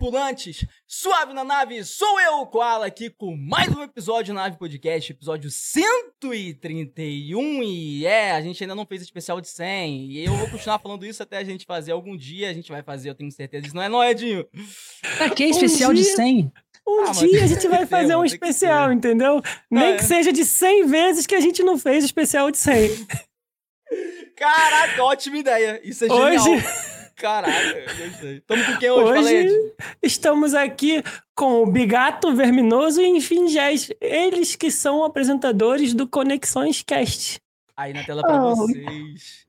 Tripulantes! Suave na nave, sou eu, Koala, aqui com mais um episódio Nave Podcast, episódio 131. E é, a gente ainda não fez especial de 100. E eu vou continuar falando isso até a gente fazer algum dia. A gente vai fazer, eu tenho certeza disso. Não é, não, Edinho? Pra que especial um de 100? Um ah, dia a gente vai fazer um especial, entendeu? Nem é. que seja de 100 vezes que a gente não fez o especial de 100. Caraca, ótima ideia. Isso é genial. Hoje... Caralho, gostei. Estamos com quem hoje? Hoje estamos aqui com o Bigato Verminoso e Infingés. Eles que são apresentadores do Conexões Cast. Aí na tela pra oh. vocês.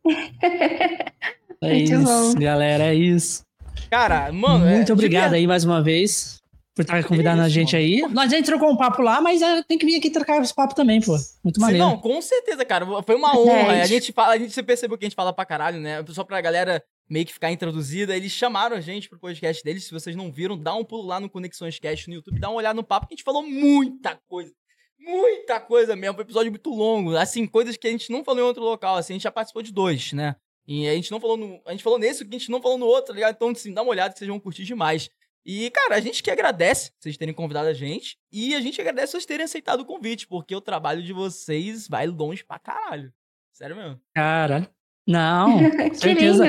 É isso, galera, é isso. Cara, mano. Muito é, obrigado aí mais uma vez por estar convidando a gente mano. aí. Nós já trocou um papo lá, mas é, tem que vir aqui trocar esse papo também, pô. Muito maneiro. Não, com certeza, cara. Foi uma honra. É, a gente fala, a gente percebeu que a gente fala pra caralho, né? Só pra galera meio que ficar introduzida. Eles chamaram a gente pro podcast deles. Se vocês não viram, dá um pulo lá no Conexões Cast no YouTube, dá uma olhada no papo, que a gente falou muita coisa. Muita coisa mesmo. Foi um episódio muito longo. Assim, coisas que a gente não falou em outro local. Assim, a gente já participou de dois, né? E a gente não falou no. A gente falou nesse que a gente não falou no outro, tá ligado? Então, assim, dá uma olhada que vocês vão curtir demais. E, cara, a gente que agradece vocês terem convidado a gente. E a gente agradece vocês terem aceitado o convite, porque o trabalho de vocês vai longe pra caralho. Sério mesmo. Caralho. Não, certeza.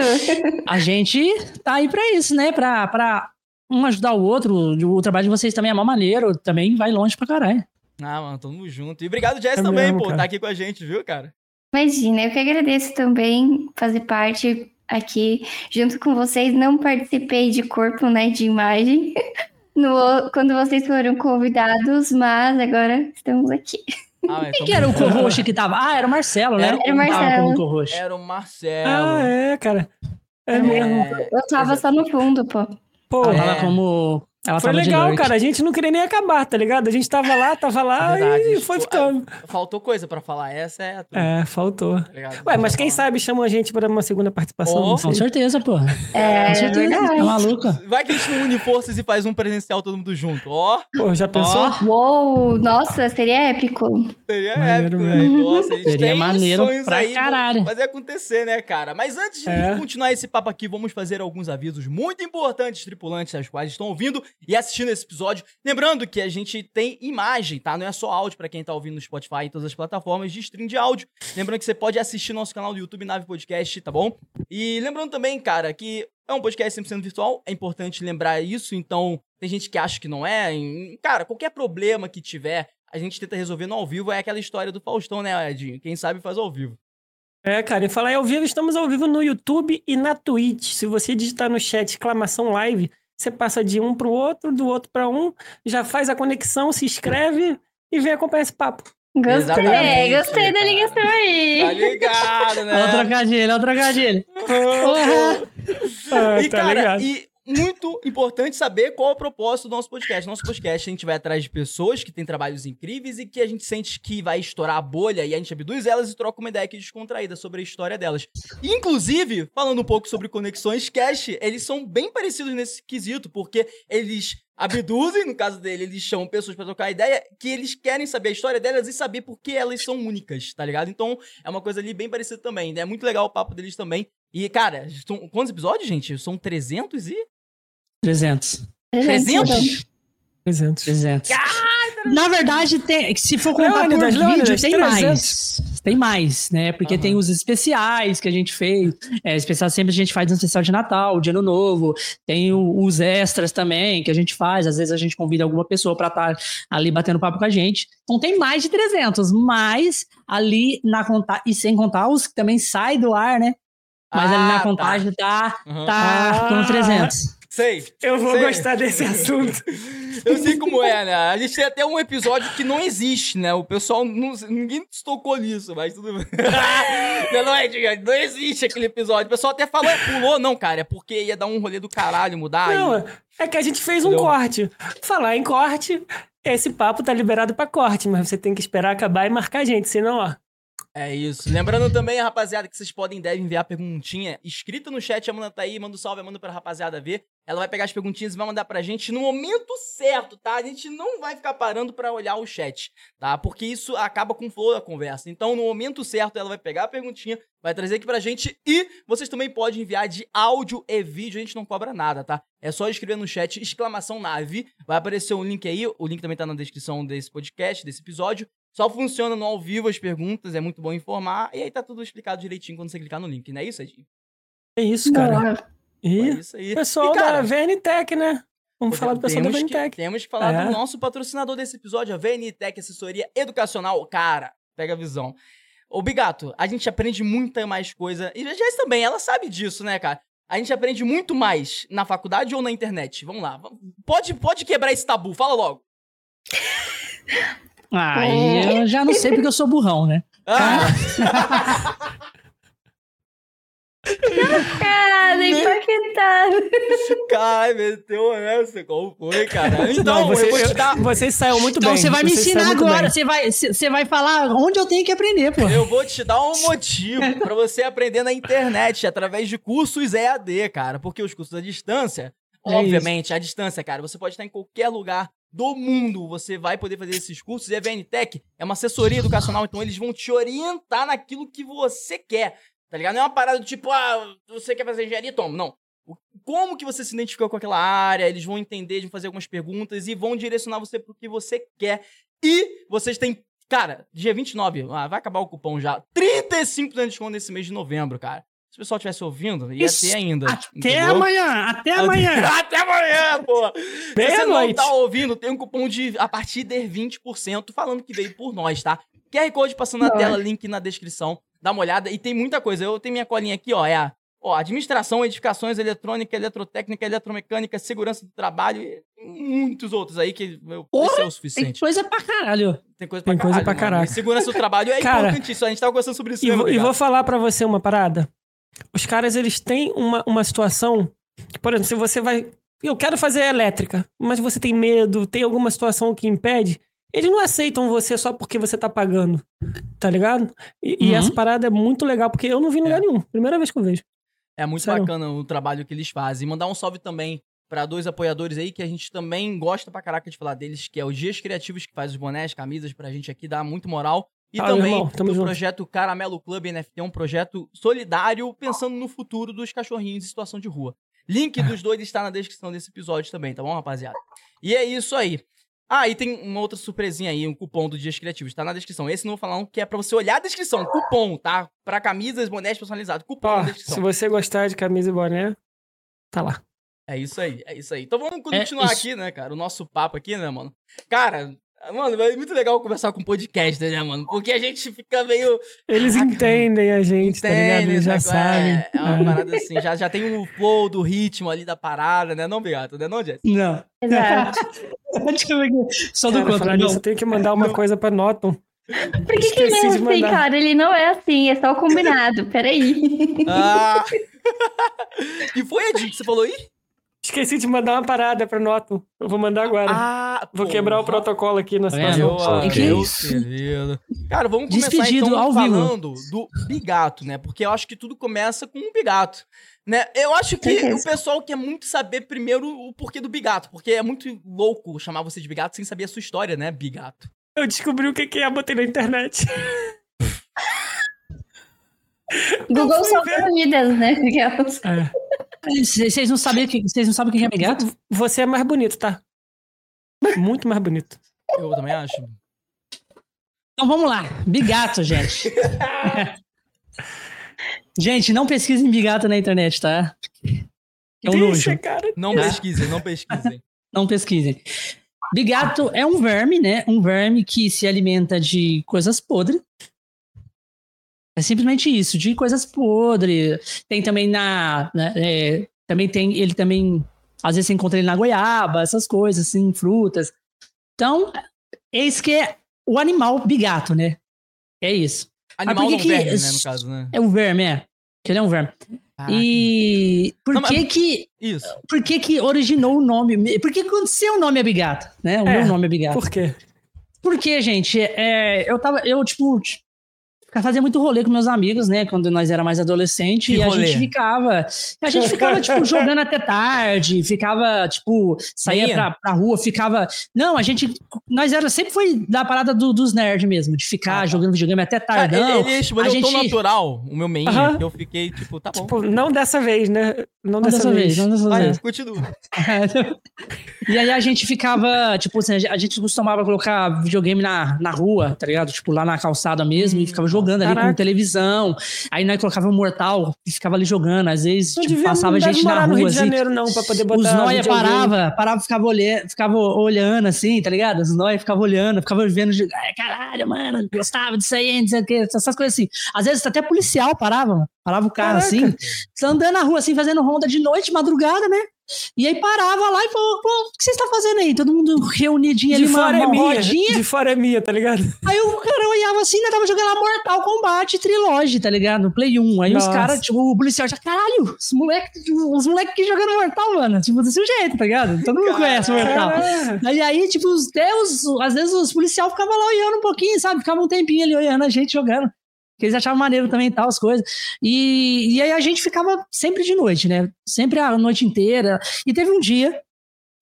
A gente tá aí pra isso, né? Pra, pra um ajudar o outro. O trabalho de vocês também é mó maneiro. Também vai longe pra caralho. Ah, mano, tamo junto. E obrigado, Jess, é também, mesmo, pô, cara. tá aqui com a gente, viu, cara? Imagina, eu que agradeço também fazer parte aqui junto com vocês. Não participei de corpo, né, de imagem, no, quando vocês foram convidados, mas agora estamos aqui. Ah, Quem que era o co que tava? Ah, era o Marcelo, né? Era o Marcelo. Era o Marcelo. Ah, é, cara. É, é mesmo. Eu tava só no fundo, pô. Pô, é. tava como ela foi legal, cara. A gente não queria nem acabar, tá ligado? A gente tava lá, tava lá é e foi tipo, ficando. Faltou coisa pra falar. Essa é a tua. É, faltou. Tá Ué, mas quem sabe chamam a gente pra uma segunda participação. Oh, com certeza, pô. É, com certeza. É maluca. Vai que a gente une forças e faz um presencial todo mundo junto. Ó. Oh. Pô, já pensou? Oh. Uou, nossa, seria épico. Seria maneiro, épico, velho. Nossa, a gente seria tem maneiro pra aí caralho. fazer acontecer, né, cara? Mas antes é. de continuar esse papo aqui, vamos fazer alguns avisos muito importantes, tripulantes, as quais estão ouvindo e assistindo esse episódio. Lembrando que a gente tem imagem, tá? Não é só áudio para quem tá ouvindo no Spotify e todas as plataformas de stream de áudio. Lembrando que você pode assistir nosso canal do YouTube Nave Podcast, tá bom? E lembrando também, cara, que é um podcast 100% virtual, é importante lembrar isso, então tem gente que acha que não é. Cara, qualquer problema que tiver, a gente tenta resolver no ao vivo. É aquela história do Faustão, né, Edinho? Quem sabe faz ao vivo. É, cara, e falar ao vivo, estamos ao vivo no YouTube e na Twitch. Se você digitar no chat exclamação live, você passa de um para o outro, do outro para um, já faz a conexão, se inscreve e vem acompanhar esse papo. Gostei, Exatamente, gostei da ligação aí. Tá ligado, né? Olha o trocadilho, olha o trocadilho. ah, e, tá cara, ligado. e muito importante saber qual é o propósito do nosso podcast. Nosso podcast, a gente vai atrás de pessoas que têm trabalhos incríveis e que a gente sente que vai estourar a bolha e a gente abduz elas e troca uma ideia aqui descontraída sobre a história delas. Inclusive, falando um pouco sobre Conexões Cash, eles são bem parecidos nesse quesito, porque eles abduzem, no caso dele, eles chamam pessoas para trocar ideia, que eles querem saber a história delas e saber por que elas são únicas, tá ligado? Então, é uma coisa ali bem parecida também, né? É muito legal o papo deles também. E, cara, são, quantos episódios, gente? São 300 e... 300. 300? 300. 300. Na verdade, tem, se for contar por vídeo, tem 300. mais. Tem mais, né? Porque uhum. tem os especiais que a gente fez. É, especial sempre a gente faz um especial de Natal, de Ano Novo. Tem o, os extras também que a gente faz. Às vezes a gente convida alguma pessoa para estar tá ali batendo papo com a gente. Então tem mais de 300, mas ali na conta e sem contar os que também saem do ar, né? Mas ah, ali na ah, tá. contagem tá, tá, uhum. tá ah. com 300. Sei. Eu vou sei. gostar desse assunto. Eu sei como é, né? A gente tem até um episódio que não existe, né? O pessoal, não, ninguém tocou nisso, mas tudo bem. não, é, não existe aquele episódio. O pessoal até falou, é, pulou. Não, cara, é porque ia dar um rolê do caralho, mudar. Não, e... é que a gente fez Entendeu? um corte. Falar em corte, esse papo tá liberado pra corte, mas você tem que esperar acabar e marcar a gente, senão, ó... É isso. Lembrando também, rapaziada, que vocês podem devem enviar perguntinha escrita no chat. A Amanda tá aí, manda um salve, manda pra rapaziada ver. Ela vai pegar as perguntinhas e vai mandar pra gente no momento certo, tá? A gente não vai ficar parando pra olhar o chat, tá? Porque isso acaba com o flow da conversa. Então, no momento certo, ela vai pegar a perguntinha, vai trazer aqui pra gente e vocês também podem enviar de áudio e vídeo. A gente não cobra nada, tá? É só escrever no chat exclamação nave. Vai aparecer um link aí. O link também tá na descrição desse podcast, desse episódio. Só funciona no ao vivo as perguntas, é muito bom informar. E aí tá tudo explicado direitinho quando você clicar no link, não é isso, Edinho? É isso, cara. E é isso aí. pessoal e, cara, da VNTech, né? Vamos falar do pessoal da VNTech. Temos que falar é. do nosso patrocinador desse episódio, a VNTech Assessoria Educacional. Cara, pega a visão. Ô, Bigato, a gente aprende muita mais coisa. E a Jess também, ela sabe disso, né, cara? A gente aprende muito mais na faculdade ou na internet? Vamos lá. Pode, pode quebrar esse tabu, fala logo. Ah, eu já não sei porque eu sou burrão, né? Ah. Cara, impactado. Cara, meteu essa. Como foi, cara? Então, não, você, eu, dar... você saiu muito então, bem. Então você vai me ensinar agora. Você vai, você vai falar onde eu tenho que aprender, pô. Eu vou te dar um motivo pra você aprender na internet, através de cursos EAD, cara. Porque os cursos à distância, é obviamente, isso. à distância, cara, você pode estar em qualquer lugar do mundo você vai poder fazer esses cursos. E a VNTech é uma assessoria educacional, então eles vão te orientar naquilo que você quer, tá ligado? Não é uma parada do tipo, ah, você quer fazer engenharia? Toma. Não. Como que você se identificou com aquela área, eles vão entender, vão fazer algumas perguntas e vão direcionar você pro que você quer. E vocês têm, cara, dia 29, ah, vai acabar o cupom já, 35% de desconto nesse mês de novembro, cara. Se o pessoal estivesse ouvindo, ia Isso, ter ainda. Até entendeu? amanhã, até amanhã. até amanhã, pô. Se você não tá ouvindo, tem um cupom de a partir de 20% falando que veio por nós, tá? QR Code passando na tela, link na descrição. Dá uma olhada. E tem muita coisa. Eu tenho minha colinha aqui, ó. É a ó, administração, edificações, eletrônica, eletrotécnica, eletromecânica, segurança do trabalho e muitos outros aí que eu Porra, é o suficiente. Tem coisa pra caralho. Tem coisa pra tem caralho. Coisa pra caralho. Segurança do trabalho é Cara, importantíssimo. A gente tava conversando sobre isso. E, mesmo, vou, e vou falar pra você uma parada. Os caras, eles têm uma, uma situação. Por exemplo, se você vai. Eu quero fazer elétrica, mas você tem medo, tem alguma situação que impede. Eles não aceitam você só porque você tá pagando. Tá ligado? E, uhum. e essa parada é muito legal, porque eu não vi em lugar é. nenhum. Primeira vez que eu vejo. É muito Sério? bacana o trabalho que eles fazem. Mandar um salve também para dois apoiadores aí que a gente também gosta pra caraca de falar deles, que é o Dias Criativos, que faz os bonés, camisas pra gente aqui, dá muito moral. E ah, também irmão, o projeto Caramelo Club NFT é um projeto solidário pensando no futuro dos cachorrinhos em situação de rua. Link dos dois está na descrição desse episódio também, tá bom, rapaziada? E é isso aí. Ah, e tem uma outra surpresinha aí, um cupom do Dias Criativos, tá na descrição. Esse não vou falar um que é pra você olhar a descrição, cupom, tá? Pra camisas, bonés personalizados, cupom na descrição. Se você gostar de camisa e boné, tá lá. É isso aí, é isso aí. Então vamos é continuar é aqui, né, cara? O nosso papo aqui, né, mano? Cara, Mano, é muito legal conversar com podcast, né, mano? Porque a gente fica meio. Eles entendem a gente, entendem, tá ligado? Eles já sabem. É, é uma é. parada assim, já, já tem um flow do ritmo ali da parada, né? Não, obrigado, né, não, Jess? Não. Exato. Só do contra, não. Você tem que mandar uma não. coisa pra Norton. Por que, que ele é assim, cara? Ele não é assim, é só o combinado. Peraí. Ah. e foi, Ed, que você falou aí? Esqueci de mandar uma parada pra Noto. Eu vou mandar agora. Ah, vou quebrar o protocolo aqui na situação. É, que isso? Querido. Cara, vamos começar Despedido então ao falando vivo. do bigato, né? Porque eu acho que tudo começa com um bigato. Né? Eu acho que é o pessoal quer muito saber primeiro o porquê do bigato, porque é muito louco chamar você de bigato sem saber a sua história, né, bigato? Eu descobri o que é, botei na internet. Google salva vidas, né? É. Vocês não sabem que vocês não sabem o que é bigato? Você é mais bonito, tá? Muito mais bonito. Eu também acho. Então vamos lá, bigato, gente. gente, não pesquisem bigato na internet, tá? É um Deixa, nojo. Cara. Não pesquisem, não pesquisem. não pesquisem. Bigato é um verme, né? Um verme que se alimenta de coisas podres. É simplesmente isso, de coisas podres. Tem também na. Né, é, também tem. Ele também. Às vezes você encontra ele na goiaba, essas coisas, assim, frutas. Então, esse que é o animal bigato, né? É isso. Animal que, que verme, né, no caso, né? É o verme, é. Que ele é um verme. Caraca. E por não, que mas... que isso? Por que que originou o nome? Por que aconteceu o nome é bigato, né? O é, meu nome é bigato. Por quê? Porque, gente, é, eu tava eu tipo fazia muito rolê com meus amigos, né? Quando nós era mais adolescente. e a gente ficava. A gente ficava, tipo, jogando até tarde, ficava, tipo, saía pra, pra rua, ficava. Não, a gente. Nós era sempre foi da parada do, dos nerds mesmo, de ficar ah, tá. jogando videogame até tarde. Cara, ele, ele a gente... tão natural, o meu main, uh -huh. que eu fiquei, tipo, tá bom. Tipo, não dessa vez, né? Não, não dessa, dessa vez. vez. Não dessa Vai, vez. continua. e aí a gente ficava, tipo, assim, a gente costumava colocar videogame na, na rua, tá ligado? Tipo, lá na calçada mesmo, hum, e ficava jogando ali com televisão. Aí nós colocava um mortal e ficava ali jogando. Às vezes, não tipo, devia, passava gente na rua. No Rio de assim, Janeiro, não, pra poder botar. Os nóia parava, parava ficava olhando, ficava olhando assim, tá ligado? Os nóia ficava olhando, ficava vendo, caralho, mano, gostava disso aí, não sei o que, essas coisas assim. Às vezes até policial parava, mano. Parava o carro Caraca. assim, andando na rua assim, fazendo ronda de noite, madrugada, né? E aí parava lá e falou, pô, o que você está fazendo aí? Todo mundo reunidinho de ali, fora uma, é minha, rodinha. De fora é minha, tá ligado? Aí o cara olhava assim, né, tava jogando lá Mortal Kombat Trilogy, tá ligado? No Play 1. Aí Nossa. os caras, tipo, o policial já, caralho, os moleques os moleque que jogando Mortal, mano. Tipo, desse jeito, tá ligado? Todo mundo conhece o Mortal. Aí, aí, tipo, até os, às vezes os policiais ficavam lá olhando um pouquinho, sabe? Ficavam um tempinho ali olhando a gente jogando que eles achavam maneiro também tal, as coisas. E, e aí a gente ficava sempre de noite, né? Sempre a noite inteira. E teve um dia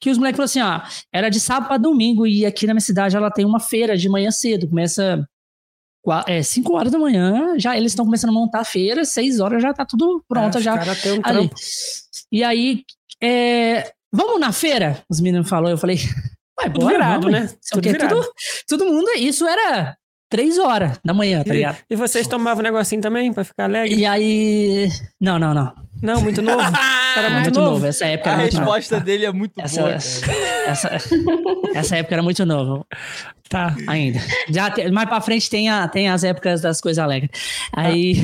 que os moleques falaram assim: ó, era de sábado para domingo, e aqui na minha cidade ela tem uma feira de manhã cedo, começa. É, 5 horas da manhã, já eles estão começando a montar a feira, 6 horas já tá tudo pronto. É, já um. E aí, é, vamos na feira? Os meninos falaram, eu falei, vai, bora, virado, vamos, né? Tudo, virado. Tudo, todo mundo, isso era três horas da manhã, tá ligado? E, vocês tomavam um negocinho também pra ficar alegre? E aí. Não, não, não. Não, muito novo? Era muito, muito novo. novo. Essa época A era resposta novo. dele é muito essa, boa. Essa, essa época era muito novo. Tá. Ainda. Já te, mais pra frente tem, a, tem as épocas das coisas alegres. Aí.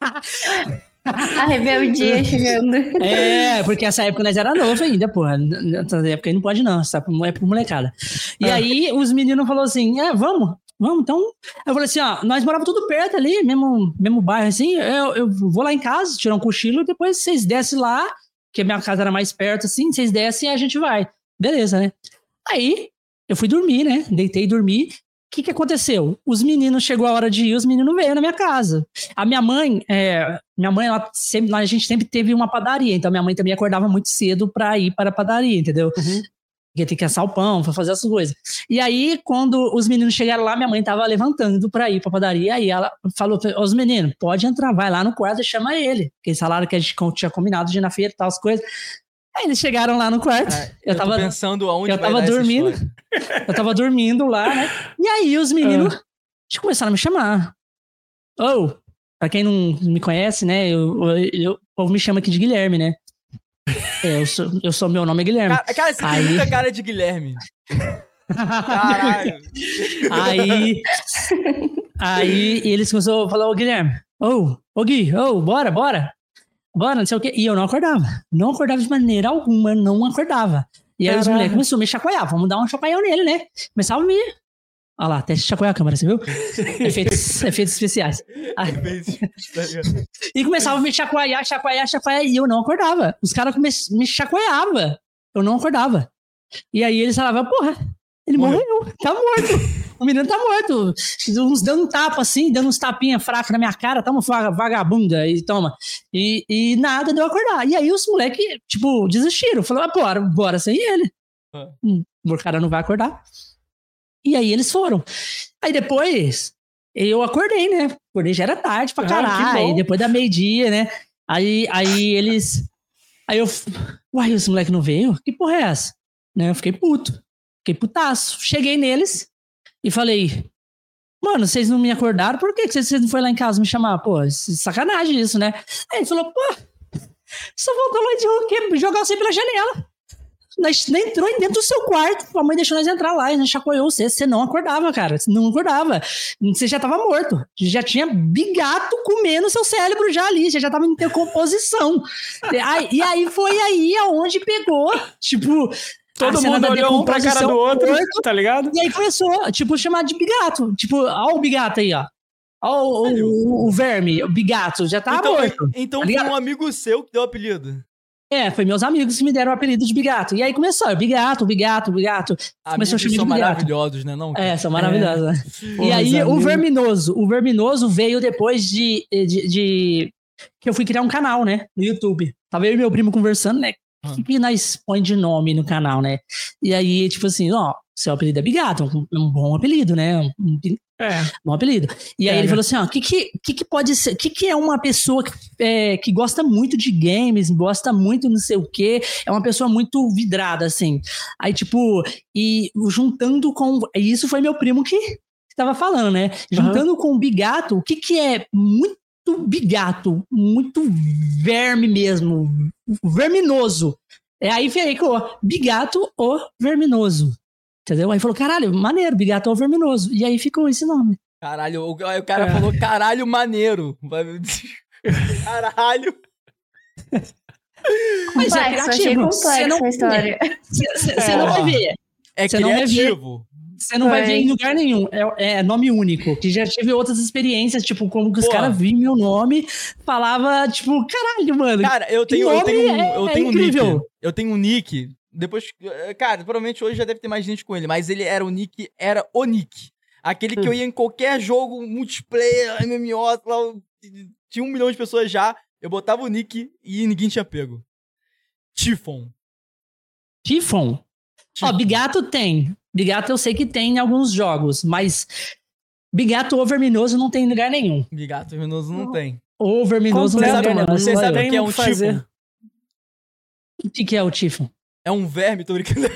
A rebeldia chegando. É, porque essa época nós era novo ainda, porra. Nessa época aí não pode não, essa é pro molecada. E ah. aí os meninos falaram assim, é, vamos, vamos, então. Eu falei assim, ó, nós morávamos tudo perto ali, mesmo, mesmo bairro assim, eu, eu vou lá em casa, tirar um cochilo, depois vocês descem lá, que a minha casa era mais perto assim, vocês descem e a gente vai. Beleza, né? Aí, eu fui dormir, né? Deitei e dormi que, que aconteceu? Os meninos, chegou a hora de ir, os meninos veio na minha casa. A minha mãe, é, minha mãe, ela sempre, a gente sempre teve uma padaria, então minha mãe também acordava muito cedo para ir para a padaria, entendeu? Uhum. Porque tem que assar o pão, para fazer essas coisas. E aí, quando os meninos chegaram lá, minha mãe tava levantando para ir para a padaria, aí ela falou: os meninos, pode entrar, vai lá no quarto e chama ele. Porque eles falaram que a gente tinha combinado de ir na feira e tal, as coisas. Aí eles chegaram lá no quarto. Ah, eu, eu tava pensando aonde Eu tava dormindo. eu tava dormindo lá, né? E aí os meninos ah. começaram a me chamar. Oh, pra quem não me conhece, né? Eu, eu, o povo me chama aqui de Guilherme, né? É, eu sou, eu sou meu nome é Guilherme. Cara, cara você aí... tem muita cara de Guilherme. Caralho. aí, aí eles começaram a falar, ô Guilherme, ô, oh, ô Gui, ô, oh, bora, bora bora, não sei o quê. E eu não acordava. Não acordava de maneira alguma, não acordava. E aí Caramba. os moleques começaram a me chacoalhar. Vamos dar um chacoalhão nele, né? Começava a me. Olha lá, até chacoalhar a câmera, você viu? efeitos, efeitos especiais. e começava a me chacoalhar, chacoalhar, chacoalhar. E eu não acordava. Os caras me chacoalhavam. Eu não acordava. E aí eles falavam, porra, ele morreu, morreu tá morto. O menino tá morto. Uns dando um tapa assim, dando uns tapinhas fracos na minha cara, toma vagabunda e toma. E, e nada deu acordar. E aí os moleques, tipo, desistiram. Falaram, ah, bora, bora sem ele. Ah. O cara não vai acordar. E aí eles foram. Aí depois, eu acordei, né? Acordei já era tarde pra ah, caralho. Ah, depois da meio-dia, né? Aí, aí eles. Aí eu. Uai, esse moleque não veio? Que porra é essa? Né? Eu fiquei puto. Fiquei putaço. Cheguei neles e falei, mano, vocês não me acordaram? Por que vocês não foram lá em casa me chamar? Pô, sacanagem isso, né? Aí ele falou, pô, só voltou lá de jogar você pela janela. Nós entrou dentro do seu quarto. A mãe deixou nós entrar lá e nós chacoalhou você. Você não acordava, cara. Você não acordava. Você já tava morto. Já tinha bigato comendo seu cérebro já ali. Você já tava em decomposição. e aí foi aí aonde pegou. Tipo, Todo mundo olhou um pra cara do outro, morto, tá ligado? E aí começou, tipo, chamar de bigato. Tipo, ó o bigato aí, ó. Ó o, o, o verme, o bigato, já tá então, morto. Então tá foi um amigo seu que deu o apelido. É, foi meus amigos que me deram o apelido de Bigato. E aí começou, Bigato, Bigato, Bigato. Começou a chamar são maravilhosos, né? Não, é, são maravilhosos. É. Né? e aí o Verminoso, o Verminoso veio depois de, de, de, que eu fui criar um canal, né, no YouTube. Tava eu e meu primo conversando, né? O ah. que, nós põe de nome no canal, né? E aí, tipo assim, ó, seu apelido é Bigato, um, um bom apelido, né? Um, é. Bom apelido. E aí é, ele falou assim: ó, o que, que, que, que pode ser? O que, que é uma pessoa que, é, que gosta muito de games, gosta muito não sei o quê, é uma pessoa muito vidrada, assim. Aí, tipo, e juntando com. E isso foi meu primo que estava falando, né? Juntando uhum. com o bigato, o que, que é muito bigato, muito verme mesmo, verminoso. É aí ficou bigato ou verminoso. Entendeu? Aí falou, caralho, maneiro, bigatão verminoso. E aí ficou esse nome. Caralho, o, o cara é. falou, caralho, maneiro. caralho. Mas é criativo. Você não, história. Você é. não vai ver. É cê criativo. Você não vai ver em lugar nenhum. É, é, nome único. Que já tive outras experiências, tipo, como que os caras viam meu nome, falava, tipo, caralho, mano. Cara, eu tenho, eu tenho, um, eu tenho é um nick. Eu tenho um nick depois, eh, cara, provavelmente hoje já deve ter mais gente com ele, mas ele era o Nick, era o Nick. Aquele que eu ia em qualquer jogo multiplayer, MMO, lá, tinha um milhão de pessoas já, eu botava o Nick e ninguém tinha pego. Tifon. Tifon? Ó, Bigato tem. Bigato eu sei que tem em alguns jogos, mas Bigato ou Verminoso não tem em lugar nenhum. Bigato Verminoso não tem. Ou Verminoso não tem lugar nenhum. Você sabe o que é um Tifon? O que é o Tifon? É um verme, tô brincando.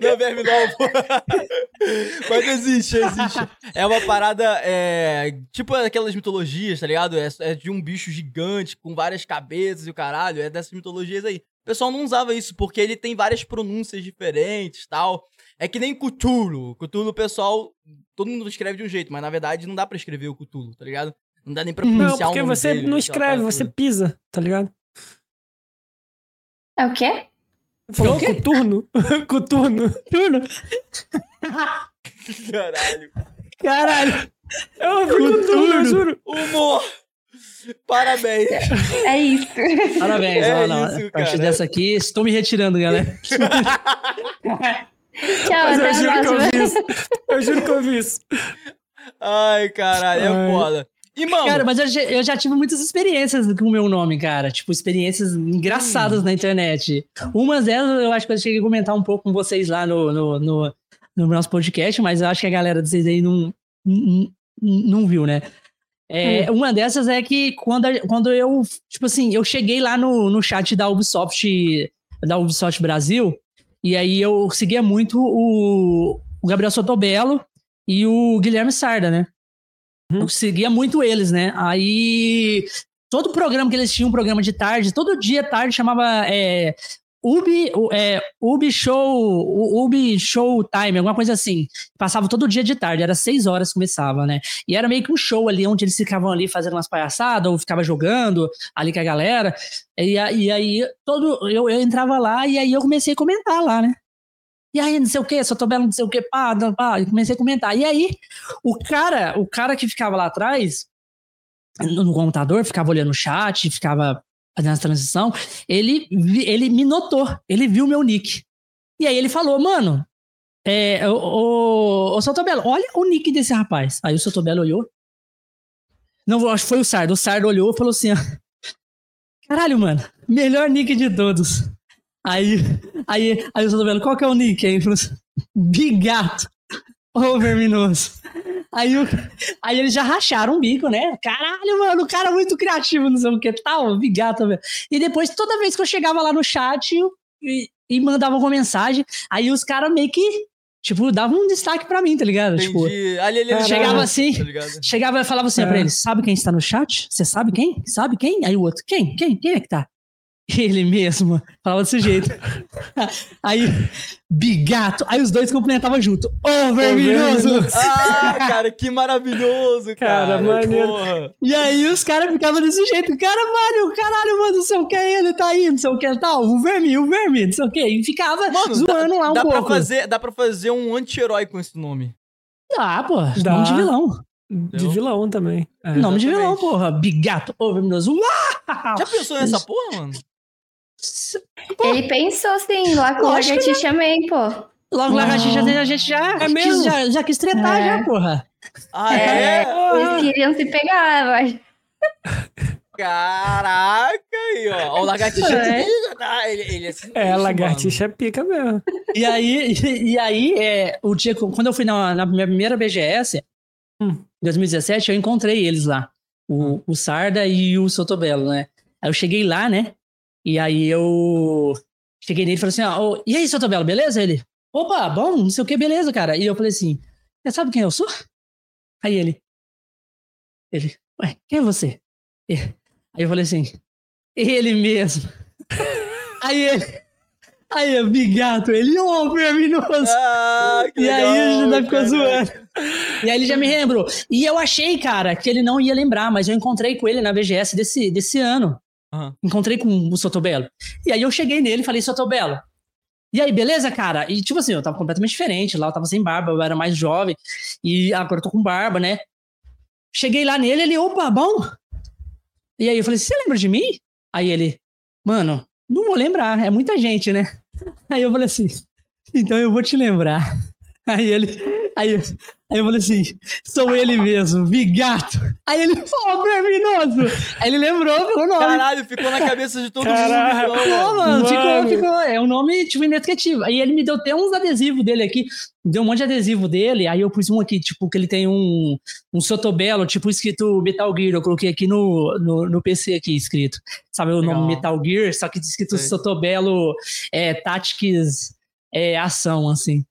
Não é verme não, pô. Mas existe, existe. É uma parada, é, tipo aquelas mitologias, tá ligado? É, é, de um bicho gigante com várias cabeças e o caralho. É dessas mitologias aí. O pessoal não usava isso porque ele tem várias pronúncias diferentes tal. É que nem Cthulhu. Cthulhu, o pessoal, todo mundo escreve de um jeito, mas na verdade não dá pra escrever o Cthulhu, tá ligado? Não dá nem pra pronunciar Não, porque você dele, não escreve, você pisa, tá ligado? É o quê? Falou o coturno? coturno. Turno. Caralho. Caralho. Eu ouvi coturno, eu juro. Humor. Parabéns. É isso. Parabéns. É não, isso, a partir dessa aqui, estou me retirando, galera. Tchau, Mas eu juro que eu vi isso. Eu juro que eu vi isso. Ai, caralho, é foda. E, mano. Cara, mas eu, eu, já tive muitas experiências com o meu nome, cara. Tipo, experiências engraçadas hum. na internet. Umas delas eu acho que eu cheguei a comentar um pouco com vocês lá no, no, no, no nosso podcast, mas eu acho que a galera de vocês aí não, não, não viu, né? É, hum. Uma dessas é que quando, quando eu, tipo assim, eu cheguei lá no, no chat da Ubisoft, da Ubisoft Brasil, e aí eu seguia muito o, o Gabriel Sotobello e o Guilherme Sarda, né? Uhum. Eu seguia muito eles, né? Aí todo programa que eles tinham, um programa de tarde, todo dia tarde chamava é, Ubi, é, Ubi Show, Ubi Show Time, alguma coisa assim. Passava todo dia de tarde, era seis horas que começava, né? E era meio que um show ali, onde eles ficavam ali fazendo umas palhaçadas, ou ficava jogando ali com a galera. E, e aí todo, eu, eu entrava lá e aí eu comecei a comentar lá, né? E aí, não sei o que, só tô vendo não sei o que, pá, pá, e comecei a comentar. E aí, o cara, o cara que ficava lá atrás, no computador, ficava olhando o chat, ficava fazendo a transição, ele, ele me notou, ele viu meu nick. E aí ele falou, mano, é, o, o, o Sotobelo, olha o nick desse rapaz. Aí o Sotobelo olhou. Não, acho que foi o Sardo. O Sardo olhou e falou assim: Caralho, mano, melhor nick de todos. Aí, aí, aí eu tô vendo, qual que é o nick? Aí ele falou assim, Bigato. Ô, Verminoso. Aí, o, aí eles já racharam o bico, né? Caralho, mano, o cara é muito criativo, não sei o que tal, Bigato. Velho. E depois, toda vez que eu chegava lá no chat e, e mandava uma mensagem, aí os caras meio que tipo, dava um destaque pra mim, tá ligado? Entendi. Tipo, ali, ali, chegava assim, tá chegava e falava assim é. pra eles, sabe quem está no chat? Você sabe quem? Sabe quem? Aí o outro, quem? Quem? Quem é que tá? Ele mesmo. Falava desse jeito. Aí, bigato. Aí os dois complementavam junto. Ô, oh, vermelhoso! Ah, cara, que maravilhoso, cara. Cara, maneiro. E aí os caras ficavam desse jeito. Cara, mano, caralho, mano, não sei o que, ele tá aí, não sei o que, tal. O vermelho, o vermelho, não sei o que. E ficava mano, zoando dá, lá um dá pouco. Pra fazer, dá pra fazer um anti-herói com esse nome. Dá, pô. Dá. Nome de vilão. De vilão também. É, nome de vilão, porra. Bigato, ô, vermelhoso. Uá! Já pensou nessa porra, mano? Ele pensou sim, lá com o Lagartixa também, pô. Logo, Lagartixa, a gente já, É mesmo? quis, já, já quis tretar, É. já, porra. Ah, É, é? eles queriam se pegar, mas. Caraca, aí, ó. O lagartixa É. tem- tá, ele, ele é sinistro, É, mano. lagartixa é pica mesmo. E aí, e aí é, o dia, quando eu fui na, na minha primeira BGS, Hum. em 2017, eu encontrei eles lá. O, o Sarda e o Sotobelo, né? Aí eu cheguei lá, né? E aí eu cheguei nele e falei assim: ó, ô, e aí, Sotobelo, beleza? Ele, opa, bom, não sei o que, beleza, cara. E eu falei assim: você sabe quem eu sou? Aí ele, ele, ué, quem é você? E- Aí eu falei assim: ele mesmo. aí ele, aí eu, bigato, ele, ô, Ferminoso. Ah, que E aí a gente legal, ainda ficou zoando. E aí ele já me lembrou. E eu achei, cara, que ele não ia lembrar, mas eu encontrei com ele na BGS desse, desse ano. Aham. Encontrei com o Sotobelo. E aí eu cheguei nele e falei, Sotobelo. E aí, beleza, cara? E tipo assim, eu tava completamente diferente. Lá eu tava sem barba, eu era mais jovem. E agora eu tô com barba, né? Cheguei lá nele, ele, opa, bom? E aí eu falei, você lembra de mim? Aí ele, mano, não vou lembrar, é muita gente, né? Aí eu falei assim, então eu vou te lembrar. Aí ele, aí, aí eu falei assim, sou ele mesmo, Vigato. Aí ele, pô, Verminoso. Aí ele lembrou pelo nome. Caralho, ficou na cabeça de todo Caralho. mundo. Então, mano, Mano. ficou, ficou, é um nome, tipo, inesquecível. Aí ele me deu até uns adesivos dele aqui, deu um monte de adesivo dele, aí eu pus um aqui, tipo, que ele tem um, um Sotobelo, tipo, escrito Metal Gear, eu coloquei aqui no, no, no PC aqui, escrito. Sabe o Legal. nome Metal Gear, só que escrito Sei. Sotobelo é, Tactics é, Ação, assim.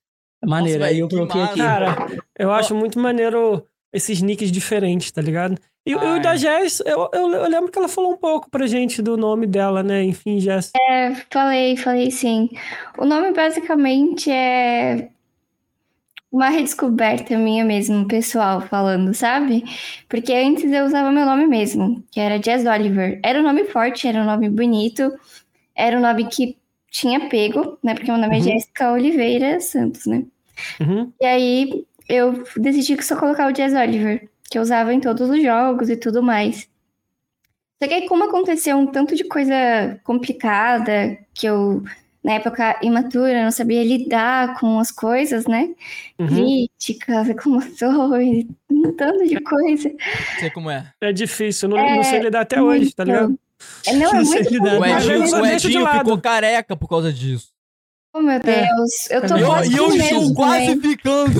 É maneiro, Nossa, aí eu que coloquei aqui. Cara, eu acho muito maneiro esses nicks diferentes, tá ligado? E, o da é. Jess, eu, eu, eu lembro que ela falou um pouco pra gente do nome dela, né? Enfim, Jess. Falei, falei sim. O nome basicamente é uma redescoberta minha mesmo, pessoal, falando, sabe? Porque antes eu usava meu nome mesmo, que era Jazz Oliver. Era um nome forte, era um nome bonito, era um nome que tinha pego, né? Porque meu nome Uhum. é Jéssica Oliveira Santos, né? Uhum. E aí eu decidi que só colocar o Jazz Oliver, que eu usava em todos os jogos e tudo mais. Só que aí, como aconteceu um tanto de coisa complicada, que eu, na época imatura, não sabia lidar com as coisas, né? Uhum. Críticas, reclamações, um tanto de coisa. Sei como é. É difícil, eu não, É, não sei lidar até hoje, tá ligado? É, não, é Não muito lidar. O Edinho, eu o Edinho ficou careca por causa disso. Oh, meu Deus. Eu tô eu- quase E eu, eu estou quase também. ficando.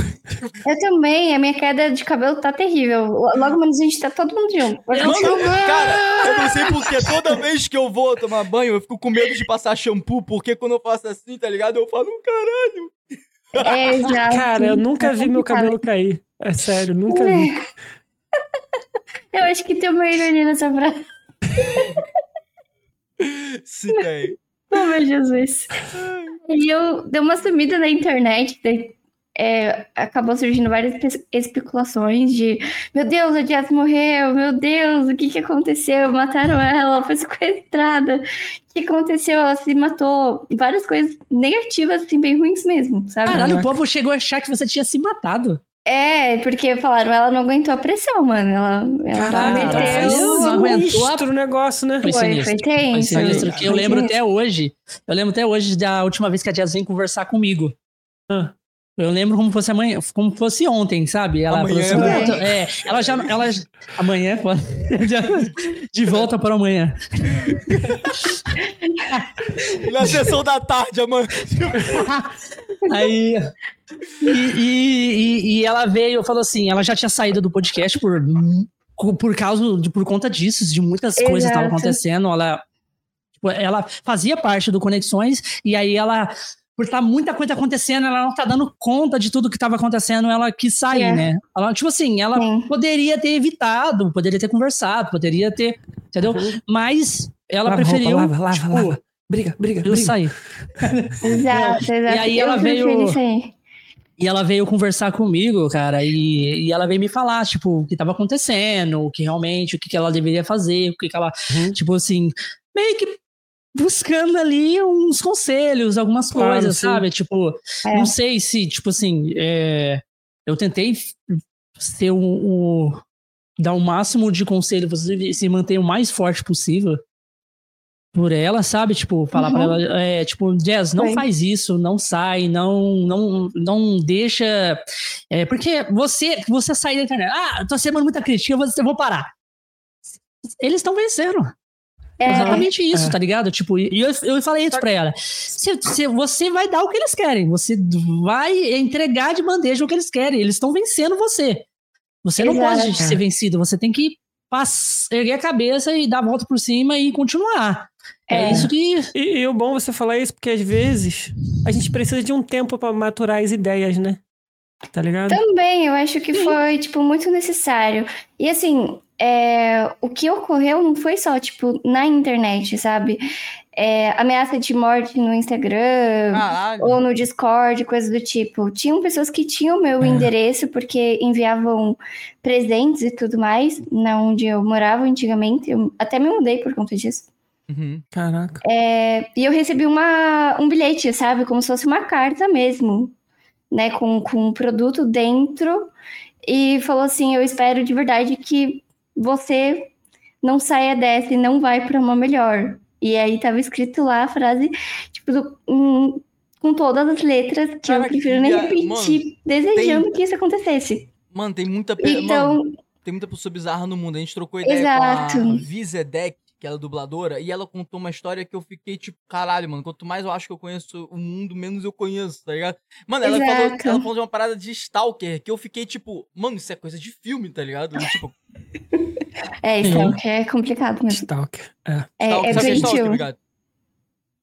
Eu também, a minha queda de cabelo tá terrível. Logo menos a gente tá todo mundo junto. Mano, cara, eu não sei porque toda vez que eu vou tomar banho, eu fico com medo de passar shampoo, porque quando eu faço assim, tá ligado? Eu falo, caralho. É, exato. Cara, eu nunca É vi meu cabelo cair. É sério, nunca vi. Eu acho que tem uma ironia nessa frase. Sim, tem. Oh, meu Jesus. E eu dei uma sumida na internet. daí, é, acabou surgindo várias espe- especulações de meu Deus, a Jess morreu, meu Deus, o que que aconteceu? Mataram ela, ela foi sequestrada. O que aconteceu? Ela se matou. Várias coisas negativas, assim, bem ruins mesmo, sabe? Caralho, o povo chegou a achar que você tinha se matado. É, porque falaram, ela não aguentou a pressão, mano. Ela, ela Caralho, meteu- meteu. não aguentou a- sinistro o negócio, né? Foi Foi, sinistro. foi Foi tenso. sinistro, que eu Foi lembro até hoje. Eu lembro até hoje da última vez que a Jazz veio conversar comigo. Ah. Eu lembro como fosse amanhã, como fosse ontem, sabe? Ela Amanhã, falou assim, né? É, ela já, ela amanhã, de volta para amanhã. Na sessão da tarde, amanhã. Aí e, e, e- e ela veio, falou assim, ela já tinha saído do podcast por por causa de por conta disso, de muitas coisas que estavam Exato. acontecendo, ela tipo, ela fazia parte do Conexões e aí ela por estar muita coisa acontecendo, ela não tá dando conta de tudo que estava acontecendo, ela quis sair, É. né? Ela, tipo assim, ela Sim. poderia ter evitado, poderia ter conversado, poderia ter, entendeu? Mas ela Lava preferiu roupa, lava, lava, tipo, lava. Briga, briga, eu briga. sair. Exato, exato. E aí Eu ela veio-. E ela veio conversar comigo, cara, e, e ela veio me falar, tipo, o que tava acontecendo, o que realmente, o que, que ela deveria fazer, o que, que ela, Uhum. tipo assim, meio que buscando ali uns conselhos, algumas Claro, coisas, sim. sabe? Tipo, É. não sei se, tipo assim, é, eu tentei ser o, o- dar o máximo de conselho, você se manter o mais forte possível por ela, sabe? Tipo, falar uhum. pra ela, é, tipo, Jazz, não Sim. faz isso, não sai, não não não deixa. É, porque você você sair da internet, ah, tô recebendo muita crítica, eu vou, eu vou parar. Eles estão vencendo. É, Exatamente isso, é. tá ligado? Tipo, e eu, eu falei isso pra ela. Se, se, você vai dar o que eles querem, você vai entregar de bandeja o que eles querem. Eles estão vencendo você. Você não Exato. pode ser vencido, você tem que erguer a cabeça e dar a volta por cima e continuar. É, é isso que. E, e o bom você falar isso, porque às vezes a gente precisa de um tempo para maturar as ideias, né? Tá ligado? Também, eu acho que foi, tipo, muito necessário. E assim, é, o que ocorreu não foi só, tipo, na internet, sabe? É, ameaça de morte no Instagram Caralho. ou no Discord, coisas do tipo. Tinham pessoas que tinham meu é. endereço porque enviavam presentes e tudo mais, na onde eu morava antigamente. Eu até me mudei por conta disso. Uhum. Caraca. É, e eu recebi uma, um bilhete, sabe? Como se fosse uma carta mesmo, né? Com, com um produto dentro. E falou assim: Eu espero de verdade que você não saia dessa e não vai para uma melhor. E aí tava escrito lá a frase, tipo, do, um, com todas as letras que Cara, eu prefiro nem repetir, mano, desejando tem... que isso acontecesse. Mano, tem muita, então... Mano, tem muita pessoa bizarra no mundo. A gente trocou ideia Exato. com a Vizedec, que ela é dubladora, e ela contou uma história que eu fiquei tipo, caralho, mano, quanto mais eu acho que eu conheço o mundo, menos eu conheço, tá ligado? Mano, ela falou, ela falou de uma parada de Stalker, que eu fiquei tipo, mano, isso é coisa de filme, tá ligado? E, tipo. É, Stalker é complicado mesmo. Stalker, é. É, stalker, é sabe é stalker, obrigado?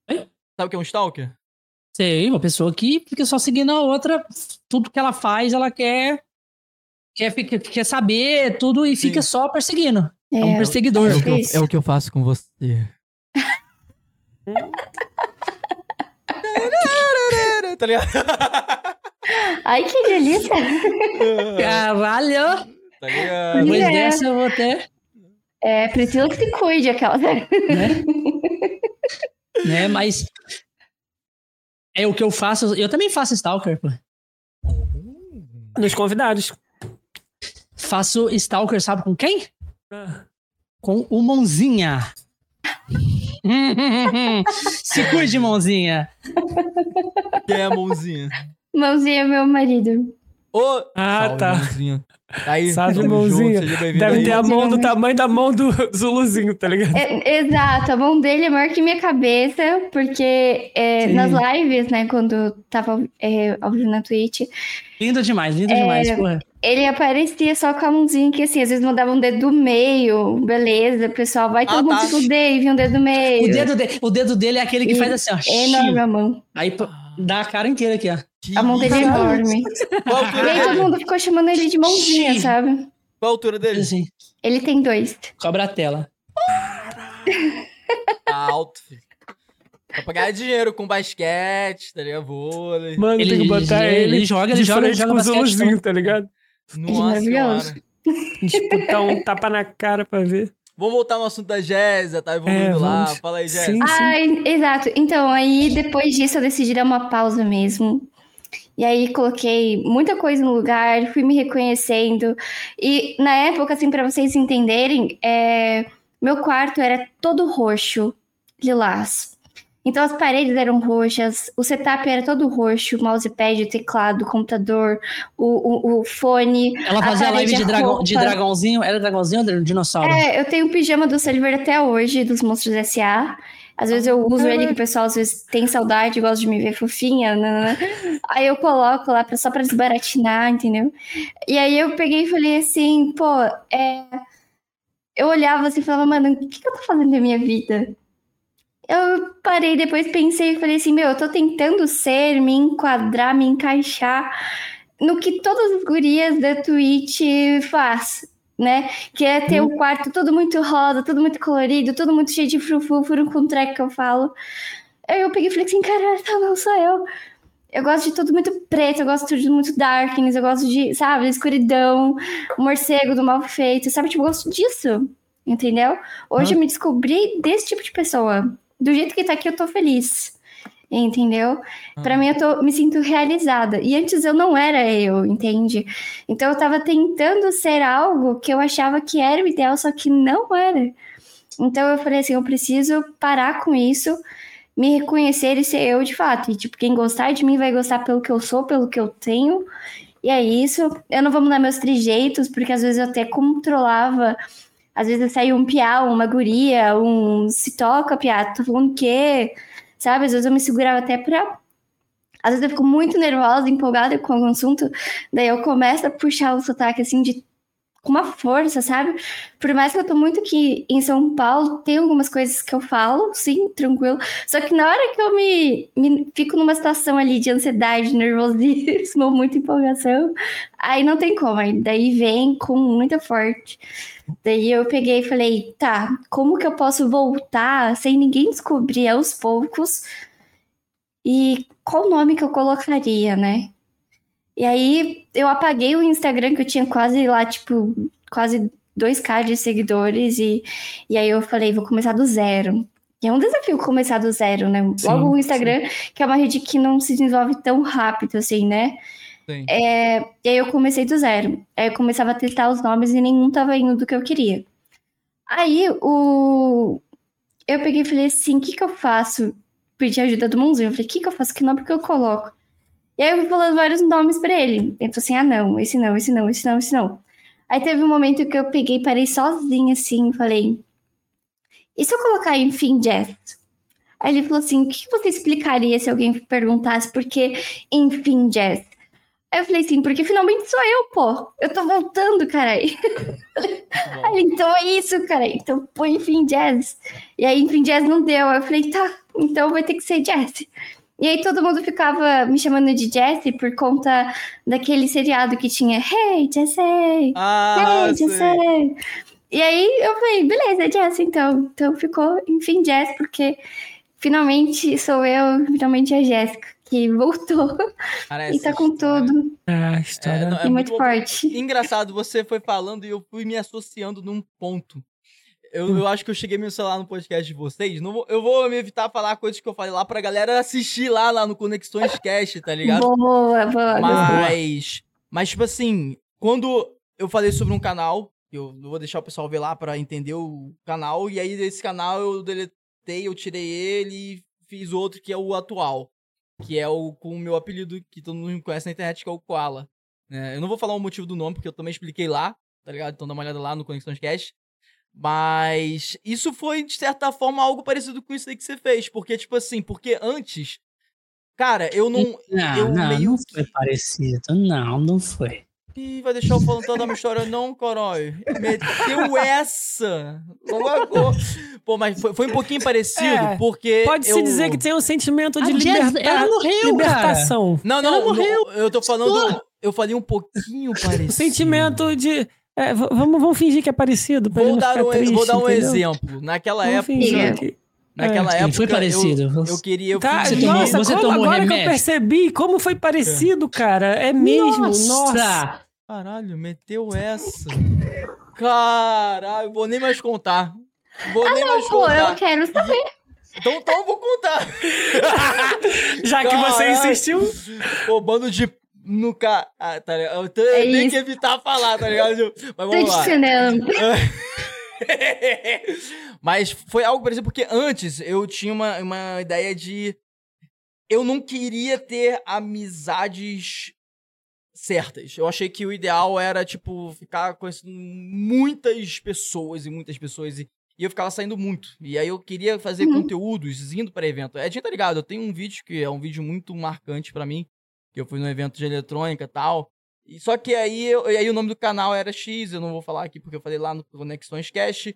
Sabe o que é um Stalker? Sei, uma pessoa que fica só seguindo a outra, tudo que ela faz, ela quer quer, quer saber tudo e Sim. fica só perseguindo. É, é um perseguidor. É o, eu, é o, que eu faço com você. tá ligado? Ai, que delícia! Caralho! Tá ligado? Depois é. dessa eu vou até. É, preciso que se cuide aquela. Né? né? Mas. É o que eu faço. Eu também faço Stalker, pô. Nos convidados. Faço Stalker, sabe com quem? Com o Mãozinha. Se cuide, Mãozinha. Quem é a Mãozinha? Mãozinha é meu marido. Oh, ah, Salve, tá. Mãozinha. Tá aí, Salve, mãozinha. Deve aí. ter a mão do tamanho da mão do Zuluzinho, tá ligado? É, exato, a mão dele é maior que minha cabeça, porque é, nas lives, né, quando tava é, ao vivo na Twitch. Lindo demais, lindo é, demais, porra. Ele aparecia só com a mãozinha que, assim, às vezes mandava um dedo do meio, beleza, pessoal, vai todo ah, mundo tá. se fuder e vir um dedo do meio. O dedo, de, o dedo dele é aquele que e faz assim, ó. É enorme a mão. Aí dá a cara inteira aqui, ó. Que a mão dele é enorme. e aí todo mundo ficou chamando ele de mãozinha, sabe? Qual a altura dele? Assim. Ele tem dois. Cobra a tela. Tá alto, filho. Pra pagar dinheiro com basquete, tá ligado? Vôlei. Mano, ele, tem que botar ele. Ele joga, ele joga, ele joga basquete. tá ligado? Nossa, Maravilhoso. Disputar um tapa na cara pra ver. Vamos voltar no assunto da Jéssica, tá evoluindo é, lá. Fala aí, Jéssica. Ah, exato. Então, aí depois disso eu decidi dar uma pausa mesmo. E aí coloquei muita coisa no lugar, fui me reconhecendo. E na época, assim, para vocês entenderem, é... meu quarto era todo roxo, lilás. Então as paredes eram roxas, o setup era todo roxo, o mousepad, o teclado, o computador, o, o, o fone. Ela fazia live de, dragão, de dragãozinho, era dragãozinho ou dinossauro? É, eu tenho o pijama do Silver até hoje, dos Monstros S.A. Às vezes eu uso ele que o pessoal às vezes tem saudade, gosta de me ver fofinha, né? Aí eu coloco lá pra, só pra desbaratinar, entendeu? E aí eu peguei e falei assim, pô, é... Eu olhava assim e falava, mano, o que, que eu tô fazendo da minha vida? Eu parei depois, pensei e falei assim: meu, eu tô tentando ser, me enquadrar, me encaixar no que todas as gurias da Twitch faz, né? Que é ter o um quarto tudo muito rosa, tudo muito colorido, tudo muito cheio de frufru, furo com treco que eu falo. Aí eu peguei e falei assim: caralho, tá, não sou eu. Eu gosto de tudo muito preto, eu gosto de tudo muito darkness, eu gosto de, sabe, escuridão, morcego do mal feito, sabe? Tipo, eu gosto disso, entendeu? Hoje eu me descobri desse tipo de pessoa do jeito que tá aqui, eu tô feliz. entendeu? Ah. Para mim eu tô, me sinto realizada. E antes eu não era eu, entende? Então eu tava tentando ser algo que eu achava que era o ideal, só que não era. Então eu falei assim, eu preciso parar com isso, me reconhecer e ser eu de fato. E tipo, quem gostar de mim vai gostar pelo que eu sou, pelo que eu tenho. E é isso. Eu não vou mudar meus trejeitos, porque às vezes eu até controlava às vezes saía um piau, uma guria, um se toca, piá, tô falando o quê? Sabe? Às vezes eu me segurava até pra. Às vezes eu fico muito nervosa, empolgada com algum assunto, daí eu começo a puxar o sotaque assim de com uma força, sabe? Por mais que eu tô muito aqui em São Paulo, tem algumas coisas que eu falo, sim, tranquilo. Só que na hora que eu me, me fico numa situação ali de ansiedade, nervosismo, muita empolgação, aí não tem como. Aí daí vem com muita forte. Daí eu peguei e falei, tá, como que eu posso voltar sem ninguém descobrir aos poucos? E qual nome que eu colocaria, né? E aí eu apaguei o Instagram que eu tinha quase lá, tipo, quase 2k de seguidores. E, e aí eu falei, vou começar do zero. E é um desafio começar do zero, né? Sim, Logo o Instagram, sim. que é uma rede que não se desenvolve tão rápido assim, né? É, e aí eu comecei do zero. Aí eu começava a testar os nomes e nenhum tava indo do que eu queria. Aí o. Eu peguei e falei assim: o que, que eu faço? Pedi ajuda do Mãozinho. Eu falei: o que, que eu faço? Que nome que eu coloco? E aí eu fui falando vários nomes para ele. Ele falou assim: ah, não, esse não, esse não, esse não, esse não. Aí teve um momento que eu peguei, parei sozinha assim falei: e se eu colocar enfim Jazz? Aí ele falou assim: o que você explicaria se alguém perguntasse por que enfim Jazz? Aí eu falei assim, porque finalmente sou eu, pô. Eu tô voltando, caralho. Aí então é isso, cara. Então põe enfim jazz. E aí, enfim, jazz não deu. Aí eu falei, tá, então vai ter que ser jazz. E aí todo mundo ficava me chamando de Jessie por conta daquele seriado que tinha Hey, Jessie! Ah, hey, Jessie! E aí eu falei, beleza, Jessie, então. Então ficou, enfim, Jess, porque finalmente sou eu, finalmente a Jéssica, que voltou Cara, e tá com tudo. Ah, a história é, não, é muito, muito forte. Engraçado, você foi falando e eu fui me associando num ponto. Eu, eu acho que eu cheguei meu celular no podcast de vocês. Não vou, eu vou me evitar falar coisas que eu falei lá pra galera assistir lá, lá no Conexões Cast, tá ligado? Boa, boa. Mas, mas tipo assim, quando eu falei sobre um canal, eu vou deixar o pessoal ver lá pra entender o canal, e aí desse canal eu deletei, eu tirei ele e fiz outro que é o atual. Que é o com o meu apelido, que todo mundo me conhece na internet, que é o Koala. É, eu não vou falar o motivo do nome, porque eu também expliquei lá, tá ligado? Então dá uma olhada lá no Conexões Cast. Mas isso foi, de certa forma, algo parecido com isso aí que você fez. Porque, tipo assim, porque antes. Cara, eu não. Não, eu não, meio... não foi parecido. Não, não foi. Ih, vai deixar eu falando toda a minha história, não, corói. Meteu essa! Logo Pô, mas foi, foi um pouquinho parecido, é, porque. Pode-se eu... dizer que tem um sentimento de liberta... ela morreu, libertação. Cara. Não, não, ela morreu. Não, eu tô falando. Eu falei um pouquinho parecido. O sentimento de é, vamos, vamos fingir que é parecido. Vou dar, um, triste, vou dar um exemplo. Naquela vamos época. Naquela é, época. Foi parecido. Eu, eu queria. Eu tá, você nossa, tomou, você como tomou agora remédio? que eu percebi como foi parecido, cara. É mesmo. Nossa. nossa. Caralho, meteu essa. Caralho, vou nem mais contar. Vou ah, nem não, mais pô, contar. eu quero saber. Então, então eu vou contar. Já que você insistiu. Pô, bando de no ca... Ah, tá ligado? Eu tenho, é tenho que evitar falar, tá ligado? Mas vamos Tô lá. Mas foi algo, por exemplo, porque antes eu tinha uma, uma ideia de. Eu não queria ter amizades certas. Eu achei que o ideal era, tipo, ficar conhecendo muitas pessoas e muitas pessoas. E, e eu ficava saindo muito. E aí eu queria fazer uhum. conteúdos indo para evento. É, tá ligado? Eu tenho um vídeo que é um vídeo muito marcante para mim que eu fui no evento de eletrônica e tal. E só que aí, eu, aí o nome do canal era X, eu não vou falar aqui porque eu falei lá no Conexões Cash.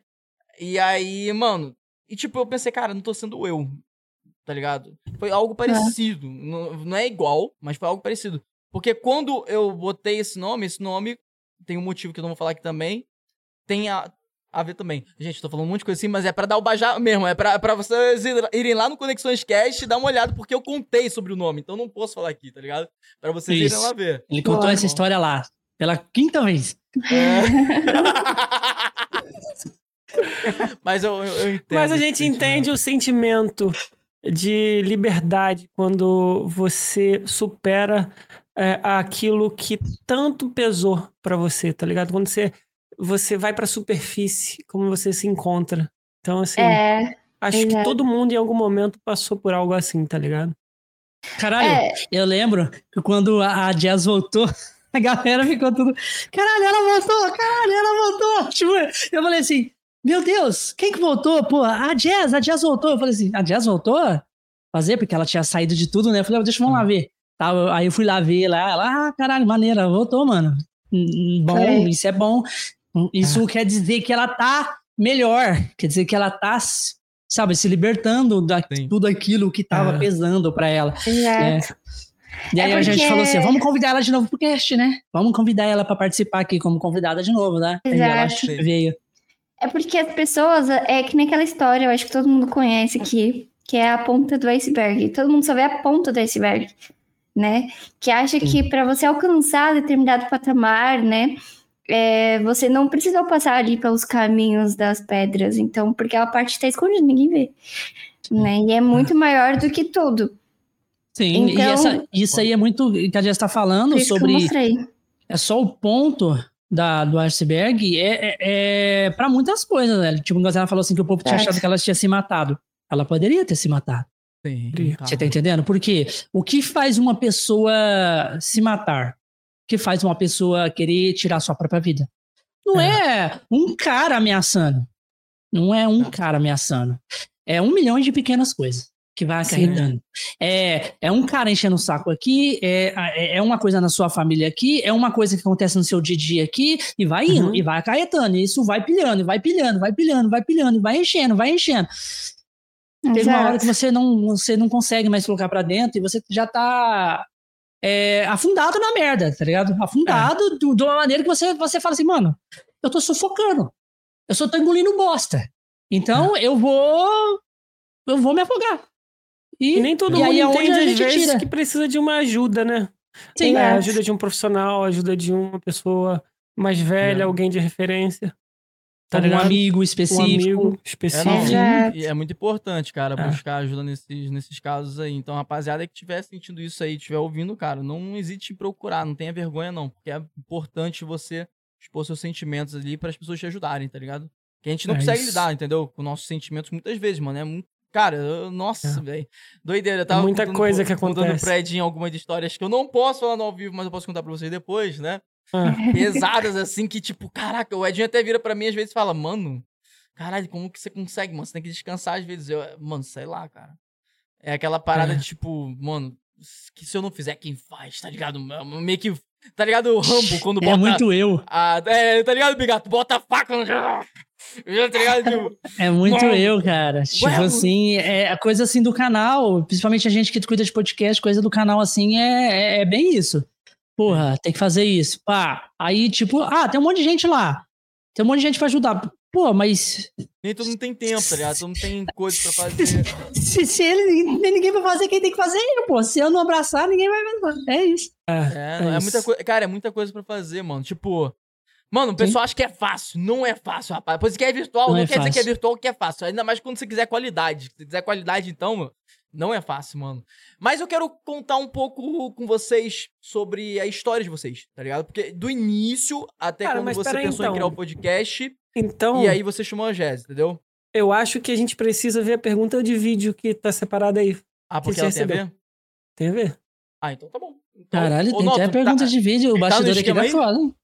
E aí, mano, e tipo, eu pensei, cara, não tô sendo eu, tá ligado? Foi algo parecido. É. Não, não é igual, mas foi algo parecido. Porque quando eu botei esse nome, esse nome tem um motivo que eu não vou falar aqui também. Tem a, a ver também. Gente, tô falando um monte de coisa assim, mas é para dar o bajá mesmo. É pra, pra vocês irem lá no Conexões Cast e dar uma olhada, porque eu contei sobre o nome. Então não posso falar aqui, tá ligado? Pra vocês Isso. irem lá ver. Ele contou essa história lá. Pela quinta vez. É. mas eu, eu, eu, entendo. Mas a gente entende o sentimento. de liberdade quando você supera é, aquilo que tanto pesou para você, tá ligado? Quando você, você vai pra superfície, como você se encontra. Então, assim, É, acho que exato. todo mundo em algum momento passou por algo assim, tá ligado? Caralho, É. eu lembro que quando a, a Jazz voltou, a galera ficou tudo. Caralho, ela voltou! Caralho, ela voltou! Tipo, eu falei assim: Meu Deus, quem que voltou? Pô, a Jazz, a Jazz voltou. Eu falei assim: A Jazz voltou? Fazer, porque ela tinha saído de tudo, né? Eu falei: "Ah, Deixa eu vamos lá ver. Tá, aí eu fui lá ver lá. Ela, ah, caralho, maneira, voltou, mano. Hum, hum, Bom, Foi. isso é bom. Hum, Isso quer dizer que ela tá melhor. Quer dizer que ela tá, sabe, se libertando da Sim. tudo aquilo que tava É. pesando pra ela. exato. E aí É a gente porque- falou assim: vamos convidar ela de novo pro cast, né? Vamos convidar ela pra participar aqui como convidada de novo, né? E ela Exato. veio. É porque as pessoas, é que nem aquela história, eu acho que todo mundo conhece aqui, que é a ponta do iceberg. Todo mundo só vê a ponta do iceberg, né? Que acha que para você alcançar determinado patamar, né? é, você não precisou passar ali pelos caminhos das pedras, então, porque a parte está escondida, ninguém vê. Né? E é muito maior do que tudo. Sim, e Então- essa, isso aí é muito que a Jess tá falando sobre. mostrei. É só o ponto da, do iceberg, é, é, é para muitas coisas, né? Tipo, quando ela falou assim que o povo tinha achado que ela tinha se matado. Ela poderia ter se matado. Sim, Você tá entendendo? Porque o que faz uma pessoa se matar? O que faz uma pessoa querer tirar sua própria vida? Não é, um cara ameaçando. Não é um cara ameaçando. É um milhão de pequenas coisas que vai Sim. acarretando. É, é um cara enchendo o saco aqui, é, é- é uma coisa na sua família aqui, é uma coisa que acontece no seu dia a dia aqui, e vai indo, Uhum. e vai acarretando. E isso vai pilhando, e vai pilhando, vai pilhando, vai pilhando, e vai enchendo, vai enchendo. Teve uma hora que Exato. você não, você não consegue mais colocar pra dentro e você já tá é, afundado na merda, tá ligado? Afundado do- de uma maneira que você, você fala assim, mano, eu tô sufocando. Eu só tô engolindo bosta. Então eu vou. Eu vou me afogar. E, E nem todo e mundo aí é entende, às vezes, tira. que precisa de uma ajuda, né? Sim, É, Exato. ajuda de um profissional, ajuda de uma pessoa mais velha, É. alguém de referência. Tá um ligado? amigo Um específico. amigo É, específico. não, e é muito importante, cara, É. buscar ajuda nesses, nesses casos aí. Então, rapaziada que estiver sentindo isso aí, estiver ouvindo, cara, não hesite em procurar, não tenha vergonha, não. Porque é importante você expor seus sentimentos ali para as pessoas te ajudarem, tá ligado? Que a gente não É consegue isso. lidar, entendeu? Com nossos sentimentos muitas vezes, mano. É muito. Cara, eu- nossa, velho. Doideira. Eu tava É. Muita contando coisa que Contando acontece. pra Edinho algumas histórias que eu não posso falar no ao vivo, mas eu posso contar pra vocês depois, né? Ah, pesadas, assim, que, tipo, caraca, o Edinho até vira pra mim às vezes e fala, mano, caralho, como que você consegue, mano? Você tem que descansar às vezes. Eu, mano, sei lá, cara. É aquela parada É. de, tipo, mano, que se eu não fizer, quem faz, tá ligado? Meio que. Tá ligado o Rambo quando bota. É muito eu. a- é, tá ligado, Bigato? Bota a faca no. Tá? Tipo, É muito Ué, eu, cara. Tipo ué, assim, é a coisa assim do canal, principalmente a gente que cuida de podcast, coisa do canal assim, é, é, é bem isso. Porra, tem que fazer isso. Pá. Aí, tipo, ah, tem um monte de gente lá. Tem um monte de gente pra ajudar. Pô, mas nem todo mundo tem tempo, tá ligado? Todo mundo tem coisa pra fazer. se, se ele não tem ninguém pra fazer, quem tem que fazer é ele, pô. Se eu não abraçar, ninguém vai. É isso. É, não, é, muita isso. coisa. Cara, é muita coisa pra fazer, mano. Tipo. Mano, o pessoal acha que é fácil. Não é fácil, rapaz. Pois que é virtual, Não não, é quer dizer que é fácil. virtual que é fácil. Ainda mais quando você quiser qualidade. Se quiser qualidade, então, mano, não é fácil, mano. Mas eu quero contar um pouco com vocês sobre a história de vocês, tá ligado? Porque do início até Cara, quando você pensou em então. criar o podcast, Então, e aí você chamou a Jéssica, entendeu? eu acho que a gente precisa ver a pergunta de vídeo que tá separada aí. Ah, porque você ela tem a recebeu? ver? Tem a ver? Ah, então tá bom. Então, Caralho, tem Noto, até pergunta tá- de vídeo. O tá bastidor aqui tá aí? foda, hein?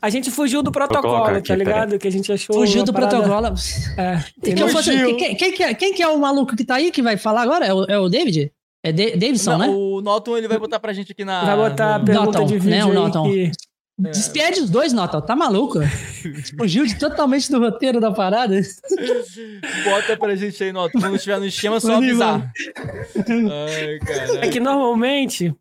A gente fugiu do protocolo, aqui, tá peraí. ligado? Que a gente achou. Fugiu do parada- protocolo. É, Quem que, fosse- quem, quem que é, quem que é o maluco que tá aí que vai falar agora? É o, é o David? É De, Davidson, Não, né? O Noton ele vai botar pra gente aqui na. Vai botar a pergunta Notam, de vídeo né, o aí Notam. que... Despede os dois, Nota. Tá maluco? Fugiu de, totalmente do roteiro da parada. Bota pra gente aí, Noton. Quando estiver no esquema, é só avisar. Ai, É que normalmente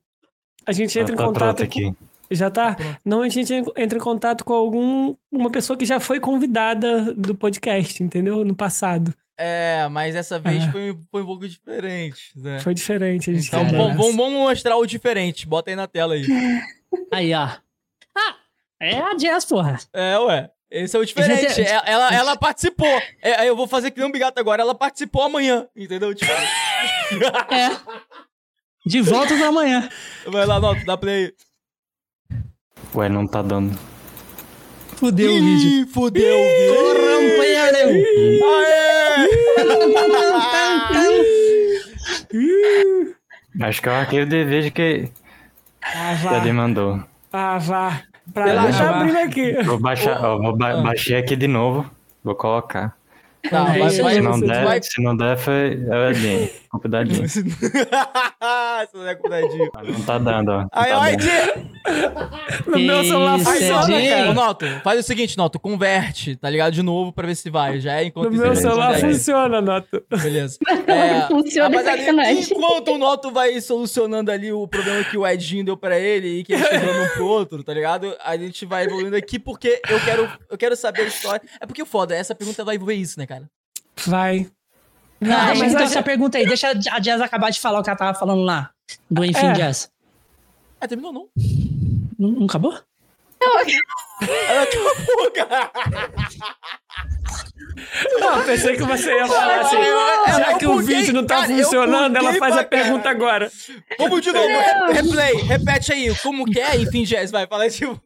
a gente entra em tá contato. pronto aqui. Já tá? Pronto. Normalmente a gente entra em contato com algum uma pessoa que já foi convidada do podcast, entendeu? No passado. É, mas essa vez É. foi, foi um pouco diferente, né? Foi diferente. A gente Então, teve bom, vamos, vamos mostrar o diferente. Bota aí na tela aí. Aí, ó. Ah, é a Jazz, porra. É, ué. Esse é o diferente. É, ela, ela participou. É, eu vou fazer que nem um bigato agora. Ela participou amanhã, entendeu? Tipo... é. De volta amanhã. Vai lá, Noto, dá play. Ué, não tá dando. Fudeu Ih, o vídeo. Fudeu o vídeo. Aê! Acho que é aquele dever de que. Ah, vá. Ele mandou. Ah, vá. Pra lá, já abrindo aqui. Vou baixar, ó, vou ba ah. baixei aqui de novo. Vou colocar. Tá, vai, vai, se, não der, vai... se não der, foi é o Edinho. Culpa da Edinho. se não é culpa da Edinho. Não tá dando, ó. Aí, ó, Edinho! No meu celular funciona, cara. Noto, faz o seguinte, Noto, converte, tá ligado? De novo pra ver se vai. Já é enquanto No meu celular funciona, Noto. Beleza. É, funciona ali, Enquanto o Noto vai solucionando ali o problema que o Edinho deu pra ele e que ele chegou um pro outro, tá ligado? A gente vai evoluindo aqui porque eu quero, eu quero saber a história. É porque o foda, essa pergunta vai envolver isso, né, cara? Vai. Não, ah, mas então essa pergunta aí, deixa a Jazz acabar de falar o que ela tava falando lá. Do Enfim é. Jazz. Ah, terminou não? Não, não acabou? Não, ela acabou, cara. Pensei que você ia falar assim. Já que o vídeo não tá cara, funcionando, ela faz a pergunta cara. agora. Vamos de novo, replay, repete aí. Como que é? Enfim, Jess, vai, fala tipo.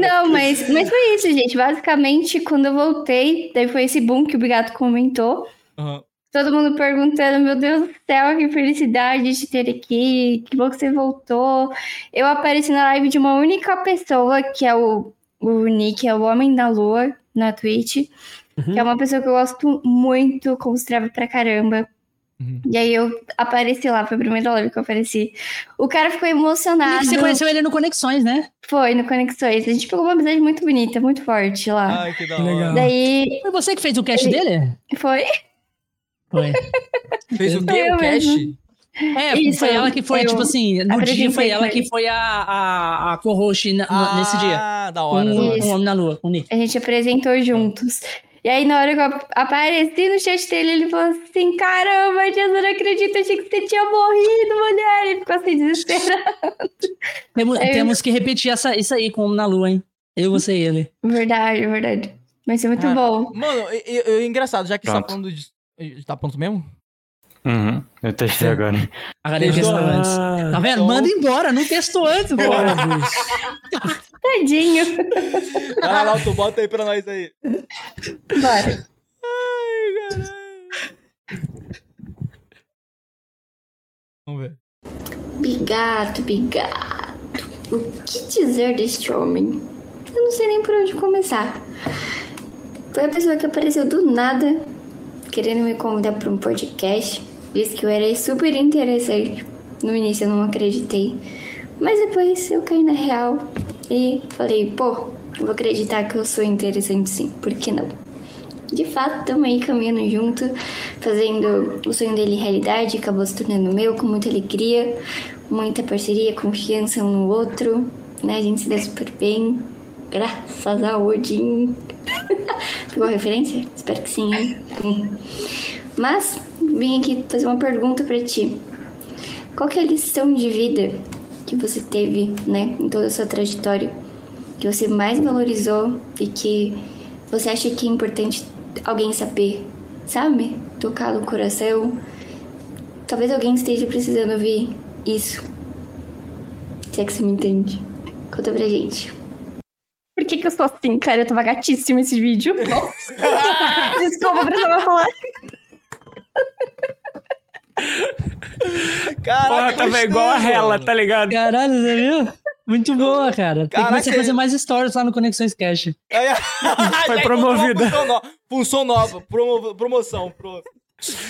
Não, mas, mas foi isso, gente. Basicamente, quando eu voltei, daí foi esse boom que o Bigato comentou. Uhum. Todo mundo perguntando, meu Deus do céu, que felicidade de ter aqui, que bom que você voltou. Eu apareci na live de uma única pessoa, que é o, o Nick, é o Homem da Lua, na Twitch. Uhum. Que é uma pessoa que eu gosto muito, considerável pra caramba. Uhum. E aí eu apareci lá, foi a primeira live que eu apareci. O cara ficou emocionado. E você conheceu ele no Conexões, né? Foi, no Conexões. A gente pegou uma amizade muito bonita, muito forte lá. Ai, que da hora. Legal. Daí... Foi você que fez o cast ele... dele? Foi. Foi. Fez o quê? O cast? É, Isso, foi ela que foi, tipo assim, no dia foi ela que foi a, a, a co-host ah, nesse dia. Ah, da hora. Com, o Homem na Lua, com o Nick. A gente apresentou juntos. E aí, na hora que eu apareci no chat dele, ele falou assim: Caramba, Dias, eu não acredito, achei que você tinha morrido, mulher. Ele ficou assim, desesperado. Temos, aí, temos que repetir essa, isso aí com na Lua, hein? Eu, você e ele. Verdade, verdade. Vai ser muito ah, bom. Mano, é engraçado, já que Pronto. você tá falando de. Tá pronto mesmo? Uhum, eu testei agora. A galera testou antes. Tá vendo? Manda embora, não testou antes, porra. Tadinho. Vai lá, tu bota aí pra nós aí. Bora. Ai, caralho. Vamos ver. Bigato, bigato. O que dizer deste homem? Eu não sei nem por onde começar. Foi a pessoa que apareceu do nada, querendo me convidar para um podcast. Disse que eu era super interessante. No início eu não acreditei. Mas depois eu caí na real e falei, pô, vou acreditar que eu sou interessante sim, por que não? De fato, estamos aí caminhando junto, fazendo o sonho dele realidade, acabou se tornando meu com muita alegria, muita parceria, confiança um no outro, né? A gente se dá super bem, graças a Odin. Pegou referência? Espero que sim, hein? Mas, vim aqui fazer uma pergunta para ti. Qual que é a lição de vida que você teve, né, em toda a sua trajetória, que você mais valorizou e que você acha que é importante alguém saber, sabe? Tocar no coração. Talvez alguém esteja precisando ouvir isso. Se é que você me entende. Conta pra gente. Por que, que eu sou assim, cara? Eu tava gatíssimo esse vídeo. Desculpa, precisava falar. Caraca, Porra, tava igual a tá ligado? Caralho, você viu? Muito boa, cara. Tem que começar a fazer mais stories lá no Conexões Cash. É, Foi promovida. Função nova, promo, promoção. Pro...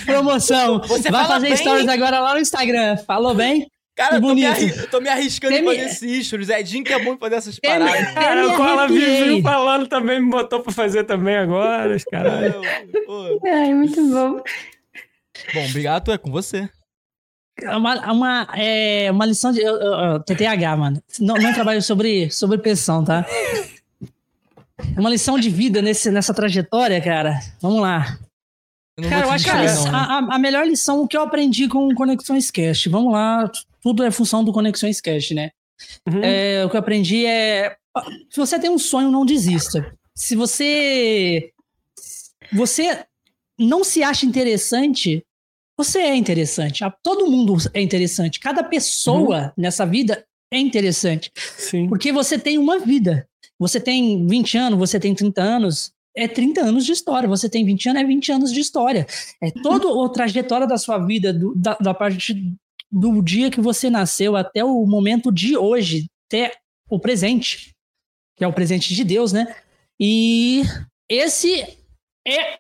Promoção. Você Vai fazer bem? stories agora lá no Instagram. Falou bem? Cara, eu tô, me, eu tô me arriscando em fazer esses stories. É Edinho que é muito fazer essas paradas. Cara, o Cola vizinho falando também me botou pra fazer também agora, caralho. Ai, muito bom. Bom, obrigado, é com você. É uma, uma, é uma lição de. Eu, eu, TTH, mano. Não, não trabalho sobre, sobre pressão, tá? É uma lição de vida nesse, nessa trajetória, cara. Vamos lá. Eu cara, eu acho que a, a, a, melhor lição que eu aprendi com Conexões Cast. Vamos lá, tudo é função do Conexões Cast, né? Uhum. É, o que eu aprendi é. Se você tem um sonho, não desista. se você você não se acha interessante, você é interessante. Todo mundo é interessante. Cada pessoa uhum. nessa vida é interessante. Sim. Porque você tem uma vida. Você tem 20 anos, você tem 30 anos, é 30 anos de história. Você tem 20 anos, é 20 anos de história. É toda a trajetória da sua vida, do, da, da parte do dia que você nasceu até o momento de hoje, até o presente, que é o presente de Deus, né? E esse é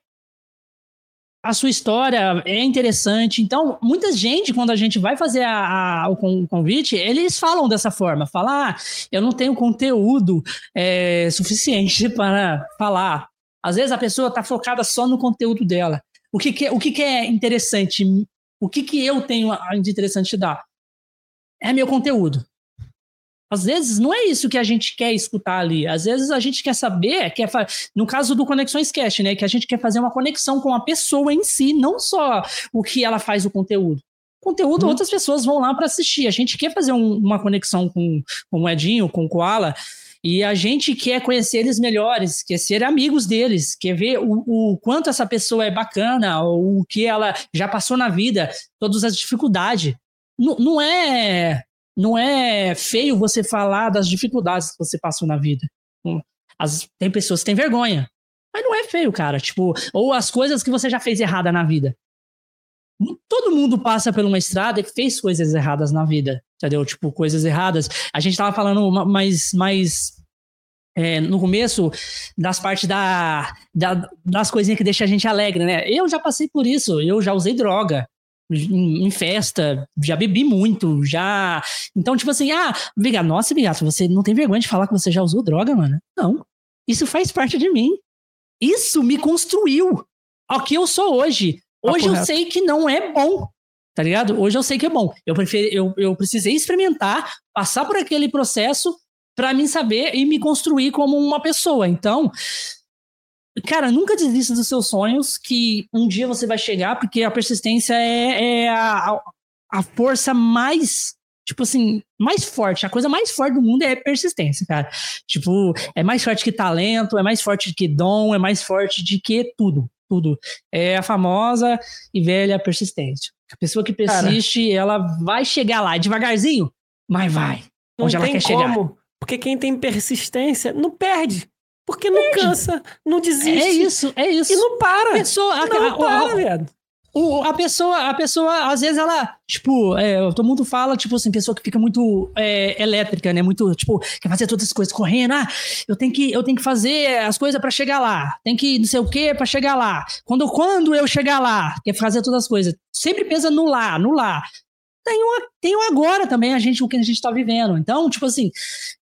a sua história é interessante. Então, muita gente, quando a gente vai fazer a, a, o convite, eles falam dessa forma: falar, ah, eu não tenho conteúdo é, suficiente para falar. Às vezes a pessoa está focada só no conteúdo dela. O que, que, o que, que é interessante? O que, que eu tenho de interessante te dar? É meu conteúdo. Às vezes não é isso que a gente quer escutar ali. Às vezes a gente quer saber, quer no caso do Conexões Cast, né, que a gente quer fazer uma conexão com a pessoa em si, não só o que ela faz o conteúdo. O conteúdo hum. outras pessoas vão lá para assistir. A gente quer fazer um, uma conexão com, com o Edinho, com o Koala, e a gente quer conhecer eles melhores, quer ser amigos deles, quer ver o, o quanto essa pessoa é bacana, o que ela já passou na vida, todas as dificuldades. N não é não é feio você falar das dificuldades que você passou na vida. As, tem pessoas que têm vergonha. Mas não é feio, cara. Tipo, ou as coisas que você já fez errada na vida. Todo mundo passa por uma estrada e fez coisas erradas na vida. Entendeu? Tipo, coisas erradas. A gente tava falando mais, mais é, no começo das partes da, da, das coisinhas que deixam a gente alegre, né? Eu já passei por isso. Eu já usei droga em, festa, já bebi muito, já. Então, tipo assim, ah, Vigato, nossa, Vigato, você não tem vergonha de falar que você já usou droga, mano? Não. Isso faz parte de mim. Isso me construiu ao que eu sou hoje. Hoje eu sei que não é bom. Tá ligado? Hoje eu sei que é bom. Eu, preferi, eu, eu precisei experimentar, passar por aquele processo para mim saber e me construir como uma pessoa. Então, Cara, nunca desista dos seus sonhos, que um dia você vai chegar, porque a persistência é, é a, a força mais tipo assim, mais forte, a coisa mais forte do mundo é persistência, cara. Tipo, é mais forte que talento, é mais forte que dom, é mais forte de que tudo, tudo. É a famosa e velha persistência. A pessoa que persiste, cara, ela vai chegar lá devagarzinho, mas vai. Onde ela quer como, chegar. Porque quem tem persistência não perde. Porque não cansa, não desiste. É isso, é isso. E não para. A pessoa, a, não a, para, viado. O, a pessoa, a pessoa, às vezes ela, tipo, é, todo mundo fala, tipo assim, pessoa que fica muito é, elétrica, né? Muito, tipo, quer fazer todas as coisas correndo. Ah, eu tenho que, eu tenho que fazer as coisas para chegar lá. Tem que não sei o que para chegar lá. Quando, quando eu chegar lá, quer fazer todas as coisas. Sempre pensa no lá, no lá. Tem o, tem o agora também, a gente, o que a gente tá vivendo. Então, tipo assim,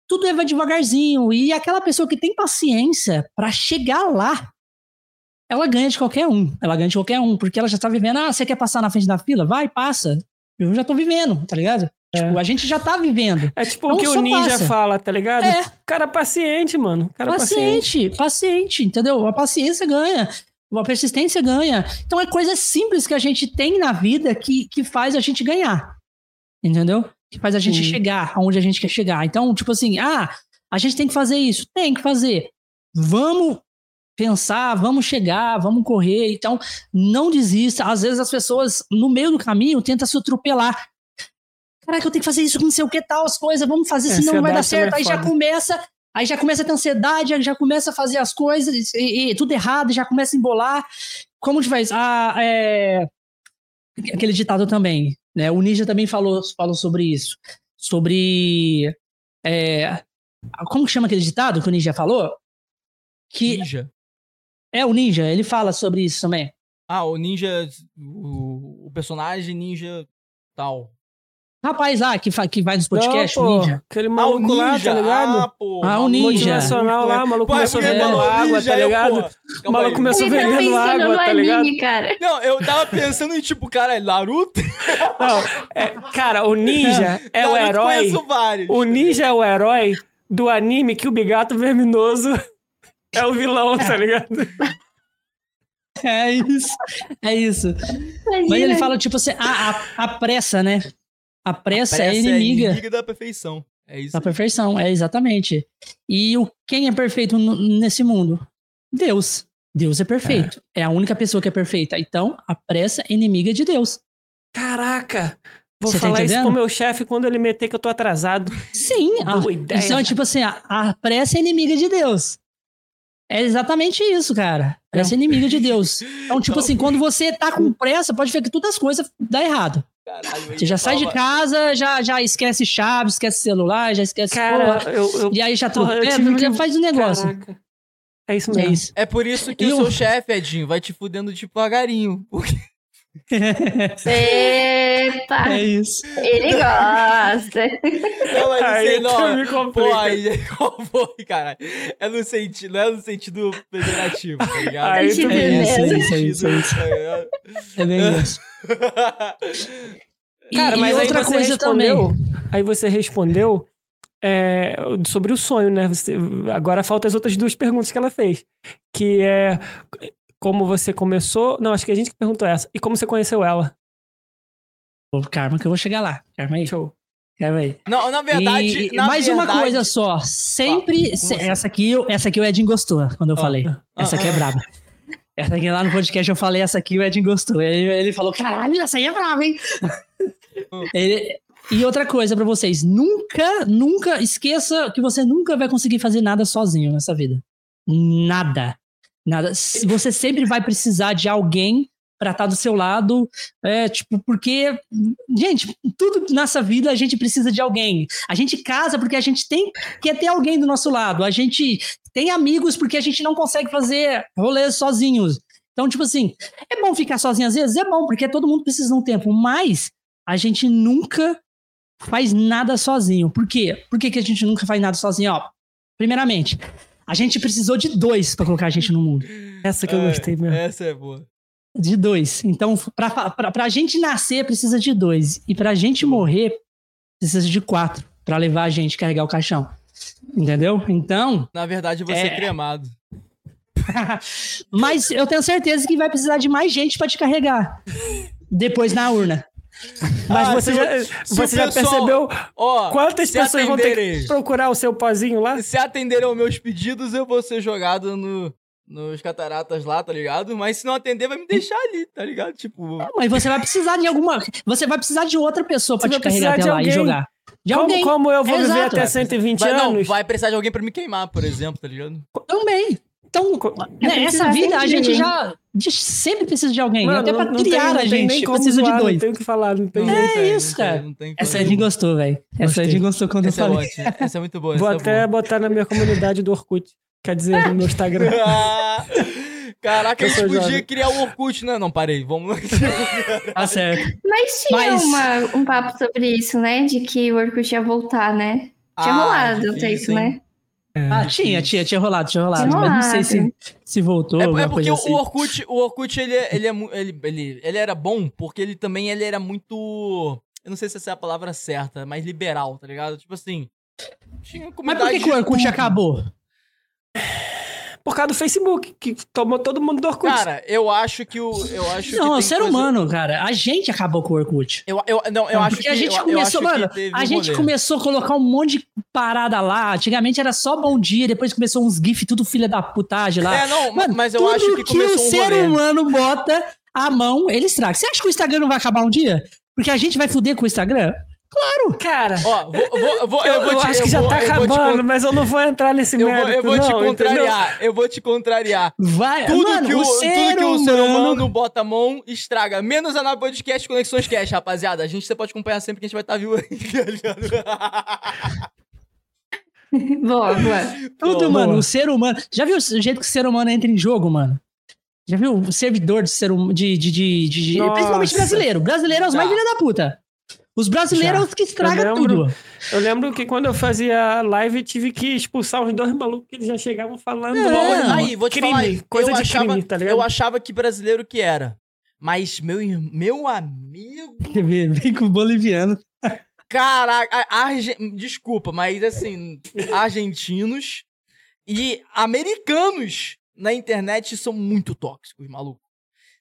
tudo vai devagarzinho. E aquela pessoa que tem paciência para chegar lá, ela ganha de qualquer um. Ela ganha de qualquer um, porque ela já tá vivendo. Ah, você quer passar na frente da fila? Vai, passa. Eu já tô vivendo, tá ligado? É. Tipo, a gente já tá vivendo. É tipo então, o que o ninja passa. fala, tá ligado? É. Cara paciente, mano. Cara paciente, paciente, paciente, entendeu? A paciência ganha. A persistência ganha. Então é coisa simples que a gente tem na vida que, que faz a gente ganhar. Entendeu? que faz a gente uhum. chegar aonde a gente quer chegar. Então, tipo assim, ah, a gente tem que fazer isso, tem que fazer. Vamos pensar, vamos chegar, vamos correr. Então, não desista. Às vezes as pessoas, no meio do caminho, tentam se atropelar. Caraca, eu tenho que fazer isso, não sei o que tal, as coisas, vamos fazer, é, senão não vai dar certo. Aí já começa, aí já começa a ter ansiedade, já começa a fazer as coisas, e, e tudo errado, já começa a embolar. Como que faz? Ah, é... Aquele ditado também. Né? O Ninja também falou, falou sobre isso. Sobre. É, como chama aquele ditado que o Ninja falou? Que, ninja. É, o Ninja, ele fala sobre isso também. Ah, o Ninja. O, o personagem Ninja tal. Rapaz lá, que, que vai nos podcasts, o Ninja. Aquele maluco ah, lá, tá ligado? Ah, pô, ah o Ninja. Motivacional lá, o maluco pô, começou vendendo água, tá ligado? O maluco começou vendendo água, tá ligado? Anime, cara. Não, eu tava pensando em tipo, cara, é Naruto? Não, é, cara, o Ninja é o herói. Vários. O Ninja é o herói do anime que o Bigato Verminoso é o vilão, tá ligado? É isso, é isso. Imagina. Mas ele fala, tipo assim, a, a, a pressa, né? A pressa, a pressa é, inimiga. é inimiga da perfeição. É isso. Da perfeição, é exatamente. E o, quem é perfeito nesse mundo? Deus. Deus é perfeito. É. é a única pessoa que é perfeita. Então, a pressa é inimiga de Deus. Caraca! Vou Você tá falar tá isso pro meu chefe quando ele meter que eu tô atrasado. Sim, a, ideia. Então, tipo assim, a, a pressa é inimiga de Deus. É exatamente isso, cara. Pressa é inimiga de Deus. Então, tipo assim, quando você tá com pressa, pode ver que todas as coisas dão errado. Caralho, você já sai de casa, já, já esquece chave, esquece celular, já esquece. Cara, porra, eu, eu, e aí já porra, troca, já faz o um negócio. Caraca. É isso mesmo. É, isso. é por isso que e o seu chefe, Edinho, vai te fudendo devagarinho. Porque... Epa! É isso. Ele gosta. Não, mas aí, não, me pô, aí, qual foi, cara? É no sentido, não é no sentido pejorativo, tá ligado? Aí é, isso, é isso, é isso, é isso. É bem isso. Cara, mas outra aí coisa respondeu, também. Aí você respondeu é, sobre o sonho, né? Você, agora falta as outras duas perguntas que ela fez. Que é como você começou. Não, acho que a gente que perguntou essa. E como você conheceu ela? Pô, calma que eu vou chegar lá. Calma aí. Show. Calma aí. Não, na verdade. E, na mais verdade... uma coisa só. Sempre. Ah, essa, aqui, essa aqui o Edinho gostou quando eu ah, falei. Ah, essa aqui é braba. Essa aqui lá no podcast eu falei, essa aqui o Edinho gostou. Ele, ele falou: caralho, essa aí é brava, hein? ele, e outra coisa para vocês: nunca, nunca esqueça que você nunca vai conseguir fazer nada sozinho nessa vida. Nada. Nada. Você sempre vai precisar de alguém para estar tá do seu lado, é, tipo, porque, gente, tudo nessa vida a gente precisa de alguém. A gente casa porque a gente tem que ter alguém do nosso lado. A gente tem amigos porque a gente não consegue fazer rolês sozinhos. Então, tipo assim, é bom ficar sozinho às vezes? É bom, porque todo mundo precisa de um tempo, mas a gente nunca faz nada sozinho. Por quê? Por que, que a gente nunca faz nada sozinho? Ó, primeiramente, a gente precisou de dois para colocar a gente no mundo. Essa que eu é, gostei mesmo. Essa é boa. De dois. Então, pra, pra, pra gente nascer, precisa de dois. E pra gente morrer, precisa de quatro. para levar a gente carregar o caixão. Entendeu? Então. Na verdade, você é, é cremado. Mas eu tenho certeza que vai precisar de mais gente para te carregar. Depois na urna. Mas ah, você, já, você já percebeu ó, quantas pessoas vão ter que procurar o seu pozinho lá? Se atenderem aos meus pedidos, eu vou ser jogado no, nos cataratas lá, tá ligado? Mas se não atender, vai me deixar ali, tá ligado? Tipo. É, mas você vai precisar de alguma. Você vai precisar de outra pessoa pra você te carregar até lá alguém. e jogar. De como, alguém. Como eu vou é viver exato. até 120 vai, anos? Não, vai precisar de alguém pra me queimar, por exemplo, tá ligado? Também. Então, né, essa vida a gente já sempre precisa de alguém. Mano, Até pra criar tem, a gente precisa zoar, de dois. Não tem o que falar, não tem É jeito, isso, cara. Não tem, não tem essa a gente gostou, velho. Essa a gente gostou quando essa eu é falei. É essa é muito boa. Vou é até boa. botar na minha comunidade do Orkut. Quer dizer, no meu Instagram. Caraca, a gente podia jovem. criar o Orkut, né? Não, parei, vamos. tá certo. Mas tinha Mas... Uma, um papo sobre isso, né? De que o Orkut ia voltar, né? Tinha ah, rolado até isso, né? É, ah, tinha, tinha, tinha rolado, tinha rolado. Tinha mas não sei se, se voltou. É, é porque assim. o Orkut, o Orkut ele, é, ele, é, ele, ele, ele era bom porque ele também ele era muito. Eu não sei se essa é a palavra certa, mas liberal, tá ligado? Tipo assim. Tinha mas por que, que o Orkut acabou? Por causa do Facebook, que tomou todo mundo do Orkut. Cara, eu acho que o. Eu acho não, o ser coisa... humano, cara. A gente acabou com o Orkut. Eu, eu, não, eu acho porque que. a gente eu, começou, eu mano. A gente rolê. começou a colocar um monte de parada lá. Antigamente era só bom dia, depois começou uns GIF, tudo filha da putagem lá. É, não, mano, mas eu acho que começou que o um ser humano bota a mão, ele estraga. Você acha que o Instagram não vai acabar um dia? Porque a gente vai fuder com o Instagram? Claro! Cara, ó, vou, vou, vou, eu, eu, vou te, acho que já vou, tá acabando, te, mas eu não vou entrar nesse eu mérito, eu vou não, te contrariar, entendeu? eu vou te contrariar. Vai, tudo mano, que o, o tudo que o ser humano... bota a mão, estraga. Menos a na podcast Conexões Cash, rapaziada. A gente você pode acompanhar sempre que a gente vai estar tá vivo aí. boa, boa. Tudo, boa, mano, boa. o ser humano... Já viu o jeito que o ser humano entra em jogo, mano? Já viu o servidor de ser humano, de, de, de, de, principalmente brasileiro. Brasileiro é os mais filha da puta. Os brasileiros Já. que estragam tudo. Eu lembro que quando eu fazia live, tive que expulsar os dois malucos que eles já chegavam falando. É. Aí, vou te crime, falar, coisa de achava, crime, tá ligado? Eu achava que brasileiro que era. Mas meu, meu amigo. Vem com boliviano. Caraca, Arge... desculpa, mas assim, argentinos e americanos na internet são muito tóxicos, maluco.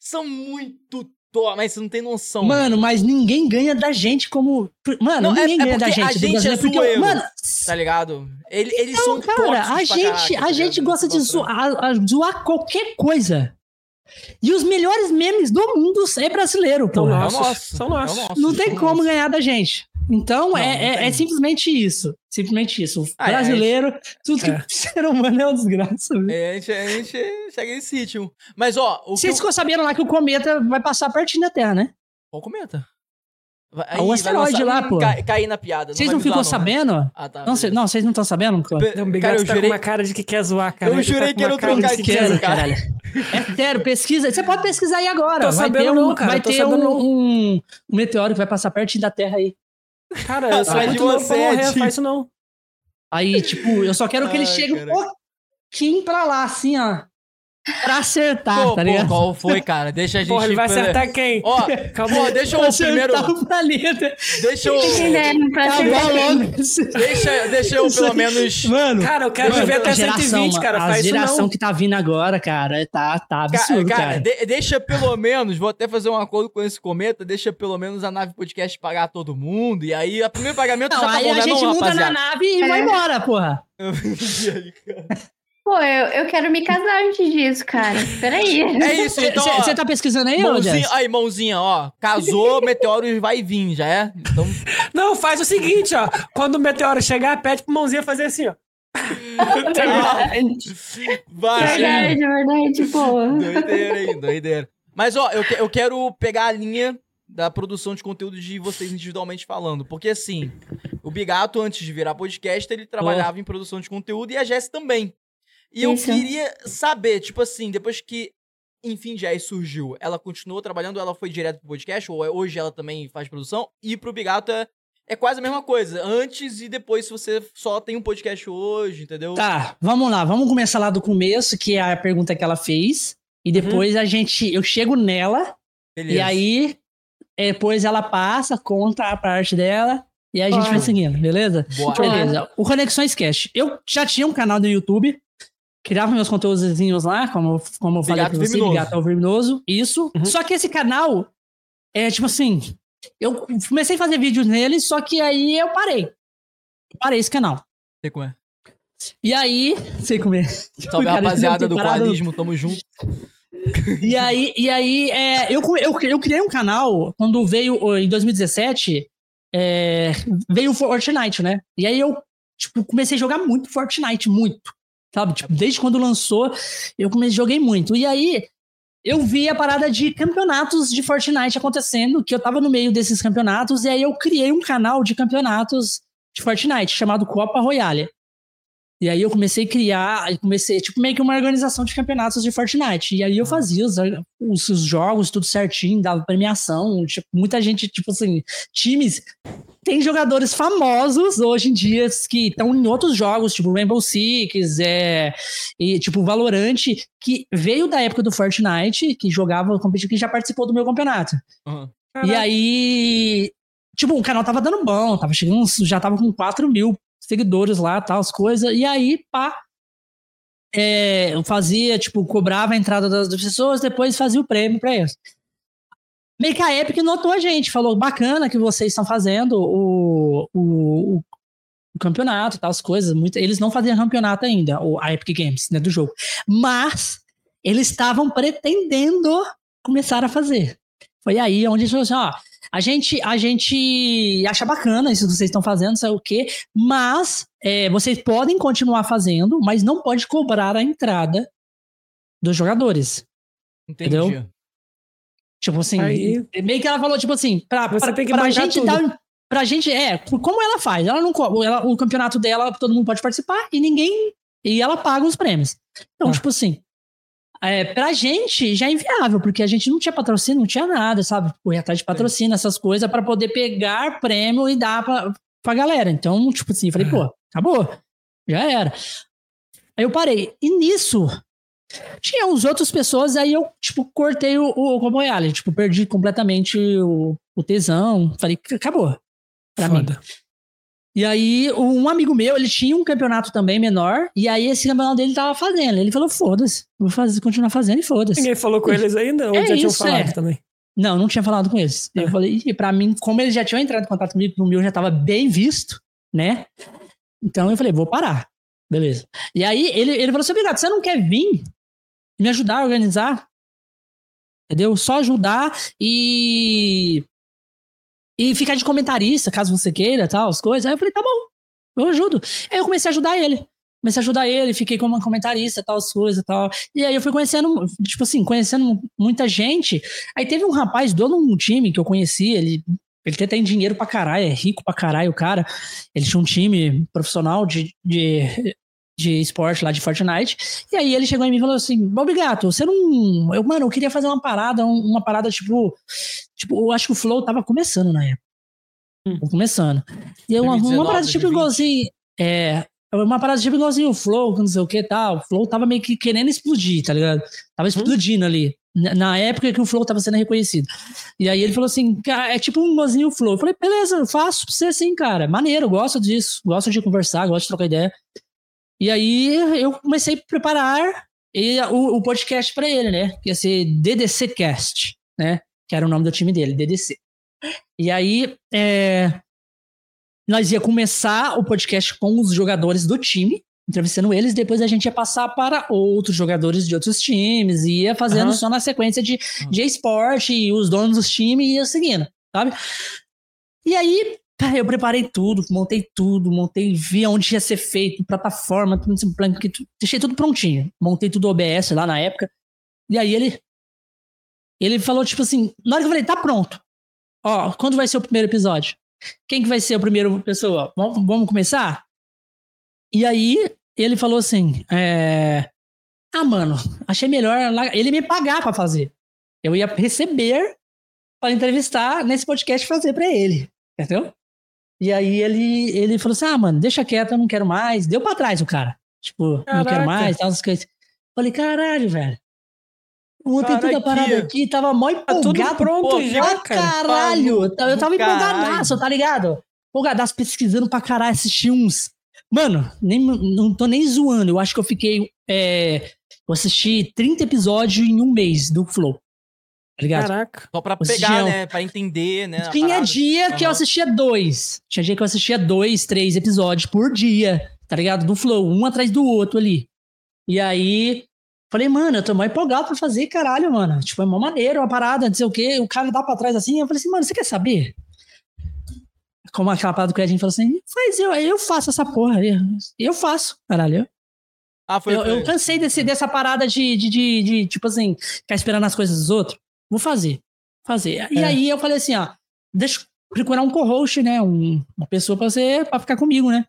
São muito Tô, mas você não tem noção. Mano, mas ninguém ganha da gente como. Mano, Não, é- ninguém é ganha da gente. a gente é brasileiro, porque, zoeiro. Mano, Tá ligado? Ele- Eles Não, são cara, a pra gente, caraca, a tá gente ligado? gosta de zoar, a- zoar qualquer coisa. E os melhores memes do mundo é brasileiro, São pô. É o nossos. nosso. São é nossos. nosso, Não tem é como ganhar da gente. Então Não, é, não é- é simplesmente isso. Simplesmente isso. O Ah, é, brasileiro, tudo que É. ser humano é uma desgraça. É, a gente, a gente chega nesse ritmo. Mas, ó, Vocês eu... sabendo lá que o cometa vai passar pertinho da Terra, né? Qual comenta? Vai, Ah, o asteroide lá, pô. Cai, cair na piada. Vocês não ficou zoar, né? sabendo? Ah, tá. Não, cê- não, vocês não estão sabendo? Cara, Bigato eu tá jurei... com uma cara de que quer zoar, cara. Eu tá jurei com que era uma o cara cara. É sério, pesquisa. Você pode pesquisar aí agora. Tô vai sabendo ter, um, não, cara, vai tô ter sabendo não. um, um, um meteoro que vai passar pertinho da Terra aí. Cara, eu sou muito novo você, pra morrer, Ed. faz isso não. Aí, tipo, eu só quero que ele Ai, chegue um caraca. pouquinho pra lá, assim, ó. Pra acertar, Pô, tá pô, ligado? qual foi, cara? Deixa a gente... Porra, ele vai acertar quem? Ó, Calma pô, deixa eu primeiro... acertar o planeta. Deixa eu... Deixa, deixa eu pelo menos... Mano, Cara, eu quero mano, viver até a geração, 120, cara. A Faz isso geração não. que tá vindo agora, cara, tá, tá absurdo, cara, cara. de- deixa pelo menos, vou até fazer um acordo com esse cometa, deixa pelo menos a nave podcast pagar todo mundo, e aí o primeiro pagamento Não, já tá aí bom, a gente não, muda na nave e vai É. embora, porra. Pô, eu, eu quero me casar antes disso, cara. Peraí. É isso, então, Você tá pesquisando aí, mãozinha, aí, mãozinha, ó, casou, meteoro vai vir, já é? Então, Não, faz o seguinte, ó. Quando o meteoro chegar, pede pro mãozinha fazer assim, ó. vai. Verdade, verdade, boa. Doideira, hein, doideira. Mas, ó, eu, que- eu quero pegar a linha da produção de conteúdo de vocês individualmente falando. Porque, assim, o Bigato, antes de virar podcast, ele trabalhava em produção de conteúdo e a Jess também. E eu Isso. queria saber, tipo assim, depois que, enfim, Jess surgiu, ela continuou trabalhando, ela foi direto pro podcast, ou é- hoje ela também faz produção, e pro Bigato é, é quase a mesma coisa. Antes e depois, se você só tem um podcast hoje, entendeu? Tá, vamos lá, vamos começar lá do começo, que é a pergunta que ela fez. E depois a gente, eu chego nela, Beleza. e aí é, depois ela passa, conta a parte dela, e aí a gente Ah. vai seguindo, beleza? Bora. Beleza. O Conexões Cast. Eu já tinha um canal no YouTube, criava meus conteúdozinhos lá, como, como eu falei pra você, Verminoso. Bigato Verminoso. Isso. Uhum. Só que esse canal é tipo assim. Eu comecei a fazer vídeos nele, só que aí eu parei. Eu parei esse canal. Sei como é. E aí. Sei como é. Salve, Cara, rapaziada do quadrismo, tamo junto. E aí, e aí é, eu, eu, eu criei um canal quando veio em 2017, é, veio o Fortnite, né? E aí eu tipo, comecei a jogar muito Fortnite, muito. Sabe? Tipo, desde quando lançou, eu comecei joguei muito. E aí eu vi a parada de campeonatos de Fortnite acontecendo, que eu tava no meio desses campeonatos, e aí eu criei um canal de campeonatos de Fortnite chamado Copa Royale. E aí eu comecei a criar, comecei, tipo, meio que uma organização de campeonatos de Fortnite. E aí eu fazia os, os, os jogos, tudo certinho, dava premiação. Tipo, muita gente, tipo assim, times. Tem jogadores famosos hoje em dia que estão em outros jogos, tipo Rainbow Six, é, e tipo Valorant, que veio da época do Fortnite, que jogava competitivo, que já participou do meu campeonato. Uhum. E aí, tipo, o canal tava dando bom, tava chegando, já tava com 4 mil seguidores lá, tal, as coisas. E aí, pá, é, fazia, tipo, cobrava a entrada das, pessoas, depois fazia o prêmio pra eles. Meio que a Epic notou a gente, falou, bacana que vocês estão fazendo o, o, o, o campeonato, tal, as coisas. Muito, eles não faziam campeonato ainda, a Epic Games, né, do jogo. Mas eles estavam pretendendo começar a fazer. Foi aí onde a gente falou assim, ó, a gente, a gente acha bacana isso que vocês estão fazendo, sei o quê, mas é, vocês podem continuar fazendo, mas não pode cobrar a entrada dos jogadores. Entendi. Entendeu? Tipo assim, Aí- meio que ela falou, tipo assim, pra, Você pra, tem que pra gente tudo. dar. Pra gente, é, como ela faz? Ela não ela, O campeonato dela, todo mundo pode participar e ninguém. E ela paga os prêmios. Então, Ah. tipo assim. É, pra gente já é inviável, porque a gente não tinha patrocínio, não tinha nada, sabe? Correr atrás de patrocínio, essas coisas, pra poder pegar prêmio e dar pra, pra galera. Então, tipo assim, falei, pô, acabou. Já era. Aí eu parei. E nisso, tinha uns outras pessoas, aí eu, tipo, cortei o, o Combo Royale. Tipo, perdi completamente o, o tesão. Falei, "C- acabou. Pra mim. E aí, um amigo meu, ele tinha um campeonato também menor, e aí esse campeonato dele tava fazendo. Ele falou, foda-se, vou fazer, continuar fazendo e foda-se. Ninguém falou com eles ainda? Ou É já tinham isso, falado é. também? Não, não tinha falado com eles. Eu falei, e pra mim, como eles já tinham entrado em contato comigo, o meu já tava bem visto, né? Então eu falei, vou parar. Beleza. E aí ele, ele falou assim, obrigado, você não quer vir me ajudar a organizar? Entendeu? Só ajudar e. E ficar de comentarista, caso você queira, tal, as coisas. Aí eu falei, tá bom, eu ajudo. Aí eu comecei a ajudar ele. Comecei a ajudar ele, fiquei como comentarista, tal, as coisas tal. E aí eu fui conhecendo, tipo assim, conhecendo muita gente. Aí teve um rapaz, dono de um time que eu conheci, ele ele até tem dinheiro pra caralho, é rico pra caralho o cara. Ele tinha um time profissional de, de, de esporte lá de Fortnite. E aí ele chegou em mim e falou assim: Bob Gato, você não. Eu, mano, eu queria fazer uma parada, uma parada tipo. Tipo, eu acho que o Flow tava começando na época. Hum. Começando. E eu, 2019, uma parada tipo igualzinho. É, uma parada tipo igualzinho o Flow, não sei o que tal. O Flow tava meio que querendo explodir, tá ligado? Tava hum. explodindo hum. ali. Na época que o Flow tava sendo reconhecido. E aí ele falou assim: é tipo um igualzinho o Flow. Eu falei, beleza, eu faço pra você assim, cara. Maneiro, gosto disso. Gosto de conversar, gosto de trocar ideia. E aí eu comecei a preparar o, o podcast para ele, né? Que ia ser DDC Cast, né? Que era o nome do time dele, DDC. E aí é, nós ia começar o podcast com os jogadores do time, entrevistando eles, depois a gente ia passar para outros jogadores de outros times, ia fazendo uhum. só na sequência de, de esporte, e os donos dos times iam seguindo, sabe? E aí, eu preparei tudo, montei tudo, montei, vi onde ia ser feito, plataforma, tudo, deixei tudo prontinho. Montei tudo OBS lá na época. E aí ele ele falou tipo assim, na hora que eu falei, tá pronto. Ó, quando vai ser o primeiro episódio? Quem que vai ser o primeiro pessoa? Vamos, vamos começar? E aí ele falou assim, é... ah, mano, achei melhor ele me pagar para fazer. Eu ia receber para entrevistar nesse podcast fazer para ele, entendeu? E aí ele, ele falou assim: ah, mano, deixa quieto, eu não quero mais. Deu pra trás o cara. Tipo, Caraca. não quero mais, tal, essas coisas. Falei, caralho, velho. Ontem toda a parada aqui, tava mó empolgado. Tá tudo pronto pô, já, cara. Caralho. Eu tava empolgadaço, tá ligado? Empolgadaço, pesquisando pra caralho, assisti uns... Mano, nem, não tô nem zoando. Eu acho que eu fiquei... É, eu assisti 30 episódios em um mês do Flow. Tá ligado? Caraca. Só pra pegar, né? Pra entender, né? Tinha dia uhum. que eu assistia dois. Tinha dia que eu assistia dois, três episódios por dia, tá ligado? Do Flow, um atrás do outro ali. E aí, falei, mano, eu tô mais empolgado pra fazer, caralho, mano. Tipo, é uma maneira, uma parada, não sei o quê. O cara dá pra trás assim. Eu falei assim, mano, você quer saber? Como aquela parada que a gente falou assim, faz eu, eu faço essa porra. Eu, eu faço, caralho. Ah, foi, eu, foi. eu cansei desse, dessa parada de, de, de, de, tipo assim, ficar esperando as coisas dos outros. Vou fazer. Fazer. É. E aí eu falei assim, ó, deixa eu procurar um co-host, né? Um, uma pessoa pra, você, pra ficar comigo, né?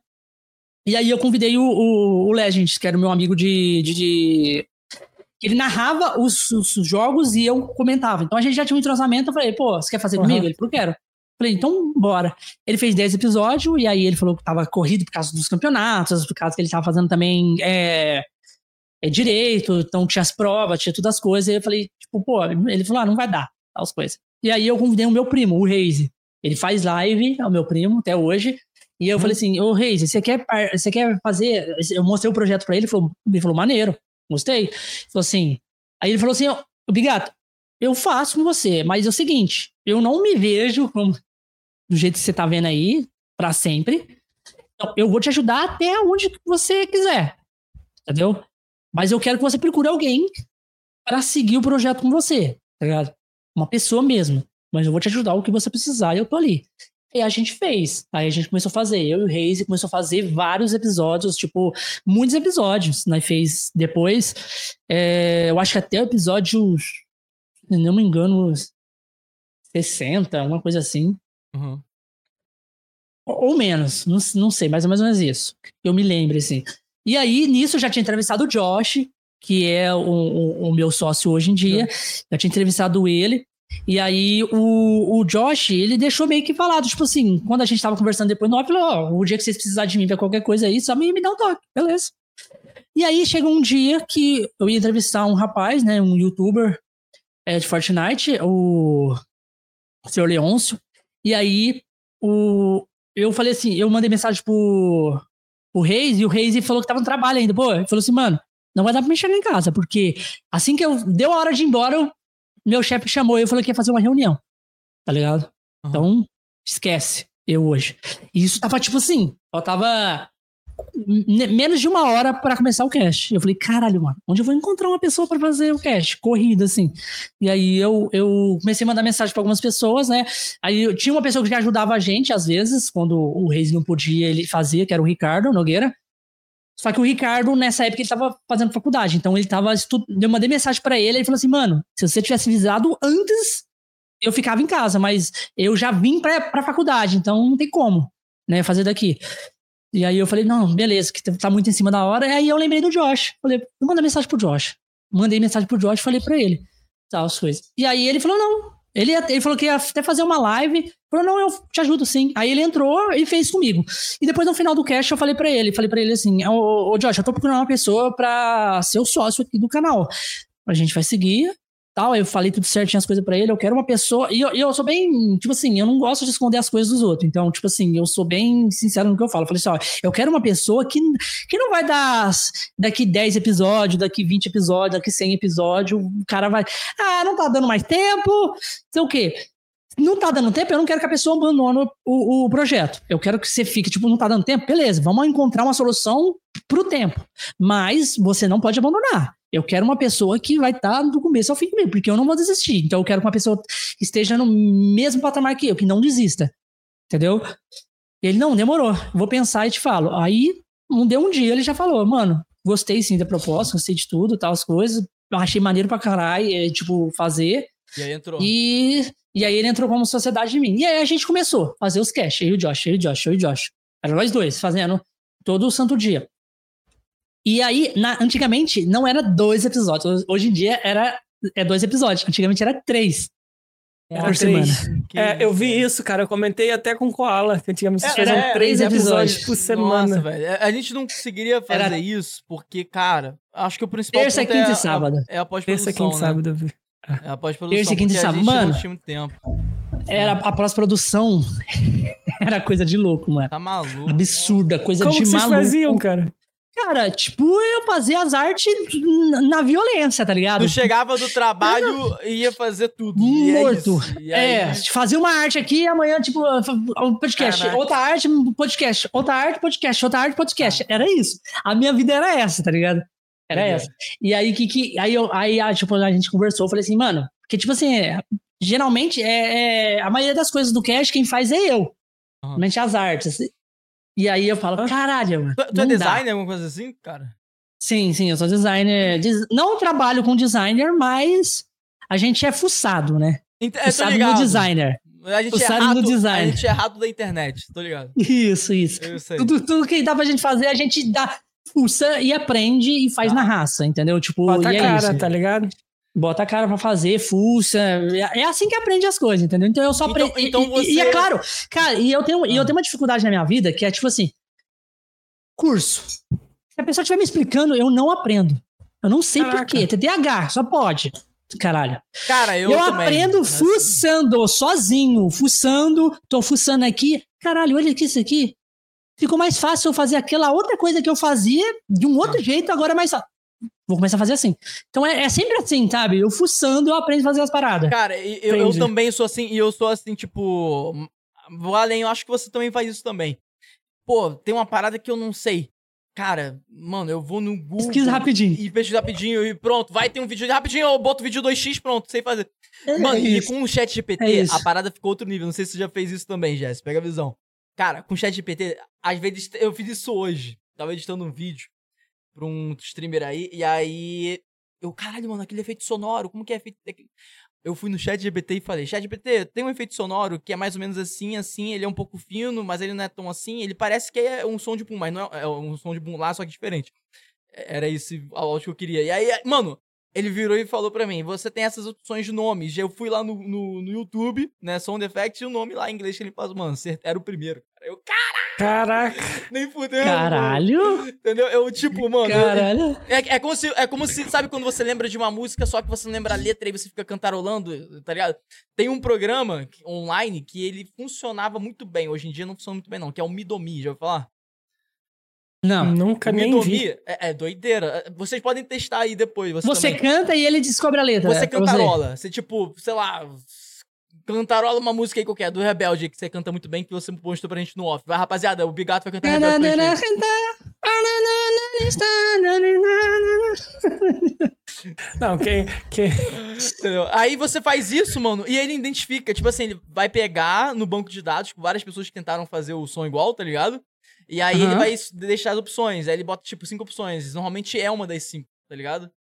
E aí eu convidei o, o, o Legend, que era o meu amigo de. de, de... Ele narrava os, os, jogos e eu comentava. Então a gente já tinha um entrosamento. Eu falei, pô, você quer fazer uhum. comigo? Ele falou, quero. Falei, então bora. Ele fez 10 episódios e aí ele falou que tava corrido por causa dos campeonatos, por causa que ele tava fazendo também é, é direito, então tinha as provas, tinha todas as coisas. E eu falei, tipo, pô, ele falou, ah, não vai dar, as coisas. E aí eu convidei o meu primo, o Reise. Ele faz live, é o meu primo, até hoje. E eu hum. falei assim, ô Reise, você quer, você quer fazer... Eu mostrei o projeto pra ele, ele falou, ele falou maneiro, gostei. Ele falou assim... Aí ele falou assim, ô Bigato, eu faço com você, mas é o seguinte, eu não me vejo como, do jeito que você tá vendo aí, para sempre. Então, eu vou te ajudar até onde você quiser, entendeu? Mas eu quero que você procure alguém para seguir o projeto com você, tá ligado? Uma pessoa mesmo. Mas eu vou te ajudar o que você precisar e eu tô ali. E a gente fez. Aí a gente começou a fazer. Eu e o Reis começou a fazer vários episódios, tipo, muitos episódios. Nós fez depois. É, eu acho que até o episódio, se não me engano, 60, uma coisa assim. Uhum. Ou menos, não, não sei, mais ou menos isso. Eu me lembro, assim. E aí, nisso, eu já tinha entrevistado o Josh, que é o, o, o meu sócio hoje em dia. Já tinha entrevistado ele. E aí o, o Josh, ele deixou meio que falado, tipo assim, quando a gente tava conversando depois no off, falou, ó, oh, o dia que vocês precisarem de mim pra qualquer coisa aí, só me, me dá um toque, beleza. E aí chegou um dia que eu ia entrevistar um rapaz, né, um youtuber é, de Fortnite, o, o Sr. Leôncio, e aí o, eu falei assim, eu mandei mensagem pro, o Reis, e o Reis falou que tava no trabalho ainda. Pô, ele falou assim, mano, não vai dar pra me chegar em casa, porque assim que eu deu a hora de ir embora, eu meu chefe chamou eu e falou que ia fazer uma reunião. Tá ligado? Uhum. Então, esquece eu hoje. E isso tava tipo assim, eu tava menos de uma hora para começar o cast. Eu falei, caralho, mano, onde eu vou encontrar uma pessoa para fazer o cast? Corrida, assim. E aí eu, eu comecei a mandar mensagem para algumas pessoas, né? Aí eu, tinha uma pessoa que ajudava a gente, às vezes, quando o Reis não podia, ele fazia, que era o Ricardo Nogueira. Só que o Ricardo, nessa época, ele tava fazendo faculdade. Então ele tava estudando. Eu mandei mensagem para ele, ele falou assim, mano, se você tivesse avisado antes, eu ficava em casa, mas eu já vim pra, pra faculdade, então não tem como, né, fazer daqui. E aí eu falei, não, beleza, que tá muito em cima da hora. E aí eu lembrei do Josh. Falei, manda mensagem pro Josh. Mandei mensagem pro Josh, falei pra ele. Tal, as coisas. E aí ele falou, não. Ele, ele falou que ia até fazer uma live. Falou, não, eu te ajudo sim. Aí ele entrou e fez comigo. E depois no final do cast eu falei para ele, falei para ele assim, ô, ô Josh, eu tô procurando uma pessoa pra ser o sócio aqui do canal. A gente vai seguir tal. Eu falei tudo certinho as coisas para ele. Eu quero uma pessoa. E eu, eu, sou bem, tipo assim, eu não gosto de esconder as coisas dos outros. Então, tipo assim, eu sou bem sincero no que eu falo. Eu falei assim: ó, eu quero uma pessoa que, que não vai dar daqui 10 episódios, daqui 20 episódios, daqui 100 episódios. O cara vai, ah, não tá dando mais tempo. Então o quê? não tá dando tempo, eu não quero que a pessoa abandone o, o, projeto. Eu quero que você fique, tipo, não tá dando tempo, beleza, vamos encontrar uma solução pro tempo. Mas você não pode abandonar. Eu quero uma pessoa que vai estar tá do começo ao fim comigo, porque eu não vou desistir. Então eu quero que uma pessoa que esteja no mesmo patamar que eu, que não desista. Entendeu? Ele, não, demorou. Vou pensar e te falo. Aí, não deu um dia, ele já falou, mano, gostei sim da proposta, gostei de tudo, tal, as coisas. Achei maneiro pra caralho, é, tipo, fazer. E aí entrou. E, e aí ele entrou como sociedade de mim. E aí a gente começou a fazer os cash. Eu e o Josh, eu e o Josh, eu e o Josh. Era nós dois, fazendo todo o santo dia. E aí, na, antigamente, não era dois episódios. Hoje em dia era é dois episódios. Antigamente era três. Era por três. semana. É, eu vi isso, cara. Eu comentei até com o Koala, que antigamente é, faziam três episódios, episódios por semana. Nossa, velho. É, a gente não conseguiria fazer era... isso, porque, cara, acho que o principal Terça, quinta é e sábado. É a pós-produção, Terça, quinta e né? sábado, eu vi. É a pós-produção. Terça, quinta e sábado. Mano, muito tempo. Era a pós-produção. era coisa de louco, mano. Tá maluco. Absurda, coisa Como de maluco. Como vocês faziam, cara? Cara, tipo, eu fazia as artes na violência, tá ligado? Tu chegava do trabalho e ia fazer tudo. Morto. É, é fazia uma arte aqui amanhã, tipo, um podcast. Caraca. Outra arte, podcast. Outra arte, podcast. Outra arte, podcast. Era isso. A minha vida era essa, tá ligado? Era é. essa. E aí, que, que, aí, eu, aí tipo, a gente conversou, eu falei assim, mano, porque, tipo assim, é, geralmente, é, é, a maioria das coisas do cast, quem faz é eu. Uhum. as artes. E aí eu falo, caralho, mano. Tu, tu é designer, alguma coisa assim, cara? Sim, sim, eu sou designer. Não trabalho com designer, mas a gente é fuçado, né? Ent é, fuçado no designer. A gente, é rato, no design. a gente é rato da internet, tô ligado? Isso, isso. Tudo, tudo que dá pra gente fazer, a gente dá, fuça e aprende e faz ah. na raça, entendeu? Tipo, Bota a é cara, isso. tá ligado? Bota a cara pra fazer, fuça. É assim que aprende as coisas, entendeu? Então eu só então, aprendo. Então, você... e, e, é claro, cara, e eu tenho, ah. e eu ah. tenho uma dificuldade na minha vida que é tipo assim: curso. Se a pessoa estiver me explicando, eu não aprendo. Eu não sei por quê. TDAH, só pode. Caralho. Cara, eu, eu também, aprendo mas... fuçando, sozinho, fuçando, tô fuçando aqui. Caralho, olha aqui isso aqui. Ficou mais fácil eu fazer aquela outra coisa que eu fazia de um outro jeito, agora é mais fácil. Vou começar a fazer assim. Então é, é, sempre assim, sabe? Eu fuçando, eu aprendo a fazer as paradas. Cara, eu, eu também sou assim, e eu sou assim, tipo. Vou além, eu acho que você também faz isso também. Pô, tem uma parada que eu não sei. Cara, mano, eu vou no Google. Pesquisa rapidinho. E pesquisa rapidinho e pronto. Vai ter um vídeo rapidinho, eu boto o vídeo 2x, pronto, sei fazer. É mano, isso. e com o chat GPT, é a parada ficou outro nível. Não sei se você já fez isso também, Jess. Pega a visão. Cara, com o chat GPT, às vezes eu fiz isso hoje. Tava editando um vídeo pra um streamer aí, e aí. Eu, caralho, mano, aquele efeito sonoro, como que é feito? eu fui no chat GPT e falei, chat GPT, tem um efeito sonoro que é mais ou menos assim, assim, ele é um pouco fino, mas ele não é tão assim, ele parece que é um som de boom, mas não é, é um som de boom lá, só que diferente. Era esse áudio que eu queria. E aí, mano, ele virou e falou para mim, você tem essas opções de nomes. Eu fui lá no, no, no YouTube, né, Sound Effects, e o nome lá em inglês que ele faz, mano, era o primeiro. Eu, caralho! Caraca! Nem fudeu. Caralho! Mano. Entendeu? Eu, tipo, mano. Caralho! É, é, como se, é como se, sabe quando você lembra de uma música, só que você não lembra a letra e você fica cantarolando, tá ligado? Tem um programa online que ele funcionava muito bem. Hoje em dia não funciona muito bem, não, que é o Midomi, já vou falar? Não. Nunca o nem Midomi vi. É, é doideira. Vocês podem testar aí depois. Você, Você canta e ele descobre a letra. Você é pra você. cantarola. Você, tipo, sei lá, cantarola uma música aí qualquer, do Rebelde, que você canta muito bem, que você mostrou pra gente no off. Vai, rapaziada, o Bigato vai cantar Rebelde pra gente. Não, quem. quem... Entendeu? Aí você faz isso, mano, e ele identifica, tipo assim, ele vai pegar no banco de dados com várias pessoas que tentaram fazer o som igual, tá ligado? E aí ele Aham. vai deixar as opções. Aí ele bota, tipo, cinco opções. Normalmente é uma das cinco, tá ligado?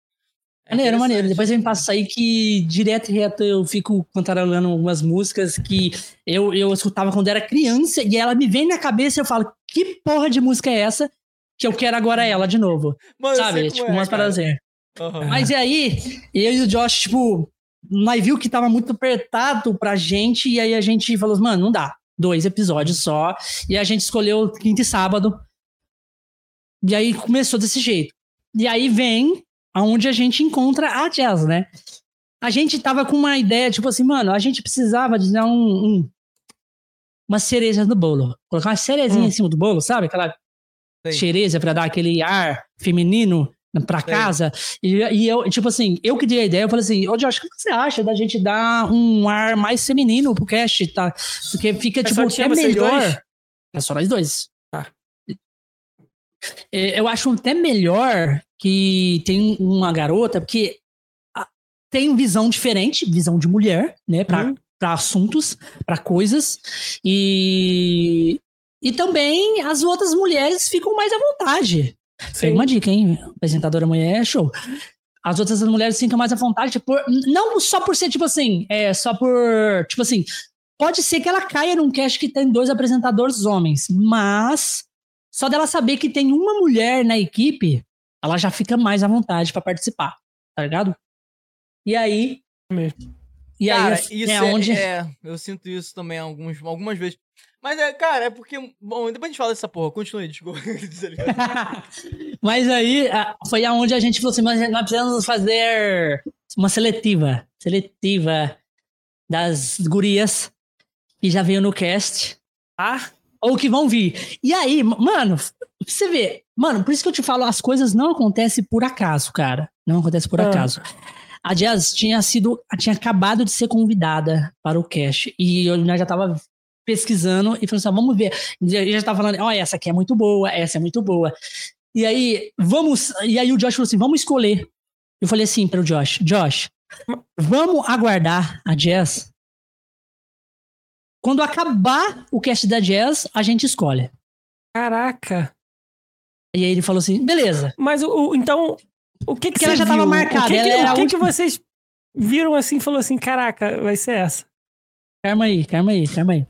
É Maneiro, maneiro. Depois você me passa isso aí que direto e reto eu fico cantarolando algumas músicas que eu, eu escutava quando era criança e ela me vem na cabeça e eu falo, que porra de música é essa que eu quero agora ela de novo? Mano, eu Sabe? Tipo, é, umas paradas assim. Aham. Mas e aí, eu e o Josh, tipo, nós viu que tava muito apertado pra gente, e aí a gente falou, mano, não dá. Dois episódios só. E a gente escolheu quinta e sábado. E aí começou desse jeito. E aí vem aonde a gente encontra a Jazz, né? A gente tava com uma ideia, tipo assim, mano, a gente precisava de dar um, um uma cereja no bolo. Colocar uma cerezinha Hum. em cima do bolo, sabe? Aquela Sei. cereza pra dar aquele ar feminino pra Sei. casa. E, e eu, tipo assim, eu que dei a ideia, eu falei assim, ô Josh, o que você acha da gente dar um ar mais feminino pro cast, tá? Porque fica, É tipo, até melhor. É só nós dois. Ah. É, Eu acho até melhor que tem uma garota, porque tem visão diferente, visão de mulher, né, pra, Hum. pra assuntos, pra coisas, e, e também as outras mulheres ficam mais à vontade. Pega uma dica, hein? Apresentadora mulher é show. As outras mulheres ficam mais à vontade, por, não só por ser, tipo assim, é só por, tipo assim, pode ser que ela caia num cast que tem dois apresentadores homens, mas só dela saber que tem uma mulher na equipe, ela já fica mais à vontade pra participar, tá ligado? E aí. Mesmo. E cara, aí isso é, é, onde. é, eu sinto isso também alguns, algumas vezes. Mas é, cara, é porque. Bom, depois a gente fala dessa porra, continue, desculpa. Tá? Mas aí a- foi aonde a gente falou assim: mas nós precisamos fazer uma seletiva. Seletiva das gurias que já veio no cast. Ah, ou que vão vir. E aí, mano, você vê, mano, por isso que eu te falo, as coisas não acontecem por acaso, cara. Não acontece por Ah. acaso. A Jazz tinha sido, tinha acabado de ser convidada para o cast e eu já tava pesquisando e falando assim, ah, vamos ver. E eu já tava falando, ó, essa aqui é muito boa, essa é muito boa. E aí, vamos, e aí o Josh falou assim, vamos escolher. Eu falei assim para o Josh, Josh, vamos aguardar a Jazz quando acabar o cast da Jazz, a gente escolhe. caraca. E aí ele falou assim: beleza. Mas o, o- então, o que que Porque você ela já viu? tava marcada, O que, que, ela era a o que, última- que vocês viram assim e falou assim, caraca, vai ser essa? Calma aí, calma aí, calma aí.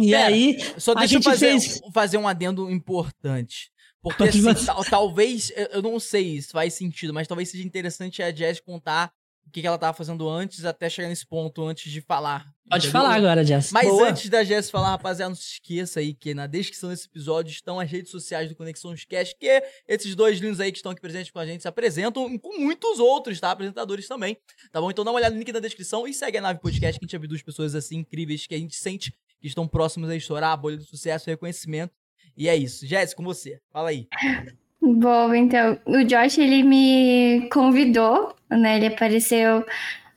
E Pera, aí, Só A deixa eu gente fazer, fez- fazer um adendo importante. Porque assim, tal- talvez, eu, não sei se faz sentido, mas talvez seja interessante a Jazz contar que, que ela tava fazendo antes, até chegar nesse ponto, antes de falar. pode entendeu? falar agora, Jess. Mas Boa. antes da Jess falar, rapaziada, não se esqueça aí que na descrição desse episódio estão as redes sociais do Conexões Cast, que esses dois lindos aí que estão aqui presentes com a gente se apresentam, com muitos outros, tá? Apresentadores também, tá bom? Então dá uma olhada no link na descrição e segue a Nave Podcast, que a gente abre duas pessoas assim incríveis que a gente sente que estão próximos a estourar a bolha do sucesso e reconhecimento. E é isso. Jess, com você. Fala aí. Bom, então, o Josh, ele me convidou, né? Ele apareceu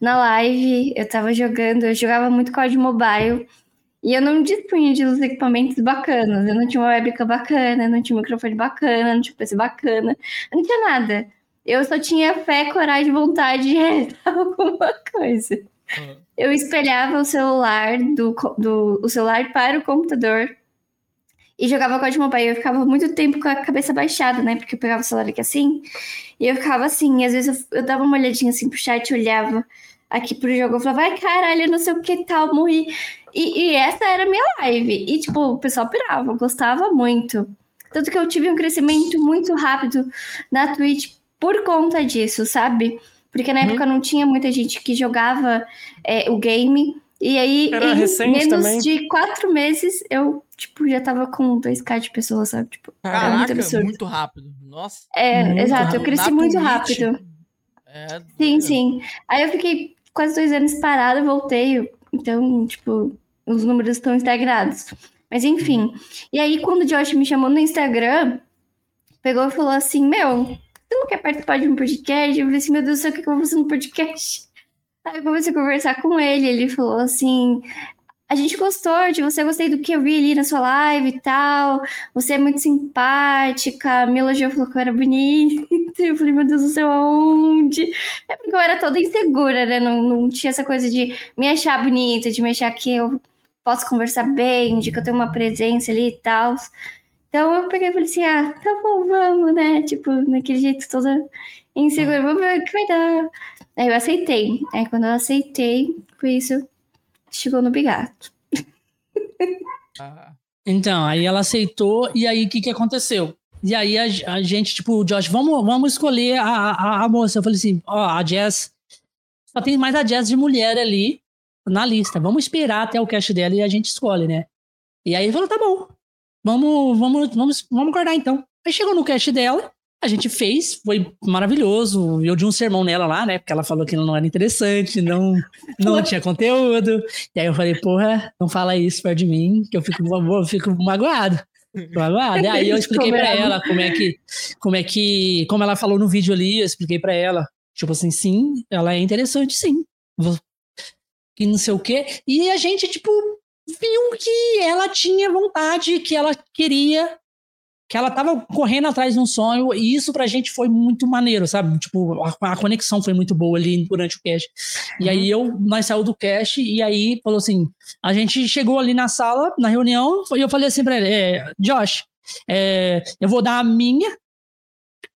na live, eu tava jogando, eu jogava muito COD Mobile, e eu não dispunha de uns equipamentos bacanas, eu não tinha uma webcam bacana, não tinha um microfone bacana, não tinha um PC bacana, não tinha nada. Eu só tinha fé, coragem, vontade de realizar alguma coisa. Eu espelhava o celular do, do o celular para o computador e jogava COD Mobile. Eu ficava muito tempo com a cabeça baixada, né? Porque eu pegava o celular aqui assim e eu ficava assim. E às vezes eu, eu dava uma olhadinha assim pro chat, olhava aqui pro jogo, eu falava, ai caralho, não sei o que tal, morri. E, e essa era a minha live. E tipo, o pessoal pirava, gostava muito. Tanto que eu tive um crescimento muito rápido na Twitch por conta disso, sabe? Porque na Uhum. época não tinha muita gente que jogava é, o game. E aí, Era em recente menos também. de quatro meses, eu, tipo, já tava com 2k de pessoas, sabe? Tipo, Caraca, muito absurdo. muito rápido. Nossa. é, exato, eu rápido. cresci Na muito rápido. É, Sim, sim. Aí eu fiquei quase dois anos parada, voltei. Então, tipo, os números estão estagnados. Mas enfim. E aí, quando o Josh me chamou no Instagram, pegou e falou assim: Meu, você não quer participar de um podcast? Eu falei assim: Meu Deus do céu, o que eu vou fazer no podcast? Aí eu comecei a conversar com ele. Ele falou assim: a gente gostou de você, gostei do que eu vi ali na sua live e tal. Você é muito simpática. Me elogiou, falou que eu era bonita. Eu falei, meu Deus do céu, aonde? É porque eu era toda insegura, né? Não, não tinha essa coisa de me achar bonita, de me achar que eu posso conversar bem, de que eu tenho uma presença ali e tal. Então eu peguei e falei assim: ah, tá bom, vamos, né? Tipo, naquele jeito toda insegura, vamos ver o que vai dar. Aí eu aceitei. Aí quando eu aceitei, foi isso chegou no bigato. Ah. Então, aí ela aceitou, e aí o que, que aconteceu? E aí a, a, gente, tipo, o Josh, vamos, vamos escolher a, a, a moça. Eu falei assim, ó, a Jess, só tem mais a Jess de mulher ali na lista. Vamos esperar até o cast dela e a gente escolhe, né? E aí ele falou, tá bom, vamos, vamos, vamos, vamos guardar então. Aí chegou no cast dela, a gente fez, foi maravilhoso. Eu de um sermão nela lá, né? Porque ela falou que não era interessante, não, não tinha conteúdo. E aí eu falei, porra, não fala isso perto de mim, que eu fico, eu fico magoado. Magoado. Aí eu expliquei para ela como é que, como é que, como ela falou no vídeo ali, eu expliquei para ela, tipo assim, sim, ela é interessante, sim. Que não sei o quê. E a gente, tipo, viu que ela tinha vontade, que ela queria que ela tava correndo atrás de um sonho, e isso pra gente foi muito maneiro, sabe? Tipo, a, a conexão foi muito boa ali durante o cast. E uhum. aí eu, nós saiu do cast, e aí falou assim: a gente chegou ali na sala, na reunião, e eu falei assim pra ele: é, Josh, é, eu vou dar a minha,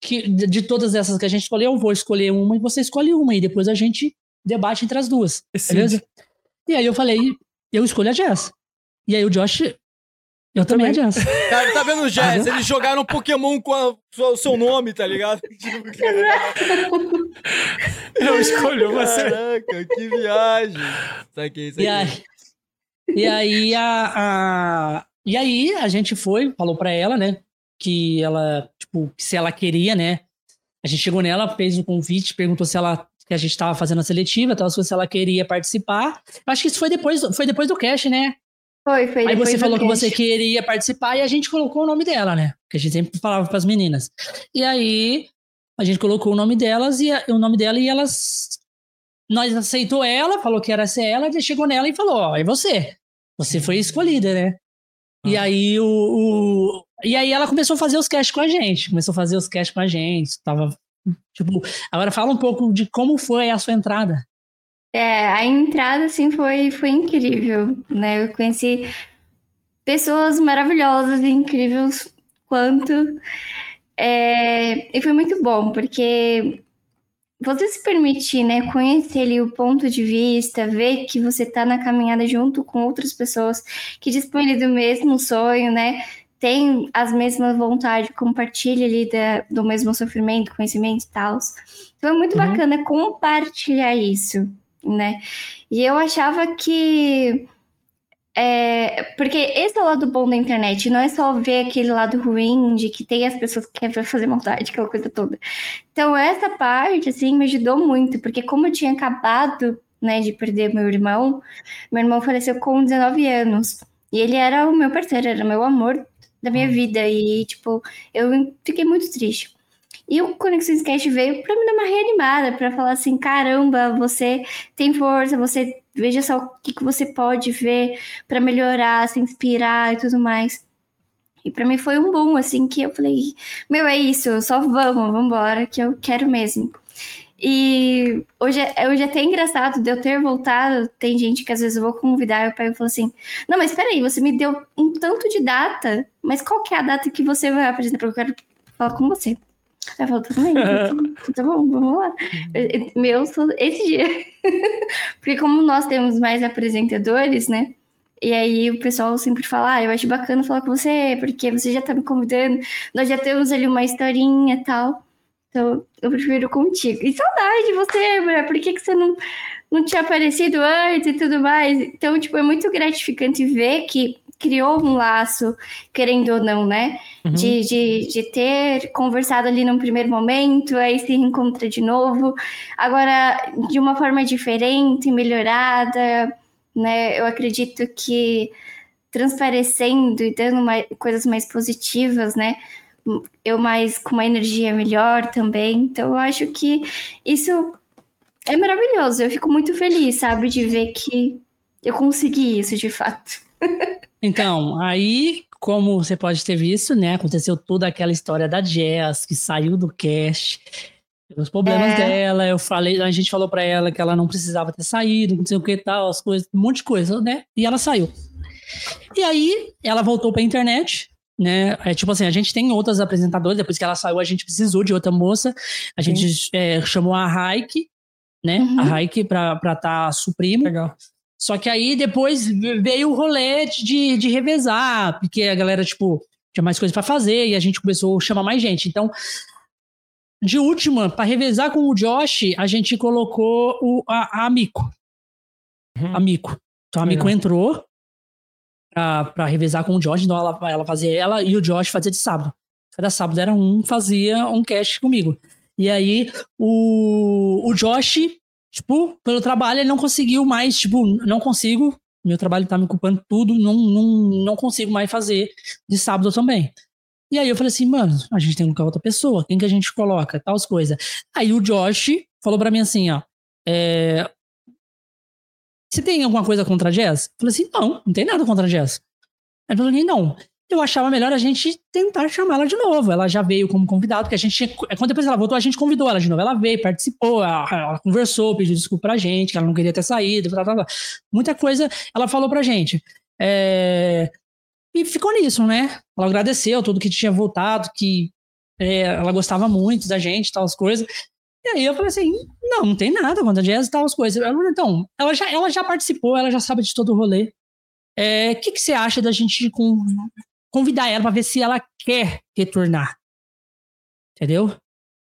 que, de todas essas que a gente escolheu, eu vou escolher uma e você escolhe uma, e depois a gente debate entre as duas. Beleza? E aí eu falei, eu escolho a Jess. E aí o Josh eu também, também adianto. Tá, tá vendo, Jess? Eles jogaram Pokémon com a, o seu nome, tá ligado? Eu escolho você. Caraca, que viagem. Saquei, saquei. E aí, e aí a, a, e aí a gente foi, falou pra ela, né? Que ela, tipo, se ela queria, né? A gente chegou nela, fez o um convite, perguntou se ela que a gente estava fazendo a seletiva, tal, se ela queria participar. Acho que isso foi depois, foi depois do cast, né? Foi, foi. Aí você falou que você queria participar e a gente colocou o nome dela, né? Que a gente sempre falava para as meninas. E aí a gente colocou o nome delas e a, o nome dela e elas nós aceitou ela, falou que era ser ela, chegou nela e falou: "Ó, é você. Você foi escolhida, né?" Ah. E aí o, o, e aí ela começou a fazer os casts com a gente, começou a fazer os casts com a gente, tava tipo, agora fala um pouco de como foi a sua entrada. É, a entrada, assim, foi, foi incrível, né? Eu conheci pessoas maravilhosas e incríveis quanto. É, e foi muito bom, porque você se permitir, né, conhecer ali o ponto de vista, ver que você está na caminhada junto com outras pessoas que dispõem do mesmo sonho, né, tem as mesmas vontades, compartilha ali da, do mesmo sofrimento, conhecimento e tal. Então é muito uhum. bacana compartilhar isso, né? E eu achava que. É, porque esse é o lado bom da internet, não é só ver aquele lado ruim de que tem as pessoas que querem fazer maldade, aquela coisa toda. Então, essa parte, assim, me ajudou muito, porque como eu tinha acabado, né, de perder meu irmão, meu irmão faleceu com 19 anos, e ele era o meu parceiro, era o meu amor da minha hum. vida, e, tipo, eu fiquei muito triste. E o Conexões Cast veio para me dar uma reanimada, para falar assim: caramba, você tem força, você veja só o que, que você pode ver para melhorar, se inspirar e tudo mais. E para mim foi um bom, assim, que eu falei: meu, é isso, só vamos, vamos embora, que eu quero mesmo. E hoje é, hoje é até engraçado de eu ter voltado. Tem gente que às vezes eu vou convidar e o pai fala assim: Não, mas peraí, você me deu um tanto de data, mas qual que é a data que você vai apresentar? Porque eu quero falar com você. Ela falou, tudo bem, tá bom, vamos lá. Meu, esse dia. Porque como nós temos mais apresentadores, né? E aí o pessoal sempre fala, ah, eu acho bacana falar com você, porque você já tá me convidando, nós já temos ali uma historinha e tal. Então, eu prefiro contigo. E saudade de você, mulher, por que, que você não, não tinha aparecido antes e tudo mais? Então, tipo, é muito gratificante ver que criou um laço, querendo ou não, né? Uhum. De, de, de ter conversado ali num primeiro momento, aí se reencontra de novo. Agora, de uma forma diferente, melhorada, né? Eu acredito que transparecendo e dando mais, coisas mais positivas, né? eu mais com uma energia melhor também. Então eu acho que isso é maravilhoso. Eu fico muito feliz, sabe, de ver que eu consegui isso de fato. Então, aí, como você pode ter visto, né, aconteceu toda aquela história da Jess, que saiu do cast, os problemas é. dela, eu falei, a gente falou para ela que ela não precisava ter saído, não sei o que tal, as coisas, um monte de coisa, né, e ela saiu. E aí, ela voltou pra internet, né? É tipo assim, a gente tem outras apresentadoras, depois que ela saiu, a gente precisou de outra moça. A gente é, chamou a Raik, né? Uhum. A Raik pra estar tá suprimo. Legal. Só que aí depois veio o rolê de, de revezar, porque a galera, tipo, tinha mais coisas para fazer e a gente começou a chamar mais gente. Então, de última, para revezar com o Josh, a gente colocou o, a, a Mico. Uhum. A Mico. Então a Mico entrou pra, pra revezar com o Josh, então ela, ela fazia ela e o Josh fazia de sábado. Cada sábado era um, fazia um cast comigo. E aí o, o Josh tipo, pelo trabalho ele não conseguiu mais, tipo, não consigo, meu trabalho tá me ocupando tudo, não, não, não consigo mais fazer de sábado também. E aí eu falei assim, mano, a gente tem que colocar outra pessoa, quem que a gente coloca, tal coisas. Aí o Josh falou para mim assim, ó, é... você tem alguma coisa contra a? Eu falei assim, não, não tem nada contra a Jazz. Ele falou assim, não, eu achava melhor a gente tentar chamá-la de novo. Ela já veio como convidada, porque a gente tinha, quando depois ela voltou, a gente convidou ela de novo. Ela veio, participou, ela, ela conversou, pediu desculpa pra gente, que ela não queria ter saído, blá, blá, blá. muita coisa ela falou pra gente. É... E ficou nisso, né? Ela agradeceu tudo que tinha voltado, que é, ela gostava muito da gente, tal as coisas. E aí eu falei assim, não, não tem nada contra a Jazz e tal as coisas. Ela, então, ela já, ela já participou, ela já sabe de todo o rolê. O é, que, que você acha da gente com, convidar ela para ver se ela quer retornar. Entendeu?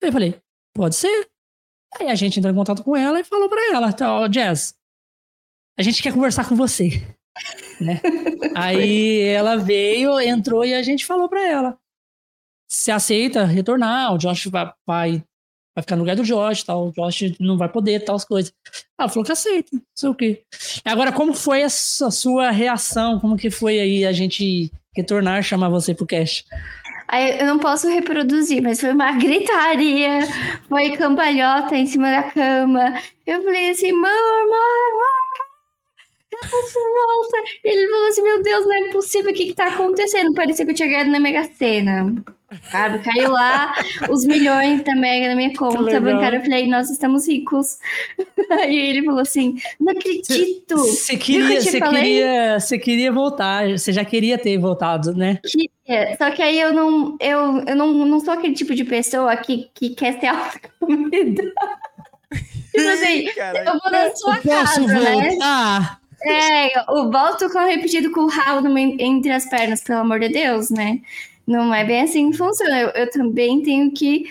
Eu falei, pode ser. Aí a gente entrou em contato com ela e falou para ela, tá, Jazz, a gente quer conversar com você. né? Aí ela veio, entrou e a gente falou para ela. Se aceita retornar, o Josh vai, vai, vai ficar no lugar do Josh, tal, o Josh não vai poder, tal, as coisas. Ela falou que aceita, não sei o quê. Agora, como foi a sua reação? Como que foi aí a gente retornar, chamar você pro cast. Eu não posso reproduzir, mas foi uma gritaria, foi cambalhota em cima da cama. Eu falei assim, amor, amor, volta. Ele falou assim, meu Deus, não é possível, o que que tá acontecendo? Parecia que eu tinha ganhado na Mega Sena. Sabe? Caiu lá os milhões Mega na minha conta bancária. Eu falei, nós estamos ricos. Aí ele falou assim: não acredito. Você queria, você queria, você queria voltar, você já queria ter voltado, né? Queria. Só que aí eu não, eu, eu não, não sou aquele tipo de pessoa que, que quer ser autoconvidada. tipo assim, eu vou na sua casa, né? É, o volto com repetido com o ralo entre as pernas, pelo amor de Deus, né? Não é bem assim que funciona. Eu, eu também tenho que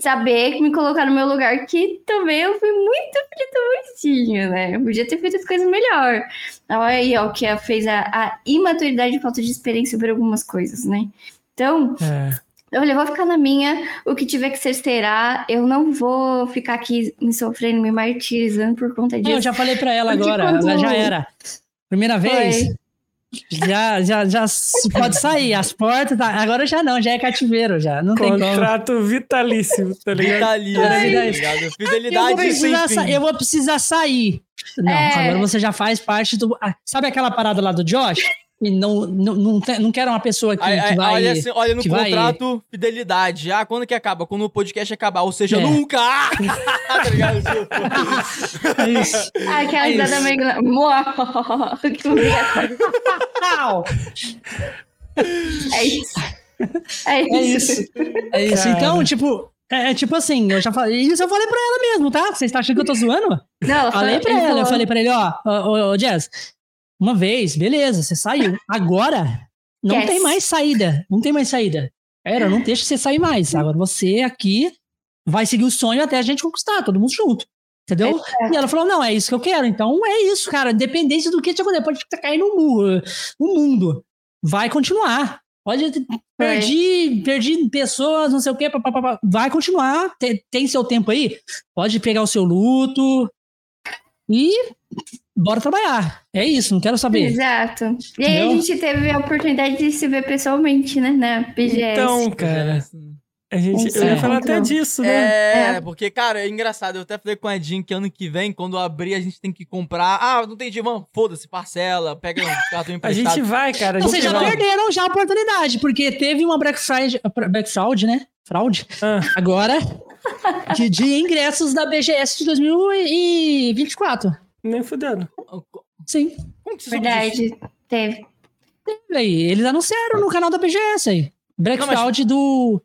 saber me colocar no meu lugar, que também eu fui muito filho né? Eu podia ter feito as coisas melhor. Olha aí, ó, que fez a, a imaturidade e falta de experiência sobre algumas coisas, né? Então, é. Olha, eu vou ficar na minha, o que tiver que ser será. Eu não vou ficar aqui me sofrendo, me martirizando por conta disso. Não, eu já falei para ela agora, quando... ela já era. Primeira vez, Foi. Já, já, já pode sair. As portas, tá, agora já não, já é cativeiro, já. Não Contrato tem Contrato vitalício, tá ligado? Vitalício. Fidelidade eu vou, precisar, eu vou precisar sair. Não, é. agora você já faz parte do. Sabe aquela parada lá do Josh? E não, não, não, não quero uma pessoa que, que vai. Olha, assim, olha no contrato, vai... fidelidade. Ah, quando que acaba? Quando o podcast acabar. Ou seja, é. nunca! tá ligado? é isso. Ah, aquela é risada meio. que É isso. É isso. É isso. É isso. Então, tipo, é, é, tipo assim, eu já falei. Isso eu falei pra ela mesmo, tá? Você está achando que eu tô zoando? Não, eu falei pra ela, eu falei pra ele, ó, ô, ô, Jazz, uma vez, beleza, você saiu. Agora, não yes. tem mais saída. Não tem mais saída. Era, não deixa você sair mais. Agora você aqui vai seguir o sonho até a gente conquistar, todo mundo junto. Entendeu? É e ela falou: não, é isso que eu quero. Então é isso, cara. Independente do que te acontecer, pode estar caindo o mundo. Vai continuar. Pode perdi, é. perdi pessoas, não sei o quê, papapá. vai continuar. Tem, tem seu tempo aí. Pode pegar o seu luto. E bora trabalhar. É isso, não quero saber. Exato. E aí Entendeu? a gente teve a oportunidade de se ver pessoalmente, né, na BGS. Então, cara... A gente, eu ia falar até disso, né? É, é, porque, cara, é engraçado. Eu até falei com a Jean que ano que vem, quando abrir, a gente tem que comprar. Ah, não tem dinheiro, foda-se, parcela, pega um cartão emprestado. A gente vai, cara. Gente Vocês já vai. perderam já a oportunidade, porque teve uma Black Friday, Black Fraud, né? Fraude. Ah. Agora, de, de, ingressos da BGS de 2024. Nem fudendo. Sim. Verdade, teve. Teve aí. Eles anunciaram no canal da BGS aí. Black não, Fraud mas... do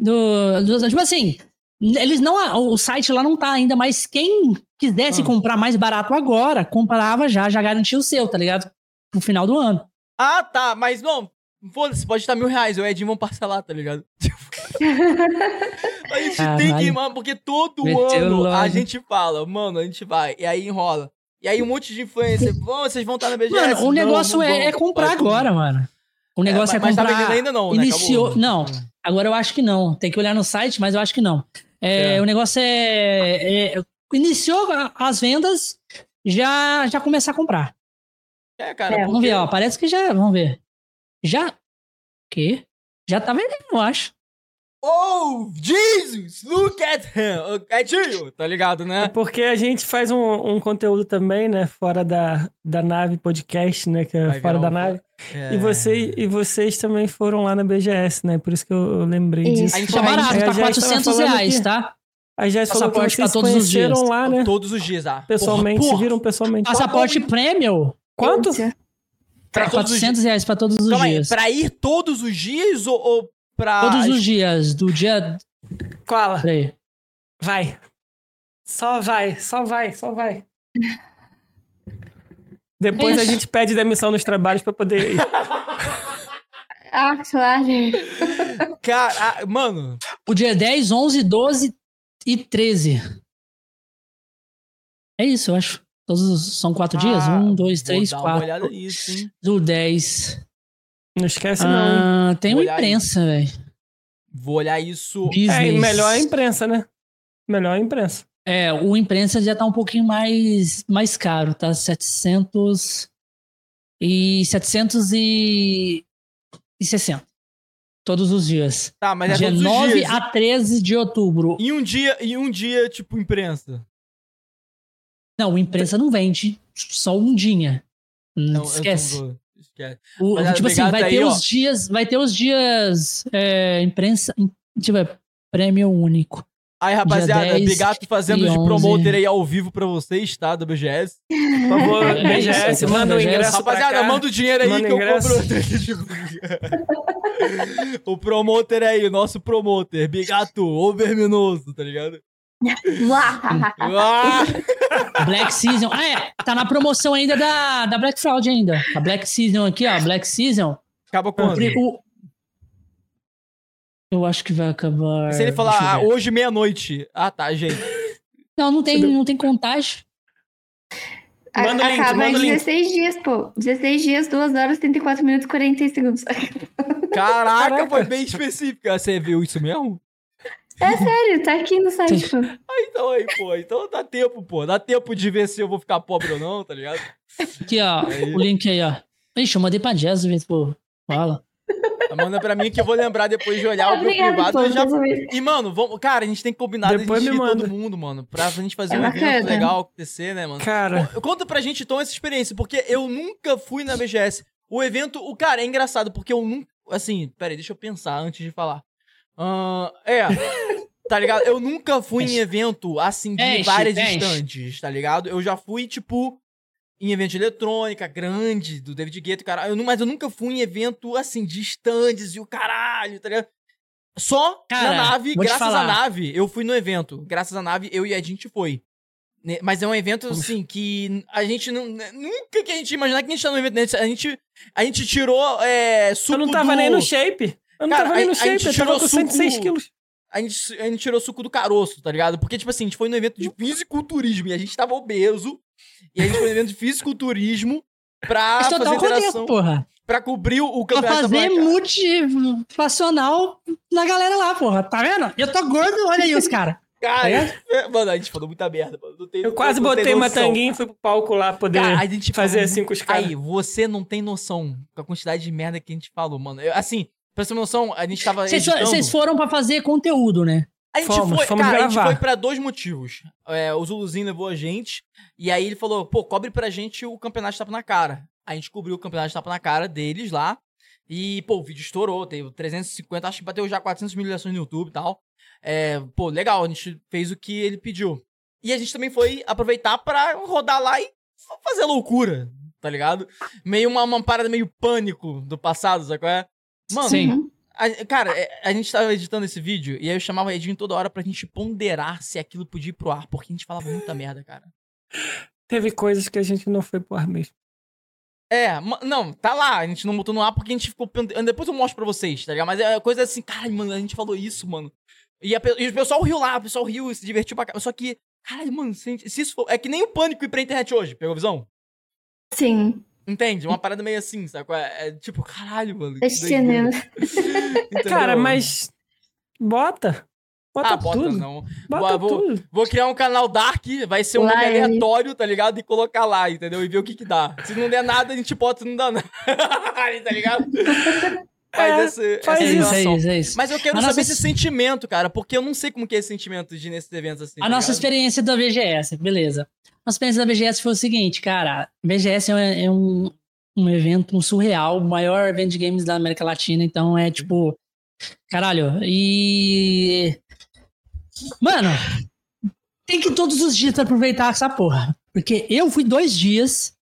do, do, tipo assim, eles não. O site lá não tá ainda, mas quem quisesse ah. comprar mais barato agora, comprava já, já garantia o seu, tá ligado? No final do ano. Ah, tá, mas não. Foda-se, pode estar mil reais, o Edinho vão parcelar, tá ligado? a gente ah, tem que ir, mano, porque todo ano a gente fala, mano, a gente vai, e aí enrola. E aí um monte de influencer, vocês vão estar na BGS. Mano, o negócio não, não é, é, comprar agora, mano. O negócio é, é comprar. Mas tá vendendo ainda não, né? Iniciou, não. Agora eu acho que não. Tem que olhar no site, mas eu acho que não. É, é. O negócio é, é, Iniciou as vendas, já, já começar a comprar. É, cara. É, vamos ver, ó. Parece que já. Vamos ver. Já. Que? Já tá vendendo, eu acho. Oh, Jesus! Look at him! É tio, tá ligado, né? É porque a gente faz um, um conteúdo também, né? Fora da, da nave podcast, né? Que é Vai fora da um... nave. É... E, você, e vocês também foram lá na BGS, né? Por isso que eu, eu lembrei isso. disso. A gente tá barato, tá 400 reais, que... tá? A já falou que vocês todos os dias. lá, né? Todos os dias, ah. Pessoalmente, porra, porra. viram pessoalmente. Passaporte premium? Quanto? Pra 400 reais pra todos os Calma dias. Aí, pra ir todos os dias ou, ou pra. Todos os dias, do dia. Qual? Vai. Só vai, só vai, só vai. Depois a gente pede demissão nos trabalhos pra poder ir. ah, claro. Cara, ah, mano. O dia 10, 11, 12 e 13. É isso, eu acho. Todos são quatro ah, dias? Um, dois, três, quatro. Uma olhada nisso, hein? Do 10. Não esquece, não. Ah, tem uma imprensa, velho. Vou olhar isso. É, melhor a imprensa, né? Melhor a imprensa. É, o imprensa já tá um pouquinho mais, mais caro, tá? 700 e 760. Todos os dias. Tá, mas é Dia todos 9 dias. a 13 de outubro. E um dia, e um dia tipo imprensa. Não, imprensa não vende, só um dia. Não, esquece. O, Mas, tipo assim, vai aí, ter ó. os dias, vai ter os dias é, imprensa, tipo, é, prêmio único. Aí, rapaziada, obrigado fazendo de promoter aí ao vivo pra vocês, tá? Da BGS. Por favor, é, BGS, manda o ingresso. Rapaziada, manda o dinheiro aí manda que ingresso. eu compro. o promoter aí, o nosso promoter. Bigato, ou verminoso, tá ligado? Black Season. Ah, é. Tá na promoção ainda da, da Black Fraud ainda. A Black Season aqui, ó. Black Season. Acaba quando? O... Eu acho que vai acabar. Se ele falar ah, hoje meia-noite. Ah, tá, gente. Não, não tem, não tem contagem. Manda link, Acaba manda em 16 link. dias, pô. 16 dias, 2 horas, 34 minutos e 40 segundos. Caraca, Caraca, foi bem específica. Você viu isso mesmo? É sério, tá aqui no site, pô. Ah, então aí, pô. Então dá tempo, pô. Dá tempo de ver se eu vou ficar pobre ou não, tá ligado? Aqui, ó. Aí. O link aí, ó. Ixi, eu mandei pra Jazz, pô. Fala. Manda pra mim que eu vou lembrar depois de olhar o meu privado. Pô, já... E, mano, vamos... cara, a gente tem que combinar depois de todo mundo, mano. Pra gente fazer é um bacana. evento legal acontecer, né, mano? Cara. Conta pra gente então essa experiência, porque eu nunca fui na BGS. O evento, o cara, é engraçado, porque eu nunca. Assim, peraí, deixa eu pensar antes de falar. Uh, é. Tá ligado? Eu nunca fui em evento assim de enche, várias enche. estantes, tá ligado? Eu já fui, tipo, em evento de eletrônica grande, do David Guetta, cara. Eu, mas eu nunca fui em evento assim, de estandes e o caralho, tá ligado? Só cara, na nave, graças à nave, eu fui no evento. Graças à nave, eu e a gente foi. Né, mas é um evento, assim, que a gente não. Né, nunca que a gente imaginar que a gente tá no evento. A gente, a gente tirou é, suco. Eu não tava do... nem no shape. Eu não cara, tava nem no shape, eu tava com 106 suco... quilos a gente, a gente tirou suco do caroço, tá ligado? Porque, tipo assim, a gente foi no evento de fisiculturismo e a gente tava obeso. E a gente foi no evento de fisiculturismo pra fazer interação. porra. Pra cobrir o campeonato Pra fazer motivacional na galera lá, porra. Tá vendo? Eu tô gordo, olha aí os caras. Cara, é? mano, a gente falou muita merda, mano. Tem, eu quase botei uma tanguinha e fui pro palco lá poder cara, a gente fazer falou, assim com os caras. Aí, você não tem noção com a quantidade de merda que a gente falou, mano. Eu, assim, pra você ter noção, a gente tava. Vocês foram pra fazer conteúdo, né? A gente fomos, foi, fomos cara, gravar. a gente foi pra dois motivos. É, o Zuluzinho levou a gente, e aí ele falou, pô, cobre pra gente o campeonato de tapa na cara. A gente cobriu o campeonato de tapa na cara deles lá. E, pô, o vídeo estourou, teve 350, acho que bateu já 400 mil no YouTube e tal. É, pô, legal, a gente fez o que ele pediu. E a gente também foi aproveitar para rodar lá e fazer loucura, tá ligado? Meio uma, uma parada meio pânico do passado, sabe qual é? Mano, Sim. A, cara, é, a gente tava editando esse vídeo e aí eu chamava o Edinho toda hora pra gente ponderar se aquilo podia ir pro ar, porque a gente falava muita merda, cara. Teve coisas que a gente não foi pro ar mesmo. É, não, tá lá, a gente não botou no ar porque a gente ficou. Depois eu mostro pra vocês, tá ligado? Mas é coisa assim, cara, mano, a gente falou isso, mano. E, a, e o pessoal riu lá, o pessoal riu e se divertiu pra caralho. Só que, caralho, mano, se, se, isso for. É que nem o pânico ir pra internet hoje, pegou a visão? Sim. Entende? Uma parada meio assim, sabe? É, é tipo, caralho, mano. Cara, mas. Bota. Bota ah, bota tudo. não. Bota vou, tudo. Vou, criar um canal Dark, vai ser um nome aleatório, tá ligado? E colocar lá, entendeu? E ver o que que dá. Se não der nada, a gente bota, se não dá nada. tá ligado? Faz, é, esse, faz essa isso, é isso, é isso. Mas eu quero a saber nossa... esse sentimento, cara, porque eu não sei como que é esse sentimento de ir nesses eventos assim. A tá nossa experiência da VGS, beleza. A experiência da VGS foi o seguinte, cara. VGS é, é um, um evento um surreal, o maior evento de games da América Latina, então é tipo. Caralho, e. Mano, tem que todos os dias aproveitar essa porra. Porque eu fui dois dias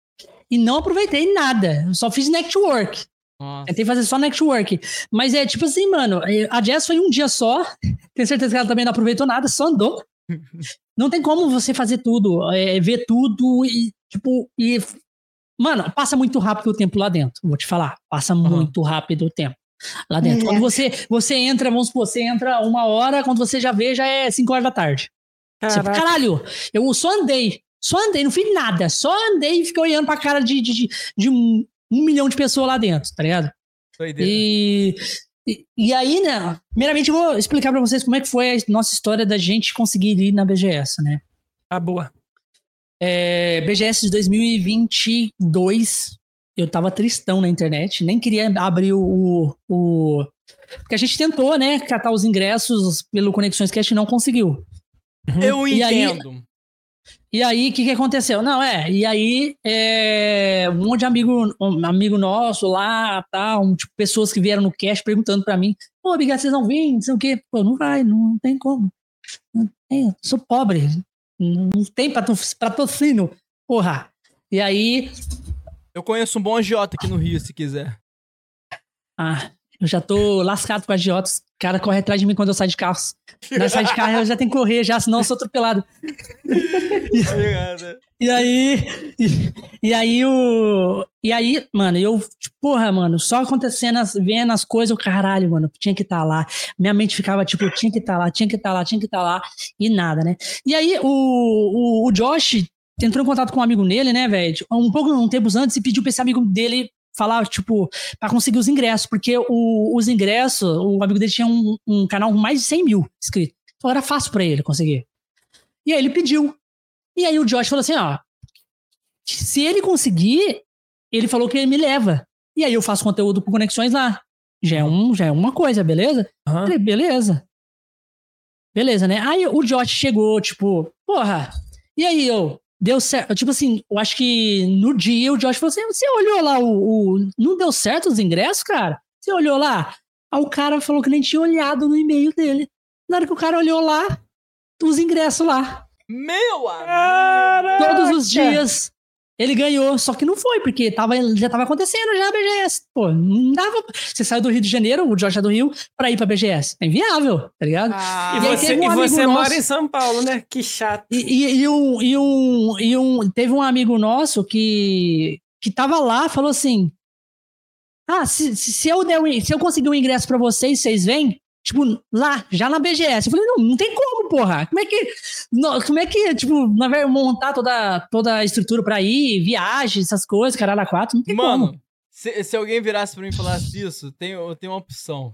e não aproveitei nada. Eu só fiz network. Nossa. Tentei fazer só network. Mas é tipo assim, mano, a Jess foi um dia só. Tenho certeza que ela também não aproveitou nada, só andou. Não tem como você fazer tudo, é, ver tudo e, tipo, e. Mano, passa muito rápido o tempo lá dentro. Vou te falar. Passa uhum. muito rápido o tempo lá dentro. É. Quando você, você entra, vamos supor, você entra uma hora, quando você já vê, já é 5 horas da tarde. Você, caralho, eu só andei. Só andei, não fiz nada. Só andei e fiquei olhando pra cara de, de, de, de um, um milhão de pessoas lá dentro, tá ligado? E, e, e, aí, né? Primeiramente, eu vou explicar pra vocês como é que foi a nossa história da gente conseguir ir na BGS, né? Ah, boa. É, BGS de 2022, eu tava tristão na internet, nem queria abrir o, o, porque a gente tentou, né, catar os ingressos pelo Conexões Cast e não conseguiu. Eu e entendo. Aí, e aí, o que, que aconteceu? Não, é, e aí, é, um monte de amigo, um amigo nosso lá, tal, um, tipo, pessoas que vieram no cast perguntando pra mim, pô, obrigado, vocês não vêm, não sei o quê. Pô, não vai, não tem como. Não tem, sou pobre, não tem patrocínio, porra. E aí... Eu conheço um bom agiota aqui no Rio, se quiser. Ah, eu já tô lascado com agiotas. O cara corre atrás de mim quando eu saio de carro. Na sair de carro eu já tenho que correr, já, senão eu sou atropelado. e, e aí. E, e, aí o. E aí, mano, eu, porra, mano, só acontecendo, as, vendo as coisas, o caralho, mano, tinha que estar tá lá. Minha mente ficava, tipo, tinha que estar tá lá, tinha que estar tá lá, tinha que estar tá lá, e nada, né? E aí o, o, o Josh entrou em contato com um amigo nele, né, velho? Um pouco, um tempos antes, e pediu pra esse amigo dele falar, tipo, para conseguir os ingressos, porque o, os ingressos, o amigo dele tinha um, um, canal com mais de 100 mil inscritos. Então era fácil para ele conseguir. E aí ele pediu. E aí o Josh falou assim: ó, se ele conseguir, ele falou que ele me leva. E aí eu faço conteúdo com conexões lá. Já é, um, já é uma coisa, beleza? Uhum. Falei, beleza. Beleza, né? Aí o Josh chegou, tipo, porra, e aí eu, Deu certo. Tipo assim, eu acho que no dia o Josh falou assim: você olhou lá o, o. Não deu certo os ingressos, cara? Você olhou lá? Aí o cara falou que nem tinha olhado no e-mail dele. Na hora que o cara olhou lá, os ingressos lá. Meu amigo! Todos os dias ele ganhou, só que não foi, porque tava, já tava acontecendo já a BGS. Pô, não dava. Você saiu do Rio de Janeiro, o Jorge é do Rio, pra ir pra BGS. É inviável, tá ligado? Ah, e, você, um e você nosso, mora em São Paulo, né? Que chato. E, e, e, um, e, um, e um. Teve um amigo nosso que, que tava lá, falou assim: Ah, se, se, eu, der, se eu conseguir um ingresso pra vocês, vocês vêm? Tipo, lá, já na BGS. Eu falei, não, não tem como, porra. Como é que. Como é que, tipo, na verdade, montar toda, toda a estrutura pra ir, viagem, essas coisas, caralho, a quatro, não tem Mano, como. Se, se alguém virasse pra mim e falasse isso, tem, eu tenho uma opção.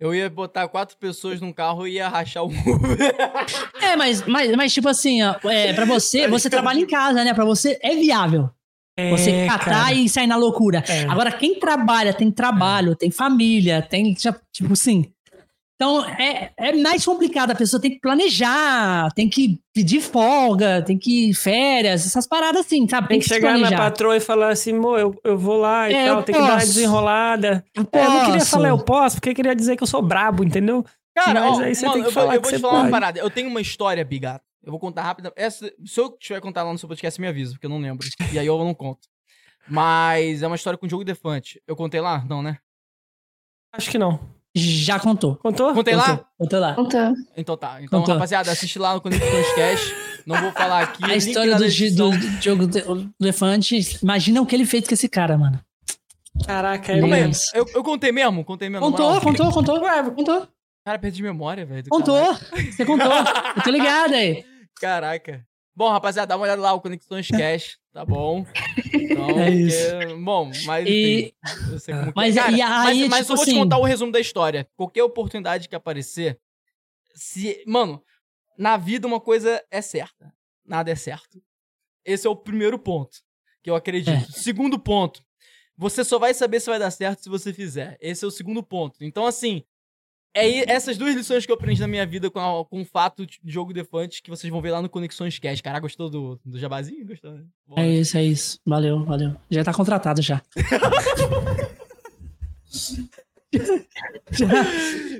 Eu ia botar quatro pessoas num carro e ia rachar o Uber. É, mas, mas, mas tipo assim, ó, é, pra você, você trabalha em casa, né? Pra você é viável. Você É, catar cara. e sair na loucura. É. Agora, quem trabalha, tem trabalho, tem família, tem, tipo assim. Então, é, é mais complicado. A pessoa tem que planejar, tem que pedir folga, tem que ir férias, essas paradas assim, sabe? Tem que se chegar na planejar. patroa e falar assim, mo, eu, eu vou lá e É, tal, eu tem que dar uma posso. desenrolada. Eu É, eu não queria posso. falar eu posso, porque queria dizer que eu sou brabo, entendeu? Cara, Mas ó, aí você mano, tem que eu vou, falar eu que vou te falar uma pode. parada. Eu tenho uma história, Bigato. Eu vou contar rápido. Essa, se eu tiver contar lá no seu podcast, me avisa, porque eu não lembro. E aí eu não conto. Mas é uma história com o Diogo Defante. Eu contei lá? Não, né? Acho que não. Já contou. Contou? Contei lá? Contou, contou lá. Contou. Então tá. Então, Contou. rapaziada, assiste lá no Conexões Cash. Não vou falar aqui. A história do, descrição. do Diogo do Elefante, imagina o que ele fez com esse cara, mano. Caraca, Calma aí, eu... Eu, eu contei mesmo? Contei mesmo. Contou, moral. contou, contou. Contou, Cara, perdi memória, velho. do contou. caralho. Você contou. Eu tô ligado aí. Caraca. Bom, rapaziada, dá uma olhada lá, o Conexões Cash, tá bom? Então, É isso. porque- bom, mas E- enfim, que Mas é. Cara, e aí, mas, mas tipo eu vou te assim- contar o resumo da história. Qualquer oportunidade que aparecer, se, mano, na vida uma coisa é certa, nada é certo. Esse é o primeiro ponto que eu acredito. É. Segundo ponto, você só vai saber se vai dar certo se você fizer. Esse é o segundo ponto. Então, assim, é essas duas lições que eu aprendi na minha vida com, a- com o fato de jogo Defante que vocês vão ver lá no Conexões Cast. Cara, gostou do, do jabazinho? Gostou, né? É isso, é isso. Valeu, valeu. Já tá contratado já. Já.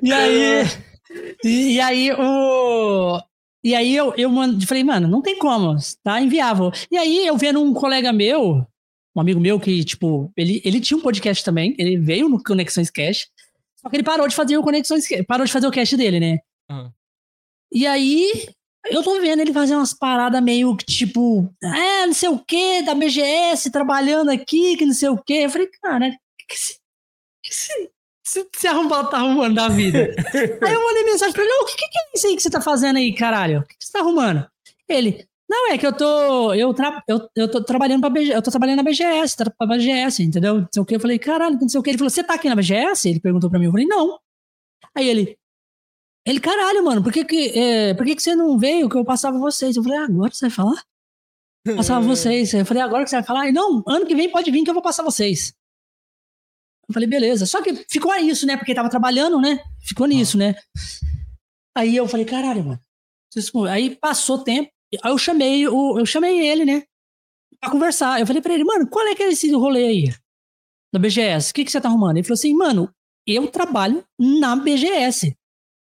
E aí, e, e aí o e aí eu, eu falei, mano, não tem como, tá inviável. E aí eu vendo um colega meu, um amigo meu que, tipo, ele, ele tinha um podcast também, ele veio no Conexões Cast, só que ele parou de fazer o Conexões parou de fazer o cast dele, né? Aham. E aí, eu tô vendo ele fazer umas paradas meio que tipo, é, não sei o que, da BGS, trabalhando aqui, que não sei o que. Eu falei, cara, o que esse, que esse, esse, esse arrombado tá arrumando da vida? aí eu mandei mensagem pra ele, o que, que é isso aí que você tá fazendo aí, caralho? O que, que você tá arrumando? Ele, não, é que eu tô, eu, tra, eu, eu tô trabalhando pra BGS, eu tô trabalhando na BGS, tra, pra BGS, entendeu? Não sei o que. Eu falei, caralho, não sei o que. Ele falou, você tá aqui na BGS? Ele perguntou pra mim, eu falei, não. Aí ele, ele, caralho, mano, por que que, é, por que que você não veio que eu passava vocês? Eu falei, ah, agora você vai falar? Passava vocês. Eu falei, agora que você vai falar? Ele, não, ano que vem pode vir que eu vou passar vocês. Eu falei, beleza. Só que ficou isso, né? Porque tava trabalhando, né? Ficou nisso, né? Aí eu falei, caralho, mano. Aí passou tempo. Aí eu chamei, o, eu chamei ele, né? Pra conversar. Eu falei pra ele, mano, qual é que é esse rolê aí? Da BGS? O que, que você tá arrumando? Ele falou assim, mano, eu trabalho na BGS.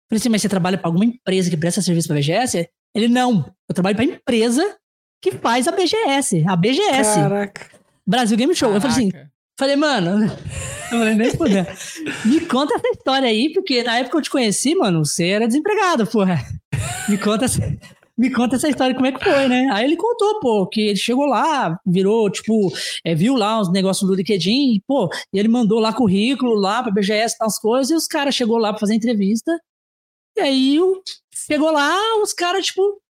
Falei assim, mas você trabalha pra alguma empresa que presta serviço pra BGS? Ele, não. Eu trabalho pra empresa que faz a BGS. A BGS. Caraca. Brasil Game Show. Eu falei assim, Caraca. falei, mano... Eu falei, nem fuder. Me conta essa história aí, porque na época que eu te conheci, mano, você era desempregado, porra. Me conta essa... Me conta essa história, como é que foi, né? Aí ele contou, pô, que ele chegou lá, virou, tipo, é, viu lá os negócios do LinkedIn, e, pô, e ele mandou lá currículo lá pra BGS tal, as coisas, e os caras chegou lá pra fazer entrevista. E aí chegou lá, os caras, tipo.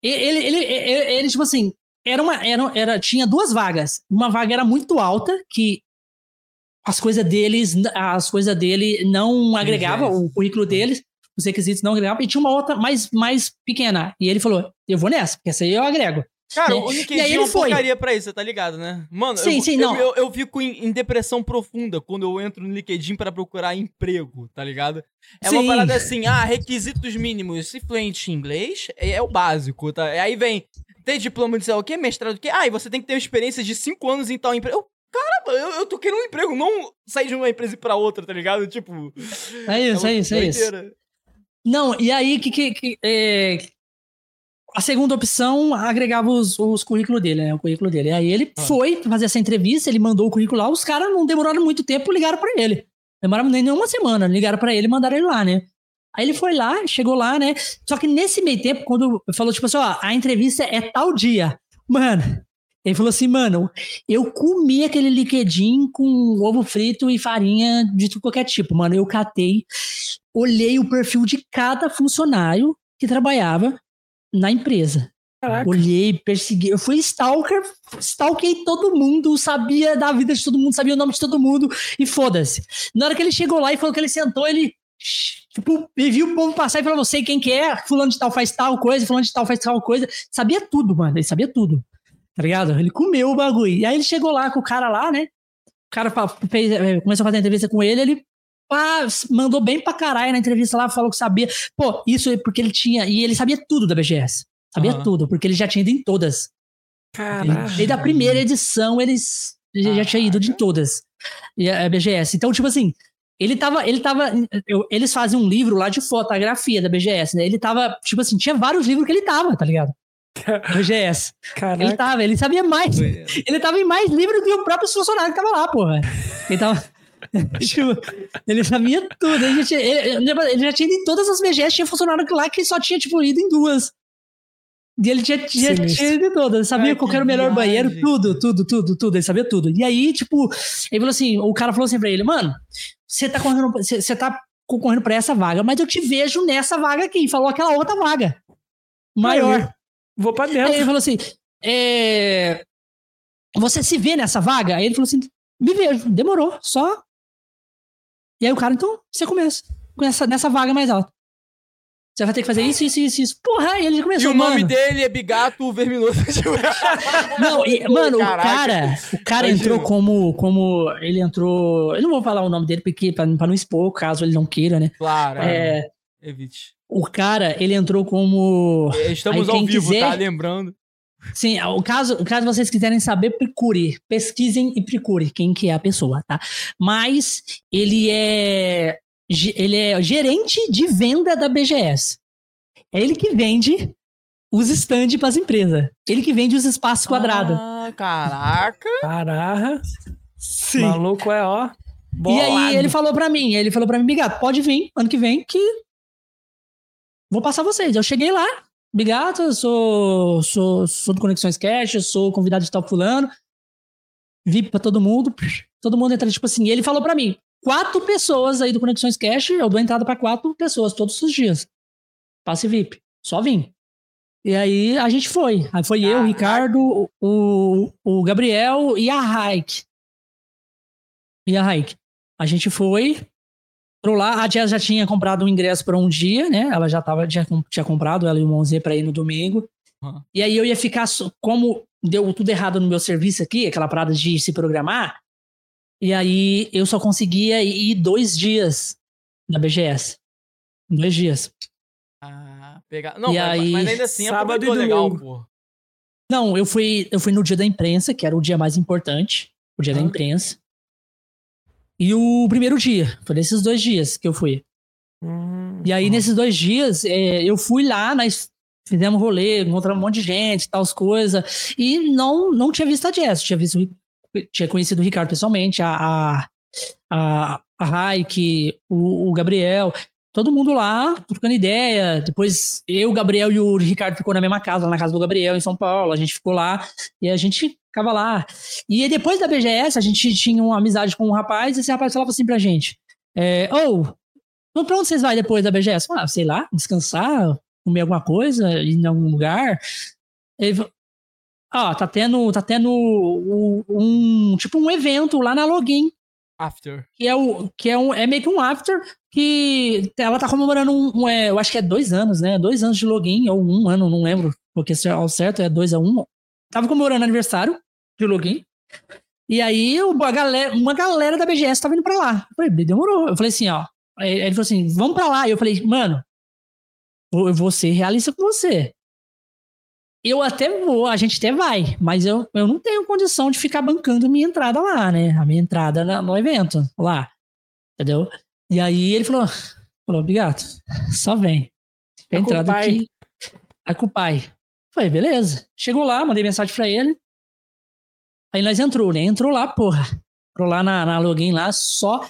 Ele, ele, ele, ele, tipo assim, era uma. Era, era, tinha duas vagas. Uma vaga era muito alta, que as coisas deles, as coisas dele não agregavam, Yes. o currículo deles, os requisitos não agregavam, e tinha uma outra mais, mais pequena. E ele falou: Eu vou nessa, porque essa aí eu agrego. Cara, E- o e LinkedIn é uma foi. porcaria pra isso, tá ligado, né? Mano, Sim, eu, sim, não. Eu, eu fico em, em depressão profunda quando eu entro no LinkedIn pra procurar emprego, tá ligado? É uma Sim. parada assim, ah, requisitos mínimos, se fluente em inglês, é, é o básico, tá? Aí vem, tem diploma de sei lá o quê, mestrado do quê? Ah, e você tem que ter experiência de 5 anos em tal emprego. Caramba, eu, eu tô querendo um emprego, não sair de uma empresa e pra outra, tá ligado? Tipo... É isso, é isso, é isso. Não, e aí que, que, que, é, a segunda opção agregava os, os currículos dele, né? O currículo dele. Aí ele Ah. foi fazer essa entrevista, ele mandou o currículo lá, os caras não demoraram muito tempo, ligaram pra ele. Demoraram nem uma semana, ligaram pra ele e mandaram ele lá, né? Aí ele foi lá, chegou lá, né? Só que nesse meio tempo, quando falou, tipo assim, ó, a entrevista é tal dia. Mano, ele falou assim, mano, eu comi aquele liquidinho com ovo frito e farinha de qualquer tipo, mano. Eu catei, olhei o perfil de cada funcionário que trabalhava na empresa. Caraca. Olhei, persegui. Eu fui stalker, stalkei todo mundo, sabia da vida de todo mundo, sabia o nome de todo mundo e foda-se. Na hora que ele chegou lá e falou que ele sentou, ele Tipo, e viu o povo passar e falou, não sei quem que é, fulano de tal faz tal coisa, fulano de tal faz tal coisa. Sabia tudo, mano. Ele sabia tudo. Tá ligado? Ele comeu o bagulho. E aí ele chegou lá com o cara lá, né? O cara fez, é, começou a fazer entrevista com ele, ele pá, mandou bem pra caralho na entrevista lá, falou que sabia. Pô, isso é porque ele tinha. E ele sabia tudo da BGS. Sabia uhum. tudo, porque ele já tinha ido em todas. Caralho. Desde a primeira edição, eles ele já tinha ido de todas. E a BGS. Então, tipo assim, ele tava. Ele tava. Eu, eles fazem um livro lá de fotografia da BGS, né? Ele tava, tipo assim, tinha vários livros que ele tava, tá ligado? BGS. Caraca. Ele tava, ele sabia mais. Ele tava em mais livros que o próprio funcionário que tava lá, porra. Ele tava. tipo, ele sabia tudo. Ele já, tinha, ele, ele já tinha ido em todas as BGS, tinha funcionário lá que só tinha, tipo, ido em duas. E ele já, já tinha ido todas. Ele sabia Ai, qual era o melhor viagem. banheiro, tudo, tudo, tudo, tudo. Ele sabia tudo. E aí, tipo, ele falou assim: o cara falou assim pra ele, mano, você tá correndo, você tá concorrendo pra essa vaga, mas eu te vejo nessa vaga aqui. Falou aquela outra vaga. Maior. Vou pra dentro. Aí ele falou assim: é, Você se vê nessa vaga? Aí ele falou assim: me vejo, demorou, só. E aí o cara, então, você começa. Nessa, nessa vaga mais alta. Você vai ter que fazer isso, isso, isso, isso. Porra, ele começou, E o nome dele é Bigato Verminoso. não, e, mano, Caraca. o cara, o cara entrou como, como, ele entrou, eu não vou falar o nome dele porque pra, pra não expor, caso ele não queira, né? Claro. É, evite. O cara, ele entrou como... Estamos aí, ao vivo, quiser, tá? Lembrando. Sim, o caso, caso vocês quiserem saber, procure, pesquisem e procure quem que é a pessoa, tá? Mas ele é ele é gerente de venda da BGS. É ele que vende os stands para as empresas. Ele que vende os espaços quadrados. Ah, caraca! Caraca! Sim. Maluco é, ó. Bolado. E aí ele falou para mim, ele falou para mim, Bigato, pode vir ano que vem que vou passar vocês. Eu cheguei lá, Bigato, sou, sou, sou do Conexões Cash, sou convidado de tal fulano. VIP para todo mundo. Todo mundo entra, tipo assim. E ele falou para mim: quatro pessoas aí do Conexões Cash, eu dou entrada para quatro pessoas todos os dias. Passe VIP. Só vim. E aí a gente foi. Aí foi ah, eu, o Ricardo, o, o Gabriel e a Raik. E a Raik. A gente foi. Pro lá, a Jess já tinha comprado um ingresso para um dia, né? Ela já tava, já tinha comprado, ela e o Monzê para ir no domingo. Uhum. E aí eu ia ficar, como deu tudo errado no meu serviço aqui, aquela parada de se programar, e aí eu só conseguia ir dois dias na BGS. Dois dias. Ah, pegar. Não, e mas, aí, mas ainda assim sábado é legal, pô. Não, eu fui, eu fui no dia da imprensa, que era o dia mais importante, o dia da imprensa. E o primeiro dia, foi nesses dois dias que eu fui. Hum, e aí, hum. nesses dois dias, é, eu fui lá, nós fizemos rolê, encontramos um monte de gente, tal coisas. E não, não tinha visto a Jess, tinha visto tinha conhecido o Ricardo pessoalmente, a, a, a, a Raik, o, o Gabriel, todo mundo lá trocando ideia. Depois eu, o Gabriel e o Ricardo ficou na mesma casa, na casa do Gabriel, em São Paulo. A gente ficou lá e a gente ficava lá. E depois da BGS, a gente tinha uma amizade com um rapaz, e esse rapaz falava assim pra gente: é, Ô, oh, pra onde vocês vão depois da BGS? Ah, sei lá, descansar, comer alguma coisa, ir em algum lugar. Ele, Ó, tá tendo, tá tendo um, tipo um evento lá na Login. After. Que é, o, que é, um, é meio que um after que ela tá comemorando um, um é, eu acho que é dois anos, né? Dois anos de login, ou um ano, não lembro, porque ao certo é dois a um. Tava comemorando aniversário de login. E aí a galera, uma galera da BGS tava indo pra lá. Eu falei, demorou. Eu falei assim, ó. Ele falou assim, vamos pra lá. E eu falei, mano, eu vou ser realista com você eu até vou, a gente até vai, mas eu, eu não tenho condição de ficar bancando minha entrada lá, né? A minha entrada na, no evento lá. Entendeu? E aí ele falou: falou, obrigado, só vem. A entrada aqui. Tá com o pai. Falei, beleza. Chegou lá, mandei mensagem pra ele. Aí nós entrou, né? Entrou lá, porra. Entrou lá na, na login lá, só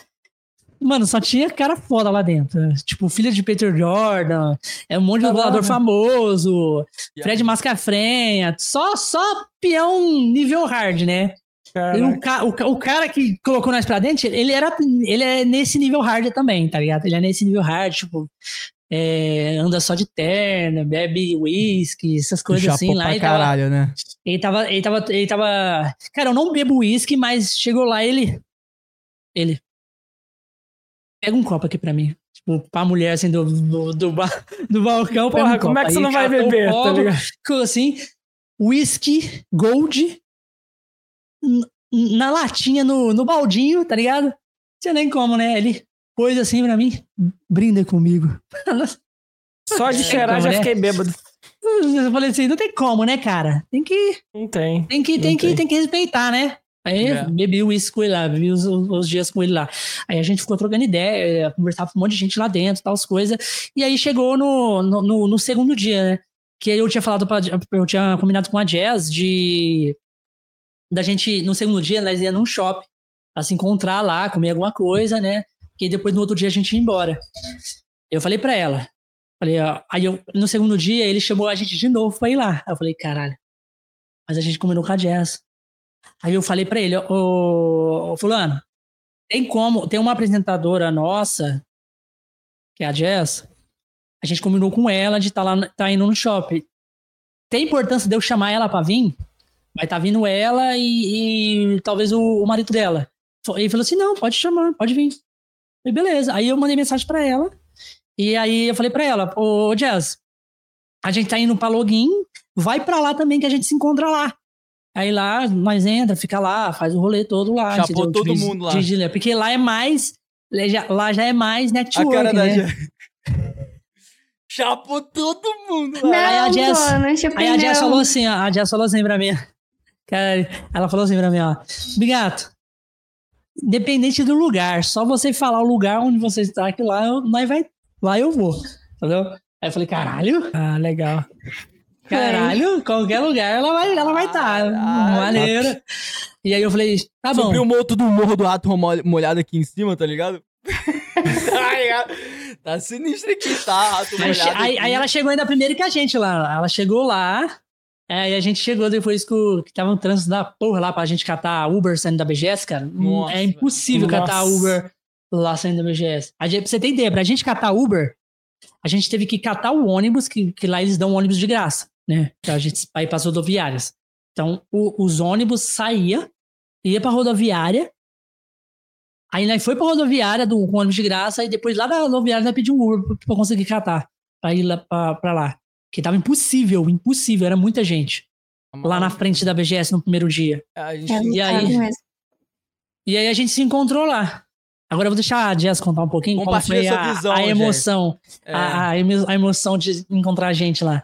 Mano, só tinha cara foda lá dentro. Tipo, filha de Peter Jordan, é um monte de dublador famoso, yeah. Fred Mascafrenha, só, só peão nível hard, né? O, o, o, cara que colocou nós pra dentro, ele era ele é nesse nível hard também, tá ligado? Ele é nesse nível hard, tipo, é, anda só de terno, bebe whisky, essas coisas Chapou assim lá. Pra caralho, tava, né? Ele tava, ele tava, ele tava. Cara, eu não bebo whisky, mas chegou lá ele. Ele pega um copo aqui pra mim. tipo, pra mulher, assim, do, do, do, ba do balcão. Porra, como é que você não vai beber, tá ligado? Ficou assim, whisky, gold, na latinha, no, no baldinho, tá ligado? Tinha nem como, né? Ele pôs assim pra mim, brinda comigo. Só de cheirar como, já né? fiquei bêbado. Eu falei assim, não tem como, né, cara? Tem que. Não tem. Tem que, tem, que, tem que respeitar, né? Aí é. bebi o uísque com ele lá, bebi os, os, dias com ele lá. Aí a gente ficou trocando ideia, conversava com um monte de gente lá dentro, tal, as coisas. E aí chegou no, no, no, no segundo dia, né? Que eu tinha falado pra, eu tinha combinado com a Jazz de da gente, no segundo dia, nós ia num shopping pra se encontrar lá, comer alguma coisa, né? Que depois no outro dia a gente ia embora. Eu falei pra ela, falei, ó, aí eu, no segundo dia ele chamou a gente de novo pra ir lá. Aí eu falei, caralho, mas a gente combinou com a Jazz. Aí eu falei pra ele, ô, ô fulano, tem como, tem uma apresentadora nossa, que é a Jazz, a gente combinou com ela de estar tá lá, tá indo no shopping. Tem importância de eu chamar ela para vir? Vai estar tá vindo ela e, e talvez o, o, marido dela. Ele falou assim: não, pode chamar, pode vir. E beleza. Aí eu mandei mensagem para ela. E aí eu falei para ela: Ô Jazz, a gente tá indo pra Login, vai para lá também que a gente se encontra lá. Aí lá, nós entra, fica lá, faz o rolê todo lá. Chapou todo mundo lá. porque lá é mais. Lá já é mais network, a cara né? Da... Chapou todo mundo. Não, aí a Jess, não aí a Jess falou assim, ó, a Jess falou assim pra mim. Cara, ela falou assim pra mim, ó. Bigato, independente do lugar, só você falar o lugar onde você está, que lá, eu, nós vai, lá eu vou. Entendeu? Aí eu falei, caralho. Ah, legal. Caralho, qualquer lugar ela vai ela vai estar. Tá. Maneiro. E aí eu falei, tá bom. Subiu o moto do morro do ato molhado aqui em cima, tá ligado? tá ligado? Tá sinistro aqui, tá? Aí, aí, ela chegou ainda primeiro que a gente lá. Ela chegou lá. É, e a gente chegou depois que, o, que tava um trânsito da porra lá pra gente catar Uber saindo da BGS, cara. Nossa, é impossível nossa. catar Uber lá saindo da BGS. A gente, pra você ter ideia, pra gente catar Uber, a gente teve que catar o ônibus, que, que lá eles dão ônibus de graça, né? Pra gente ir pras rodoviárias. Então, o, os ônibus saía, ia pra rodoviária, Aí nós foi pra rodoviária do com ônibus de graça e depois lá da rodoviária nós pedimos um Uber pra, conseguir catar. Pra ir lá pra, pra lá. Que tava impossível, impossível, era muita gente. Lá na frente da BGS no primeiro dia. A gente... é, e, aí, e aí a gente se encontrou lá. Agora eu vou deixar a Jess contar um pouquinho qual foi a, visão, a emoção. É. A, a, emoção de encontrar a gente lá.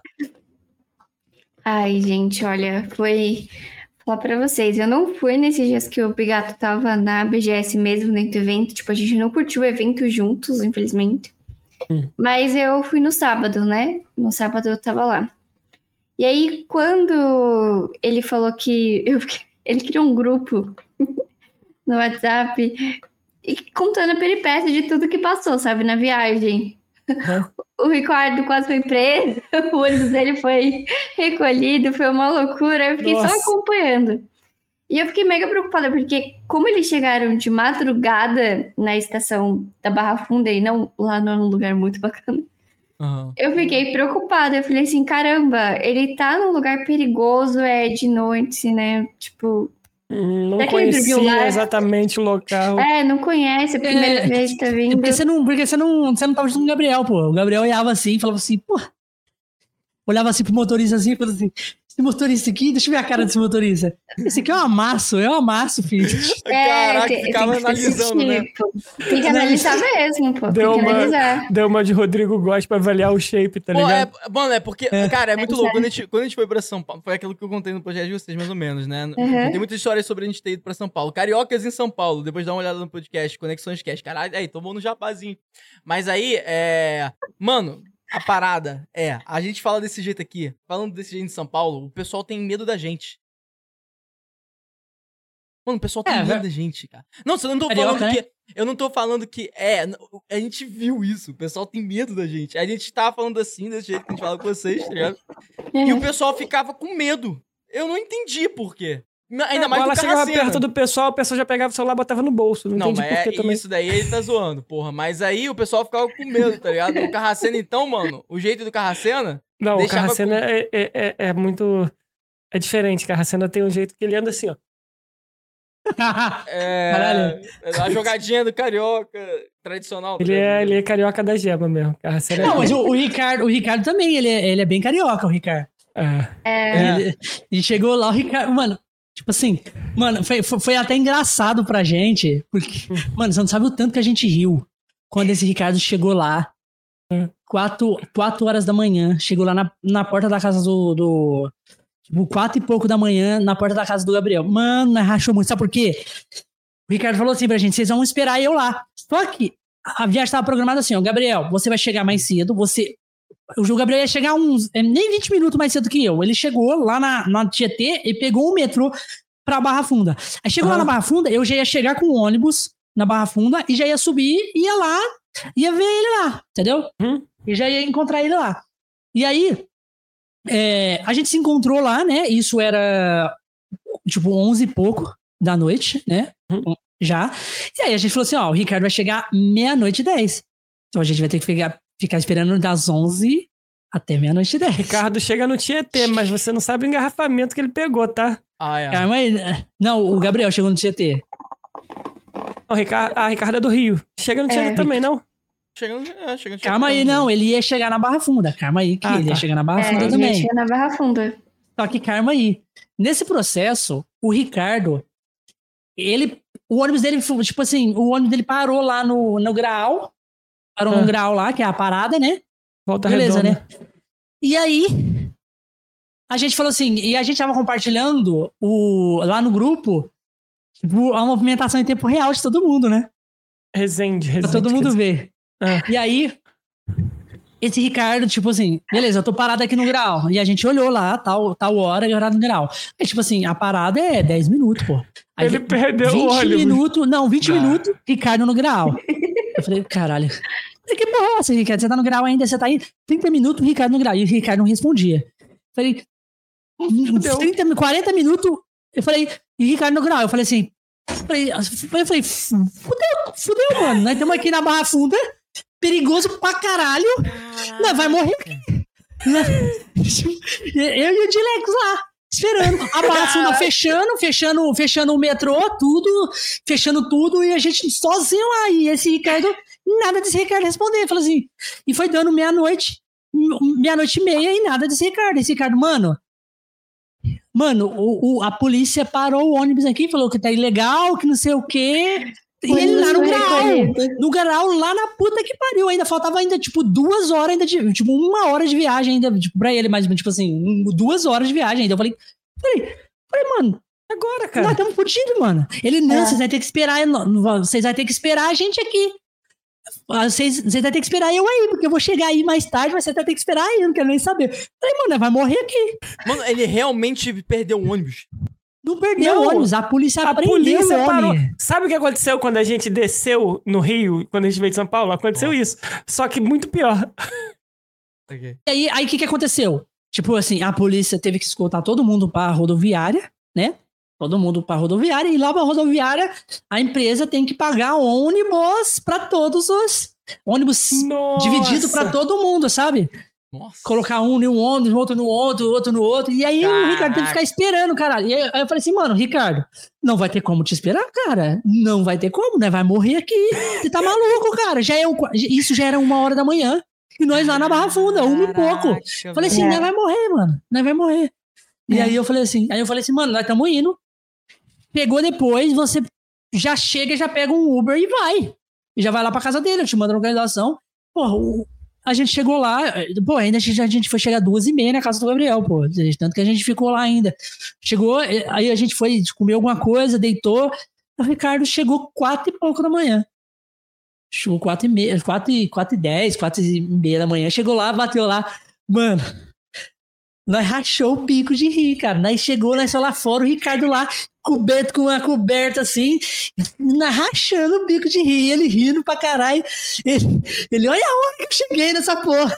Ai, gente, olha, foi falar para vocês, eu não fui nesses dias que o Bigato tava na BGS mesmo, dentro do evento. Tipo, a gente não curtiu o evento juntos, infelizmente. Hum. Mas eu fui no sábado, né? No sábado eu tava lá. E aí, quando ele falou que. Eu, ele criou um grupo no WhatsApp e contando a peripécia de tudo que passou, sabe, na viagem. O Ricardo quase foi preso, o ônibus dele foi recolhido, foi uma loucura. Eu fiquei Nossa. só acompanhando. E eu fiquei mega preocupada, porque como eles chegaram de madrugada na estação da Barra Funda e não lá num lugar muito bacana, uhum. eu fiquei preocupada. Eu falei assim, caramba, ele tá num lugar perigoso, é de noite, né? Tipo, Hum, não conhecia exatamente o local. É, não conhece, a primeira é, vez que tá vindo. Porque você não, porque você não, você não tava junto com o Gabriel, pô. O Gabriel olhava assim e falava assim, pô. Olhava assim pro motorista assim e falava assim: esse motorista aqui, deixa eu ver a cara desse motorista. Esse aqui é um amasso, é um amasso, filho. É, Caraca, tem, ficava tem analisando, né? Tem que analisar mesmo, pô. Deu tem que uma, analisar. Deu uma de Rodrigo Góes pra avaliar o shape, tá ligado? Pô, é, bom, é porque, é. cara, é muito é louco. Quando a, gente, quando a gente foi pra São Paulo, foi aquilo que eu contei no projeto de vocês, mais ou menos, né? Uhum. Tem muitas histórias sobre a gente ter ido pra São Paulo. Cariocas em São Paulo, depois dá uma olhada no podcast, Conexões Cast. Caralho, aí, tomou no japazinho. Mas aí, é. Mano, a parada é, a gente fala desse jeito aqui, falando desse jeito em São Paulo, o pessoal tem medo da gente. Mano, o pessoal tem é, medo da gente, cara. Não, eu não tô falando né? que. Eu não tô falando que. É, a gente viu isso. O pessoal tem medo da gente. A gente tava falando assim, desse jeito que a gente fala com vocês, tá ligado? E o pessoal ficava com medo. Eu não entendi por quê. Ainda é, mais ela chegava perto do pessoal, o pessoal já pegava o celular e botava no bolso. Não, não mas é, também. isso daí ele tá zoando, porra. Mas aí o pessoal ficava com medo, tá ligado? O Carracena, então, mano, o jeito do Carracena. Não, o Carracena com... é, é, é, é, muito. É diferente. O Carracena tem um jeito que ele anda assim, ó. é, Caralho. A jogadinha do carioca tradicional. Ele é, ele é carioca da gema mesmo. Não, mas o, o, Ricardo, o Ricardo também, ele é, ele é bem carioca, o Ricardo. É. é. Ele, e chegou lá, o Ricardo, mano, tipo assim, mano, foi, foi até engraçado pra gente, porque, mano, você não sabe o tanto que a gente riu quando esse Ricardo chegou lá. Quatro, quatro horas da manhã, chegou lá na, na porta da casa do, do Tipo, quatro e pouco da manhã, na porta da casa do Gabriel. Mano, rachou muito. Sabe por quê? O Ricardo falou assim pra gente: vocês vão esperar eu lá. Só que a viagem estava programada assim, ó. Gabriel, você vai chegar mais cedo. Você. O Gabriel ia chegar uns. É, nem 20 minutos mais cedo que eu. Ele chegou lá na, na Tietê e pegou o metrô pra Barra Funda. Aí chegou lá na Barra Funda, eu já ia chegar com o ônibus na Barra Funda e já ia subir, ia lá, ia ver ele lá, entendeu? Uhum. E já ia encontrar ele lá. E aí, é, a gente se encontrou lá, né? Isso era tipo 11 e pouco da noite, né? Uhum. Já. E aí a gente falou assim: ó, o Ricardo vai chegar meia-noite e 10. Então a gente vai ter que ficar, ficar esperando das 11 até meia-noite e 10. Ricardo chega no Tietê, mas você não sabe o engarrafamento que ele pegou, tá? Ah, é. Calma aí. Não, o Gabriel chegou no Tietê. O Ricardo, ah, Ricardo é do Rio. Chega no Tietê é. também, não? Chegando, é, chegando Calma aí, não. Ele ia chegar na Barra Funda. Calma aí, que ah, ele tá. ia chegar na Barra é, Funda ele também. Ele ia chegar na Barra Funda. Só que calma aí. Nesse processo, o Ricardo, ele. O ônibus dele, tipo assim, o ônibus dele parou lá no, no grau. Parou ah. grau lá, que é a parada, né? Volta Beleza, redonda. né? E aí, a gente falou assim, e a gente tava compartilhando o, lá no grupo tipo, a movimentação em tempo real de todo mundo, né? Resende, resende. Pra todo mundo ver. É. E aí, esse Ricardo, tipo assim, beleza, eu tô parado aqui no grau. E a gente olhou lá, tal, tal hora, e horário no grau. Aí, tipo assim, a parada é 10 minutos, pô. Aí, Ele perdeu 20 o ônibus. minutos, não, 20 ah. minutos, Ricardo no grau. Eu falei, caralho. Que porra é essa, Ricardo? Você tá no grau ainda, você tá aí 30 minutos, Ricardo no grau. E o Ricardo não respondia. Eu falei, 30, 40 minutos, eu falei, e Ricardo no grau. Eu falei assim, eu falei, fudeu, fudeu, mano. Nós estamos aqui na Barra Funda, perigoso pra caralho. Não, vai morrer aqui. Eu e o Dilex lá, esperando. A Barra Funda fechando, fechando, fechando o metrô, tudo, fechando tudo, e a gente sozinho lá. E esse Ricardo, nada desse Ricardo responder. Falou assim, e foi dando meia-noite, meia-noite e meia, e nada desse Ricardo. Esse Ricardo, mano, Mano, o, o, a polícia parou o ônibus aqui, falou que tá ilegal, que não sei o quê. E ele lá no grau, no grau, lá na puta que pariu. Ainda faltava ainda, tipo, duas horas ainda de. Tipo, uma hora de viagem ainda, tipo, pra ele, mas, tipo assim, duas horas de viagem ainda. Eu falei, falei, falei mano, agora, cara. Nós estamos fudidos, mano. Ele, não, é. vocês vão ter que esperar, vocês vão ter que esperar a gente aqui. Ah, vocês, vocês vão ter que esperar eu aí, porque eu vou chegar aí mais tarde, mas você vai ter que esperar aí, eu não quero nem saber. Falei, mano, vai morrer aqui. Mano, ele realmente perdeu o ônibus. Não perdeu não, o ônibus, a polícia a polícia parou. Sabe o que aconteceu quando a gente desceu no Rio, quando a gente veio de São Paulo? Aconteceu isso. Só que muito pior. Okay. E aí, aí o que, que aconteceu? Tipo assim, a polícia teve que escoltar todo mundo pra rodoviária, né? todo mundo para rodoviária, e lá para rodoviária a empresa tem que pagar ônibus para todos os ônibus Nossa. dividido para todo mundo, sabe? Nossa. Colocar um em um outro no outro, outro no outro. E aí Caraca. o Ricardo tem que ficar esperando, cara. E aí eu falei assim, mano, Ricardo, não vai ter como te esperar, cara. Não vai ter como, né? Vai morrer aqui. Você tá maluco, cara. Já é um, isso já era uma hora da manhã. E nós lá na Barra Funda, uma e pouco. Falei assim, nós vai morrer, mano. Nós vai morrer. E é. aí eu falei assim, aí eu falei assim, mano, nós estamos indo. Pegou depois, você já chega, já pega um Uber e vai. E já vai lá pra casa dele, eu te mando a localização. Porra, a gente chegou lá, pô, ainda a gente, foi chegar duas e meia na casa do Gabriel, pô. Tanto que a gente ficou lá ainda. Chegou, aí a gente foi comer alguma coisa, deitou. O Ricardo chegou quatro e pouco da manhã. Chegou quatro e meia, quatro e, quatro e dez, quatro e meia da manhã. Chegou lá, bateu lá. Mano, nós rachou o bico de rir, cara. Nós chegou, nós só lá fora, o Ricardo lá, coberto com uma coberta assim, rachando o bico de rir, ele rindo pra caralho. Ele, ele olha a hora que eu cheguei nessa porra.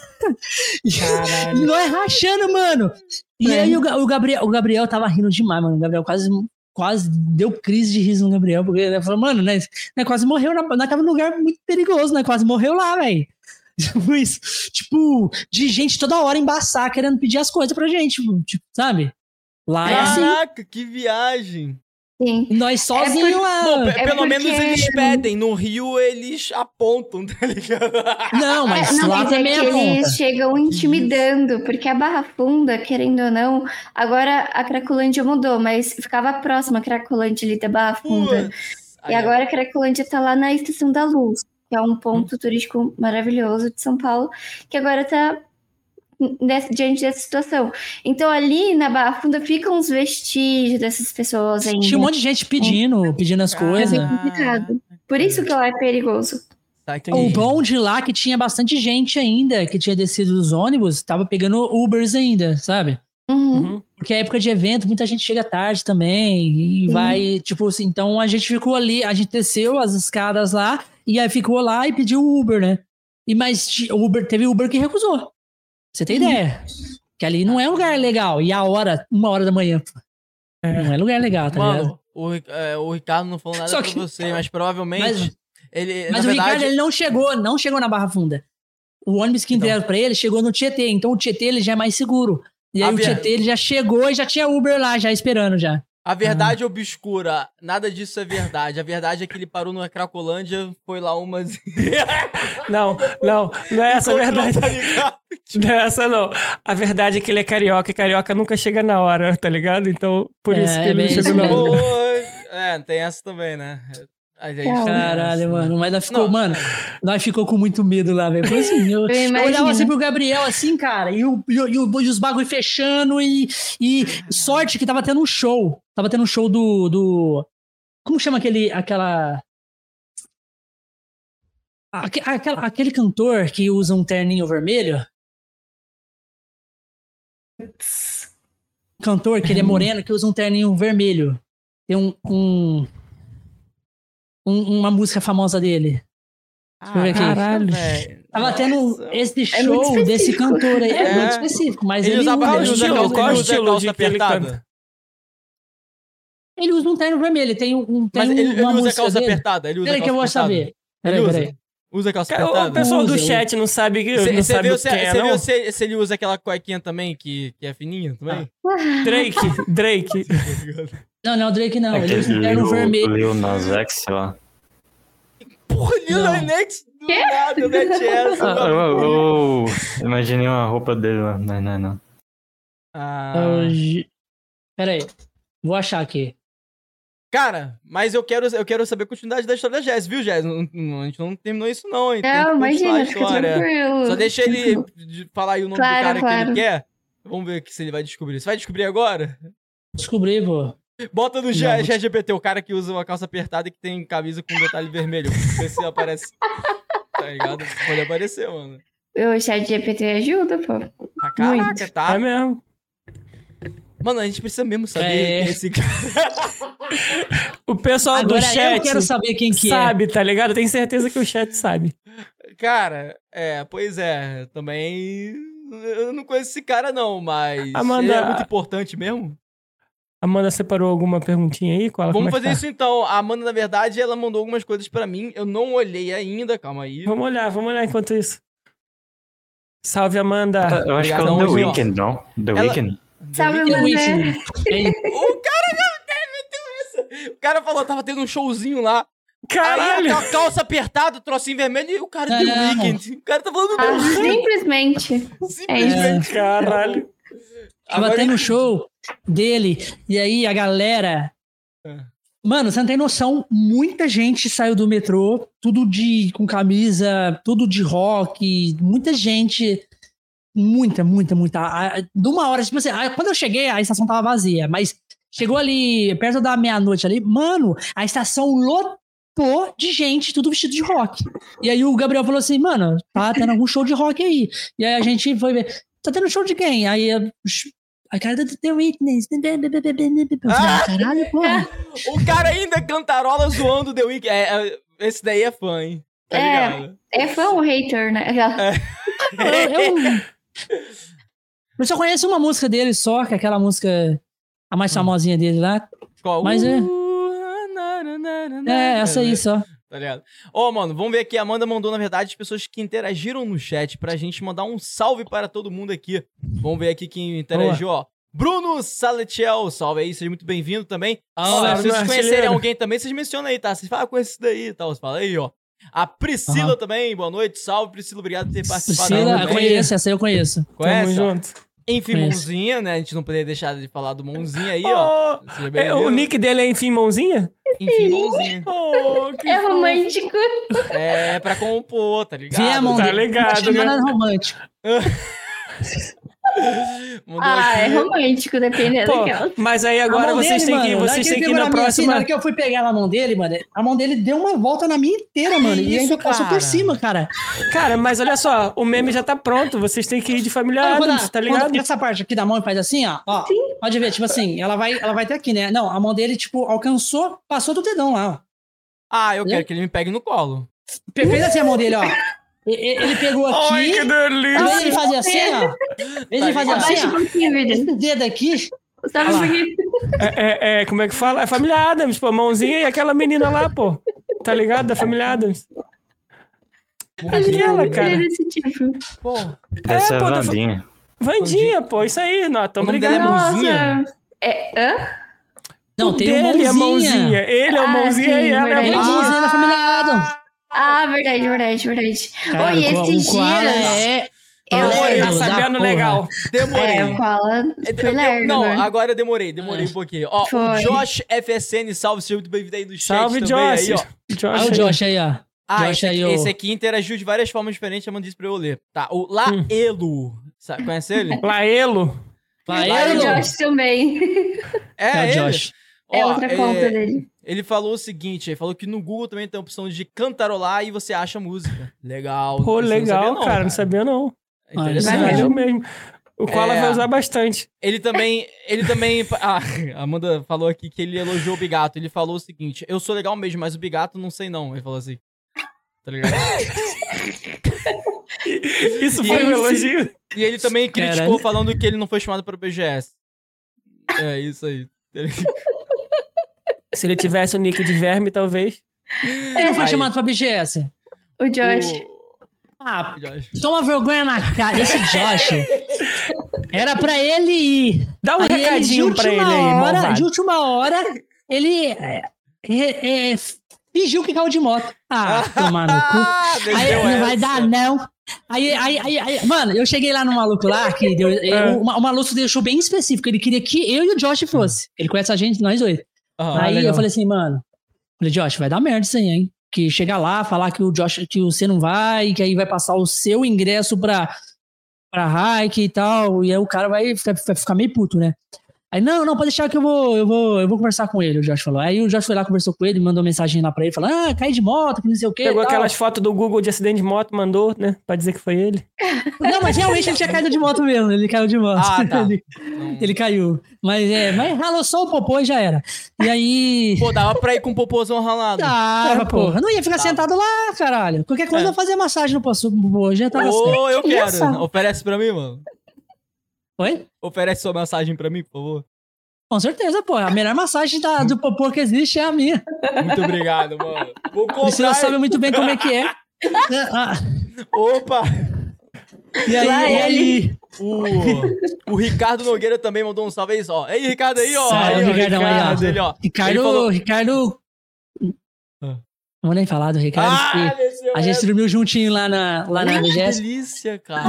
Caralho. Nós rachando, mano. E é. aí o, o, Gabriel, o Gabriel tava rindo demais, mano. O Gabriel quase, quase deu crise de riso no Gabriel, porque ele falou, mano, nós, nós quase morreu, tava num lugar muito perigoso, nós quase morreu lá, velho. Tipo, de gente toda hora embaçar, querendo pedir as coisas pra gente, tipo, sabe? Lá Caraca, é assim. que viagem! Sim. Nós sozinhos lá. Bom, É pelo porque- menos eles pedem. No Rio, eles apontam, tá ligado? Não, mas É, não, lá mas é também que é ponta. eles chegam intimidando, porque a Barra Funda, querendo ou não, agora a Cracolândia mudou, mas ficava próxima a Cracolândia ali da Barra Funda. Putz. E ó. agora a Cracolândia tá lá na Estação da Luz, que é um ponto turístico maravilhoso de São Paulo, que agora tá nessa- diante dessa situação. Então ali na Barra Funda ficam os vestígios dessas pessoas ainda. Tinha um monte de gente pedindo, pedindo as Ah, coisas. É complicado. Por isso que lá é perigoso. Tá. O bom de lá que tinha bastante gente ainda, que tinha descido dos ônibus, tava pegando Ubers ainda, sabe? Uhum. Uhum. Porque é época de evento, muita gente chega tarde também e Sim. vai, tipo assim, então a gente ficou ali, a gente desceu as escadas lá e aí ficou lá e pediu o Uber, né? E mas Uber, teve Uber que recusou. Pra Você tem ideia? Que ali não é um lugar legal. E a hora, uma hora da manhã. pô. Não é lugar legal, tá ligado? Mano, o, é, o Ricardo não falou nada Só pra que- você, mas provavelmente Mas- ele, Mas na o verdade, Ricardo, ele não chegou, não chegou na Barra Funda. O ônibus que Então. entregaram pra ele chegou no Tietê. Então o Tietê ele já é mais seguro. E aí A o Tietê ele já chegou e já tinha Uber lá, já esperando já. A verdade obscura, nada disso é verdade. A verdade é que ele parou na Cracolândia, foi lá umas... Não, não, não é essa a verdade. tá ligado? Não é essa não. A verdade é que ele é carioca e carioca nunca chega na hora, tá ligado? Então, por É, isso que é ele não bem chegou na hora. É, tem essa também, né? Caralho, mano. né? Mas nós ficou, Não. mano, nós ficou com muito medo lá, velho. Assim, eu, Eu eu olhava imagino. assim pro Gabriel, assim, cara, e, o, e, o- e o- e os bagulho fechando e, e sorte que tava tendo um show. Tava tendo um show do. do como chama aquele. aquela. Aque- aquela- aquele cantor que usa um terninho vermelho? Cantor que ele é moreno, que usa um terninho vermelho. Tem um, um- um- uma música famosa dele. Deixa eu ver aqui. Caralho. Tava tendo esse É show desse específico. cantor aí. É, É. muito específico, mas Ele ele, usava usa, ele usa calça- Qual ele o usa estilo calça de apertada? ele usa um terno vermelho. Tem um. Tem Mas ele, ele uma usa música calça dele. apertada. Ele usa Peraí que eu vou saber. Peraí, usa? peraí. Usa calça Cara, O pessoal do Usa, chat não sabe, que- Você não sabe viu, o que se, é, você não? viu se, ele usa aquela cuequinha também, que, que é fininha também? Drake, Drake. Não, não, Drake não. Ele usa um Aquele terno vermelho. Lil Nas X, sei lá. Porra, Lil Não. Nas X do nada, mete essa. Ah, imaginei uma roupa dele lá, mas não é não. Ah. Hoje... Peraí. Vou achar aqui. Cara, mas eu quero, eu quero saber a continuidade da história da Jess, viu, Jess? Não- não- a gente não terminou isso não, hein? Tem Não, que imagina, a fica história. tranquilo. Só deixa ele de- falar aí o nome Claro, do cara que claro. ele quer. Vamos ver se ele vai descobrir. Você vai descobrir agora? Descobri, pô. Bota no Não, G- vou- GPT, o cara que usa uma calça apertada e que tem camisa com detalhe vermelho. Vê se aparece. Tá ligado? Pode aparecer, mano. O chat GPT ajuda, pô. Ah, caraca, Muito. tá? É mesmo. Mano, a gente precisa mesmo saber É. quem é esse cara. O pessoal Agora do eu chat quero saber quem que é. sabe, tá ligado? Tenho certeza que o chat sabe. Cara, é, pois é. Também. Eu não conheço esse cara, não, mas. Amanda- Ele é muito importante mesmo. Amanda separou alguma perguntinha aí? Qual, Vamos é fazer tá? isso então. A Amanda, na verdade, ela mandou algumas coisas pra mim. Eu não olhei ainda, calma aí. Vamos olhar, vamos olhar enquanto isso. Salve, Amanda. Eu acho que é o The. Weeknd, não? The Ela- Weeknd? Sabe, mas é... O cara não meteu essa. O cara falou, tava tendo um showzinho lá. Caralho! Aí a calça apertada, trocinho vermelho, e o cara deu Não. weekend. O cara tá falando Ah, do simplesmente. Simplesmente. Caralho. Tava Agora- tendo show dele, e aí a galera. É. Mano, você não tem noção, muita gente saiu do metrô, tudo de com camisa, tudo de rock, muita gente. Muita, muita, muita. De uma hora, tipo assim, quando eu cheguei, a estação tava vazia, mas chegou ali, perto da meia-noite ali, mano, a estação lotou de gente, tudo vestido de rock. E aí o Gabriel falou assim, mano, tá tendo algum show de rock aí. E aí a gente foi ver, tá tendo show de quem? Aí eu- a cara do The Witness. Ah! Caralho, porra. O cara ainda cantarola zoando The Weeknd. É, é, esse daí é fã, hein? Tá É. ligado? É fã ou hater, né? Eu, eu- eu só conheço uma música dele só, que é aquela música, a mais famosinha dele lá. Qual? Mas é-. É, essa aí só. Tá ligado? Ó, mano, vamos ver aqui. A Amanda mandou, na verdade, as pessoas que interagiram no chat pra gente mandar um salve para todo mundo aqui. Vamos ver aqui quem interagiu, ó. Bruno Saletiel, salve aí, seja muito bem-vindo também. Ó, se vocês conhecerem alguém também, vocês mencionam aí, tá? Vocês falam com esse daí e tal. Você fala aí, ó. A Priscila também, boa noite. Salve, Priscila, obrigado por ter participado. Priscila, eu conheço, essa aí eu conheço. Tamo Conhece? ó? junto. Enfim, Conheço. Mãozinha, né? A gente não poderia deixar de falar do Mãozinha aí, ó. Oh, Seja é, o nick dele é Enfim Mãozinha? Enfim, Mãozinha. Oh, que É romântico. É pra compor, tá ligado? Mão Tá ligado, Não né? nada romântico. Ah, é aqui. romântico, dependendo Pô, daquela. mas aí agora vocês têm que, vocês têm que ir na minha, assim, na próxima. hora que eu fui pegar na mão dele, mano, a mão dele deu uma volta na minha inteira, mano. e isso, ainda passou cara? por cima, cara. Cara, mas olha só, o meme já tá pronto. Vocês têm que ir de Adams, quando- tá ligado? essa parte aqui da mão faz assim, ó. ó Pode ver, tipo assim, ela vai, ela vai até aqui, né? Não, a mão dele, tipo, alcançou, passou do dedão lá, ó. Ah, eu Hum? quero que ele me pegue no colo. Fe- Fez assim a mão dele, ó. Ele pegou Ai, aqui. que Em vez delícia! de ele fazer assim, ó. Em vez de ele fazer assim, um ó. Esse dedo aqui. Sabe por quê? É, é- é, como é que fala? É família Adams, pô. Mãozinha e aquela menina lá, pô. Tá ligado? Da família Adams. Aquela, É cara. desse tipo. Pô, Essa é, pô, a tá- Vandinha. Vandinha, pô. Isso aí, dela é ligado. Mãozinha? É, hã? Não, tem o Dele é mãozinha. mãozinha. Ele é o Ah, mãozinha sim, e ela é a mãozinha. mãozinha da família Adams. Ah, verdade, verdade, verdade. Cara, Oi, o Ko- esse o Koala Giras. é. É o- lerdo Tá sabendo legal. demorei. É, o Koala É, foi eu- lerdo, não, né? agora eu demorei, demorei um pouquinho. Ó, o Foi. Josh FSN, salve, seja muito bem-vindo aí no chat Salve, também. Josh. Aí, ó. Josh Olha o. Josh aí, ó. Ah, Josh esse, aí, aqui, o- esse aqui interagiu de várias formas diferentes, chamando isso pra eu ler. Tá, o Hum. Laelo. Sabe, conhece ele? Laelo. É o Josh também. É, É o ele. Josh. É Ó, outra é, conta dele. Ele falou o seguinte, ele falou que no Google também tem a opção de cantarolar e você acha música. Legal. Pô, eu não legal, sabia não, cara. Não sabia, não. É Interessante. Mesmo. O Koala É. vai usar bastante. Ele também, ele também, ah, a Amanda falou aqui que ele elogiou o Bigato. Ele falou o seguinte, eu sou legal mesmo, mas o Bigato não sei não. Ele falou assim, tá ligado? Isso E foi um esse- elogio. E ele também criticou Caralho. falando que ele não foi chamado para o BGS. É, isso aí. Se ele tivesse o nick de verme, talvez. Ele não foi Aí. chamado pra BGS. O Josh. O- Ah, o Josh. toma vergonha na cara. Esse Josh. Era pra ele ir. Dá um Aí ele, de recadinho pra ele última aí, hora, De última hora, ele é, é, é, fingiu que caiu de moto. Ah, tomar no cu. Ah, Aí não vai essa. dar, não. Aí, aí, aí, aí- mano, eu cheguei lá no maluco lá, que deu, É. o, o maluco deixou bem específico. Ele queria que eu e o Josh fosse. Ele conhece a gente, nós dois. Aham. aí legal. eu falei assim, mano. Falei, Josh, vai dar merda isso aí, hein? Que chegar lá, falar que o Josh, que você não vai, que aí vai passar o seu ingresso pra, pra hike e tal. E aí o cara vai ficar, vai ficar meio puto, né? Aí, não, não, pode deixar que eu vou, eu vou, eu vou conversar com ele, o Josh falou. Aí o Josh foi lá, conversou com ele, mandou mensagem lá pra ele, falou, ah, cai de moto, que não sei o quê. Pegou aquelas fotos do Google de acidente de moto, mandou, né? Pra dizer que foi ele. Não, mas realmente ele tinha caído de moto mesmo, ele caiu de moto. Ah, tá. ele, Não- ele caiu. Mas é, mas ralou só o popô e já era. E aí. Pô, dava pra ir com o popôzão ralado. É, pô. porra. Não ia ficar Tava. sentado lá, caralho. Qualquer coisa É. eu fazia massagem no popô, já tava. Ô, eu quero. Oferece pra mim, mano. Oi? Oferece sua mensagem pra mim, por favor. Com certeza, pô. A melhor massagem da, do popô que existe é a minha. Muito obrigado, mano. Vou O senhor comprar. sabe muito bem como é que é. Ah, Opa! E aí, Lá e aí. O, o Ricardo Nogueira também mandou um salve aí, ó. Ei, Ricardo aí, ó. Salve, aí, ó, Ricardão, aí, ó. Ricardo, ele, ó. Ele Ricardo. falou- Ricardo. Ah. Não vou nem falar do Ricardo, Ah, porque a gente essa. dormiu juntinho lá na, lá na Ai, Que delícia, cara.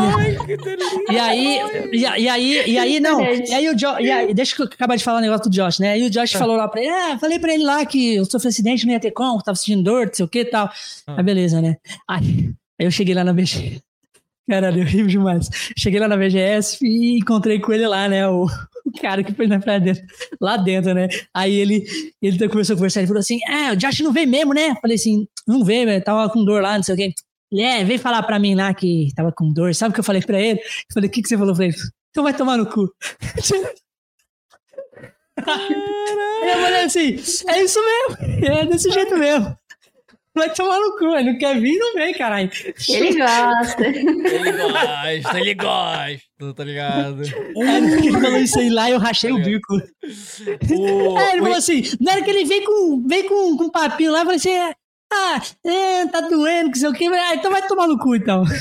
E aí, e, a- e aí, e aí, não. E aí o Josh, e aí, deixa eu acabar de falar o negócio do Josh, né? Aí o Josh falou lá pra ele, ah, falei pra ele lá que eu sofri acidente, não ia ter como, tava sentindo dor, não sei o que e tal. Ah. Aí beleza, né? Aí, aí eu cheguei lá na BGS. Caralho, eu rio demais. Cheguei lá na BGS e encontrei com ele lá, né? O, o cara que foi na praia dentro, lá dentro, né? Aí ele, ele começou a conversar, ele falou assim: É, o Josh não veio mesmo, né? Falei assim: Não veio, velho, tava com dor lá, não sei o quê. Ele, é, veio falar pra mim lá que tava com dor. Sabe o que eu falei pra ele? Eu falei: O que, que você falou pra ele? Então vai tomar no cu. eu falei assim: É isso mesmo, é desse jeito mesmo. Vai tomar no cu, ele não quer vir, não vem, caralho. Ele gosta. Ele gosta, ele gosta, tá ligado? Que ele falou isso aí lá, eu rachei o bico. O, Aí ele o falou assim, na hora que ele veio com, veio com, com um papinho lá, eu falei assim, ah, é, tá doendo, que sei o quê. Ah, então vai tomar no cu, então.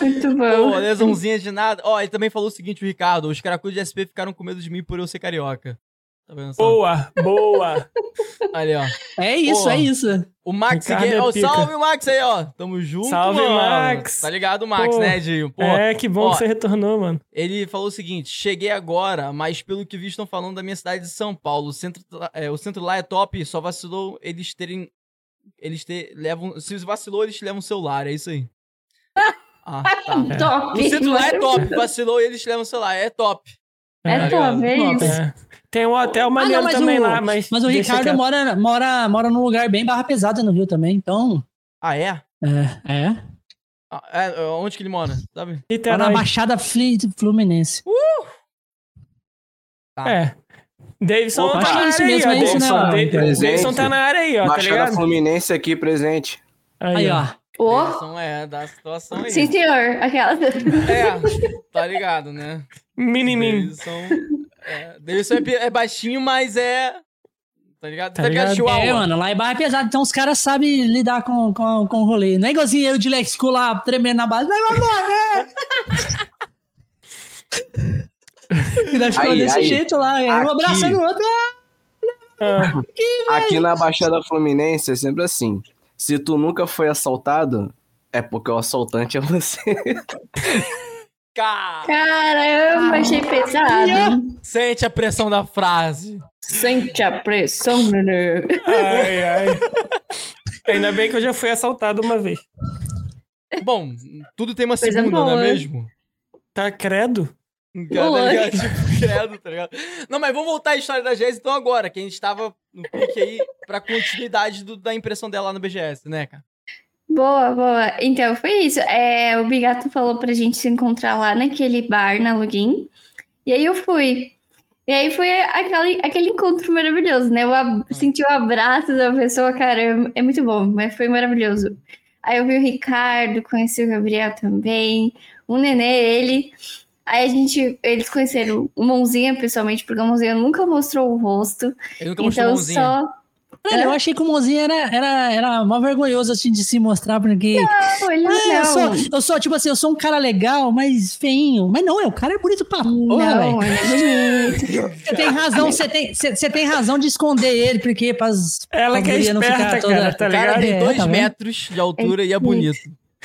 Muito bom. Pô, lesãozinha de nada. Ó, ele também falou o seguinte, o Ricardo. Os caracudos de SP ficaram com medo de mim por eu ser carioca. Tá? Boa, boa. Ali, ó. É isso, Pô. é isso. O Max é Ó, salve o Max aí, ó. Tamo junto, Salve, mano. Max. Tá ligado o Max, Pô. né, Dinho? Pô, é, que bom ó, que você retornou, mano. Ele falou o seguinte: cheguei agora, mas pelo que vi, estão falando da minha cidade de São Paulo. O centro, é, o centro lá é top, só vacilou eles terem. Eles ter, levam. Se vacilou, eles levam o celular, é isso aí. Ah, tá. Top. O centro lá é top, vacilou eles levam o celular, é top. É Tá top, é isso. É. Tem um hotel Ah, maneiro não, mas também o, lá, mas. mas o Ricardo mora, mora, mora num lugar bem barra pesada no Rio também, então. Ah, é? É. é. Ah, é, onde que ele mora? Sabe? Mora na. Baixada Fluminense. É. Davidson Opa, tá acho que na é isso área aí, mesmo, ó. é isso, né, Davidson, ó. Tá na área aí, ó, tá Baixada ligado? Fluminense aqui presente. Aí, ó. Ô, Davidson é da situação aí. sim, senhor. Aquela. É, tá ligado, né? Mini-min. Davidson. É, Davidson é, é baixinho, mas é. Tá ligado? Tá Tá, ligado, ligado? É, mano, lá é barra pesada, então os caras sabem lidar com, com, com o rolê. Não é igualzinho eu de Lex School lá tremendo na base. Vai, vai morrer! E nós ficamos Aí, desse aí. jeito lá, é, um Aqui. abraçando o outro. Ah, Aqui na Baixada Fluminense é sempre assim. Se tu nunca foi assaltado, é porque o assaltante é você. Cara, Caramba, achei pesado. sente a pressão da frase. Sente a pressão, nenê. ai, ai. Ainda bem que eu já fui assaltado uma vez. Bom, tudo tem uma Coisa segunda, não boa. é mesmo? Tá credo? Cara, Oi. ligado? Tipo, credo, tá ligado? Não, mas vamos voltar à história da Jéssica então agora, que a gente tava no pique aí pra continuidade do- da impressão dela lá no BGS, né, cara? Boa, boa. Então, foi isso. É, o Bigato falou pra gente se encontrar lá naquele bar na Login. E aí eu fui. E aí foi aquele, aquele encontro maravilhoso, né? Eu ab- senti o abraço da pessoa, cara, é, é muito bom, mas foi maravilhoso. Aí eu vi o Ricardo, conheci o Gabriel também, o Nenê, ele. Aí a gente, eles conheceram o Mãozinha pessoalmente, porque o Mãozinha nunca mostrou o rosto. Ele nunca mostrou Então mãozinha. só. Velho, eu achei que o Mozinho era, era, era mó vergonhoso assim de se mostrar, porque. Não, ele É, eu, não. sou, eu sou, tipo assim, eu sou um cara legal, mas feinho. Mas não, é, o cara é bonito pra porra, Não, velho. é. Você tem razão, você tem, você, você tem razão de esconder ele, porque pras, Ela pras que é gurias não ficar esperta, toda- cara, tá O cara ligado? tem É, dois tá metros de altura e é bonito.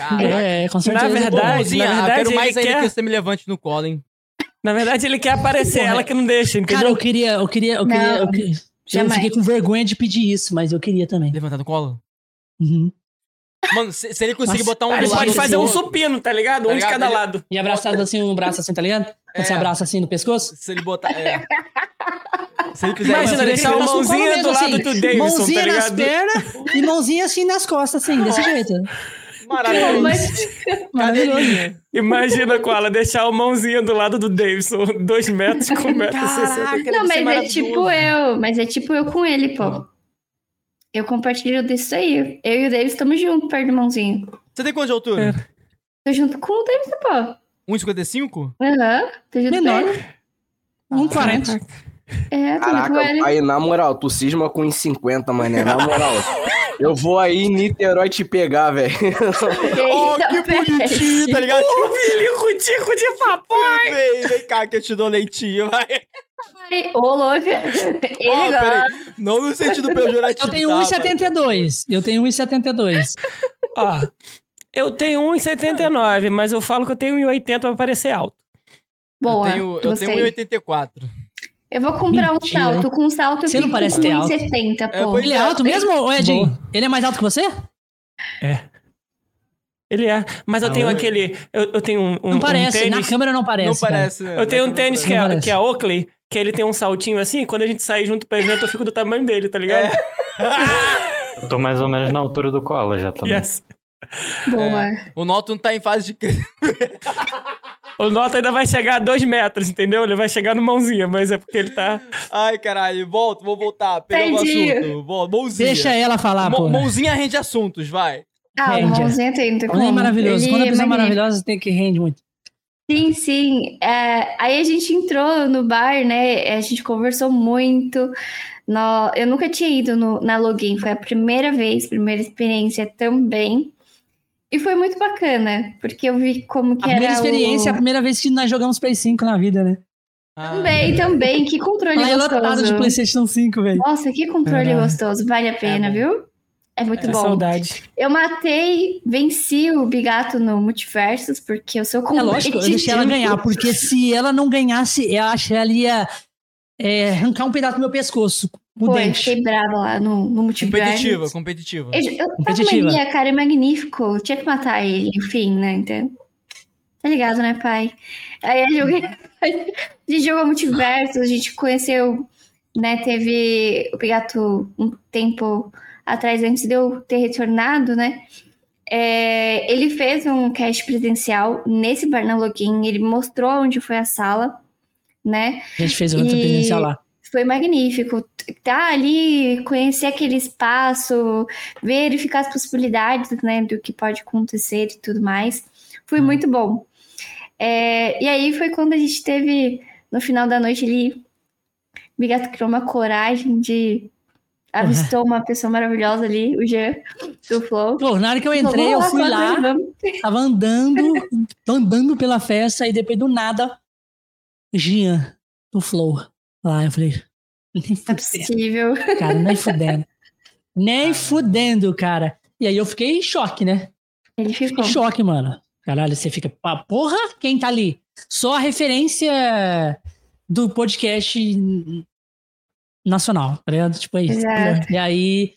Caraca. É, com certeza. Na verdade, Mãozinha, na eu verdade, quero mais ele ainda quer- que você me levante no colo, hein? Na verdade, ele quer aparecer, ela que não deixa, entendeu? Cara, eu queria, eu queria, eu queria. Eu, Não, queria- eu fiquei com vergonha de pedir isso, mas eu queria também. Levantar no colo? Uhum. Mano, se, se ele conseguir Nossa, botar um ele lado pode do fazer um supino, tá ligado? Tá um de ligado? cada Ele- lado. E abraçado assim, um braço assim, tá ligado? Quando você É. abraça assim no pescoço. Se ele botar. É. Se ele fizer Imagina, deixar uma mãozinha do lado assim, do Davidson, Mãozinha tá nas ligado? pernas e mãozinha assim nas costas, assim, desse jeito. Maravilhoso. Maravilhoso. Imagina com ela deixar a mãozinha do lado do Davidson, dois metros com 1,60m. Caraca, deve Não, mas é tipo eu. Mas é tipo eu com ele, pô. Eu compartilho disso aí. Eu e o Davis estamos juntos, perto do mãozinho. Você tem quanto de altura? Tô junto com o Davis, pô. 1,55? Aham. Tô junto Menor. com ele. Um 40. É, Caraca, ele. aí na moral, tu cisma com uns 50, mané. Na moral. Eu vou aí em Niterói te pegar, velho. Oh, que bonitinho, tá ligado? Ô, filho, com tico de papai! Vem, vem cá que eu te dou leitinho, vai. Ô, louco. Ele gosta. peraí. Não no sentido pejorativo. Eu tenho tá, 1,72. Eu tenho 1,72. Ó, eu tenho 1,79, mas eu falo que eu tenho 1,80 pra parecer alto. Boa. Eu tenho, eu tenho 1,84. Eu vou comprar Mentira. um salto. Com um salto Você não parece ter alto. 1,70, É, pô. Ele é alto mesmo, Edinho? Boa. Ele é mais alto que você? Ele é. Mas eu Ah, tenho é? aquele. Eu, eu tenho um, um, Não parece. um Na tênis. câmera não parece. Não cara. parece, né? Eu tenho um Na tênis que é, que é a Oakley, que ele tem um saltinho assim. Quando a gente sai junto pro evento, eu fico do tamanho dele, tá ligado? Eu tô mais ou menos na altura do Koala já também. Yes. Boa. O Noto não tá em fase de. O Nota ainda vai chegar a dois metros, entendeu? Ele vai chegar no mãozinha, mas é porque ele tá. Ai, caralho. Volta, vou voltar. Pegar o assunto. Volta. Mãozinha. Deixa ela falar, pô. Mãozinha rende assuntos, vai. Ah, Rende. mãozinho tem, tem Quando é como. maravilhoso. Ele Quando a pessoa é maravilhosa, tem que rende muito. Sim, sim. É, aí a gente entrou no bar, né? A gente conversou muito. Nó- Eu nunca tinha ido no- na login, foi a primeira vez, primeira experiência também. E foi muito bacana, porque eu vi como que a era. primeira experiência, o... a primeira vez que nós jogamos Play 5 na vida, né? Ah, Também, também. Que controle Lá é gostoso. lotado de PlayStation 5, velho. Nossa, que controle Caralho. gostoso. Vale a pena, bom. viu? É muito É bom. saudade. Eu matei, venci o Bigato no Multiversus, porque eu sou É lógico, eu deixei ela ganhar, porque se ela não ganhasse, eu acho que ela ia é, arrancar um pedaço do meu pescoço. O Foi, dente. fiquei brava lá no, no Multiversus. competitiva, competitiva. Eu, eu tava Competitiva. mania, cara, é magnífico. Eu tinha que matar ele, enfim, né? Então, tá ligado, né, pai? Aí a gente, a gente jogou multiverso, a gente conheceu, né? Teve o Pigato um tempo atrás, antes de eu ter retornado, né? É, ele fez um cast presencial nesse bar na Login, ele mostrou onde foi a sala, né? A gente fez outra E- presencial lá. Foi magnífico. Tá ali, conhecer aquele espaço, verificar as possibilidades, né, do que pode acontecer e tudo mais. Foi Hum. muito bom. É, e aí foi quando a gente teve, no final da noite ali, Bigato criou uma coragem de avistou uma pessoa maravilhosa ali, o Jean, do Flow. Pô, na hora que eu Falou, entrei, eu "Vamos fui lá, vamos." tava andando, andando pela festa, e depois do nada, Gian, do Flow. Lá, eu falei, nem Não é fudendo, possível. cara, nem fudendo. Nem fudendo, cara. E aí eu fiquei em choque, né? Ele ficou. Em choque, mano. Caralho, você fica, porra, quem tá ali? Só a referência do podcast nacional, tá ligado? Tipo, é isso. Exato. E aí,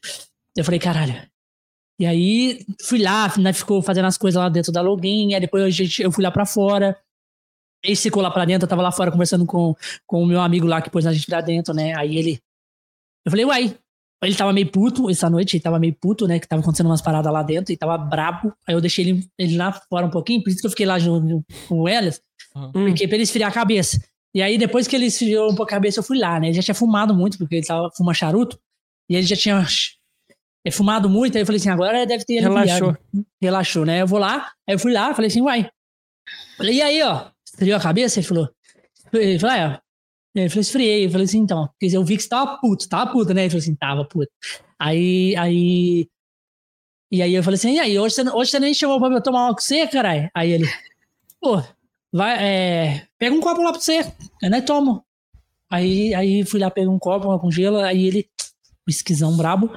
eu falei, caralho. E aí, fui lá, né, ficou fazendo as coisas lá dentro da login, aí depois a gente, eu fui lá pra fora. Ele ficou lá pra dentro, eu tava lá fora conversando com, com o meu amigo lá que pôs a gente pra dentro, né? Aí ele. Eu falei, uai. Ele tava meio puto essa noite, ele tava meio puto, né? Que tava acontecendo umas paradas lá dentro e tava brabo. Aí eu deixei ele, ele lá fora um pouquinho, por isso que eu fiquei lá junto com o Elias, Uhum. porque pra ele esfriar a cabeça. E aí, depois que ele esfriou um pouco a cabeça, eu fui lá, né? Ele já tinha fumado muito, porque ele tava fumando charuto, e ele já tinha é, fumado muito, aí eu falei assim, agora deve ter aliviado. Relaxou. Relaxou, né? Eu vou lá, aí eu fui lá, falei assim, uai. Falei, e aí, ó, esfriou a cabeça? Ele falou, ele falou, é, ó. Ele falou, esfriei. Eu falei assim, então, porque eu vi que você tava puto, tava puto, né? Ele falou assim, tava puto. Aí, aí. E aí eu falei assim, e aí, hoje você, hoje você nem chamou pra eu tomar uma com você, caralho? Aí ele, pô, vai, é, pega um copo lá pra você, eu nem tomo. Aí, aí fui lá, peguei um copo uma com gelo, aí ele, esquisão brabo.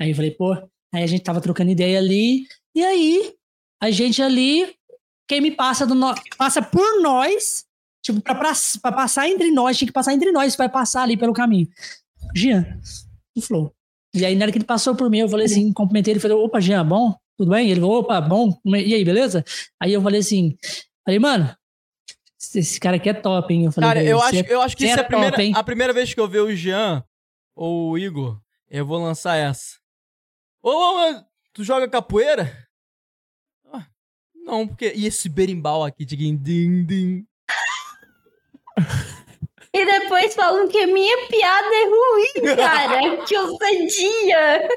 Aí eu falei, pô, aí a gente tava trocando ideia ali, e aí, a gente ali, quem me passa do no... passa por nós, tipo, pra, pra, pra passar entre nós, tinha que passar entre nós, vai passar ali pelo caminho. Jean, do Flow. E aí, na hora que ele passou por mim, eu falei assim, cumprimentei ele, falei, opa, Jean, bom? Tudo bem? Ele falou, opa, bom? E aí, beleza? Aí eu falei assim, falei, mano, esse- cara aqui é top, hein? Eu falei, Cara, eu "Você acho, eu acho que isso é é a primeira, top, hein?" a primeira vez que eu ver o Jean ou o Igor, eu vou lançar essa. Ô, ô, ô, tu joga capoeira? Não, porque. E esse berimbau aqui de din, din, din. E depois falam que a minha piada é ruim, cara. que ousadia.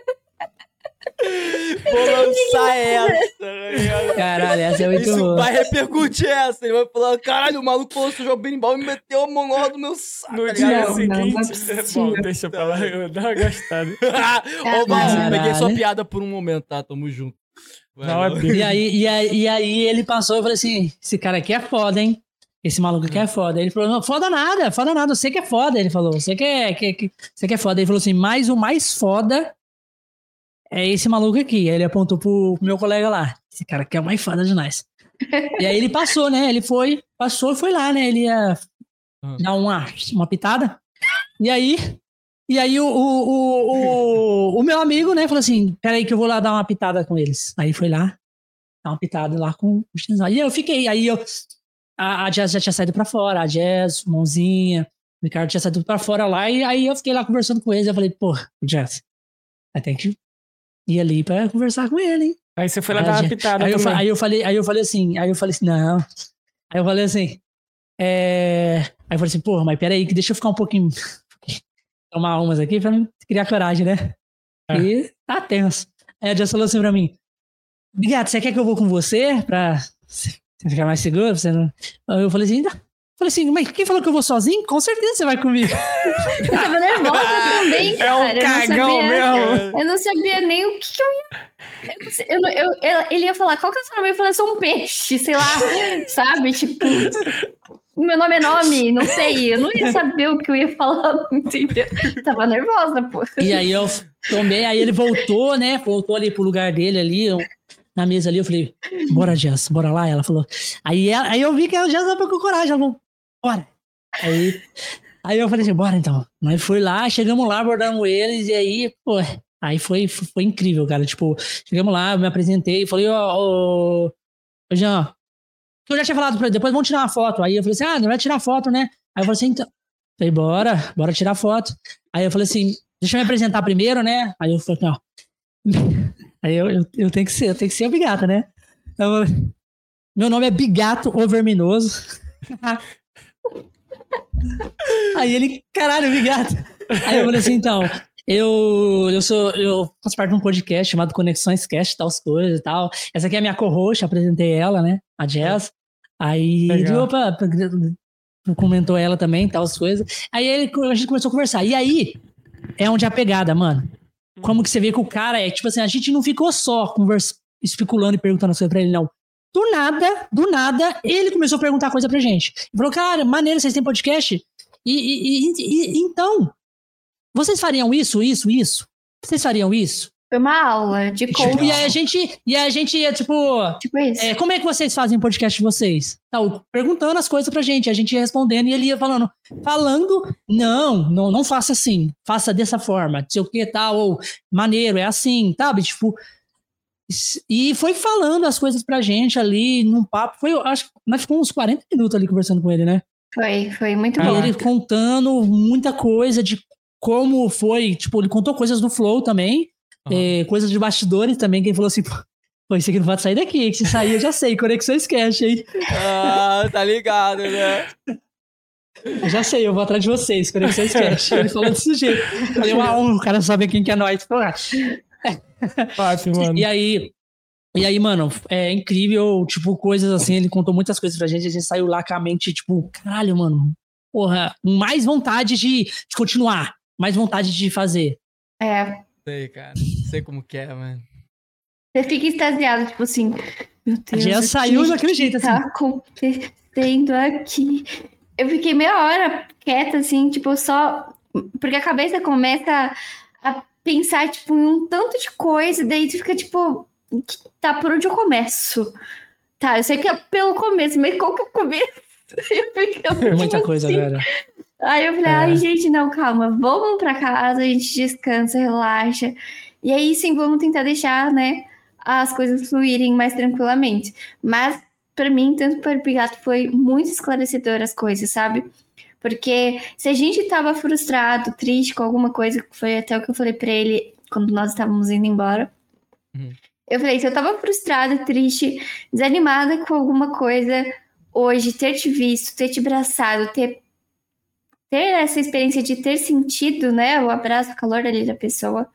Vou lançar essa, tá? Caralho, essa é muito Isso boa. vai repercutir essa. Ele vai falar: caralho, o maluco falou que eu jogo berimbau e me meteu a mão no do meu saco. No tá dia? Não, seguinte. não é é possível. bom, deixa pra lá, eu vou dar uma gastada. Ô, Val, peguei sua piada por um momento, tá? Tamo junto. Não, é. E aí, e, aí, e aí ele passou e falou assim: esse cara aqui é foda, hein? Esse maluco aqui é foda. Ele falou: não, foda nada, foda nada, você que é foda. Ele falou: você que é, que, que, você que é foda. Ele falou assim: mas o mais foda é esse maluco aqui. Aí ele apontou pro meu colega lá: esse cara aqui é o mais foda de nós. e aí ele passou, né? Ele foi, passou e foi lá, né? Ele ia Uhum. dar uma, uma pitada. E aí. E aí o, o, o, o, meu amigo, né, falou assim: peraí que eu vou lá dar uma pitada com eles. Aí foi lá, dar uma pitada lá com o Chinzão. E eu fiquei, aí eu. A, a Jazz já tinha saído pra fora, a Jazz, Mãozinha, o Ricardo tinha saído pra fora lá, e aí eu fiquei lá conversando com eles. Eu falei, pô, Jazz, ter que ir ali pra conversar com ele, hein? Aí você foi lá dar uma pitada Aí eu, aí eu falei, aí eu falei assim, aí eu falei assim, não. Aí eu falei assim, é... Aí eu falei assim, porra, mas peraí, que deixa eu ficar um pouquinho. Tomar umas aqui pra criar coragem, né? É. E tá tenso. Aí a Jess falou assim pra mim: Obrigado, você quer que eu vou com você pra você ficar mais seguro? Você não... Eu falei assim: "Tá, Falei assim, mas quem falou que eu vou sozinho? Com certeza você vai comigo. Eu tava nervosa também, cara. É um cagão eu sabia, mesmo. Eu não sabia nem o que, que eu ia. Eu, não eu, eu- eu- ele ia falar, qual que é o seu nome? Eu falei, eu sou um peixe, sei lá, sabe? Tipo, meu nome é nome, não sei. Eu não ia saber o que eu ia falar, entendeu? Tava nervosa, pô. E aí eu tomei, aí ele voltou, né? Voltou ali pro lugar dele ali, eu- na mesa ali, eu falei, bora, Jess, bora lá. Ela falou. Aí, ela- aí eu vi que a Jess tava com coragem, ela falou, bora. Aí, aí eu falei assim, bora então. Nós fui lá, chegamos lá, abordamos eles, e aí, pô, aí foi, foi incrível, cara. Tipo, chegamos lá, me apresentei, falei, ó, ô, ô, Jean, que eu já tinha falado pra ele, depois vamos tirar uma foto. Aí eu falei assim, ah, não vai tirar foto, né? Aí eu falei assim, então. Falei, bora, bora tirar foto. Aí eu falei assim, deixa eu me apresentar primeiro, né? Aí eu falei, ó. Aí eu, eu, eu tenho que ser, eu tenho que ser o Bigato, né? Eu meu nome é Bigato o Verminoso. Aí ele, caralho, Bigato. Aí eu falei assim, então, eu, eu sou, eu faço parte de um podcast chamado Conexões Cast, tal coisas e tal. Essa aqui é a minha co-host, apresentei ela, né? A Jazz. Aí ele, opa, comentou ela também, tal as coisas. Aí ele, a gente começou a conversar. E aí é onde é a pegada, mano. Como que você vê que o cara é, tipo assim, a gente não ficou só conversa, especulando e perguntando as coisas pra ele, não. Do nada, do nada, ele começou a perguntar coisa pra gente. Ele falou, cara, maneiro, vocês têm podcast? E, e- e- e- então, vocês fariam isso, isso, isso? Vocês fariam isso? Foi uma aula de Tipo, coach, e aí a gente, e aí a gente ia, tipo, tipo isso. é, como é que vocês fazem o podcast de vocês? Tal, perguntando as coisas pra gente, a gente ia respondendo e ele ia falando, falando, não, não, não faça assim, faça dessa forma, não sei o que tal, ou maneiro, é assim, sabe? Tipo, e foi falando as coisas pra gente ali num papo, foi, eu acho que nós ficamos uns 40 minutos ali conversando com ele, né? Foi, foi muito E bom. ele contando muita coisa de como foi, tipo, ele contou coisas do Flow também, Aham. é, coisas de bastidores também, que ele falou assim, pô, isso aqui não pode sair daqui, que se sair eu já sei, Conexões Cash, hein? Ah, tá ligado, né? Eu já sei, eu vou atrás de vocês, Conexões Cash. Ele falou desse jeito. Eu Falei, honra, o cara sabe quem que é nós. Top, mano. E aí, e aí, mano, é incrível, tipo, coisas assim, ele contou muitas coisas pra gente, a gente saiu lá com a mente, tipo, caralho, mano, porra, mais vontade de, de continuar, mais vontade de fazer. É, Sei, cara. Sei como que é, mano. você fica extasiado, tipo assim, meu A Deus. O saiu que daquele jeito, tá assim. acontecendo aqui? Eu fiquei meia hora quieta, assim, tipo, só. Porque a cabeça começa a pensar, tipo, em um tanto de coisa, daí tu fica, tipo, tá, por onde eu começo? Tá, eu sei que é pelo começo, mas qual que é o começo? Eu fico, Muita tipo coisa, assim. velho. Aí eu falei, É. ai, gente, não, calma, vamos pra casa, a gente descansa, relaxa. E aí sim, vamos tentar deixar, né, as coisas fluírem mais tranquilamente. Mas, pra mim, tanto para o Pigato, foi muito esclarecedor as coisas, sabe? Porque se a gente tava frustrado, triste com alguma coisa, foi até o que eu falei pra ele quando nós estávamos indo embora. Uhum. Eu falei, se eu tava frustrada, triste, desanimada com alguma coisa, hoje, ter te visto, ter te abraçado, ter ter essa experiência de ter sentido, né, o abraço, o calor ali da pessoa,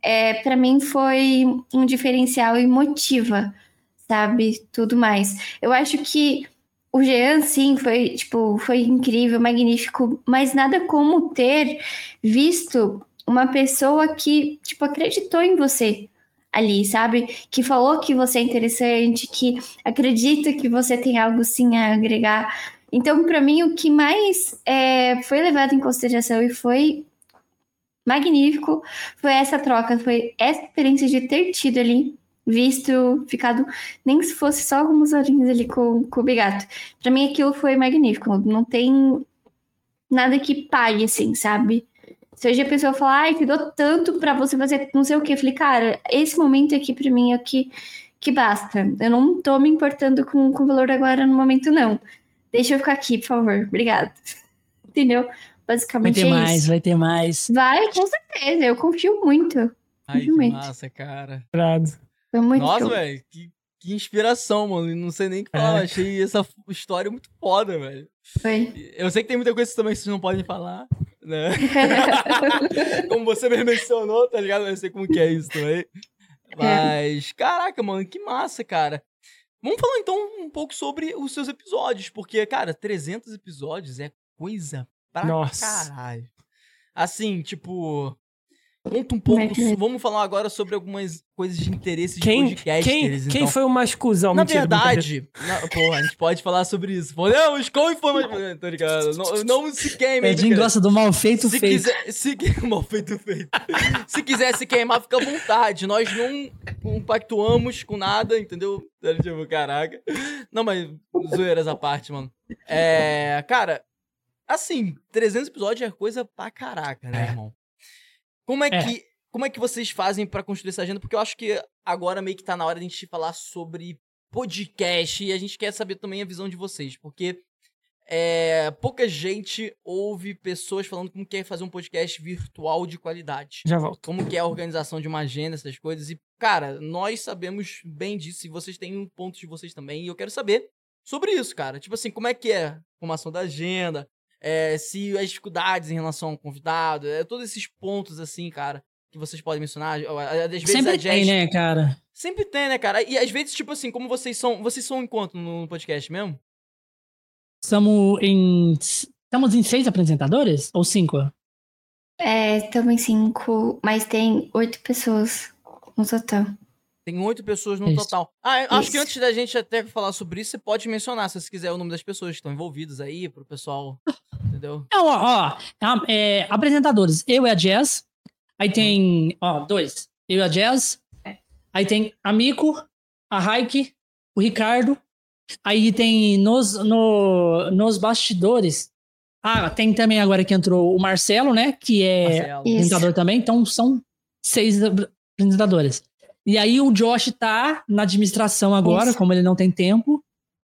é, para mim foi um diferencial e motiva, sabe, tudo mais. Eu acho que o Jean, sim, foi, tipo, foi incrível, magnífico, mas nada como ter visto uma pessoa que, tipo, acreditou em você ali, sabe? Que falou que você é interessante, que acredita que você tem algo sim a agregar. Então, para mim, o que mais é, foi levado em consideração e foi magnífico foi essa troca, foi essa experiência de ter tido ali, visto, ficado, nem se fosse só algumas horinhas ali com, com o Bigato. Para mim, aquilo foi magnífico. Não tem nada que pague, assim, sabe? Se hoje a pessoa falar, ai, te dou tanto pra você fazer não sei o que, eu falei, cara, esse momento aqui pra mim é o que, que basta. Eu não tô me importando com, com o valor agora no momento, não. Deixa eu ficar aqui, por favor. Obrigada. Entendeu? Vai Basicamente ter é mais, isso. vai ter mais. Vai, com certeza. Eu confio muito. Ai, que Realmente. massa, cara. Foi muito Nossa, velho, que, que inspiração, mano. Não sei nem o que falar. É. Achei essa história muito foda, velho. Foi. Eu sei que tem muita coisa também que vocês não podem falar, né? como você mesmo mencionou, tá ligado? Eu sei como que é isso também. Mas, caraca, mano, que massa, cara. Vamos falar então um pouco sobre os seus episódios, porque, cara, 300 episódios é coisa pra Nossa. caralho. Assim, tipo, Conta um pouco, é vamos falar agora sobre algumas coisas de interesse quem, de podcast quem, deles, Quem então. foi o mais cuzão? Na Mentira, verdade, na, porra, a gente pode falar sobre isso. O Skull foi mais... Tô ligado, não, não se queime. Edinho gosta do mal feito se feito. Quiser, se, mal feito feito. se quiser se queimar, fica à vontade. Nós não compactuamos com nada, entendeu? Tipo, caraca. Não, mas zoeiras à parte, mano. É, cara, assim, 300 episódios é coisa pra caraca, né, é. irmão? Como é, é. que como é que vocês fazem para construir essa agenda? Porque eu acho que agora meio que tá na hora de a gente falar sobre podcast e a gente quer saber também a visão de vocês, porque é, pouca gente ouve pessoas falando como quer fazer um podcast virtual de qualidade. Já volto. Como que é a organização de uma agenda, essas coisas. E, cara, nós sabemos bem disso e vocês têm um ponto de vocês também. E eu quero saber sobre isso, cara. Tipo assim, como é que é a formação da agenda? É, se as dificuldades em relação ao convidado, é, todos esses pontos, assim, cara, que vocês podem mencionar. Às vezes Sempre a tem, né, cara? Sempre tem, né, cara? E às vezes, tipo assim, como vocês são. Vocês são em quanto no podcast mesmo? Estamos em. Estamos em seis apresentadores? Ou cinco? É, estamos em cinco, mas tem oito pessoas no total. Tem oito pessoas no isso. total. Ah, isso. acho que antes da gente até falar sobre isso, você pode mencionar, se você quiser, o nome das pessoas que estão envolvidas aí, pro pessoal. Entendeu? Não, ó, ó é, apresentadores. Eu e a Jazz. Aí tem, ó, dois. Eu e a Jazz. Aí tem a Mico, a Raik, o Ricardo. Aí tem nos, no, nos bastidores. Ah, tem também agora que entrou o Marcelo, né? Que é Marcelo. apresentador também. Então são seis apresentadores. E aí o Josh tá na administração agora, Isso. como ele não tem tempo,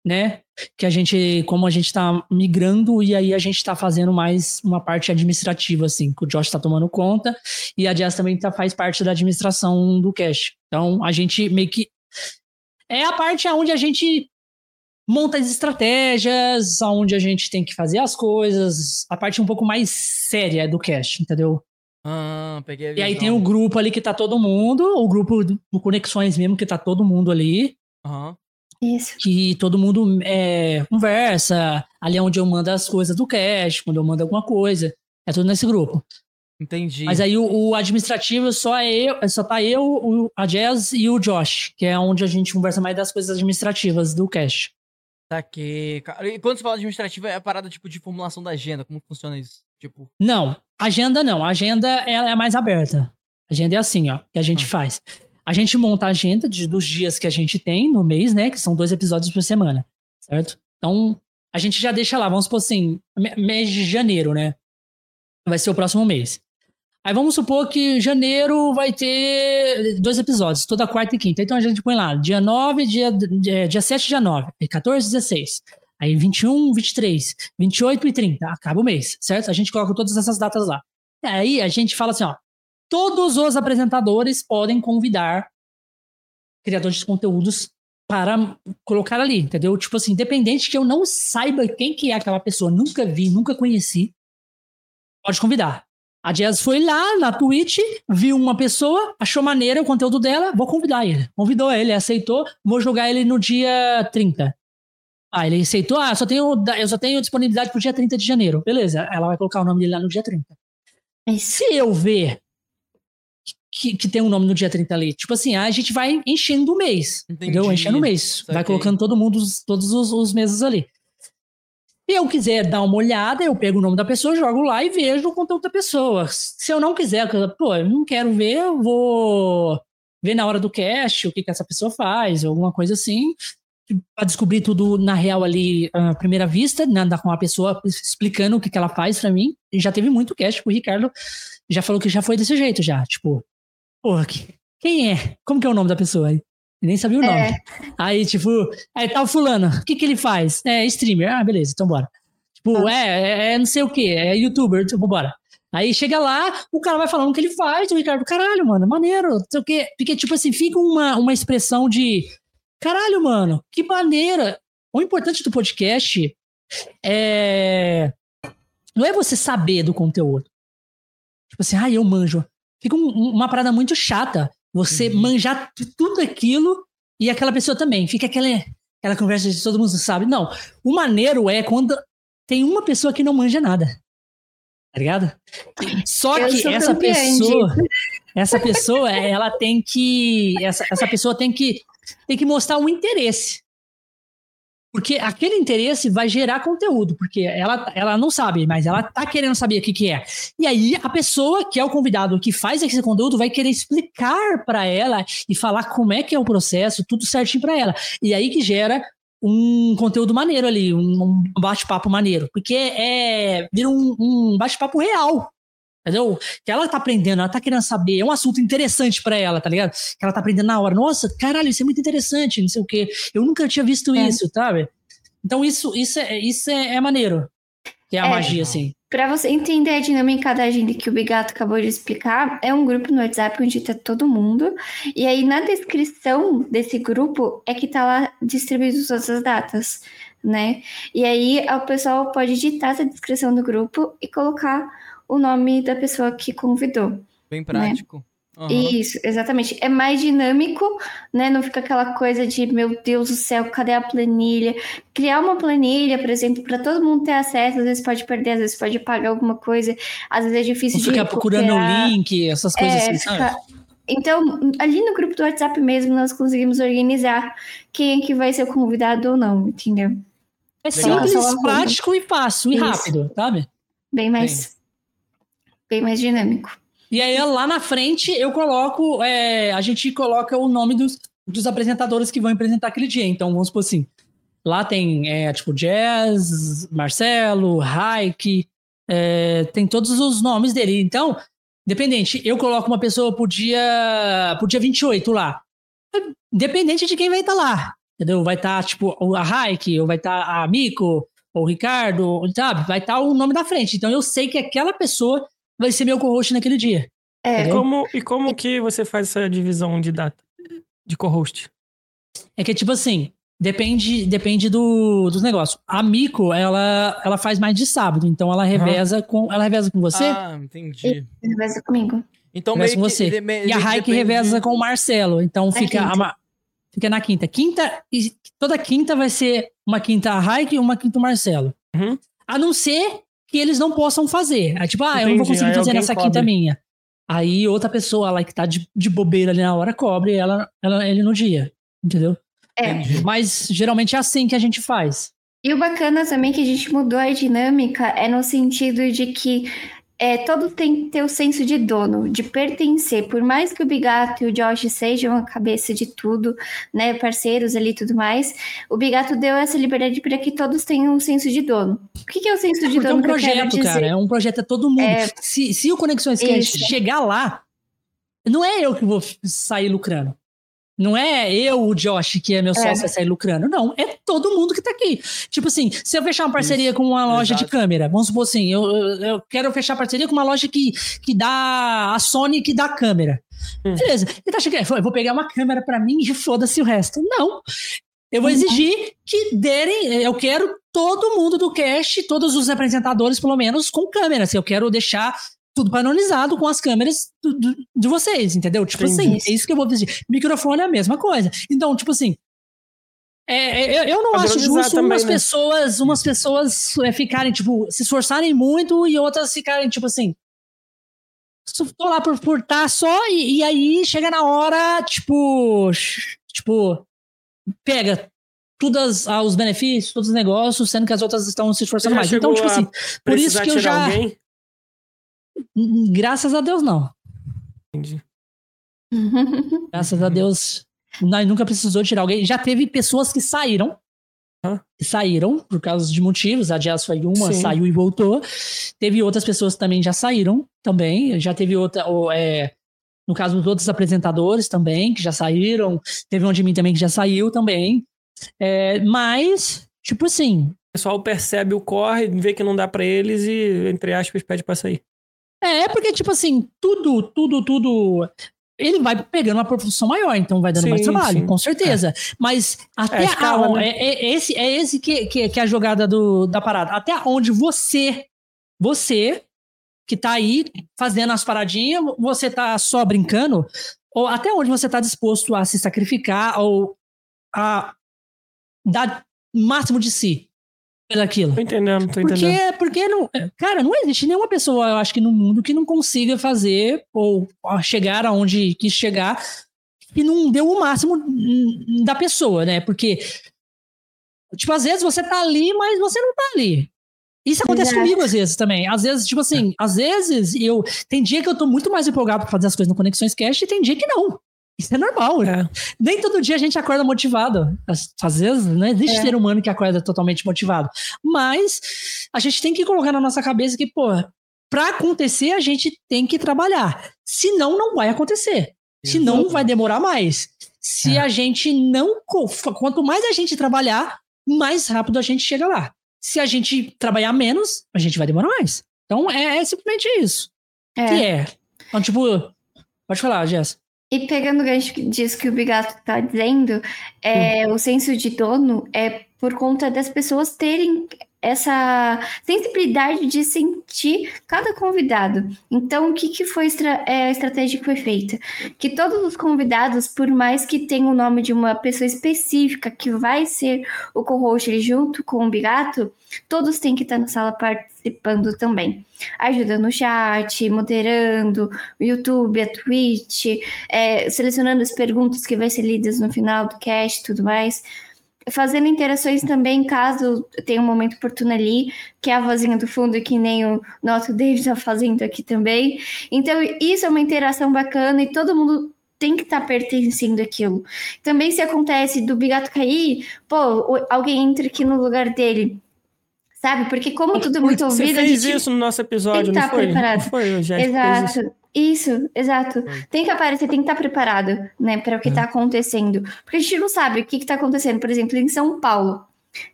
né? Que a gente, como a gente tá migrando, e aí a gente tá fazendo mais uma parte administrativa, assim, que o Josh tá tomando conta, e a Jazz também tá, faz parte da administração do cash. Então a gente meio que. É a parte onde a gente monta as estratégias, onde a gente tem que fazer as coisas, a parte um pouco mais séria do cash, entendeu? Ah, peguei a visão. E aí tem o grupo ali que tá todo mundo, o grupo do Conexões mesmo, que tá todo mundo ali. Uhum. Isso. Que todo mundo é, conversa, ali é onde eu mando as coisas do cash, quando eu mando alguma coisa. É tudo nesse grupo. Entendi. Mas aí o, o administrativo só é eu, só tá eu, o, a Jazz e o Josh, que é onde a gente conversa mais das coisas administrativas do cash. Tá aqui. E quando você fala administrativa, é a parada tipo de formulação da agenda, como funciona isso? Tipo. Não, agenda não. A agenda ela é mais aberta. A agenda é assim, ó, que a gente ah. faz. A gente monta a agenda de, dos dias que a gente tem no mês, né? Que são dois episódios por semana, certo? Então, a gente já deixa lá, vamos supor assim, mês de janeiro, né? Vai ser o próximo mês. Aí vamos supor que janeiro vai ter dois episódios, toda quarta e quinta. Então a gente põe lá, dia 9, dia, dia, dia 7, dia 9, 14, 16. Aí 21, 23, 28 e 30, acaba o mês, certo? A gente coloca todas essas datas lá. Aí a gente fala assim, ó, todos os apresentadores podem convidar criadores de conteúdos para colocar ali, entendeu? Tipo assim, independente que eu não saiba quem que é aquela pessoa, nunca vi, nunca conheci, pode convidar. A Jazz foi lá na Twitch, viu uma pessoa, achou maneira o conteúdo dela, vou convidar ele. Convidou ele, aceitou, vou jogar ele no dia 30. Ah, ele aceitou, ah, só tenho, eu só tenho disponibilidade pro dia 30 de janeiro. Beleza, ela vai colocar o nome dele lá no dia 30. E se eu ver que, que tem um nome no dia 30 ali, tipo assim, a gente vai enchendo o mês, Entendi. entendeu? Enchendo o mês. Vai colocando todo mundo, todos os, os meses ali. Se eu quiser dar uma olhada, eu pego o nome da pessoa, jogo lá e vejo o conteúdo da pessoa. Se eu não quiser, pô, eu não quero ver, eu vou ver na hora do cast o que, que essa pessoa faz, alguma coisa assim para descobrir tudo na real ali à primeira vista, né, andar com uma pessoa explicando o que, que ela faz para mim. E já teve muito cast, tipo, o Ricardo já falou que já foi desse jeito já, tipo, porra, quem é? Como que é o nome da pessoa aí? Nem sabia o nome. É. Aí, tipo, aí tá o fulano, o que que ele faz? É streamer. Ah, beleza, então bora. Tipo, é, é, é não sei o que, é youtuber, tipo, bora. Aí chega lá, o cara vai falando o que ele faz, o Ricardo, caralho, mano, maneiro, não sei o quê. Porque, tipo assim, fica uma, uma expressão de Caralho, mano, que maneira. O importante do podcast é. Não é você saber do conteúdo. Tipo assim, ah, eu manjo. Fica um, uma parada muito chata. Você uhum. manjar tudo aquilo e aquela pessoa também. Fica aquela, aquela conversa de todo mundo sabe. Não. O maneiro é quando tem uma pessoa que não manja nada. Tá ligado? Só Eu que essa pessoa, essa pessoa, ela tem que, essa, essa pessoa tem que, tem que mostrar um interesse. Porque aquele interesse vai gerar conteúdo, porque ela, ela não sabe, mas ela tá querendo saber o que, que é. E aí a pessoa que é o convidado que faz esse conteúdo vai querer explicar para ela e falar como é que é o processo, tudo certinho para ela. E aí que gera um conteúdo maneiro ali, um bate-papo maneiro, porque é vira um, um bate-papo real. Entendeu? Que ela tá aprendendo, ela tá querendo saber, é um assunto interessante pra ela, tá ligado? Que ela tá aprendendo na hora. Nossa, caralho, isso é muito interessante, não sei o quê. Eu nunca tinha visto É. isso, sabe? Então isso, isso, é, isso é, é maneiro. Que é a É. magia, assim. Pra você entender a dinâmica da agenda que o Bigato acabou de explicar, é um grupo no WhatsApp onde tá todo mundo. E aí, na descrição desse grupo, é que tá lá distribuído todas as datas, né? E aí, o pessoal pode digitar essa descrição do grupo e colocar o nome da pessoa que convidou. Bem prático. Aham. Isso, exatamente. É mais dinâmico, né? Não fica aquela coisa de, meu Deus do céu, cadê a planilha? Criar uma planilha, por exemplo, para todo mundo ter acesso, às vezes pode perder, às vezes pode pagar alguma coisa, às vezes é difícil Não de ficar procurando o link, essas coisas É, assim, fica- Então, ali no grupo do WhatsApp mesmo, nós conseguimos organizar quem é que vai ser o convidado ou não, entendeu? É simples, prático e fácil e Isso. rápido, sabe? Bem mais, bem mais dinâmico. E aí lá na frente eu coloco, é, a gente coloca o nome dos, dos apresentadores que vão apresentar aquele dia. Então vamos supor assim, lá tem é, tipo Jazz, Marcelo, Raik, é, tem todos os nomes dele. Então, independente, eu coloco uma pessoa pro dia, pro dia 28 lá. Independente de quem vai estar lá, entendeu? Vai estar tipo a Raik, ou vai estar a Mico, ou o Ricardo, sabe? Vai estar o nome da frente. Então eu sei que aquela pessoa vai ser meu co-host naquele dia. É, Entendeu? Como, e como que você faz essa divisão de data? De co-host? É que, tipo assim, depende, depende do, dos negócios. A Mico, ela, ela faz mais de sábado, então ela reveza com. Ela reveza com você Ah, entendi. conversa comigo. Então Reveza meio com que... você. de- me- e a de- Raik depende- reveza com o Marcelo. Então fica, quinta. a fica na quinta. Quinta, e toda quinta vai ser uma quinta a Raik e uma quinta o Marcelo. Uhum. A não ser que eles não possam fazer. É tipo, ah, eu não vou Entendi, conseguir aí fazer nessa cobre. quinta minha. Aí outra pessoa lá que tá de, de bobeira ali na hora cobre ela, ela, ele no dia. Entendeu? É. Entendi. Mas geralmente é assim que a gente faz. E o bacana também que a gente mudou a dinâmica é no sentido de que é, todo tem que ter o senso de dono, de pertencer. Por mais que o Bigato e o Josh sejam a cabeça de tudo, né, parceiros ali e tudo mais, o Bigato deu essa liberdade para que todos tenham um senso de dono. O que, que é o senso de Porque é dono um que eu quero projeto, dizer? cara. É um projeto, é todo mundo. É. Se, se o Conexões Cast Isso. chegar lá, não é eu que vou sair lucrando. Não é eu, o Josh, que é meu sócio, vai sair lucrando. Não, é todo mundo que tá aqui. Tipo assim, se eu fechar uma parceria com uma loja de exato. câmera, vamos supor assim, eu, eu, quero fechar parceria com uma loja que, que dá a Sony que dá câmera. Hum. Beleza. Ele tá chegando, eu vou pegar uma câmera pra mim e foda-se o resto. Não. Eu vou exigir que derem. Eu quero todo mundo do cast, todos os apresentadores, pelo menos, com câmeras. Eu quero deixar tudo padronizado com as câmeras do- do- de vocês, entendeu? Tipo Entendi. assim, é isso que eu vou exigir. Microfone é a mesma coisa. Então, tipo assim. é, é, eu, eu não acho justo também, umas né? pessoas, umas pessoas é, ficarem, tipo, se esforçarem muito e outras ficarem, tipo assim. só Tô lá por, por tá só, e, e aí chega na hora, tipo. Tipo, pega todos ah, os benefícios, todos os negócios, sendo que as outras estão se esforçando mais. Então, tipo assim, por isso que eu já. alguém? Graças a Deus, não. Entendi. Graças a Deus, nós nunca precisou tirar alguém. Já teve pessoas que saíram. Hã? Que saíram por causa de motivos. A Jazz foi uma, Sim. saiu e voltou. Teve outras pessoas que também já saíram também. Já teve outra. ou, é, no caso dos outros apresentadores também, que já saíram. Teve um de mim também que já saiu também. É, mas, tipo assim, O pessoal percebe o corre, vê que não dá pra eles e, entre aspas, pede pra sair. É, porque, tipo assim, tudo, tudo, tudo. Ele vai pegando uma proporção maior, então vai dando Sim, mais trabalho, sim. com certeza. Mas até É a escala, a- né? é, é esse, é esse que, que, que é a jogada do, da parada. Até onde você, você, que tá aí fazendo as paradinhas, você tá só brincando, ou até onde você tá disposto a se sacrificar ou a dar máximo de si pelaquilo. Tô entendendo, tô Porque, entendendo. porque não, cara, não existe nenhuma pessoa, eu acho que no mundo que não consiga fazer ou chegar aonde quis chegar e não deu o máximo da pessoa, né? Porque tipo, às vezes você tá ali, mas você não tá ali. Isso acontece Exato. comigo às vezes também. Às vezes, tipo assim, às vezes eu tem dia que eu tô muito mais empolgado pra fazer as coisas no Conexões Cast e tem dia que não. Isso é normal. É. Nem todo dia a gente acorda motivado. Às, vezes, não existe É. ser humano que acorda totalmente motivado. Mas a gente tem que colocar na nossa cabeça que, pô, pra acontecer, a gente tem que trabalhar. Senão, não vai acontecer. Senão, vai demorar mais. Se É. a gente não. Quanto mais a gente trabalhar, mais rápido a gente chega lá. Se a gente trabalhar menos, a gente vai demorar mais. Então, é, é simplesmente isso. É. Que é. Então, tipo. Pode falar, Jess. E pegando o gancho disso que o Bigato tá dizendo, é, o senso de dono é por conta das pessoas terem essa sensibilidade de sentir cada convidado. Então, o que, que foi estra- é, a estratégia que foi feita? Que todos os convidados, por mais que tenham o nome de uma pessoa específica que vai ser o co-host junto com o Bigato, todos têm que estar na sala participando também. Ajudando no chat, moderando, o YouTube, a Twitch, é, selecionando as perguntas que vai ser lidas no final do cast e tudo mais. Fazendo interações também, caso tenha um momento oportuno ali, que é a vozinha do fundo, que nem o nosso David está fazendo aqui também. Então, isso é uma interação bacana e todo mundo tem que estar pertencendo àquilo. Também se acontece do Bigato cair, pô, alguém entra aqui no lugar dele. Sabe? Porque como tudo é muito Você ouvido, a fez gente isso no nosso episódio, não tá foi? Não foi. Exato. Isso, exato. Tem que aparecer, tem que estar preparado, né, para o que está acontecendo. Porque a gente não sabe o que está acontecendo. Por exemplo, em São Paulo,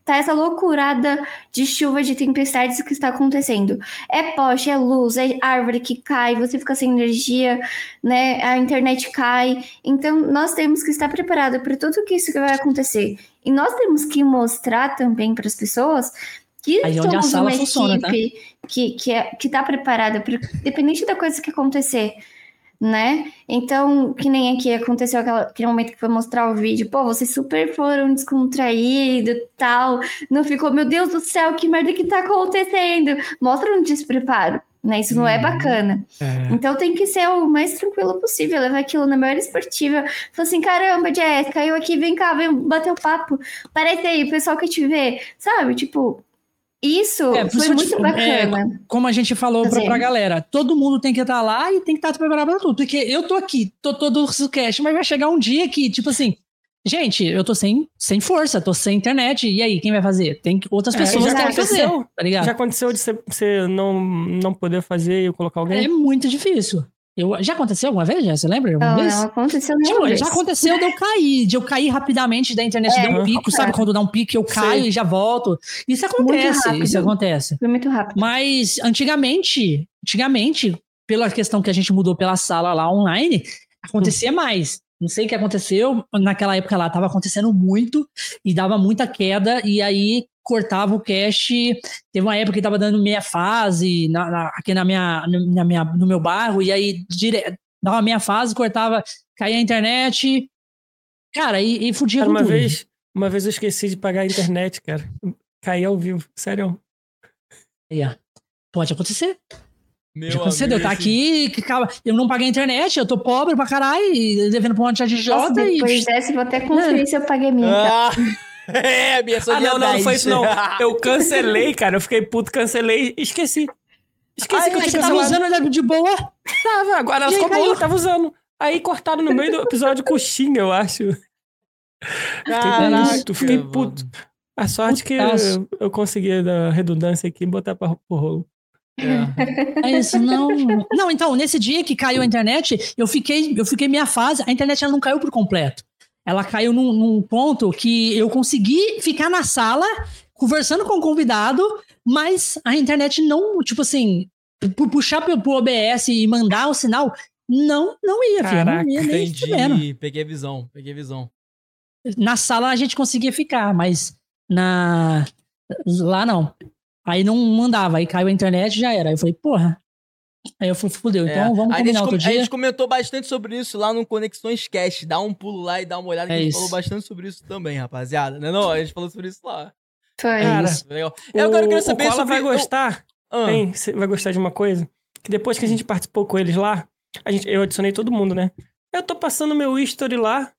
tá essa loucurada de chuva, de tempestades que está acontecendo. É poste, é luz, é árvore que cai, você fica sem energia, né, a internet cai. Então, nós temos que estar preparado para tudo que isso que vai acontecer. E nós temos que mostrar também para as pessoas que Aí é onde a somos sala uma funciona, tá? equipe que, que, é, que tá preparada, pra, independente da coisa que acontecer, né? Então, que nem aqui aconteceu aquela, aquele momento que foi mostrar o vídeo, pô, vocês super foram descontraídos tal, não ficou, meu Deus do céu, que merda que tá acontecendo? Mostra um despreparo, né? Isso não é Uhum. bacana. É. Então tem que ser o mais tranquilo possível, levar aquilo na maior esportiva. Falar assim, caramba, Jess, caiu aqui, vem cá, vem bater o papo. Parece aí, o pessoal que te vê, sabe? Tipo, isso É, foi muito te- bacana. como a gente falou pra, Fazer. pra galera, todo mundo tem que estar lá e tem que estar preparado pra tudo. Porque eu tô aqui, tô todo o cast, mas vai chegar um dia que, tipo assim, gente, eu tô sem, sem força, tô sem internet, e aí, quem vai fazer? Tem que, outras É, pessoas já têm que fazer, tá ligado? Já aconteceu de você, você não, não poder fazer e colocar alguém? É muito difícil. Eu, já aconteceu alguma vez, já? Você lembra? Alguma Não, vez? não aconteceu Tipo, vez. já aconteceu de eu cair, de eu cair rapidamente da internet, É, dar um pico, sabe? é. Quando dá um pico, eu caio e já volto. Isso acontece, isso acontece. Foi muito rápido. Mas antigamente, antigamente, pela questão que a gente mudou pela sala lá online, acontecia mais. Não sei o que aconteceu, naquela época lá tava acontecendo muito e dava muita queda, e aí cortava o cache. Teve uma época que tava dando meia fase na- na- aqui na minha, no- na minha, no meu bairro, e aí dire, dava meia fase, cortava, caía a internet. Cara, e, e fudia Cara, com uma tudo. vez, uma vez eu esqueci de pagar a internet, cara. Caí ao vivo, sério. Ó. Pode acontecer. Meu Já aconteceu, eu amigo, tá aqui, que, calma, eu não paguei a internet, eu tô pobre pra caralho, e devendo pra um monte de Jota e. depois dessa, eu vou até conferir se eu paguei minha. Ah, é, minha Ah, não, não, não 10. foi isso não. Eu cancelei, cara. Eu fiquei puto, cancelei e esqueci. Esqueci Ai, que eu tinha você tava cancelado. usando ele de boa? Tava, agora E aí ficou caiu. eu tava usando. Aí cortaram no meio do episódio coxinha, eu acho. Caraca, puto, fiquei puto. A sorte que Putaço. eu, eu consegui dar redundância aqui e botar pra, pro rolo. É. É isso, não. Não, então, nesse dia que caiu a internet, eu fiquei, eu fiquei minha fase, a internet ela não caiu por completo. Ela caiu num, num ponto que eu consegui ficar na sala conversando com o convidado, mas a internet não, tipo assim, pu- puxar pro, pro OBS e mandar o sinal, não, não ia, filho. Não Caraca, ia nem. Entendi. Peguei a visão, peguei a visão. Na sala a gente conseguia ficar, mas na lá não. Aí não mandava, aí caiu a internet já era. Aí eu falei, porra, Aí eu fui, fudeu. Então é. vamos combinar outro dia. A gente comentou bastante sobre isso lá no Conexões Cast. Dá um pulo lá e dá uma olhada. É a gente isso. falou bastante sobre isso também, rapaziada. Não, é não, a gente falou sobre isso lá. Foi Cara, isso. Legal. Eu quero, querer saber o Cola sobre... vai gostar. Ah. Hein, você vai gostar de uma coisa? Que depois que a gente participou com eles lá, a gente, eu adicionei todo mundo, né? Eu tô passando meu history lá.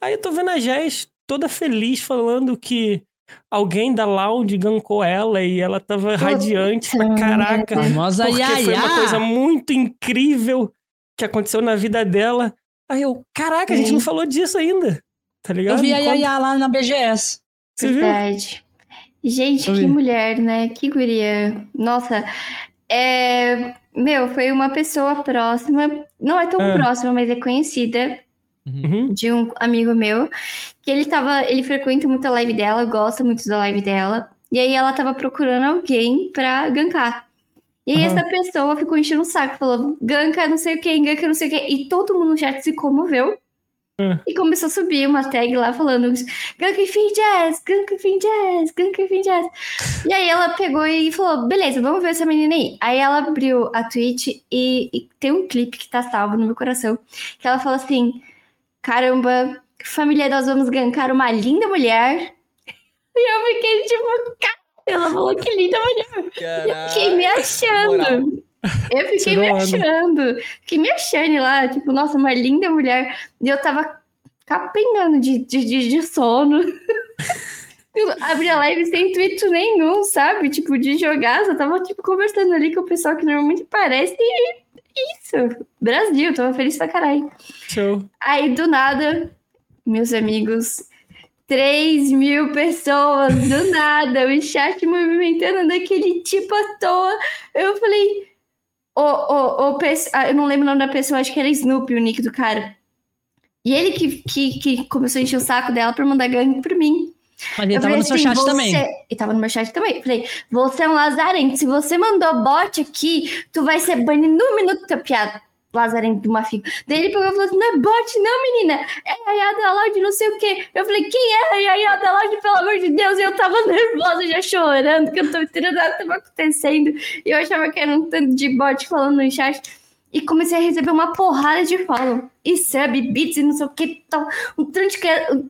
Aí eu tô vendo a Jess toda feliz falando que alguém da Loud gankou ela e ela tava radiante pra caraca. Famosa porque Yaya. foi uma coisa muito incrível que aconteceu na vida dela. Aí eu, caraca, a gente não falou disso ainda. Tá ligado? Eu vi a Yaya lá na BGS. Você Verdade. Viu? Gente, que mulher, né? Que guria. Nossa, é... Meu, foi uma pessoa próxima, não é tão é. próxima, mas é conhecida uhum. de um amigo meu, que ele tava, ele frequenta muito a live dela, gosta muito da live dela, e aí ela tava procurando alguém pra gankar. E aí uhum. essa pessoa ficou enchendo o saco, falou, ganka não sei o que, ganka não sei o que, e todo mundo já se comoveu. Uhum. E começou a subir uma tag lá falando Gank Fin Jazz, Gank Fin Jazz, Gank Fin Jazz. E aí ela pegou e falou: beleza, vamos ver essa menina aí. Aí ela abriu a Twitch e, e tem um clipe que tá salvo no meu coração. Que ela fala assim: caramba, família, nós vamos gankar uma linda mulher. E eu fiquei tipo, ela falou que linda mulher. Caraca, eu fiquei me achando. Eu fiquei me achando. Fiquei me achando lá, tipo, nossa, uma linda mulher. E eu tava capengando de, de, de, de sono. Eu abri a live sem intuito nenhum, sabe? Tipo, de jogar, só tava, tipo, conversando ali com o pessoal que normalmente parece e isso. Brasil, tava feliz pra caralho. Show. Aí, do nada, meus amigos, 3 mil pessoas, do nada, o chat movimentando daquele tipo à toa. Eu falei, o, o, o, eu não lembro o nome da pessoa, acho que era Snoopy, o nick do cara. E ele que, que, que começou a encher o saco dela pra mandar gangue pra mim. Mas ele eu tava no seu assim, chat você... também. E tava no meu chat também. Falei, você é um lazarento. Se você mandou bot aqui, tu vai ser banido no minuto da piada. Lazarento de uma figa. Daí ele pegou e falou assim: não é bot, não, menina. É a Yaya da Lodge, não sei o quê. Eu falei, quem é a Yaya da Lodge, pelo amor de Deus? E eu tava nervosa, já chorando, que eu não tava entendendo nada que tava acontecendo. E eu achava que era um tanto de bot falando no chat. E comecei a receber uma porrada de follow. E sub, beats e não sei o que. Tal. Um, tanto de,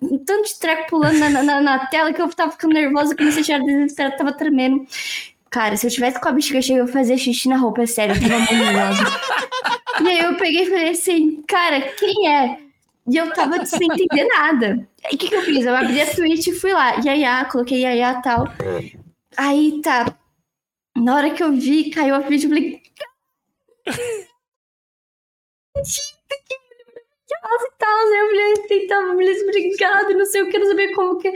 um tanto de treco pulando na, na, na, tela que eu tava ficando nervosa, comecei a tirar desesperada, tava tremendo. Cara, se eu tivesse com a bexiga cheia, eu ia fazer xixi na roupa, é sério, eu tava nervosa. e aí eu peguei e falei assim, cara, quem é? E eu tava sem entender nada. E o que, que eu fiz? Eu abri a Twitch e fui lá. Yaya, coloquei Yaya e tal. Aí tá. Na hora que eu vi, caiu a vídeo, eu falei que maravilhosa e tal. Né? Eu falei assim, tá, beleza, obrigada, não sei o que, não sabia como que.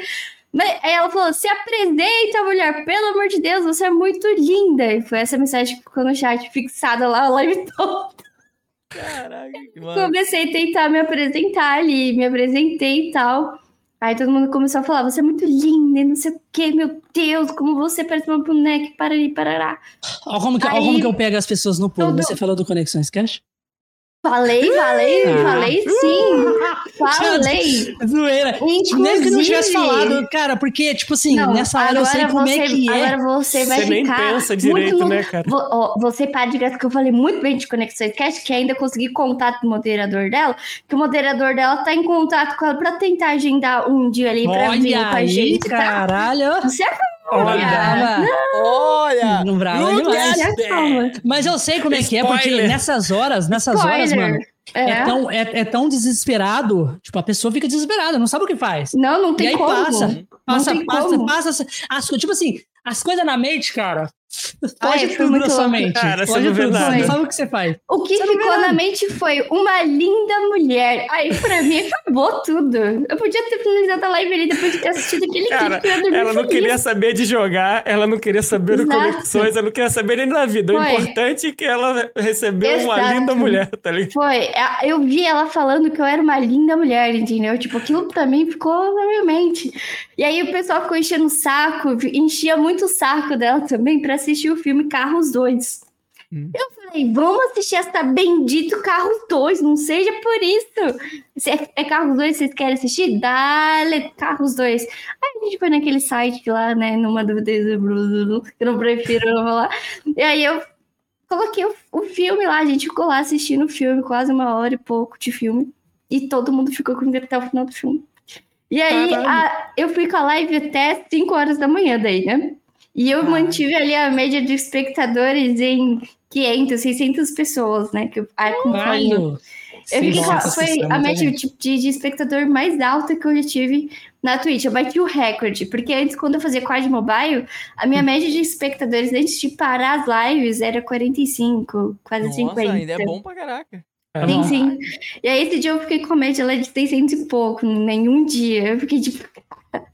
Mas ela falou: se apresenta, mulher, pelo amor de Deus, você é muito linda. E foi essa mensagem que ficou no chat fixada lá, a live toda. Caraca, que Comecei a tentar me apresentar ali, me apresentei e tal. Aí todo mundo começou a falar: você é muito linda, não sei o que, meu Deus, como você parece uma boneca, parari, parará. Olha como, que, Aí, olha como que eu pego as pessoas no pulo. Todo... Você falou do Conexões Cash? Falei, falei, ah. falei sim. Falei. Zoeira. Inclusive, Nem que não tivesse falado, cara, porque, tipo assim, não, nessa hora eu sei como é que é. Agora você vai você ficar. Você nem pensa direito, no, né, cara? Você para de graça que eu falei muito bem de Conexões Cast, que ainda consegui contato do moderador dela, que o moderador dela tá em contato com ela pra tentar agendar um dia ali pra Olha vir com a gente. Tá? Caralho! Tá? Você acabou Olha! Olha! Não brava demais. Mas eu sei como é que é, porque nessas horas, nessas Spoiler. horas, mano, é. é. tão, é, é, tão desesperado. Tipo, a pessoa fica desesperada, não sabe o que faz. Não, não tem e aí como. passa, passa, passa, passa, passa, Tipo assim, as coisas na mente, cara, Pode ah, tudo na sua mente. Cara, Pode tudo. Verdade. Sabe o que você faz? O que Sabe ficou na mente foi uma linda mulher. Aí, pra mim, acabou tudo. Eu podia ter finalizado a live ali depois de ter assistido aquele cara, clipe. Ela não queria saber de jogar, ela não queria saber de conexões, ela não queria saber nem da vida. Foi. O importante é que ela recebeu Exato. uma linda mulher, tá ligado? Foi. É, eu vi ela falando que eu era uma linda mulher, entendeu? Tipo, aquilo pra mim ficou na minha mente. E aí o pessoal ficou enchendo o saco, enchia muito o saco dela também pra assistir o filme Carros 2. Hum. Eu falei, vamos assistir essa bendito Carros 2, não seja por isso. Se é, é Carros 2, vocês querem assistir? Dale, Carros 2. Aí a gente foi naquele site lá, né, numa dúvida, eu não prefiro não falar. E aí eu coloquei o, o filme lá, a gente ficou lá assistindo o filme, quase uma hora e pouco de filme. E todo mundo ficou comigo até o final do filme. E aí, a, eu fui com a live até 5 horas da manhã daí, né? E eu mantive ali a média de espectadores em 500, 600 pessoas, né? Que eu acompanho. Eu fiquei, Nossa, foi a média de, de, espectador mais alta que eu já tive na Twitch. Eu bati o recorde, porque antes, quando eu fazia quad mobile, a minha hum. média de espectadores antes de parar as lives era 45, quase Nossa, 50. ainda é bom pra caraca. É sim, sim. E aí, esse dia eu fiquei com média lá de 600 e pouco, nenhum dia. Eu fiquei tipo,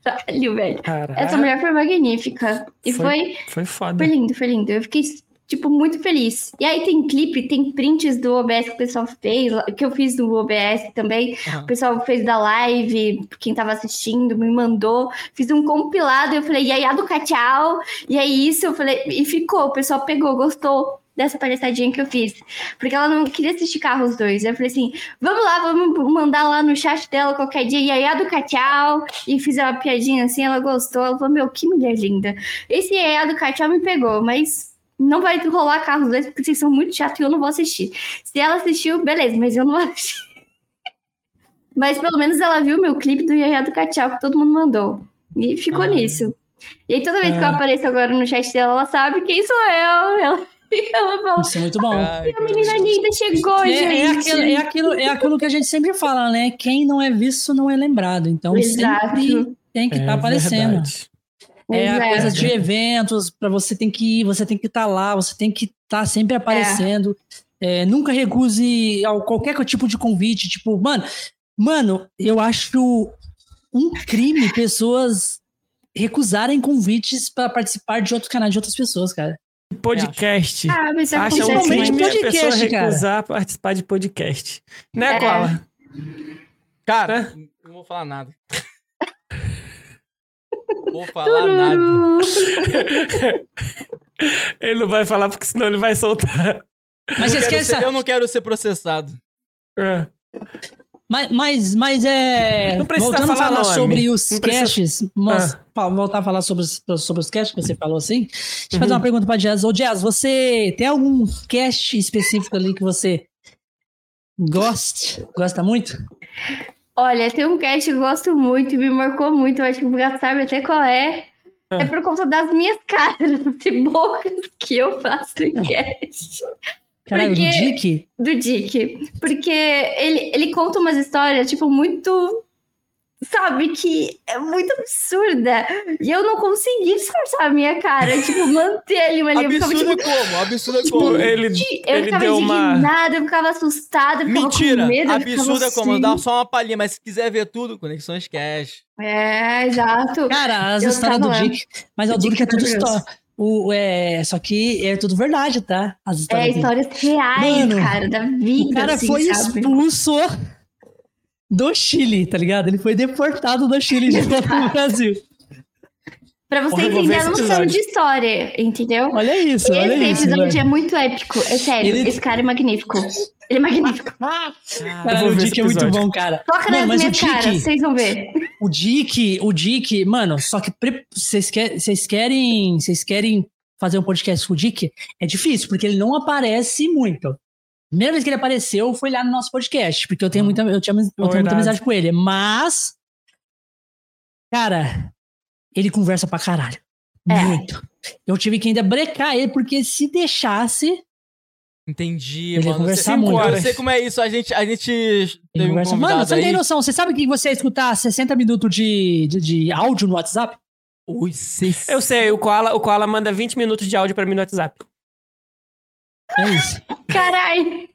caralho, velho. Caraca. Essa mulher foi magnífica. E foi, foi. Foi foda. Foi lindo, foi lindo. Eu fiquei tipo, muito feliz. E aí tem clipe, tem prints do OBS que o pessoal fez, que eu fiz do OBS também. Uhum. O pessoal fez da live, quem tava assistindo me mandou. Fiz um compilado, eu falei, Yaya do Cachau. E é isso, eu falei, e ficou, o pessoal pegou, gostou dessa palhaçadinha que eu fiz. Porque ela não queria assistir carro os dois. Eu falei assim: vamos lá, vamos mandar lá no chat dela qualquer dia, Yaya do Cachau. E fiz uma piadinha assim, ela gostou. Ela falou: meu, que mulher linda. Esse Yaya do Cachau me pegou, mas não vai rolar Carros 2 porque vocês são muito chatos e eu não vou assistir. Se ela assistiu, beleza, mas eu não vou assistir. Mas pelo menos ela viu meu clipe do Yaya do Cachau que todo mundo mandou. E ficou ah. nisso. E aí toda vez ah. que eu ah. apareço agora no chat dela, ela sabe quem sou eu. Ela, ela fala, Isso é muito bom. Ai, a menina linda chegou, é, gente. É aquilo, é, aquilo, é aquilo que a gente sempre fala, né? Quem não é visto não é lembrado. Então Exato. sempre tem que estar tá é aparecendo. Verdade. É a coisa de eventos, para você tem que ir, você tem que estar tá lá, você tem que estar tá sempre aparecendo. É. É, nunca recuse qualquer tipo de convite. Tipo, mano, mano, eu acho um crime pessoas recusarem convites para participar de outros canais de outras pessoas, cara. Podcast. Ah, mas Acha um crime podcast, a pessoa recusar cara. participar de podcast. Né, é. Koala? Cara, não vou falar nada. Vou falar nada. ele não vai falar porque senão ele vai soltar. Mas eu, quero ser, eu não quero ser processado. É. Mas, mas, mas é. Não precisa voltando falar a falar nome. sobre os não caches, mas, ah. voltar a falar sobre os, sobre os caches que você falou assim. Deixa eu uhum. fazer uma pergunta pra Jazz. Ô, Jazz, você tem algum cache específico ali que você gosta, gosta muito? Olha, tem um cast que eu gosto muito, me marcou muito, eu acho que o Gato sabe até qual é. É. é por conta das minhas caras e bocas que eu faço em cast. Caralho, do Dick? Do Dick. Porque ele, ele conta umas histórias, tipo, muito sabe, que é muito absurda. E eu não consegui disfarçar a minha cara, tipo, manter ali uma linha. Absurda tipo, como? Absurda tipo, como? Ele, eu ele ficava deu indignada, uma... eu ficava assustada, eu ficava Mentira, com medo, absurda como? Assim. Dá só uma palhinha, mas se quiser ver tudo, Conexões Cash. É, exato. Cara, as histórias do. Dick, mas é o duro que é tudo história. O, é, só que é tudo verdade, tá? As histórias é, histórias reais, Mano, cara, da vida. O cara assim, foi sabe? expulso do Chile, tá ligado? Ele foi deportado do Chile de volta pro Brasil. Pra você entender a noção de história, entendeu? Olha isso, Esse olha isso. Esse episódio é muito épico, é sério. Ele... Esse cara é magnífico. Ele é magnífico. cara, o Dick é muito bom, cara. Toca nas minhas caras, vocês vão ver. O Dick, o Dick, mano, só que vocês quer, querem, vocês querem fazer um podcast com o Dick? É difícil, porque ele não aparece muito primeira vez que ele apareceu foi lá no nosso podcast, porque eu tenho muita, eu tinha, eu tenho muita amizade com ele. Mas, cara, ele conversa pra caralho. É. Muito. Eu tive que ainda brecar ele, porque se deixasse. Entendi, ele mano. Conversar muito. Horas. Eu sei como é isso. A gente, a gente teve conversa... um Mano, você não tem noção. Você sabe que você ia escutar 60 minutos de, de, de áudio no WhatsApp? Ui, Eu sei, o Koala, o Koala manda 20 minutos de áudio pra mim no WhatsApp. É isso. Caralho.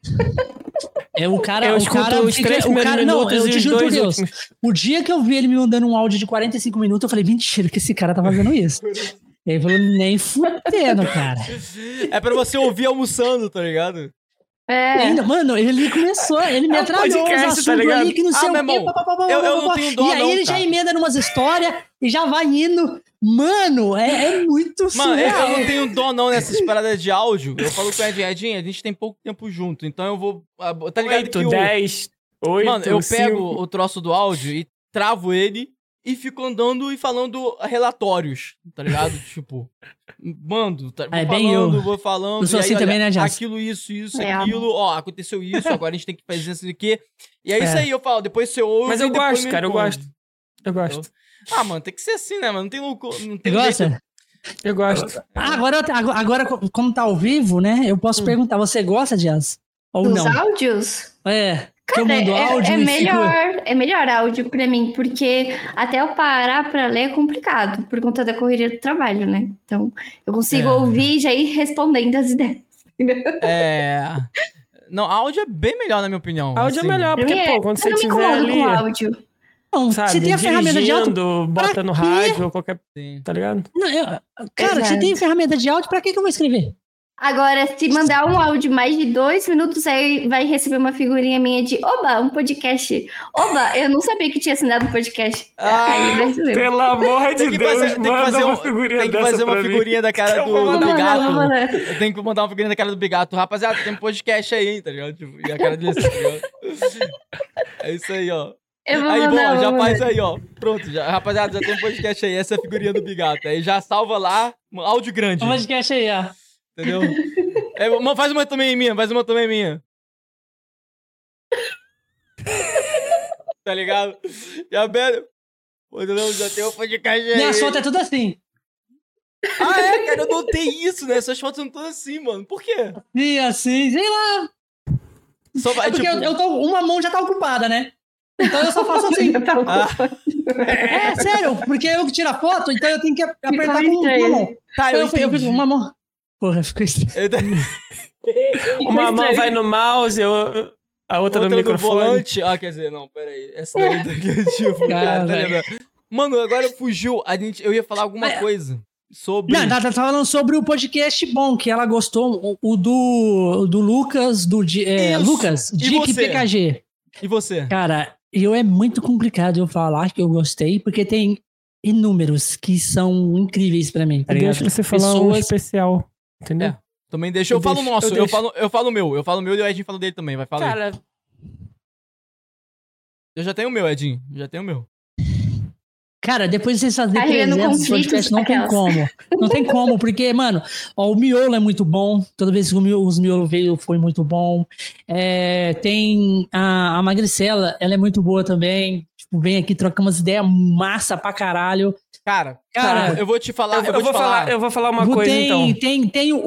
É o cara, eu o cara, os três o cara, não, eu te juro por Deus. Últimos. O dia que eu vi ele me mandando um áudio de 45 minutos, eu falei, mentira que esse cara tá fazendo isso. ele falou, nem fudendo, cara. É pra você ouvir almoçando, tá ligado? É. Ainda, mano, ele começou, ele me é atrasou podcast, uns tá assuntos tá ali que não sei ah, o quê. eu, eu não tenho dó, E aí não, ele cara. já emenda numas histórias e já vai indo. Mano, é, é muito Mano, surreal. eu não tenho dó não nessas paradas de áudio. Eu falo com o Edinho, Edinho, a gente tem pouco tempo junto, então eu vou... Ah, tá ligado 8, que o... 10, 8, Mano, eu 5. pego o troço do áudio e travo ele e fico andando e falando relatórios, tá ligado? tipo, mando, tá, vou É bem falando, eu. vou falando. Eu sou e aí, assim também, né, Jess? Aquilo, isso, isso, É. aquilo, ó, aconteceu isso, agora a gente tem que fazer isso aqui. E é, isso É. aí, eu falo, depois você ouve. Mas eu gosto, cara, eu gosto. Eu gosto. Ah, mano, tem que ser assim, né, mano? Não tem louco. Não Você tem jeito. gosta? Eu gosto. Ah, agora, agora, como tá ao vivo, né? Eu posso Hum. perguntar, você gosta, Jazz? Ou Os não? áudios? É. Que eu Cara, mando é, áudio é e melhor, fico... é melhor áudio pra mim, porque até eu parar pra ler é complicado, por conta da correria do trabalho, né? Então, eu consigo É. ouvir e já ir respondendo as ideias. É. Não, áudio é bem melhor, na minha opinião. Áudio assim. é melhor, porque, pô, quando eu você tiver ali, com áudio. Não, sabe, se tem a ferramenta de áudio... bota no quê? rádio ou qualquer... Sim. Tá ligado? Não, eu- cara, se Exato. tem ferramenta de áudio, pra que, que eu vou escrever? Agora, se mandar um áudio mais de dois minutos, aí vai receber uma figurinha minha de Oba, um podcast. Oba, eu não sabia que tinha assinado um podcast. Ah, aí. Pelo amor de Tem Deus, fazer, tem que fazer, uma um- figurinha tem que fazer uma mim. figurinha da cara Eu do, do mandar, vamos Bigato. Eu tenho que mandar uma figurinha da cara do Bigato. Rapaziada, tem um podcast aí, tá ligado? Tipo, e a cara dele assim, tá ligado? É isso aí, ó. Eu vou Aí, bom, já faz aí, ó. Pronto, já, rapaziada, já tem um podcast aí. Essa é a figurinha do Bigato. Aí já salva lá, um áudio grande. O podcast aí, ó. Entendeu? É, faz uma também minha, faz uma também minha. tá ligado? Já, velho. Pô, entendeu? Já tem um podcast aí. Minha foto é tudo assim. Ah, é, cara, eu notei isso, né? Suas fotos são todas assim, mano. Por quê? E assim, sei lá. Só vai, É porque tipo... eu, eu tô, uma mão já tá ocupada, né? Então eu só faço assim. Ah, É, sério, porque eu que tiro a foto, então eu tenho que apertar com uma mão. tá, eu, Eu, eu, eu, entendi. uma mão. Porra, ficou estranho. Eu- Uma mão vai no mouse, eu- a outra, no Outra microfone. volante. Ah, quer dizer, não, peraí. Essa daí daqui é tipo, Cara, cara, tá ligado? Mano, agora fugiu. A gente, eu ia falar alguma É. coisa sobre. Não, tá, tá falando sobre o podcast bom, que ela gostou, o, o do, do Lucas, do é. Lucas, E Dick você? PKG. E você? Cara, eu é muito complicado eu falar que eu gostei, porque tem inúmeros que são incríveis pra mim, tá? Deixa você falar um Pessoas- especial, entendeu? É. Também deixa. Eu, Eu falo o nosso, eu eu, falo, eu falo o meu. Eu falo o meu e o Edinho fala dele também. Vai falar. aí. Cara, Eu já tenho o meu, Edinho. Já tenho o meu. Cara, depois de vocês fazerem Carregando 300 conflitos, podcasts, não tem como. Não tem como, porque, mano, ó, o miolo é muito bom. Toda vez que o miolo, os miolo veio, foi muito bom. É, tem a, a Magricela, ela é muito boa também. Tipo, vem aqui, troca umas ideias massa pra caralho. Cara, Cara, eu vou te falar. eu, Eu, vou, vou falar. falar, eu vou falar uma tem, coisa então. tem, tem o,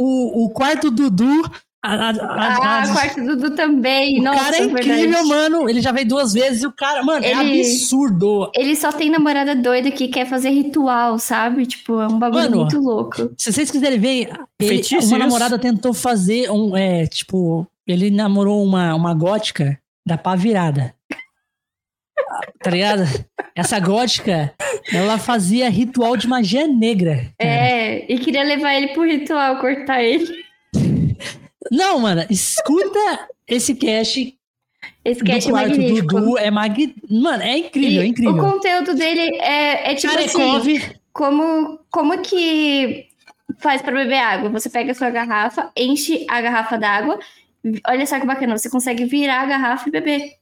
o quarto Dudu. A, a, a- Ah, a- quarto Dudu também. o Nossa, cara é verdade. incrível, mano. Ele já veio duas vezes e o cara, mano, é Ele- absurdo. Ele só tem namorada doida que quer fazer ritual, sabe? Tipo, é um bagulho Mano, muito louco. Se vocês quiserem ver, ele- uma namorada tentou fazer um, é, tipo, ele namorou uma, uma gótica da pá virada. Tá ligado? Essa gótica, ela fazia ritual de magia negra. cara. É, e queria levar ele pro ritual, cortar ele. Não, mano, escuta esse cast Esse do cast é quarto magnífico. Dudu. É mag... Mano, é incrível, é E incrível. O conteúdo dele é, é tipo Carekov, assim, como, como que faz pra beber água? Você pega a sua garrafa, enche a garrafa d'água, olha só que bacana, você consegue virar a garrafa e beber.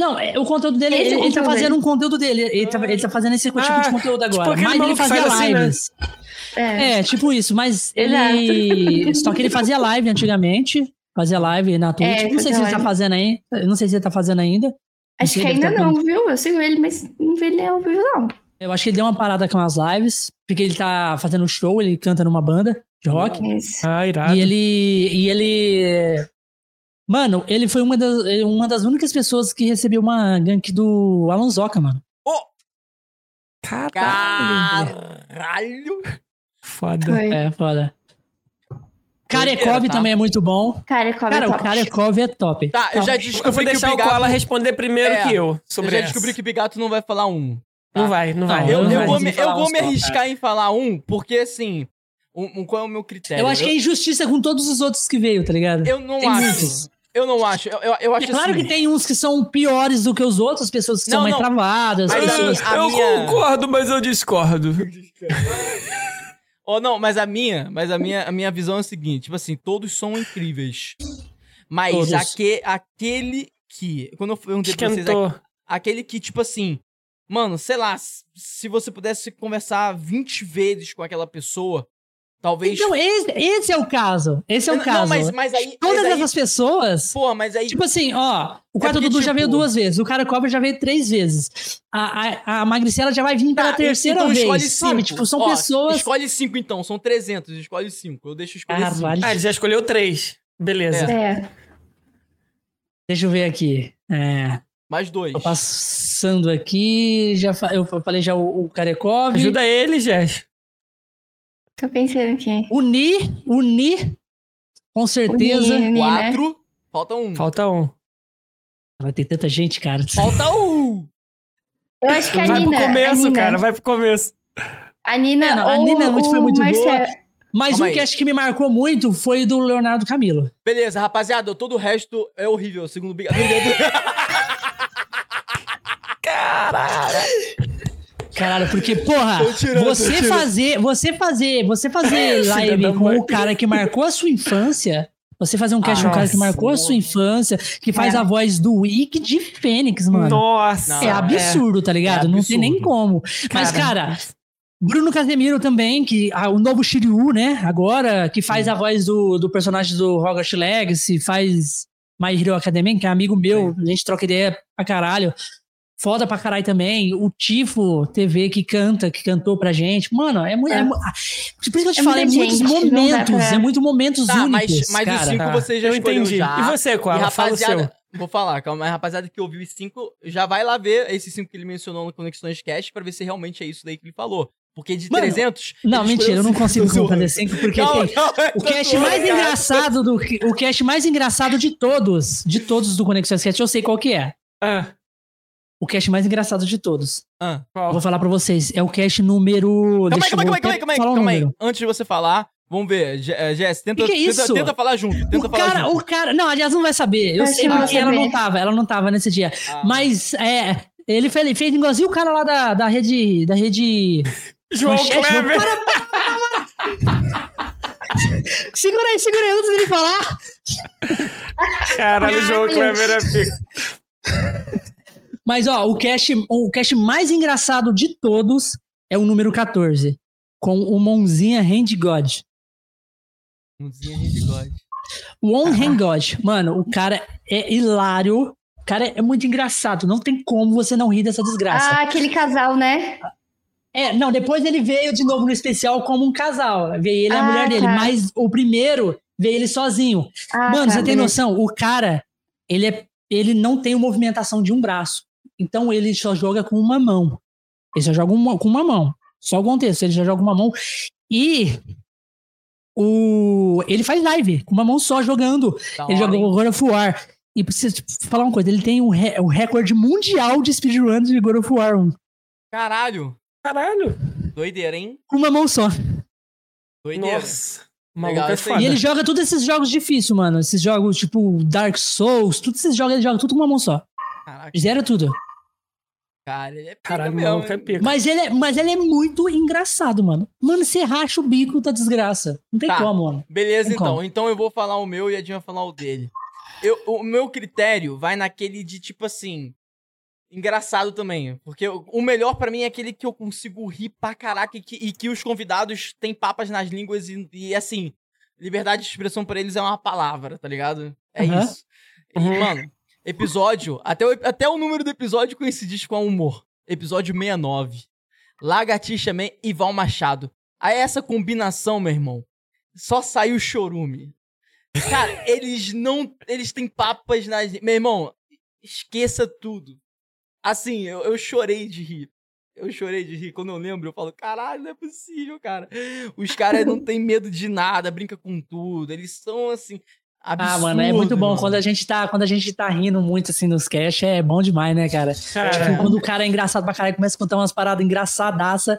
Não, é, o conteúdo dele, Esse ele, é o ele tá conteúdo fazendo dele. um conteúdo dele. Ele tá, ele tá fazendo esse tipo Ah, de conteúdo tipo agora. aquele mas ele fazia faz assim, né? É. É, tipo isso, mas ele. Só que ele fazia live antigamente. Fazia live na Twitch. É, não sei se ele tá fazendo aí. Eu não sei se ele tá fazendo ainda. Acho que ainda tá não, viu? Eu sigo ele, mas não vi ele ao vivo, não. Eu acho que ele deu uma parada com as lives. Porque ele tá fazendo show, ele canta numa banda de rock. Mas... Ah, irado. E ele. E ele. Mano, ele foi uma das, uma das únicas pessoas que recebeu uma gank do Alan Zoca, mano. Caralho! Foda. Foi. É, foda. Karekov tá? também é muito bom. Cara, come Cara, o top. Karekov é top. Tá, eu já Eu descobri vou deixar que o o Bigato... Koala responder primeiro É, que eu Eu sobre já essa. descobri que o Bigato não vai falar um. Não vai, não vai. Não, Eu, não eu vai. vou, me, eu vou me arriscar em falar um, porque assim... Um, um- qual é o meu critério? Eu acho que é injustiça com todos os outros que veio, tá ligado? Eu não Tem acho. muitos. Eu não acho. Eu, eu, eu acho É claro assim... que tem uns que são piores do que os outros, pessoas que Não, são mais não. travadas, Mas pessoas... assim, a eu minha- concordo, mas eu discordo. Oh, não, mas a minha, mas a minha, a minha visão é a seguinte, tipo assim, todos são incríveis. Mas Todos. aque, aquele que, quando eu perguntei pra vocês, Esquentou. aquele que, tipo assim, mano, sei lá, se você pudesse conversar 20 vezes com aquela pessoa, talvez. Então, esse, esse é o caso. Esse é o não, caso. Não, mas, mas aí. Todas mas aí, essas pessoas. Pô, mas aí. Tipo assim, ó, o quarto é Dudu tipo... já veio tipo duas vezes, o cara cobra já veio três vezes. A, a, a Magricela já vai vir pela tá, terceira então vez. Escolhe cinco. Sabe? Tipo, são ó, pessoas. Escolhe cinco então, são 300, escolhe cinco. Eu deixo escolher ah, cinco. Ah, ele já escolheu três. Beleza. É. é. Deixa eu ver aqui. É. Mais dois. Tô passando aqui, já eu falei já o, o Karekov. Ajuda ele, Jess. Tô pensando aqui. Uni, Uni, com certeza. Uni, uni, né? Quatro. Né? Falta um. Falta um. Vai ter tanta gente, cara. Falta um. Eu acho que a vai Nina. Vai pro começo, cara, vai pro começo. A Nina, é, não, a Nina muito, foi muito Marcelo. boa. Mas Calma um aí. cast que me marcou muito foi do Leonardo Camilo. Beleza, rapaziada, todo o resto é horrível, segundo o Caralho. Caralho, porque, porra, tirando, você fazer, você fazer, você fazer live com o cara que marcou a sua infância, você fazer um cast com o cara que marcou a sua infância, que faz é. a voz do Wick de Fênix, mano. Nossa. É absurdo, é. tá ligado? É absurdo. Não tem nem como. Cara. Mas, cara, Bruno Casemiro também, que ah, o novo Shiryu, né? Agora, que faz a voz do, do personagem do Hogwarts Legacy, faz My Hero Academia, que é amigo meu, Sim. a gente troca ideia pra caralho foda pra caralho também. O Tifo TV que canta, que cantou pra gente. Mano, é muito. É. É, por isso que eu te é falo, é muitos momentos. Pra... É muito momentos tá, únicos. Mas, mas cara. os cinco tá. você já eu entendi. Já. E você, qual? E rapaziada, Vou falar, calma, mas rapaziada que ouviu os cinco, já vai lá ver esses cinco que ele mencionou no Conexões Cast pra ver se realmente é isso daí que ele falou. Porque de Mano, 300. Não, mentira, eu não consigo fazer 5 porque não, tem. Não, o cast mais engraçado do. O cast mais engraçado de todos. De todos do Conexões Cast, eu sei qual que é. Ah o cast mais engraçado de todos. Ah, Vou falar pra vocês. É o cast número. Calma aí, calma aí, calma aí, calma aí, calma aí. Antes de você falar, vamos ver. Eh, Jess, tenta, que que é tenta, tenta, falar junto. Tenta o falar cara, junto. O cara. Não, aliás, não vai saber. Eu, sei porque ela não tava, ela não tava nesse dia. Ah. Mas é. Ele fez, ele fez igualzinho o cara lá da, da rede. Da rede. João Manchete, Kleber. Para, segura aí, segura aí antes dele falar. Caralho, João Kleber é pico. Mas, ó, o cast, o cast mais engraçado de todos é o número 14, com o Monzinha Hand God. Monzinha Hand God. One ah. Hand God. Mano, o cara é hilário. O cara é muito engraçado. Não tem como você não rir dessa desgraça. Ah, aquele casal, né? É, não, depois ele veio de novo no especial como um casal. Veio ele e a ah, mulher dele. Tá. Mas o primeiro veio ele sozinho. Ah, Mano, tá, você tem noção? O cara, ele, é, ele não tem movimentação de um braço. Então ele só joga com uma mão. Ele só joga uma, com uma mão. Só o contexto, ele já joga uma mão. E o, ele faz live com uma mão só jogando. Tá ele joga o God of War. E preciso falar uma coisa: ele tem o, re, o recorde mundial de speedrun de God of War 1. Caralho! Caralho! Doideira, hein? Com uma mão só. Doideira. Nossa. Legal, é e ele joga todos esses jogos difíceis, mano. Esses jogos tipo Dark Souls, todos esses jogos ele joga tudo com uma mão só. Caraca. Zera tudo. Cara, ele é Caralho, mesmo. É pica. Mas, ele é, mas ele é muito engraçado, mano. Mano, você racha o bico da desgraça. Não tem tá. como, mano. Beleza, então. Como. Então eu vou falar o meu e a Dinha vai falar o dele. Eu, o meu critério vai naquele de, tipo assim... Engraçado também. Porque o melhor para mim é aquele que eu consigo rir pra caraca e que, e que os convidados têm papas nas línguas e, e, assim... Liberdade de expressão para eles é uma palavra, tá ligado? É uhum. isso. E, uhum. mano episódio, até o, até o número do episódio coincide com o humor. Episódio 69. Lagartixa Man e Val Machado. Aí essa combinação, meu irmão, só saiu chorume. Cara, eles não. Eles têm papas nas. Meu irmão, esqueça tudo. Assim, eu, eu chorei de rir. Eu chorei de rir. Quando eu lembro, eu falo, caralho, não é possível, cara. Os caras não têm medo de nada, brinca com tudo. Eles são assim. Absurdo, ah, mano, é muito bom. Mano. Quando a gente tá, quando a gente tá rindo muito assim nos cash, é bom demais, né, cara? Tipo, quando o cara é engraçado pra caralho, começa a contar umas paradas engraçadaça,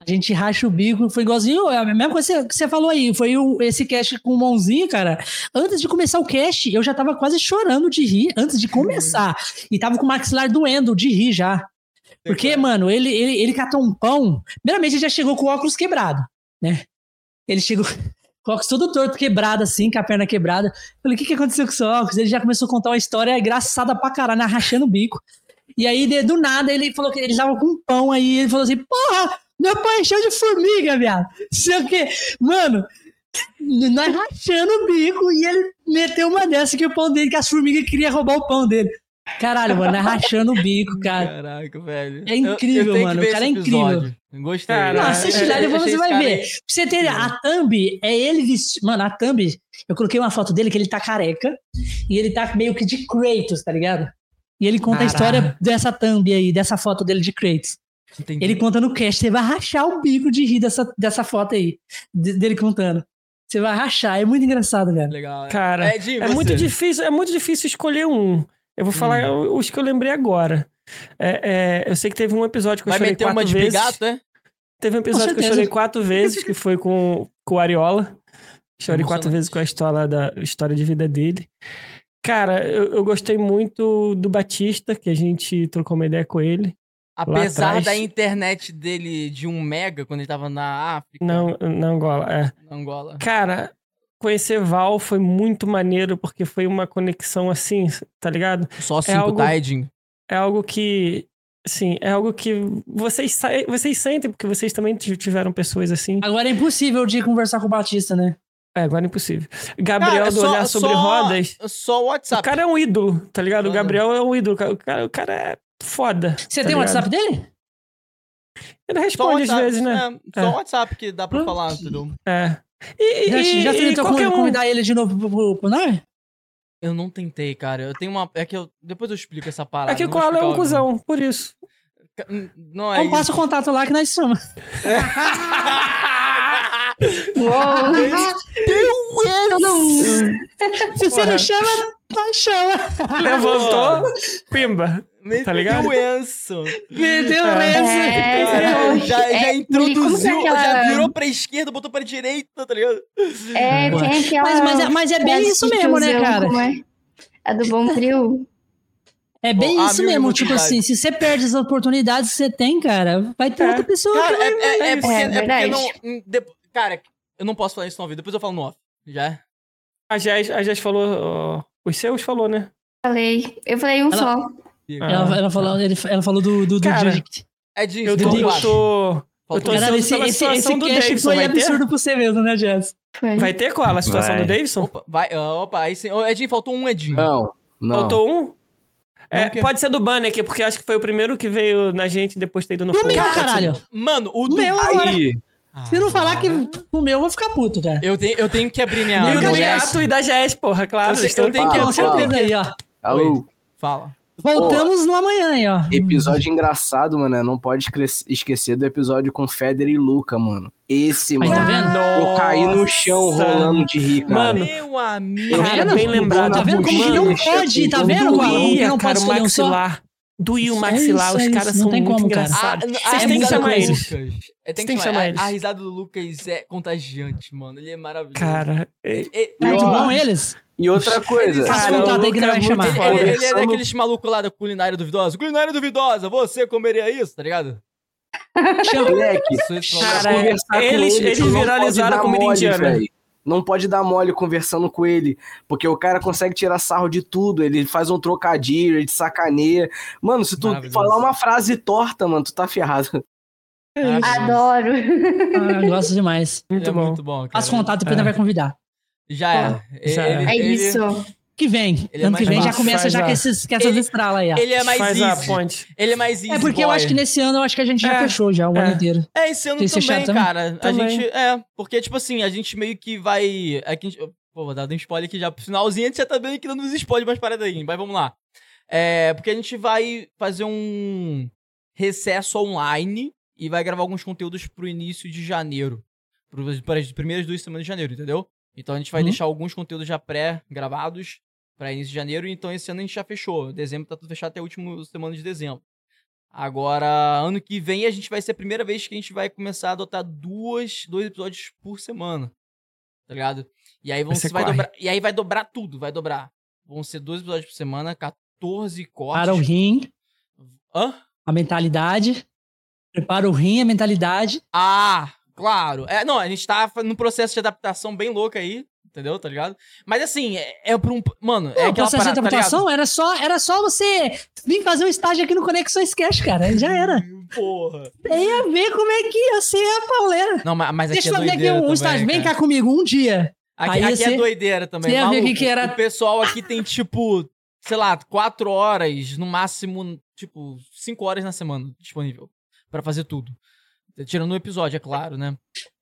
a gente racha o bico. Foi igualzinho, é a mesma coisa que você falou aí. Foi o, esse cast com o mãozinho, cara. Antes de começar o cast, eu já tava quase chorando de rir, antes de começar. E tava com o maxilar doendo de rir já. Porque, mano, ele, ele, ele catou um pão. Primeiramente, ele já chegou com o óculos quebrado, né? Ele chegou. Óculos todo torto, quebrado assim, com a perna quebrada. Falei, o que, que aconteceu com o seu? Ele já começou a contar uma história engraçada pra caralho, né, rachando o bico. E aí, do nada, ele falou que ele tava com pão aí. Ele falou assim: Porra, meu pão é cheio de formiga, viado. Sei o quê. Mano, nós rachando o bico e ele meteu uma dessa que o pão dele, que as formigas queriam roubar o pão dele. Caralho, mano, nós rachando o bico, cara. Caraca, velho. É incrível, tenho que mano, o cara é incrível. Gostei. Cara, Não, É, assiste é, lá, depois você vai ver. Pra você ter a thumb, é ele vestido. Mano, a thumb, eu coloquei uma foto dele que ele tá careca e ele tá meio que de Kratos, tá ligado? E ele conta a Caralho. história dessa thumb aí, dessa foto dele de Kratos. Entendi. Ele conta no cast, você vai rachar o bico de rir dessa, dessa foto aí, de- dele contando. Você vai rachar, é muito engraçado, velho. Legal. é. Cara, é você? muito difícil, é muito difícil escolher um. Eu vou falar os que eu lembrei agora. É, é, eu sei que teve um episódio que eu Vai chorei meter quatro uma de vezes. bigato, é? Teve um episódio que eu chorei quatro vezes, que foi com, com o Ariola. Chorei quatro Emocionante. vezes com a história, da, história de vida dele. Cara, eu, eu gostei muito do Batista, que a gente trocou uma ideia com ele. Apesar da internet dele de 1 mega quando ele tava na África, Não, na Angola, é. na Angola. Cara, conhecer Val foi muito maneiro, porque foi uma conexão assim, tá ligado? Só cinco, É algo- Edinho? é algo que. Sim, é algo que vocês, vocês sentem, porque vocês também tiveram pessoas assim. Agora é impossível de conversar com o Batista, né? É, agora é impossível. Gabriel Cara, do só- Olhar Sobre só- Rodas. Só o O WhatsApp. cara é um ídolo, tá ligado? O. Gabriel é um ídolo. O cara, o cara é foda. Você tá tem o? WhatsApp dele? Ele o responde às vezes, né? é, só É. o WhatsApp que dá pra falar, entendeu? É. E, Já, e, já e tentou qualquer um. convidar ele de novo pro, pro, pro nós? Eu não tentei, cara. Eu tenho uma. É que eu. Depois eu explico essa parada. É que o não Koala é um cuzão, por isso. Não é Então passa o contato lá que nós somos. Uou! Mundo. Se você não chama, nós chama. Levantou, pimba. Meteu Tá ligado? o Enzo. Meteu É. essa. É, já, já é, introduziu, é aquela- já virou pra esquerda, botou pra direita, tá ligado? É, tem aquela. Mas, mas, é- mas é bem isso de mesmo, né, cara? como é? A do Bom Trio. É bem Ó, isso mesmo. Tipo assim, se você perde as oportunidades que você tem, cara, vai ter É. outra pessoa Cara, que é, vai. é, é É porque, é porque verdade. não. hum, depo- Cara, eu não posso falar isso no ao vivo, depois eu falo no off. Já? A Jess, a Jess falou. ó, os seus falou, né? Falei. Eu falei um Ela- só. Ela, ela falou, ele- ela falou do, do, do Cara, Direct. Edinho, Eu você tô. Eu tô, eu Faltou tô ansioso esse, esse, situação esse do cast Davidson. foi ter? absurdo pra você mesmo, né, Jess? Foi. Vai ter qual? A situação Vai. do Davidson? Opa, vai, opa, aí sim. Edinho, faltou um Edinho. Não, não. Faltou um? É, que- pode ser do Banner aqui, porque acho que foi o primeiro que veio na gente depois de ter ido no fogo. meu, caralho. Mano, o do. meu agora. Aí, Se não falar que o meu, eu vou ficar puto, cara. Eu tenho, eu tenho que abrir minha. E o do. Gato e da Jess, porra, claro. Eu eu tenho que- Fala, Com certeza aí, ó. alô. Fala. Voltamos no amanhã aí, ó. Episódio engraçado, mano. Não pode esque- esquecer do episódio com Feder e Luca, mano. Esse, mano. tá vendo? Eu caí no chão Nossa. rolando de rir, cara. Mano, Meu amigo. Eu Cara, vendo? bem lembrado. Tá vendo como que não Mano, pode, tá vendo, Doía, não pode cara, o escolher um só? maxilar. Doía o Isso, maxilar. é Os caras são tem muito como, engraçados. Ah, Vocês é têm que chamar eles. Lucas. É, tem que Tem que chamar. eles. A, risada do Lucas é contagiante, mano. Ele é maravilhoso. Cara, é- É- Tá muito bom eles? E outra coisa. Faz Cara, contato aí que não vai é chamar. Ele, ele- ele é daqueles malucos lá da culinária duvidosa. Culinária duvidosa, você comeria isso, tá ligado? Moleque, Isso, Cara, conversar com eles- ele, eles tu não pode viralizaram dar a comida mole, indiana. véi. Não pode dar mole conversando com ele, porque o cara consegue tirar sarro de tudo, ele faz um trocadilho, ele te sacaneia. Mano, se tu falar uma frase torta, mano, tu tá ferrado. Adoro. Ah, gosto demais. muito é bom. muito bom. Faz contato, depois É. vai convidar. Já é. Já ele, é. É ele- isso. Que vem. Ele é ano que mais vem já começa já a- com, esses, com essas Ele- estralas aí, ó. Ele é mais Faz a easy. ponte. Ele é mais easy. É porque eu boy. acho que nesse ano eu acho que a gente já É. fechou já o É. ano inteiro. É, esse ano Tem que também, chato também? cara. A gente. É, porque, tipo assim, a gente meio que vai. É que a gente, pô, vou dar um spoiler aqui já pro finalzinho, a gente já tá meio que dando uns spoilers mais paradas aí, mas vamos lá. É, porque a gente vai fazer um recesso online e vai gravar alguns conteúdos pro início de janeiro. pro- Para as primeiras duas semanas de janeiro, entendeu? Então a gente vai Uhum. deixar alguns conteúdos já pré-gravados pra início de janeiro, então esse ano a gente já fechou. Dezembro tá tudo fechado até a última semana de dezembro. Agora, ano que vem, a gente vai ser a primeira vez que a gente vai começar a adotar duas, dois episódios por semana. Tá ligado? E aí, vão, Vai vai dobrar, e aí vai dobrar tudo, vai dobrar. Vão ser dois episódios por semana, 14 cortes. Para o rim, Hã? a mentalidade. Prepara o rim, a mentalidade. Ah, claro. É, não, a gente tá no processo de adaptação bem louco aí, entendeu? Tá ligado? Mas assim, é, é pra um. Mano, é Não, aquela processo de parada, tá ligado? adaptação era, só, era só você vir fazer um estágio aqui no Conexões Cash, cara. Já era. Porra. Ia ver como é que ia ser a pauleira. Não, mas, mas aqui Deixa é eu fazer aqui um também, estágio. Vem cá comigo um dia. Aqui, aqui você- é doideira também. você ver maluco. que era- O pessoal aqui tem, tipo, sei lá, quatro horas, no máximo, tipo, cinco horas na semana disponível pra fazer tudo. Tirando um episódio, é claro, né?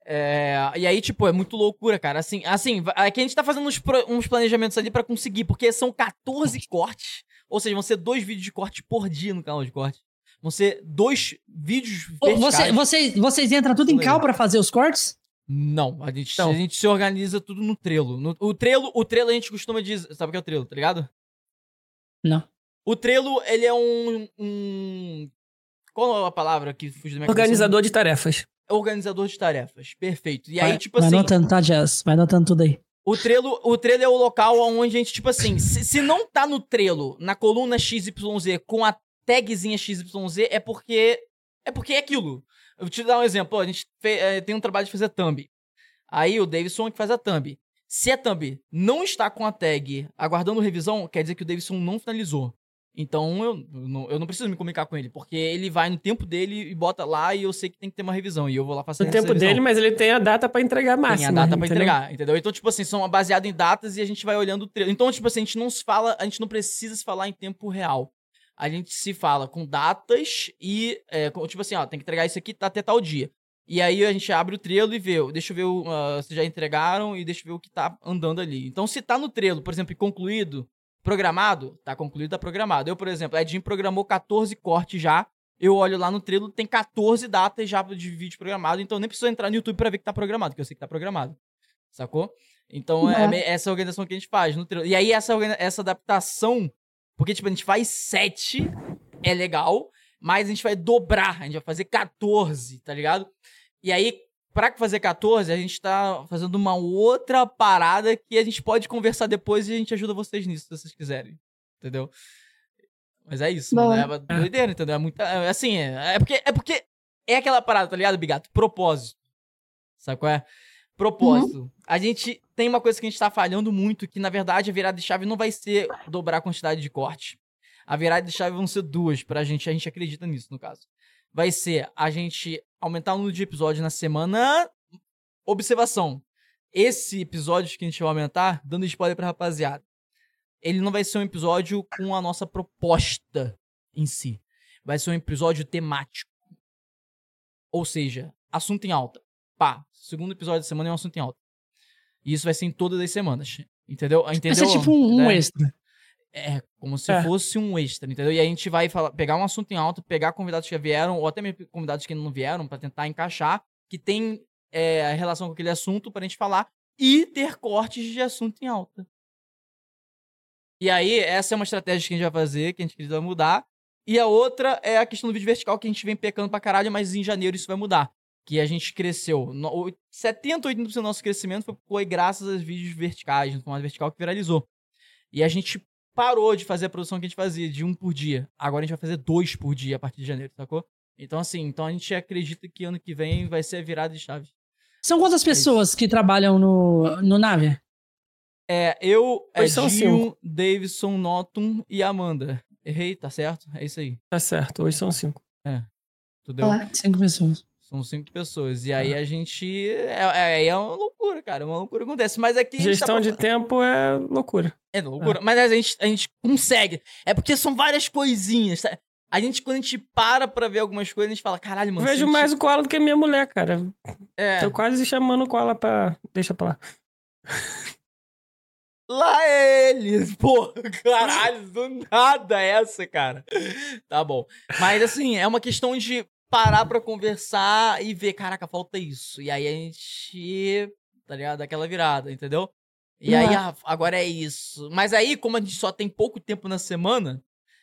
É, e aí, tipo, é muito loucura, cara. Assim, assim va- aqui a gente tá fazendo uns, pro- uns planejamentos ali pra conseguir, porque são 14 cortes. Ou seja, vão ser dois vídeos de corte por dia no canal de corte. Vão ser dois vídeos verticais. Você, vocês, vocês entram tudo em cal pra fazer os cortes? Não, a gente, Então. a gente se organiza tudo no Trello. No- o Trello. O Trello a gente costuma dizer. Sabe o que é o Trello, tá ligado? Não. O Trello, ele é um. um qual é a palavra que fugiu da minha cabeça? Organizador de tarefas. Organizador de tarefas. Perfeito. E vai, aí, tipo vai assim. anotando, tá, Jazz? Vai anotando tudo aí. O Trello, o Trello é o local onde a gente, tipo assim, se, se não tá no Trello, na coluna XYZ, com a tagzinha XYZ, é porque. É porque é aquilo. Eu vou te dar um exemplo. a gente fe- eh, tem um trabalho de fazer thumb. Aí o Davidson é que faz a thumb. Se a thumb não está com a tag aguardando revisão, quer dizer que o Davidson não finalizou. Então eu, não, eu não preciso me comunicar com ele, porque ele vai no tempo dele e bota lá e eu sei que tem que ter uma revisão. E eu vou lá fazer No tempo revisão. dele, mas ele tem a data pra entregar máxima. Tem a data pra entendeu? entregar, entendeu? Então, tipo assim, são baseados em datas e a gente vai olhando o treino. Então, tipo assim, a gente não se fala, a gente não precisa se falar em tempo real. A gente se fala com datas e, é, tipo assim, ó, tem que entregar isso aqui até tal dia. E aí a gente abre o trelo e vê, deixa eu ver o, ah, se já entregaram e deixa eu ver o que tá andando ali. Então, se tá no trelo, por exemplo, e concluído, programado, tá concluído, tá programado. Eu, por exemplo, Edinho programou 14 cortes já. Eu olho lá no Trello, tem 14 datas já de vídeo programado, então nem preciso entrar no YouTube pra ver que tá programado, porque eu sei que tá programado. Sacou? Então é me- essa organização que a gente faz no Trello. E aí essa, essa adaptação, porque tipo, a gente faz 7, é legal, mas a gente vai dobrar, a gente vai fazer 14, tá ligado? E aí, pra fazer 14, a gente tá fazendo uma outra parada que a gente pode conversar depois e a gente ajuda vocês nisso, se vocês quiserem. Entendeu? Mas é isso, Bom. mano. É doideira, entendeu? É muita. é assim, é, é porque, é porque é aquela parada, tá ligado, Bigato? Propósito. Sabe qual é? Propósito. A gente tem uma coisa que a gente tá falhando muito, que na verdade a virada de chave não vai ser dobrar a quantidade de corte. A virada de chave vão ser duas pra gente, a gente acredita nisso, no caso. Vai ser a gente aumentar o número de episódios na semana. Observação. Esse episódio que a gente vai aumentar, dando spoiler pra rapaziada, ele não vai ser um episódio com a nossa proposta em si. Vai ser um episódio temático. Ou seja, assunto em alta. Pá, segundo episódio da semana é um assunto em alta. E isso vai ser em todas as semanas. Entendeu? Vai Entendeu? ser tipo um, um Né? extra. É, como se É. fosse um extra, entendeu? E a gente vai falar, pegar um assunto em alta, pegar convidados que já vieram, ou até mesmo convidados que não vieram, pra tentar encaixar, que tem é, relação com aquele assunto pra gente falar, e ter cortes de assunto em alta. E aí, essa é uma estratégia que a gente vai fazer, que a gente precisa mudar. E a outra é a questão do vídeo vertical, que a gente vem pecando pra caralho, mas em janeiro isso vai mudar. Que a gente cresceu. No- o- 70, 80% do nosso crescimento foi graças aos vídeos verticais, no formato vertical que viralizou. E a gente parou de fazer a produção que a gente fazia, de um por dia. Agora a gente vai fazer dois por dia a partir de janeiro, sacou? Então, assim, então a gente acredita que ano que vem vai ser a virada de chave. São quantas pessoas que trabalham no, no Nave? É, eu, Hoje são Edinho, Davidson, Notum e Amanda. Errei, tá certo? É isso aí. Tá certo, hoje são cinco. Entendeu? Olá. Cinco pessoas. São cinco pessoas. E aí a gente. É, é, é uma loucura, cara. Uma loucura que acontece. Mas aqui. gente Gestão tá de tempo é loucura. É loucura. Mas a gente, a gente consegue. É porque são várias coisinhas. tá? A gente, quando a gente para pra ver algumas coisas, a gente fala, caralho, Eu mano. vejo gente- mais o Koala do que a minha mulher, cara. É. Tô quase chamando o Koala pra. Deixa pra lá. Lá eles! Pô, caralho, do nada essa, cara. Tá bom. Mas assim, é uma questão de parar pra conversar e ver, caraca, falta isso. E aí a gente, tá ligado? Dá aquela virada, entendeu? E aí, ah, agora é isso. Mas aí, como a gente só tem pouco tempo na semana,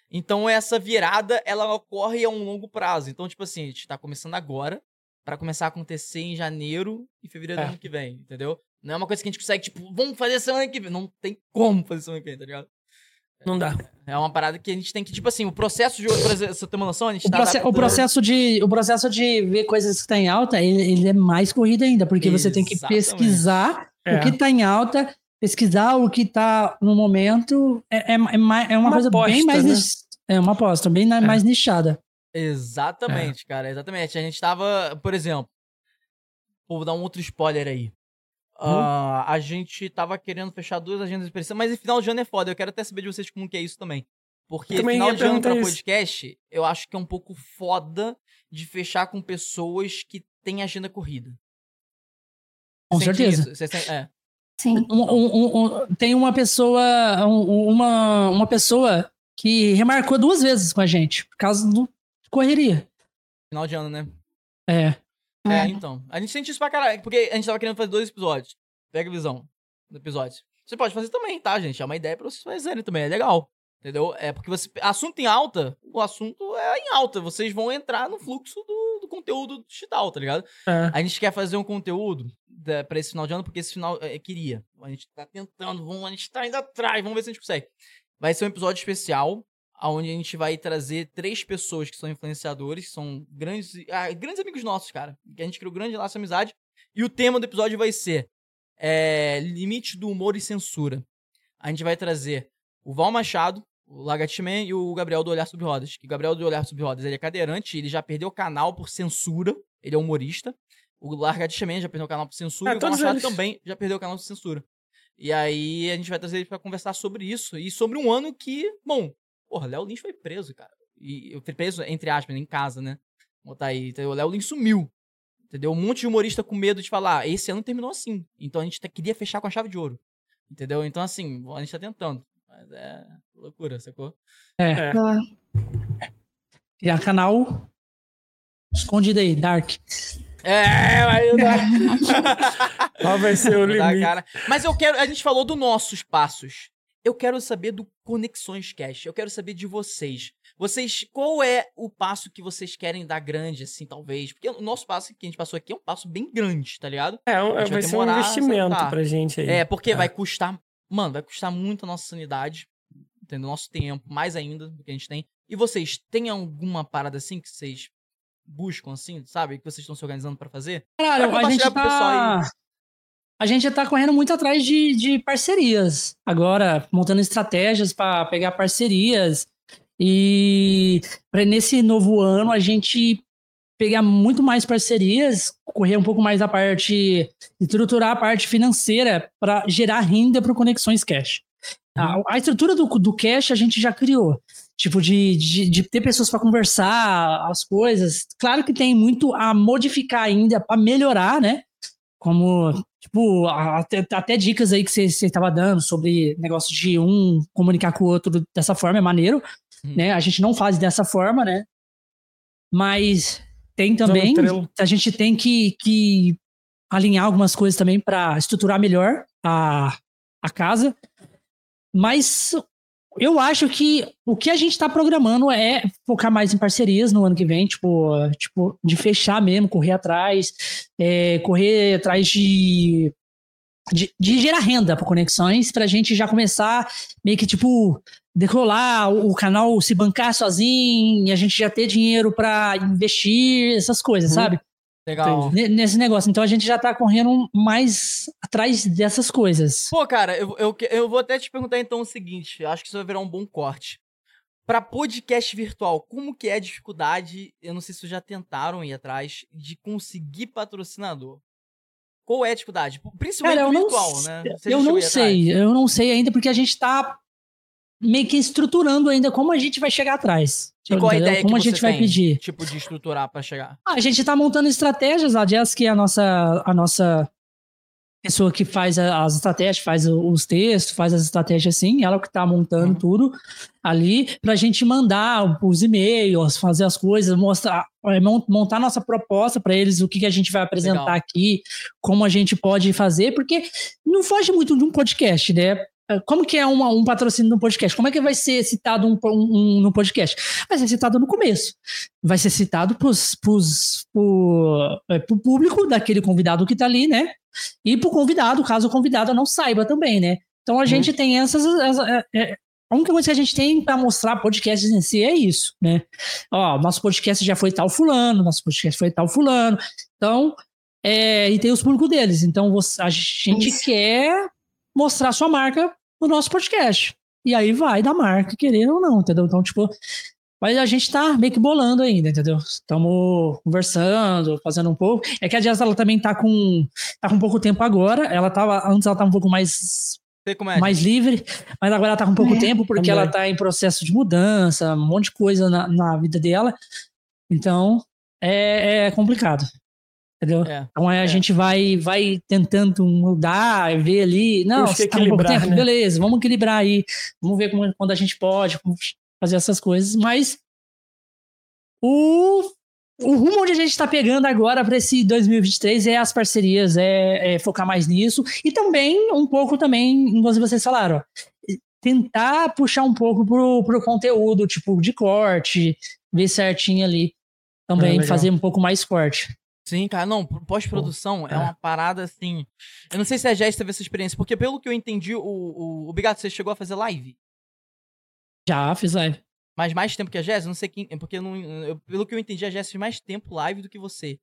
então essa virada, ela ocorre a um longo prazo. Então, tipo assim, a gente tá começando agora, pra começar a acontecer em janeiro e fevereiro do É. ano que vem, entendeu? Não é uma coisa que a gente consegue, tipo, vamos fazer semana que vem. Não tem como fazer semana que vem, tá ligado? Não dá. É uma parada que a gente tem que, tipo assim, o processo de. Você tem uma noção? A gente O, tá proce- o processo de, o processo de ver coisas que estão em alta, ele, ele é mais corrido ainda, porque você tem que Exatamente. pesquisar É. o que está em alta, pesquisar o que tá no momento é, é, é, é uma, uma, coisa aposta, bem mais. Né? É uma aposta, bem é. mais nichada. Exatamente, cara, exatamente. A gente tava, por exemplo, vou dar um outro spoiler aí. Uh, a gente tava querendo fechar duas agendas de preço, mas final de ano é foda. Eu quero até saber de vocês como que é isso também. Porque final de ano pra isso. podcast, eu acho que é um pouco foda de fechar com pessoas que têm agenda corrida. Com Sente certeza. Isso? É. Sim. Um, um, um, tem uma pessoa, uma, uma pessoa que remarcou duas vezes com a gente, por causa do correria. Final de ano, né? É. É, é, então. A gente sente isso pra caralho, porque a gente tava querendo fazer dois episódios. Pega a visão do episódio. Você pode fazer também, tá, gente? É uma ideia pra vocês fazerem também, é legal. Entendeu? É porque você. Assunto em alta, o assunto é em alta. Vocês vão entrar no fluxo do, do conteúdo digital, tá ligado? É. A gente quer fazer um conteúdo da, pra esse final de ano, porque esse final é, queria. A gente tá tentando, vamos, a gente tá indo atrás, vamos ver se a gente consegue. Vai ser um episódio especial onde a gente vai trazer três pessoas que são influenciadores, que são grandes, ah, grandes amigos nossos, cara. Que a gente criou um grande laço de amizade. E o tema do episódio vai ser é, limite do humor e censura. A gente vai trazer o Val Machado, o Lagartman e o Gabriel do Olhar Sobre Rodas. Que o Gabriel do Olhar Sobre Rodas ele é cadeirante, ele já perdeu o canal por censura, ele é humorista. O Lagartman já perdeu o canal por censura é, e o Val Machado eles. também já perdeu o canal por censura. E aí a gente vai trazer ele pra conversar sobre isso e sobre um ano que, bom, Porra, Léo Lins foi preso, cara. E eu fui preso, entre aspas, em casa, né? Vou botar aí. Então, o Léo Lins sumiu. Entendeu? Um monte de humorista com medo de falar, ah, esse ano terminou assim. Então a gente queria fechar com a chave de ouro. Entendeu? Então, assim, a gente tá tentando. Mas é loucura, sacou? É. é. Criar canal escondido aí, Dark. É, mas Qual vai ser o limite? Mas eu quero. A gente falou dos nossos passos. Eu quero saber do Conexões Cash. Eu quero saber de vocês. Vocês, qual é o passo que vocês querem dar grande, assim, talvez? Porque o nosso passo que a gente passou aqui é um passo bem grande, tá ligado? É, um, vai ser um investimento pra gente aí. É, porque é. vai custar, mano, vai custar muito a nossa sanidade, entendeu? Nosso tempo, mais ainda do que a gente tem. E vocês, têm alguma parada assim que vocês buscam, assim, sabe? Que vocês estão se organizando para fazer? Cara, a gente tá a gente está correndo muito atrás de, de parcerias. Agora, montando estratégias para pegar parcerias. E para nesse novo ano a gente pegar muito mais parcerias, correr um pouco mais da parte, estruturar a parte financeira para gerar renda para Conexões Cash. A, uhum. a, estrutura do, do cash a gente já criou. Tipo, de, de, de ter pessoas para conversar, as coisas. Claro que tem muito a modificar ainda para melhorar, né? Como Tipo, até, até dicas aí que você estava dando sobre negócio de um comunicar com o outro dessa forma é maneiro, hum. né? A gente não faz dessa forma, né? Mas tem também, a gente tem que, que alinhar algumas coisas também para estruturar melhor a, a casa. Mas eu acho que o que a gente está programando é focar mais em parcerias no ano que vem, tipo, tipo de fechar mesmo, correr atrás, é, correr atrás de, de, de gerar renda para conexões, para a gente já começar meio que tipo decolar o canal se bancar sozinho, e a gente já ter dinheiro para investir, essas coisas, uhum. sabe? Legal. Nesse negócio. Então a gente já tá correndo mais atrás dessas coisas. Pô, cara, eu, eu, eu vou até te perguntar então o seguinte: acho que isso vai virar um bom corte. Pra podcast virtual, como que é a dificuldade? Eu não sei se vocês já tentaram ir atrás de conseguir patrocinador. Qual é a dificuldade? Principalmente Cara, virtual, não, né? Você eu não sei, eu não sei ainda, porque a gente tá meio que estruturando ainda como a gente vai chegar atrás. E qual a ideia como a gente vai pedir? Tipo de estruturar para chegar? Ah, a gente tá montando estratégias, a Jess que é a nossa a nossa pessoa que faz as estratégias, faz os textos, faz as estratégias assim, ela que tá montando uhum. tudo ali pra gente mandar os e-mails, fazer as coisas, mostrar, é, montar nossa proposta para eles, o que, que a gente vai apresentar Legal. aqui, como a gente pode fazer, porque não foge muito de um podcast, né? Como que é uma, um patrocínio no podcast? Como é que vai ser citado um, um, um, no podcast? Vai ser citado no começo. Vai ser citado para o é, público daquele convidado que está ali, né? E para o convidado, caso o convidado não saiba também, né? Então a gente uhum. tem essas. Essa, é, é, a única coisa que a gente tem para mostrar podcasts em si é isso, né? Ó, nosso podcast já foi tal fulano, nosso podcast foi tal fulano. Então, é, e tem os públicos deles. Então, você, a gente isso. quer mostrar sua marca no nosso podcast. E aí vai da marca, querendo ou não, entendeu? Então, tipo, mas a gente tá meio que bolando ainda, entendeu? Estamos conversando, fazendo um pouco. É que a Jazz, ela também tá com, tá com pouco tempo agora. Ela tava, antes ela tava um pouco mais é, mais livre, mas agora ela tá com pouco é, tempo porque também. ela tá em processo de mudança, um monte de coisa na, na vida dela. Então, é, é complicado. Entendeu? É, então é, a é. gente vai, vai tentando mudar, ver ali. Não, você tá um pouco tempo, né? beleza, vamos equilibrar aí. Vamos ver como, quando a gente pode fazer essas coisas. Mas o, o rumo onde a gente está pegando agora para esse 2023 é as parcerias, é, é, focar mais nisso. E também, um pouco também, igual vocês falaram, ó, tentar puxar um pouco pro, pro conteúdo, tipo, de corte, ver certinho ali. Também é, fazer um pouco mais corte. Sim, cara, não, pós-produção é. é. uma parada assim. Eu não sei se a Jess teve essa experiência, porque pelo que eu entendi, o, o, o Bigato, você chegou a fazer live? Já, fiz live. Mas mais tempo que a Jess? Não sei quem. Porque eu não, eu, pelo que eu entendi, a Jess fez mais tempo live do que você.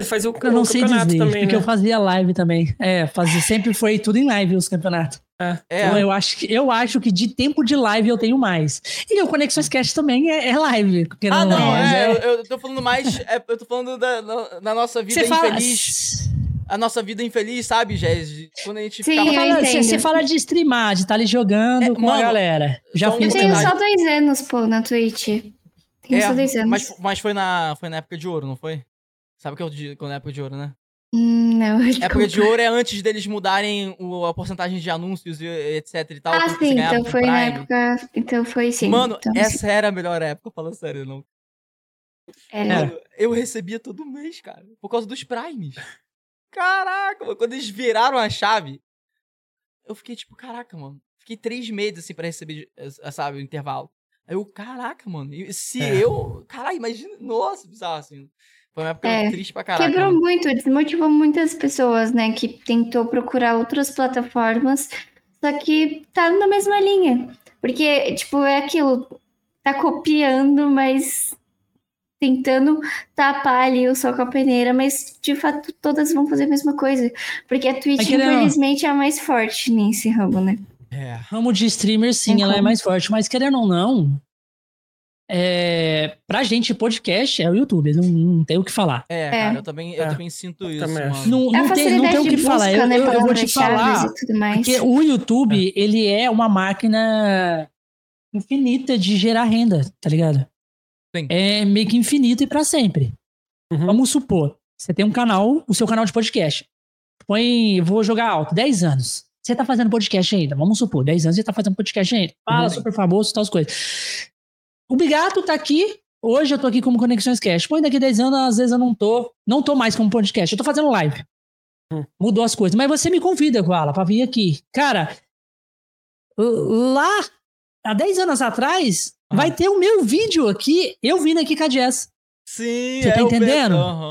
Ele fazia o, eu não o sei dizer, também, porque né? eu fazia live também. É, fazia, sempre foi tudo em live os campeonatos. É. Então eu acho, que, eu acho que de tempo de live eu tenho mais. E o Conexões Cast também é, é live. Ah, não, é, é, eu, eu tô falando mais. É, eu tô falando da, da nossa vida Você infeliz. Fala, a nossa vida infeliz, sabe, Jéssica? Quando a gente Sim, ficava... Você, você fala de streamar, de estar tá ali jogando é, com mano, a galera. Já fiz Eu tenho só dois anos, pô, na Twitch. Tenho é, só dois anos. Mas, mas foi, na, foi na época de ouro, não foi? Sabe o que é o na época de ouro, né? Hum, não. Época de ouro é antes deles mudarem o, a porcentagem de anúncios e etc e tal. Ah, sim, então foi na época. Então foi sim. Mano, então, essa sim. era a melhor época, falando sério, não. Era. Mano, eu recebia todo mês, cara. Por causa dos primes. Caraca, mano, quando eles viraram a chave, eu fiquei tipo, caraca, mano. Fiquei três meses assim pra receber, sabe, o intervalo. Aí eu, caraca, mano. Se é. eu. Caralho, imagina. Nossa, bizarro assim. Foi uma época é, triste pra caralho. Quebrou né? muito, desmotivou muitas pessoas, né? Que tentou procurar outras plataformas, só que tá na mesma linha. Porque, tipo, é aquilo, tá copiando, mas tentando tapar ali o sol com a peneira, mas de fato todas vão fazer a mesma coisa. Porque a Twitch, infelizmente, é a mais forte nesse ramo, né? É, ramo de streamer, sim, é ela é mais forte, mas querendo ou não, é, pra gente, podcast é o YouTube, não, não tem o que falar. É, é. cara, eu também, eu é. também sinto isso, também. mano. Não, não, é tem, não tem o que busca, falar. Eu, né, eu, eu vou te falar. Porque o YouTube, ele é uma máquina infinita de gerar renda, tá ligado? Sim. É meio que infinito e para sempre. Uhum. Vamos supor, você tem um canal, o seu canal de podcast. Põe, vou jogar alto, 10 anos. Você tá fazendo podcast ainda, vamos supor, 10 anos você tá fazendo podcast ainda. Fala uhum. super famoso, tal coisas. O Bigato tá aqui. Hoje eu tô aqui como Conexões Cast. Põe daqui 10 anos, às vezes eu não tô. Não tô mais como podcast. Eu tô fazendo live. Hum. Mudou as coisas. Mas você me convida, Koala, pra vir aqui. Cara, lá, há 10 anos atrás, ah. vai ter o meu vídeo aqui, eu vindo aqui com a Jess. Sim, Você tá é entendendo? Uhum.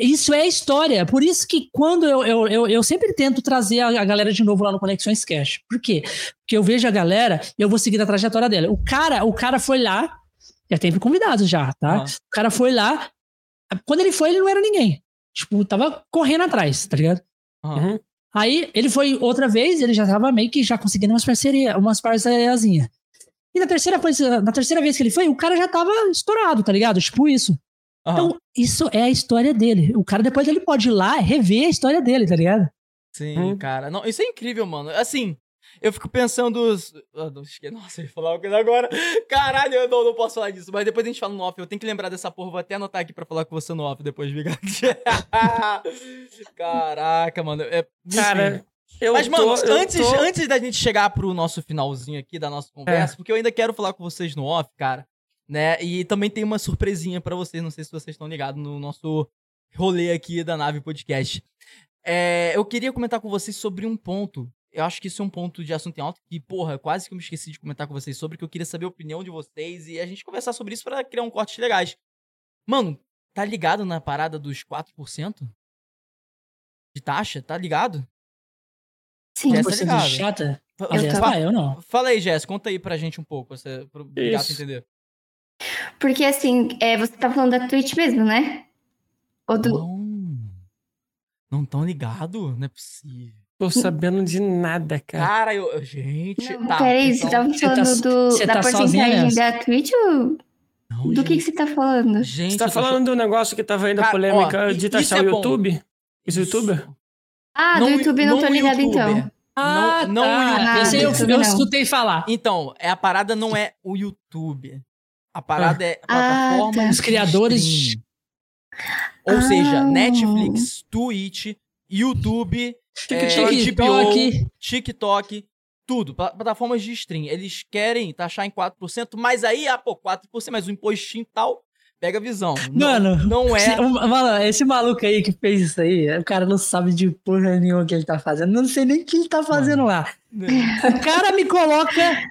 Isso é história. Por isso que quando eu, eu, eu, eu, sempre tento trazer a, galera de novo lá no Conexões Cash. Por quê? Porque eu vejo a galera e eu vou seguir a trajetória dela. O cara, o cara foi lá, já teve convidados já, tá? Uhum. O cara foi lá. Quando ele foi, ele não era ninguém. Tipo, tava correndo atrás, tá ligado? Uhum. Aí ele foi outra vez, ele já tava meio que já conseguindo umas parcerias, umas parceriazinhas. E na terceira, na terceira vez que ele foi, o cara já tava estourado, tá ligado? Tipo isso. Uhum. Então, isso é a história dele. O cara depois ele pode ir lá rever a história dele, tá ligado? Sim, hum. cara. Não, isso é incrível, mano. Assim, eu fico pensando. Nossa, eu ia falar uma coisa agora. Caralho, eu não, não posso falar disso. Mas depois a gente fala no off. Eu tenho que lembrar dessa porra. Vou até anotar aqui pra falar com você no off depois, Bigate. Caraca, mano. É, cara. Eu Mas, mano, tô, antes, tô... antes da gente chegar pro nosso finalzinho aqui da nossa conversa, é. porque eu ainda quero falar com vocês no off, cara né? E também tem uma surpresinha para vocês, não sei se vocês estão ligados no nosso rolê aqui da Nave Podcast. É, eu queria comentar com vocês sobre um ponto. Eu acho que isso é um ponto de assunto em alto que, porra, quase que eu me esqueci de comentar com vocês sobre, que eu queria saber a opinião de vocês e a gente conversar sobre isso para criar um corte legais. Mano, tá ligado na parada dos 4%? De taxa? Tá ligado? Sim, Jess, tá ligado? chata? Eu, ah, eu não. Fala aí, Jess, conta aí pra gente um pouco, você, pro Gato entender. Porque assim, é, você tá falando da Twitch mesmo, né? Ou do... Não. Não tão ligado? Não é possível. Tô sabendo de nada, cara. Cara, eu. Gente. Não, tá, peraí, então- você tava Você tá- falando do, você da tá porcentagem da Twitch ou Não, do que, que você tá falando? Gente, Você tá tô falando do negócio que tava indo a Cara, polêmica ó, de isso taxar é o bom. YouTube? Os youtubers? Ah, do YouTube não, tô o ligado então. Ah, não, não o tá. YouTube. Esse aí eu, YouTube eu não. escutei falar. Então, é, a parada não é o YouTube. A parada é Ah, plataforma tá. de Os criadores-. Ou Ah. seja, Netflix, Twitch, YouTube, é, TikTok. HBO, TikTok, tudo. pla- Plataformas de stream. Eles querem taxar em 4%, mas aí, ah, pô, 4%, mas o impostinho e tal, pega a visão. Não- Mano, não é... Esse, o- mano, esse maluco aí que fez isso aí, o cara não sabe de porra nenhuma que ele tá fazendo. Não sei nem o que ele tá fazendo lá. O cara me coloca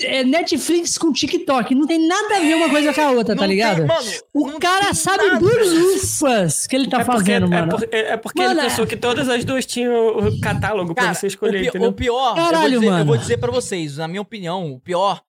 é, Netflix com TikTok. Não tem nada a ver uma coisa com a outra, Não tá tem- ligado? mano, o cara tem sabe nada. burufas que ele tá é porque, fazendo, é mano. por- é, é porque Mano, ele pensou é- que todas as duas tinham o catálogo Cara, pra você escolher, o, pi- entendeu? o pior, eu, Caralho, vou dizer, eu mano. vou dizer pra vocês, na minha opinião, o pior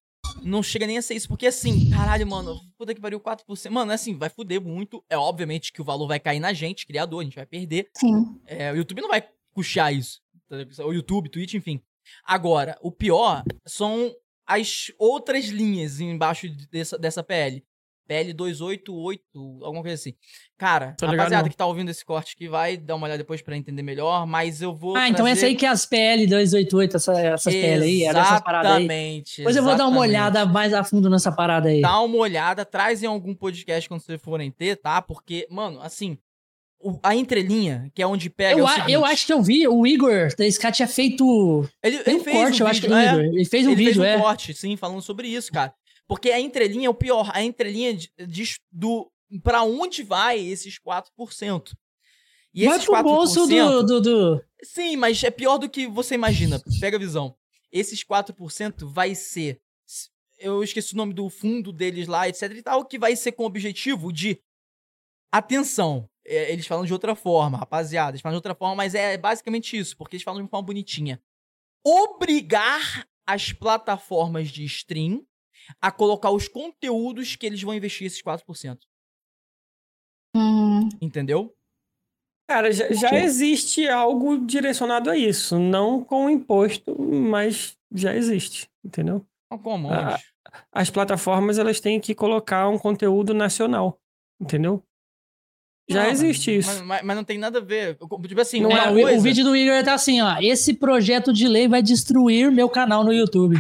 não chega nem a ser isso. Porque assim, caralho, mano, puta que pariu, 4%. Mano, assim, vai fuder muito. É obviamente que o valor vai cair na gente, criador, a gente vai perder. Sim. É, o YouTube não vai custear isso. tá? O YouTube, Twitch, enfim. Agora, o pior são as outras linhas embaixo de- dessa, dessa PL. PL 288, alguma coisa assim. Cara, Tô ligado, rapaziada não. que tá ouvindo esse corte aqui vai dar uma olhada depois pra entender melhor, mas eu vou. Ah, então trazer- essa aí que é as PL 288, essa, essas PL aí, era essas paradas aí. Exatamente. Depois eu vou dar uma olhada mais a fundo nessa parada aí. Dá uma olhada, traz em algum podcast quando vocês forem ter, tá? Porque, mano, assim, a entrelinha, que é onde pega. Eu, é o a- eu acho que eu vi, o Igor da SK tinha feito Ele, ele um fez corte, um eu acho que vídeo, é, Igor. Ele fez um ele vídeo, fez um é. corte, sim, falando sobre isso, cara. Porque a entrelinha é o pior. A entrelinha diz do pra onde vai esses 4%. E Vai esses pro bolso do, do, do- Sim, mas é pior do que você imagina. Pega a visão. Esses 4% vai ser. Eu esqueci o nome do fundo deles lá, etc e tal, que vai ser com o objetivo de. Atenção. É, eles falam de outra forma, rapaziada. Eles falam de outra forma, mas é basicamente isso, porque eles falam de uma forma bonitinha. Obrigar as plataformas de stream a colocar os conteúdos que eles vão investir esses 4%. Hum, Entendeu? Cara, já, já existe algo direcionado a isso. Não com imposto, mas já existe, entendeu? Como? Ah, Onde? As plataformas, elas têm que colocar um conteúdo nacional, entendeu? Já Não, existe mas- isso. Mas, mas não tem nada a ver. Tipo assim, Não uma é, o- coisa... o, vídeo do Igor tá assim, ó. Esse projeto de lei vai destruir meu canal no YouTube.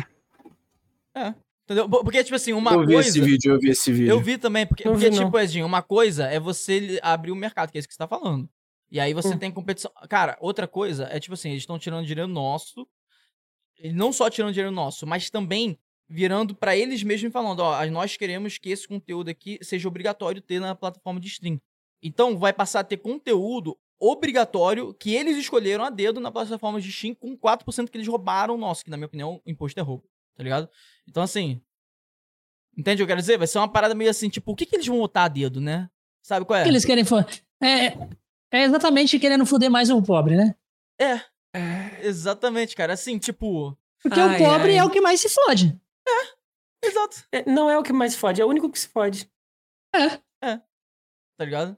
Entendeu? Por- Porque, tipo assim, uma eu vi coisa. esse vídeo, eu vi esse vídeo. Eu vi também, porque, Não porque vi, tipo, Edinho, uma coisa é você abrir o mercado, que é isso que você tá falando. E aí você Hum. tem competição. Cara, outra coisa é, tipo assim, eles estão tirando dinheiro nosso. E não só tirando dinheiro nosso, mas também virando pra eles mesmos e falando, ó, nós queremos que esse conteúdo aqui seja obrigatório ter na plataforma de stream. Então vai passar a ter conteúdo obrigatório que eles escolheram a dedo na plataforma de stream com 4% que eles roubaram nosso, que na minha opinião, o imposto é roubo, tá ligado? Então assim, entende o que eu quero dizer? Vai ser uma parada meio assim, tipo, o que que eles vão botar a dedo, né? Sabe qual O é? que eles querem for... é, é exatamente querendo foder mais um pobre, né? Exatamente, cara, assim, tipo, Porque Ai, o pobre ai. é o que mais se fode. exato, É, Não é o que mais fode, é o único que se fode. tá ligado?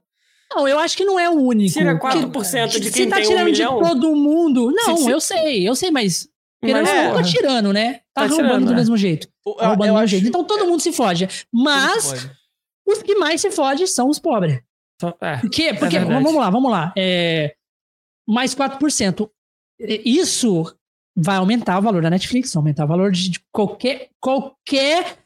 Não, eu acho que não é o único. Tira Porque 4% de se quem tá tem um tirando milhão. de todo mundo. Não, Se- se- eu sei, eu sei, mas. Querendo Mas, ou não, porra, tá tirando, né? Tá, Tá roubando tirando, do é. mesmo jeito. O- Tá roubando do mesmo jeito. Então todo é, mundo se fode. todo mundo Mas pode. os que mais se fode são os pobres. É. Por quê? Porque, verdade. vamos lá, vamos lá. É, mais 4%. É, Isso vai aumentar o valor da Netflix, vai aumentar o valor de de qualquer, qualquer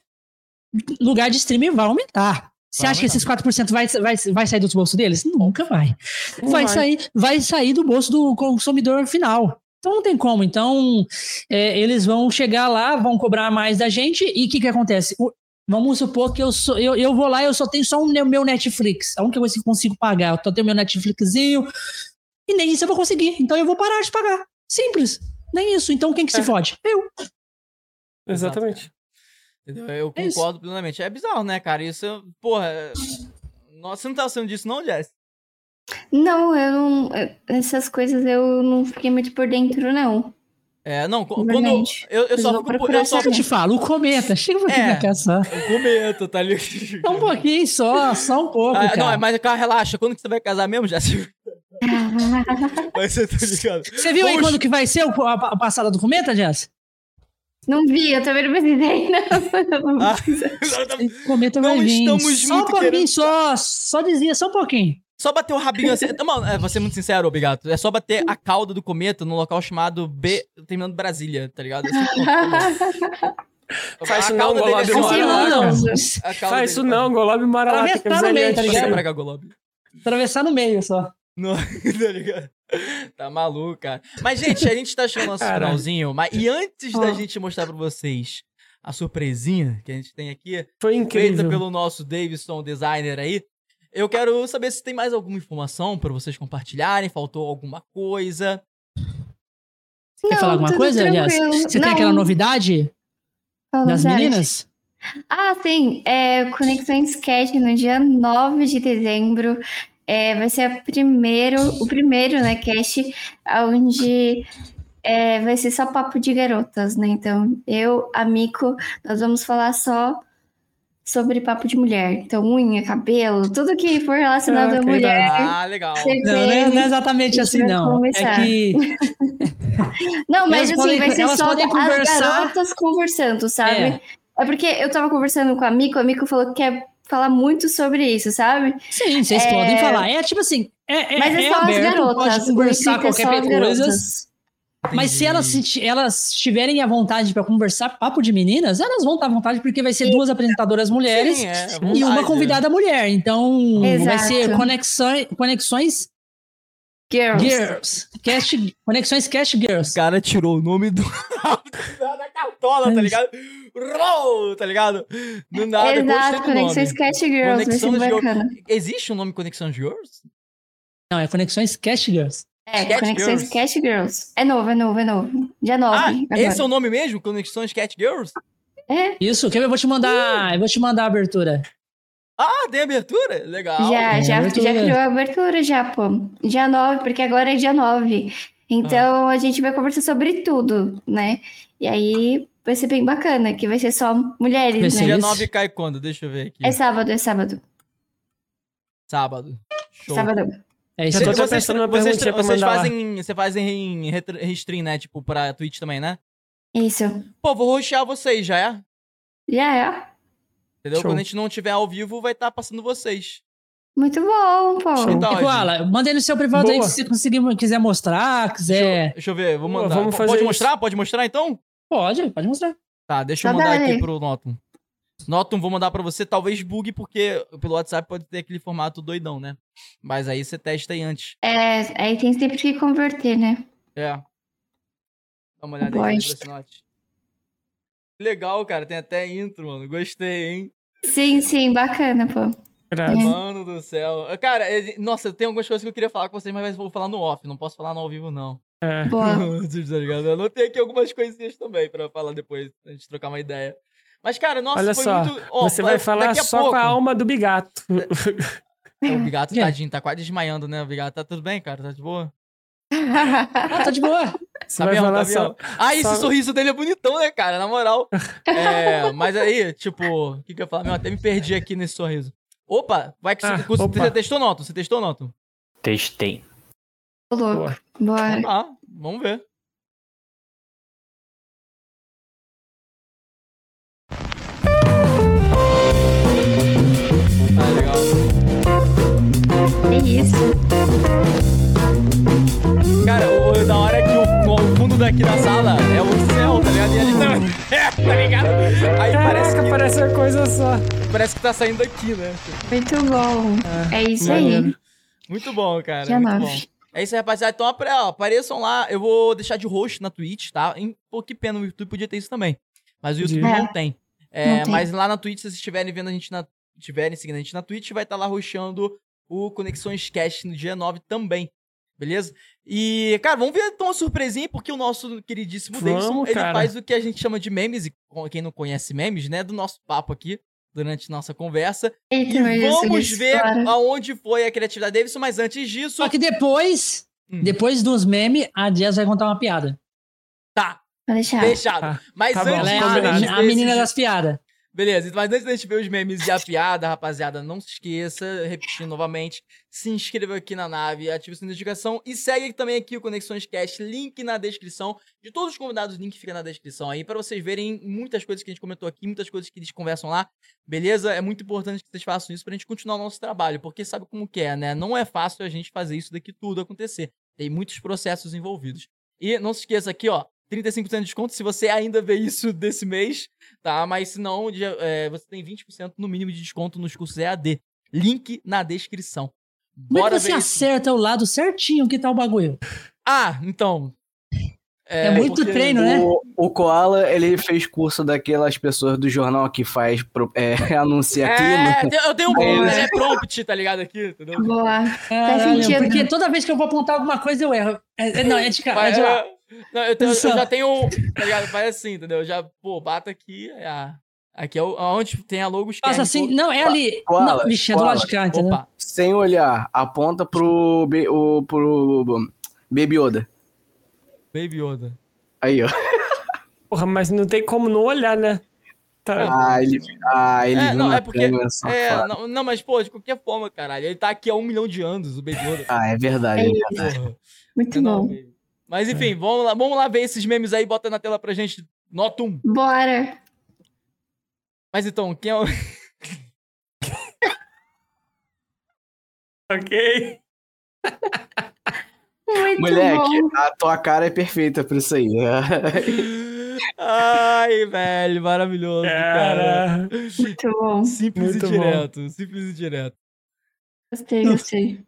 lugar de streaming, vai aumentar. Você acha que esses 4% vai, vai, vai sair dos bolsos deles? Nunca vai. Não Vai, vai. Sair, vai sair do bolso do consumidor final. Então não tem como. Então, é, eles vão chegar lá, vão cobrar mais da gente, e o que, que acontece? O- Vamos supor que eu, sou, eu, eu vou lá e eu só tenho só o meu- meu Netflix. A única coisa que eu consigo pagar. Eu só tenho meu Netflixzinho. E nem isso eu vou conseguir. Então eu vou parar de pagar. Simples. Nem isso. Então quem que se É. fode? Eu. Exatamente. Entendeu? Eu É isso. concordo plenamente. É bizarro, né, cara? Isso, porra. é- Nossa, você não tava sendo disso, não, Jess? Não, eu não. Essas coisas eu não fiquei muito por dentro, não. É, não, quando. Eu, eu só fico. Eu só te falo, o cometa. Chega É. pra cá só. Eu comento, tá ligado? Só um pouquinho só, só um pouco, Ah, cara. não, mas, cara, relaxa. Quando que você vai casar mesmo, Jess? Vai ser, tá ligado? Você viu aí quando que vai ser o- a, a passada do cometa, Jess? Não vi, eu também não precisei, não. Ah, O cometa Não vai vir. estamos só muito um pouquinho, querendo- só. Só dizia, só um pouquinho. Só bater o rabinho assim. Tá, Mano, é, vou ser muito sincero, obrigado. É só bater a cauda do cometa num local chamado B. Terminando Brasília, tá ligado? Assim, Faz a isso cauda não, dele é Golob, só- maravilhoso. a cauda Faz isso não, Golob mora lá. Tem que Atravessar no meio, tá ligado? Golob. Atravessar no meio só. Não, tá ligado? Tá maluco, cara. Mas, gente, a gente tá chegando ao nosso Caralho. finalzinho. Mas, e antes da Ó. gente mostrar pra vocês a surpresinha que a gente tem aqui, Foi feita incrível. pelo nosso Davidson designer aí, eu quero saber se tem mais alguma informação pra vocês compartilharem. Faltou alguma coisa. Quer Não, falar alguma coisa, tranquilo. Você tem Não, aquela novidade fala das verdade. meninas? Ah, sim. É, Conexões Cash no dia 9 de dezembro. É, vai ser a primeiro, o primeiro, né, cast, onde é, vai ser só papo de garotas, né? Então, eu, a Mico, nós vamos falar só sobre papo de mulher. Então, unha, cabelo, tudo que for relacionado Ah, à que mulher. Ah, legal. Não, não é, não é exatamente assim, não. É começar. que. Não, mas Elas assim, podem- vai ser só as conversar. garotas conversando, sabe? É. É. porque eu tava conversando com a Mico, a Mico falou que quer falar muito sobre isso, sabe? Sim, vocês É. podem falar. É tipo assim. É, é, Mas é, é só as aberto, garotas. pode conversar é qualquer as coisa. Mas se elas, se elas tiverem a vontade pra conversar papo de meninas, elas vão estar à vontade, porque vai ser duas apresentadoras mulheres Sim, é, e uma convidada mulher. Então, vai Exato. ser conexões, conexões Girls. Girls. Cast, conexões Cast Girls. O cara tirou o nome do. cartola, tá ligado? Roll, tá ligado? Do nada, Exato, gostei do Conexões nome. Cat Girls, vai ser Conexão bacana. Existe um nome Conexão de Girls? Não, é Conexões Cast Girls. É, Cat Conexões Girls. Cat Girls. É novo, é novo, é novo. Dia 9. Ah, agora. esse é o nome mesmo? Conexões Cat Girls? É, Isso, ver? Eu vou te mandar. Eu vou te mandar a abertura. Ah, tem abertura? Legal. já, é, já, abertura. já criou a abertura já, pô. Dia 9, porque agora é dia 9. Então a gente vai conversar sobre tudo, né? E aí vai ser bem bacana, que vai ser só mulheres, Vai ser né? Dia isso? 9 cai quando? Deixa eu ver aqui. É sábado, é sábado. Sábado. Show. Sábado. É isso Já tô aí. Vocês, pensando vocês, vocês lá. fazem, você fazem restream, né? Tipo, pra Twitch também, né? Isso. Pô, vou roxear vocês, já é? Já é. Entendeu? Show. Quando a gente não tiver ao vivo, vai estar passando vocês. Muito bom, pô. Então, Koala, manda aí no seu privado aí Boa. se conseguir, quiser mostrar, quiser. Deixa eu ver, vou mandar. vamos P- fazer Pode isso. mostrar? Pode mostrar então? Pode, pode mostrar. Tá, deixa eu mandar dá aqui pro Notum. Notum, vou mandar pra você. Talvez bugue, porque pelo WhatsApp pode ter aquele formato doidão, né? Mas aí você testa aí antes. É, aí tem sempre que converter, né? É. Dá uma olhada aí. Brace Note. Legal, cara. Tem até intro, mano. Gostei, hein? Sim, sim, bacana, pô. Irado. Mano do céu. Cara, é- nossa, tem algumas coisas que eu queria falar com vocês, mas vou falar no off. Não posso falar no ao vivo, não. É. Boa. Tá ligado? Eu anotei aqui algumas coisinhas também pra falar depois, a gente trocar uma ideia. Mas, cara, nossa, Olha foi só, muito. Ó, Você vai falar só pouco- com a alma do bigato. O Bigato, É. tadinho, tá quase desmaiando, né? O Bigato, tá tudo bem, cara? Tá de boa? Ah, tá de boa. Você Tá vai mesmo, falar tá só. Ah, esse só- sorriso dele é bonitão, né, cara? Na moral. É, mas aí, tipo, o que que eu ia falar? Meu, até me perdi aqui nesse sorriso. Opa, vai que Ah, você, testou, Noto? Você testou, Noto? Testei. Ô, louco. Bora. Ah, vamos ver. Ah, legal. É isso. Cara, o, o da hora é que o, o fundo daqui da sala é o céu, tá ligado? E ali também. É, tá ligado? Aí parece Caraca, que, parece uma coisa só. parece que tá saindo daqui, né? Muito bom. É, isso aí. Muito bom, cara. Dia muito 9. bom. É isso aí, rapaziada. Então, ó, apareçam lá. Eu vou deixar de host na Twitch, tá? Em, pô, que pena, o YouTube podia ter isso também. Mas o YouTube É. não tem. É, Não tem. Mas lá na Twitch, se vocês estiverem vendo a gente na. estiverem seguindo a gente na Twitch, vai estar lá roxando o Conexões Cast no dia 9 também. Beleza? E, cara, vamos ver então uma surpresinha, porque o nosso queridíssimo Vamos, Davidson, ele cara. faz o que a gente chama de memes, e com- quem não conhece memes, né? Do nosso papo aqui, durante nossa conversa. Eita, E meu Deus, vamos ver aonde foi a criatividade da Davidson, mas antes disso. Só que depois, Hum. depois dos memes, a Jazz vai contar uma piada. Tá, Pode deixar. fechado. Tá. Mas Tá antes Ela é a, a menina das piadas. Beleza, mas antes da gente ver os memes e a piada, rapaziada, não se esqueça, repetindo novamente, se inscreva aqui na nave, ative sua notificação e segue também aqui o Conexões Cast, link na descrição. De todos os convidados, o link fica na descrição aí, para vocês verem muitas coisas que a gente comentou aqui, muitas coisas que eles conversam lá, beleza? É muito importante que vocês façam isso pra gente continuar o nosso trabalho, porque sabe como que é, né? Não é fácil a gente fazer isso daqui tudo acontecer. Tem muitos processos envolvidos. E não se esqueça aqui, ó, 35% de desconto se você ainda vê isso desse mês, tá? Mas se não, é, você tem 20% no mínimo de desconto nos cursos EAD. Link na descrição. Bora Como é que você acerta o lado certinho que tá o bagulho? Ah, então. É, é muito treino, o, né? O Koala, ele fez curso daquelas pessoas do jornal que faz é, anuncia aquilo. É, eu tenho um é. prompt, tá ligado aqui, entendeu? Boa. Caralho, porque toda vez que eu vou apontar alguma coisa eu erro. É, é não, é de, cara, é de lá. Não, eu, tenho, eu, já tenho. Tá ligado? Faz assim, entendeu? Eu já, pô, bato aqui. É, aqui é onde tem a logo. Passa assim, não, é ali. Koala, não, é do lado de cá, entendeu? Opa. Sem olhar, aponta pro, o, pro Baby Yoda. Baby Yoda. Aí, ó. Porra, mas não tem como não olhar, né? Tá. Ah, ele. Ah, ele. É, não, é porque. É, não, não, mas, pô, de qualquer forma, caralho. Ele tá aqui há um milhão de anos, o Baby Yoda. Ah, é verdade. É, é verdade. Muito bom. Mas enfim, é. vamos, lá, vamos lá ver esses memes aí, bota na tela pra gente. Nota um. Bora. Mas então, quem é o. ok. Muito Moleque, bom. a tua cara é perfeita pra isso aí. Ai, velho, maravilhoso, cara. cara. Muito bom. Simples Muito e direto, bom. simples e direto. Gostei, gostei.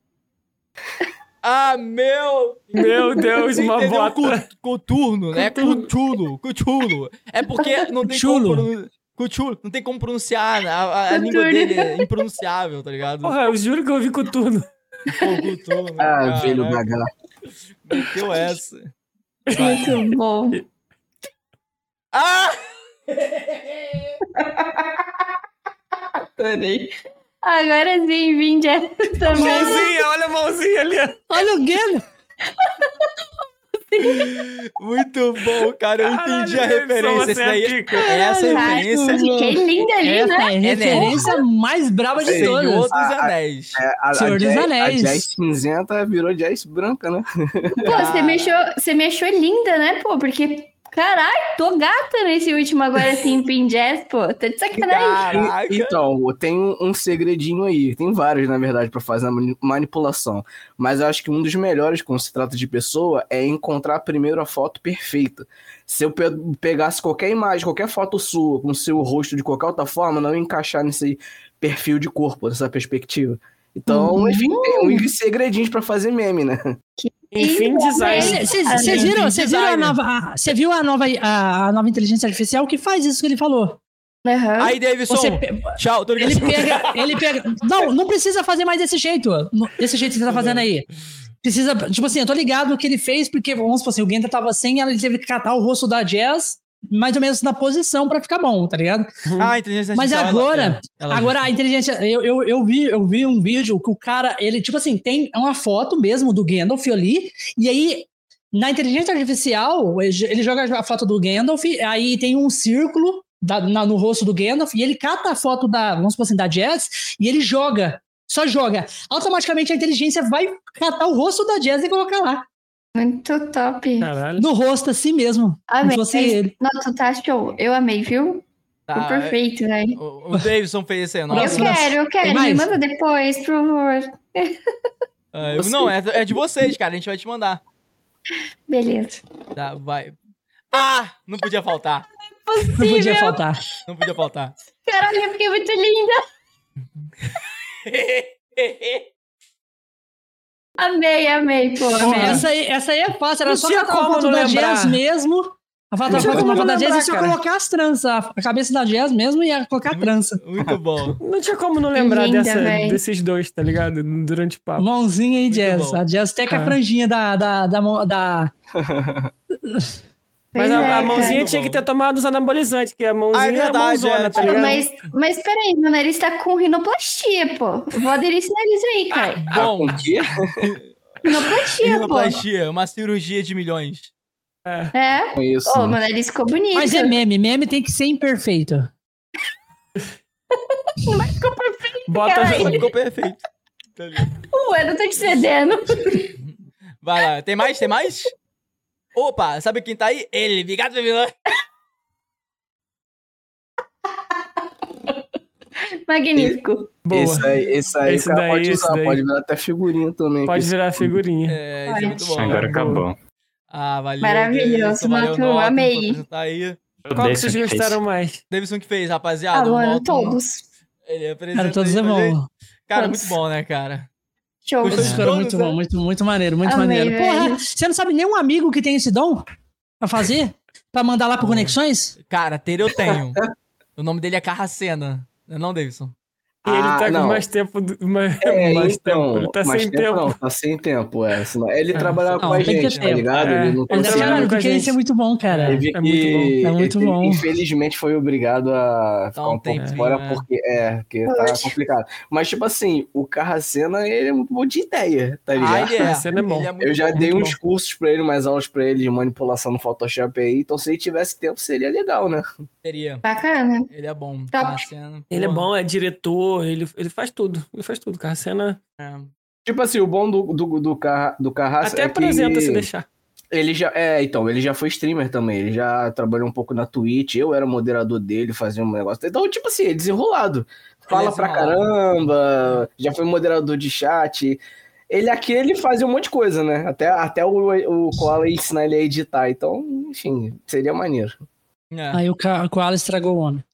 Ah, meu! Meu Deus, uma bota. Coturno, né? Cutulo, cutulo. É porque não tem Chulo. como... Cutulo, não tem como pronunciar, a, a, a língua dele é impronunciável, tá ligado? Porra, eu juro que eu ouvi Cuturno. Pô, Cuturno. Ah, velho gaga. Meteu essa. Muito bom. Ah! Adorei. Agora sim, vim de também. Mãozinha, olha a mãozinha ali. Olha o Geno. Muito bom, cara. Eu entendi a referência. Essa, daí, é essa referência. Fiquei linda ali, essa né? É a referência mais braba de Senhor todas. dos Anéis. É, a, Senhor a dos jazz, Anéis. A jazz cinzenta virou jazz branca, né? Pô, você me, achou, você me achou linda, né, pô? Porque Caralho, tô gata nesse último agora, assim, Pin Jazz, pô. Tá de sacanagem. Caraca. Então, tem um, um segredinho aí. Tem vários, na verdade, pra fazer a mani- manipulação. Mas eu acho que um dos melhores, quando se trata de pessoa, é encontrar primeiro a foto perfeita. Se eu pe- pegasse qualquer imagem, qualquer foto sua, com o seu rosto de qualquer outra forma, não ia encaixar nesse perfil de corpo, nessa perspectiva. Então, Uhum. enfim, tem uns segredinhos pra fazer meme, né? Enfim, design. Vocês viram, vocês viram a nova. Você viu a nova, a, a nova inteligência artificial que faz isso que ele falou? Aham. Aí, Davidson. Você pe- Tchau, tô Ele ligado. pega, ele pega. Não, não precisa fazer mais desse jeito. Desse jeito que você tá fazendo aí. Precisa. Tipo assim, eu tô ligado no que ele fez, porque, vamos supor assim, o Genta tava sem, ela teve que catar o rosto da Jazz, mais ou menos na posição pra ficar bom, tá ligado? Ah, a inteligência Mas artificial, ela- agora, é, ela- agora a inteligência. Eu, eu, eu, vi, eu vi um vídeo que o cara, ele, tipo assim, tem uma foto mesmo do Gandalf ali, e aí. Na inteligência artificial, ele joga a foto do Gandalf, aí tem um círculo da- na- no rosto do Gandalf, e ele cata a foto da, vamos supor assim, da Jazz, e ele joga. Só joga. Automaticamente a inteligência vai catar o rosto da Jazz e colocar lá. Muito top. Caralho. No rosto, assim mesmo. Amei. Se fosse ele. Nossa, tá show. Eu amei, viu? Tá, Ficou perfeito, né? O, o Davidson fez esse aí, Eu nossa. Próximo. quero, eu quero. Me manda depois, por favor. Ah, eu- não, é, é de vocês, cara. A gente vai te mandar. Beleza. Tá, vai. Ah! Não podia faltar. Não podia Possível. faltar. Não podia faltar. Caralho, eu fiquei muito linda. Amei, amei, pô. Amei. Essa aí, essa aí é fácil, era Não só catar a foto da. Jazz mesmo. A foto, a Não tinha foto da Jazz e só cara. colocar as tranças, a cabeça da Jazz mesmo e ia colocar a trança. Muito bom. Não tinha como não lembrar Linda, dessa, desses dois, tá ligado? Durante o papo. Mãozinha aí, Jazz. bom. A Jazz até com a Ah. franjinha da. da, da, da- Mas a, é, a mãozinha cara. tinha que ter tomado os anabolizantes, que a mãozinha Ah, é é, verdade, mãozona, é. tá ligado? Mas, mas peraí, meu nariz tá com rinoplastia, pô. Vou aderir esse nariz aí, cara. Bom, O quê? Rinoplastia, pô. rinoplastia, uma cirurgia de milhões. É. É? Isso. Ô, meu nariz ficou bonito. Mas é meme. Meme tem que ser imperfeito. Mas ficou perfeito. Bota Caralho. Só ficou perfeito. Ué, não tô te cedendo. Vai lá, tem mais? Tem mais? Opa, sabe quem tá aí? Ele, Vigado Vilã. Magnífico. Boa. Esse aí, esse aí Esse daí, pode usar, daí. pode virar até figurinha também. Pode virar figurinha. É, isso é muito bom. Agora acabou. Ah, valeu. Maravilhoso, Matu, amei. apresentar aí. Qual que vocês gostaram mais? Davidson que fez, rapaziada. o mano, todos. Ele apresenta Cara, todos é bom. Cara, muito bom, né, cara? Show. De Cara, todos, muito bom, muito, muito maneiro, muito Amei, maneiro. Porra, velho. você não sabe nem um amigo que tem esse dom pra fazer? Pra mandar lá pro Conexões? Cara, ter eu tenho. o nome dele é Carracena. Não é não, Davidson? E ele Ah, tá não. com mais tempo. do- Mais, É, mais então, tempo. Ele tá mais sem tempo. Não, tá sem tempo, é. Senão, ele É, trabalhava não, com a tem que gente, tá tempo. ligado? É, ele não ele Mas, trabalha conseguia. cara, com a porque gente. isso é muito bom, cara. Teve é que, muito bom, é muito ele, bom. Infelizmente foi obrigado a ficar um um pouco tempinho, fora né? porque é, porque tá complicado. Mas tipo assim, o Carracena, ele é muito bom de ideia, tá Ah, ligado? ele é. É bom. É Eu já dei uns bom. cursos pra ele, mais aulas pra ele de manipulação no Photoshop aí, então se ele tivesse tempo seria legal, né? Teria. Bacana. Ele é bom. Top. Ele é bom, é diretor, ele, ele faz tudo. Ele faz tudo. Carcena É. Tipo assim, o bom do, do, do, Carra, do Carrasco até é apresenta se deixar. ele já é, então, ele já foi streamer também, ele já trabalhou um pouco na Twitch, eu era moderador dele, fazia um negócio. Então, tipo assim, é desenrolado. Fala pra desenrolado. caramba, já foi moderador de chat. Ele aqui, ele fazia um monte de coisa, né? Até, até o, o Koala ensinar ele a editar. Então, enfim, seria maneiro. É. Aí o, o Koala estragou o homem.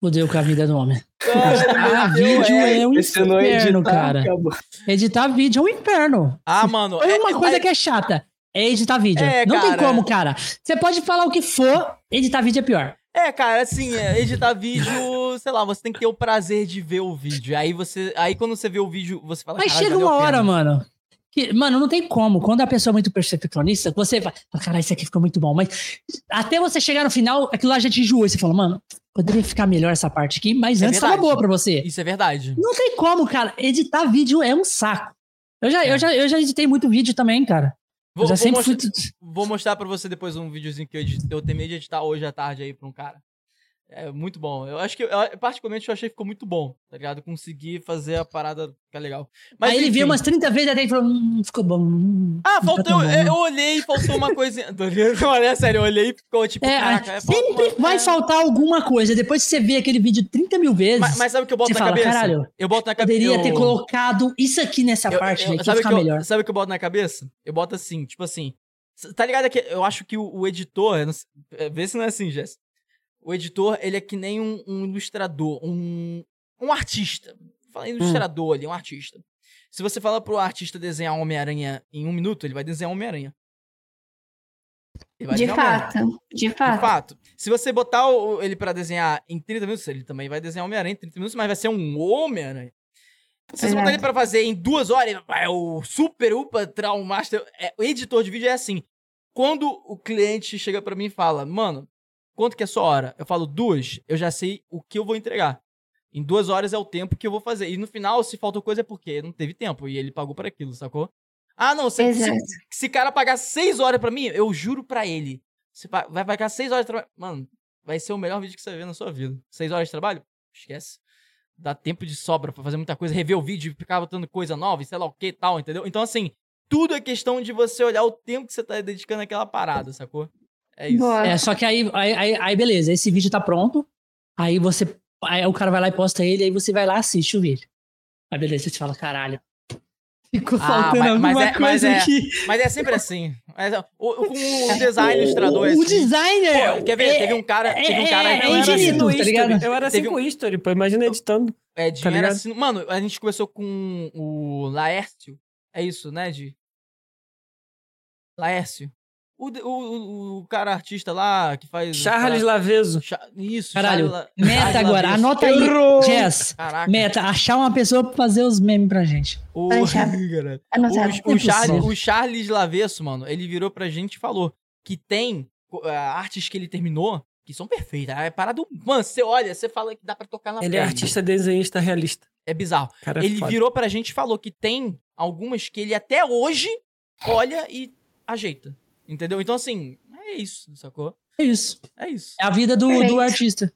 Fudeu com a vida do homem. Cara, Ah, vídeo essa. é um é inferno, editar, cara. acabou. Editar vídeo é um inferno. Ah, mano. É é- uma coisa é- que é chata. É editar vídeo. É, não tem cara. como, cara. Você pode falar o que for, editar vídeo é pior. É, cara, assim, é, editar vídeo, sei lá, você tem que ter o prazer de ver o vídeo. Aí você. Aí quando você vê o vídeo, você fala. Mas "Caralho, chega uma a hora, pena." mano. Que, mano, não tem como. Quando a pessoa é muito perfeccionista, você vai. fala, Caralho, isso aqui ficou muito bom. Mas até você chegar no final, aquilo lá já te enjoou. E você fala, mano, poderia ficar melhor essa parte aqui, mas É antes tava verdade. boa pra você. Isso é verdade. Não tem como, cara. Editar vídeo é um saco. Eu já, É. eu já, eu já editei muito vídeo também, cara. Vou, vou mostrar, fui. vou mostrar pra você depois um videozinho que eu, edit- eu terminei de editar hoje à tarde aí pra um cara. É muito bom. Eu acho que, eu- particularmente, eu achei que ficou muito bom, tá ligado? Consegui fazer a parada ficar legal. Mas, Aí ele enfim. viu umas 30 vezes até e falou: hum, ficou bom. hum, Ah, tá faltou. tão bom." eu, eu olhei e faltou uma coisinha. Olha, é sério, eu olhei e ficou tipo. É, caraca, é, sempre uma- vai é. faltar alguma coisa. Depois que você vê aquele vídeo 30 mil vezes, Mas, mas sabe o que eu boto na fala, cabeça? caralho, eu boto na cabeça. poderia ter eu- colocado isso aqui nessa eu- parte, eu- né, sabe ficar eu- melhor. Sabe o que eu boto na cabeça? Eu boto assim, tipo assim. Tá ligado que eu acho que o, o editor. eu sei- é, Vê se não é assim, Jess. O editor, ele é que nem um, um ilustrador, um, um artista. Fala Hum. ilustrador ali, um artista. Se você fala pro artista desenhar um Homem-Aranha em um minuto, ele vai desenhar um Homem-Aranha. De um Homem-Aranha. fato. De De fato. fato. Se você botar o- ele pra desenhar em 30 minutos, ele também vai desenhar Homem-Aranha em 30 minutos, mas vai ser um Homem-Aranha. Se você botar ele pra fazer em duas horas, é o super, upa, traumaster. É, o editor de vídeo é assim. Quando o cliente chega pra mim e fala, mano, quanto que é sua hora? Eu falo duas, eu já sei o que eu vou entregar. Em duas horas é o tempo que eu vou fazer. E no final, se faltou coisa, é porque não teve tempo. E ele pagou por aquilo, sacou? Ah, não, se, se, cara pagar seis horas pra mim, eu juro pra ele. Você vai pagar seis horas de trabalho. Mano, vai ser o melhor vídeo que você vai ver na sua vida. Seis horas de trabalho? Esquece. Dá tempo de sobra pra fazer muita coisa, rever o vídeo, ficar botando coisa nova e sei lá o que e tal, entendeu? Então, assim, tudo é questão de você olhar o tempo que você tá dedicando àquela parada, sacou? É isso. É, só que aí, aí, aí, aí beleza, esse vídeo tá pronto. Aí você. Aí o cara vai lá e posta ele, aí você vai lá e assiste o vídeo. Aí beleza, você fala, caralho. Ficou Ah, faltando mas- alguma mas é- mas coisa é- aqui. Mas é sempre assim. Mas, o, o- com o design ilustrador é O assim. designer. Pô, quer ver? é- teve um cara. é- teve um cara é- é eu era assim, no tá history. ligado? Eu era assim Teve com o history, pô. Imagina editando. É, de Tá assim. Mano, a gente começou com o Laércio. É isso, né, de Laércio. O, o, o, cara artista lá que faz. Charles cara- Laveso. Cha- Isso, Caralho, Charles Meta Charles agora, Lavesso. anota aí. Errou! Jess, Caraca. meta, achar uma pessoa pra fazer os memes pra gente. O. O, o, Charles, o Charles Lavesso, mano, ele virou pra gente e falou que tem eh, artes que ele terminou que são perfeitas. É parado. Mano, você olha, você fala que dá pra tocar na Ele é pele. artista desenhista realista. É bizarro. Cara, é ele foda. virou pra gente e falou que tem algumas que ele até hoje olha e ajeita. Entendeu? Então, assim, é isso, sacou? É isso. É isso. É a vida do, Perfeito. do artista.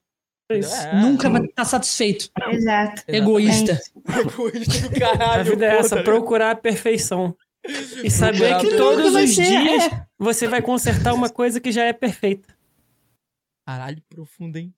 É, Nunca vai estar satisfeito. Exato. Egoísta. Egoísta do caralho. A vida é essa, procurar a perfeição. E saber que todos os dias é. você vai consertar uma coisa que já é perfeita. Caralho, profundo, hein?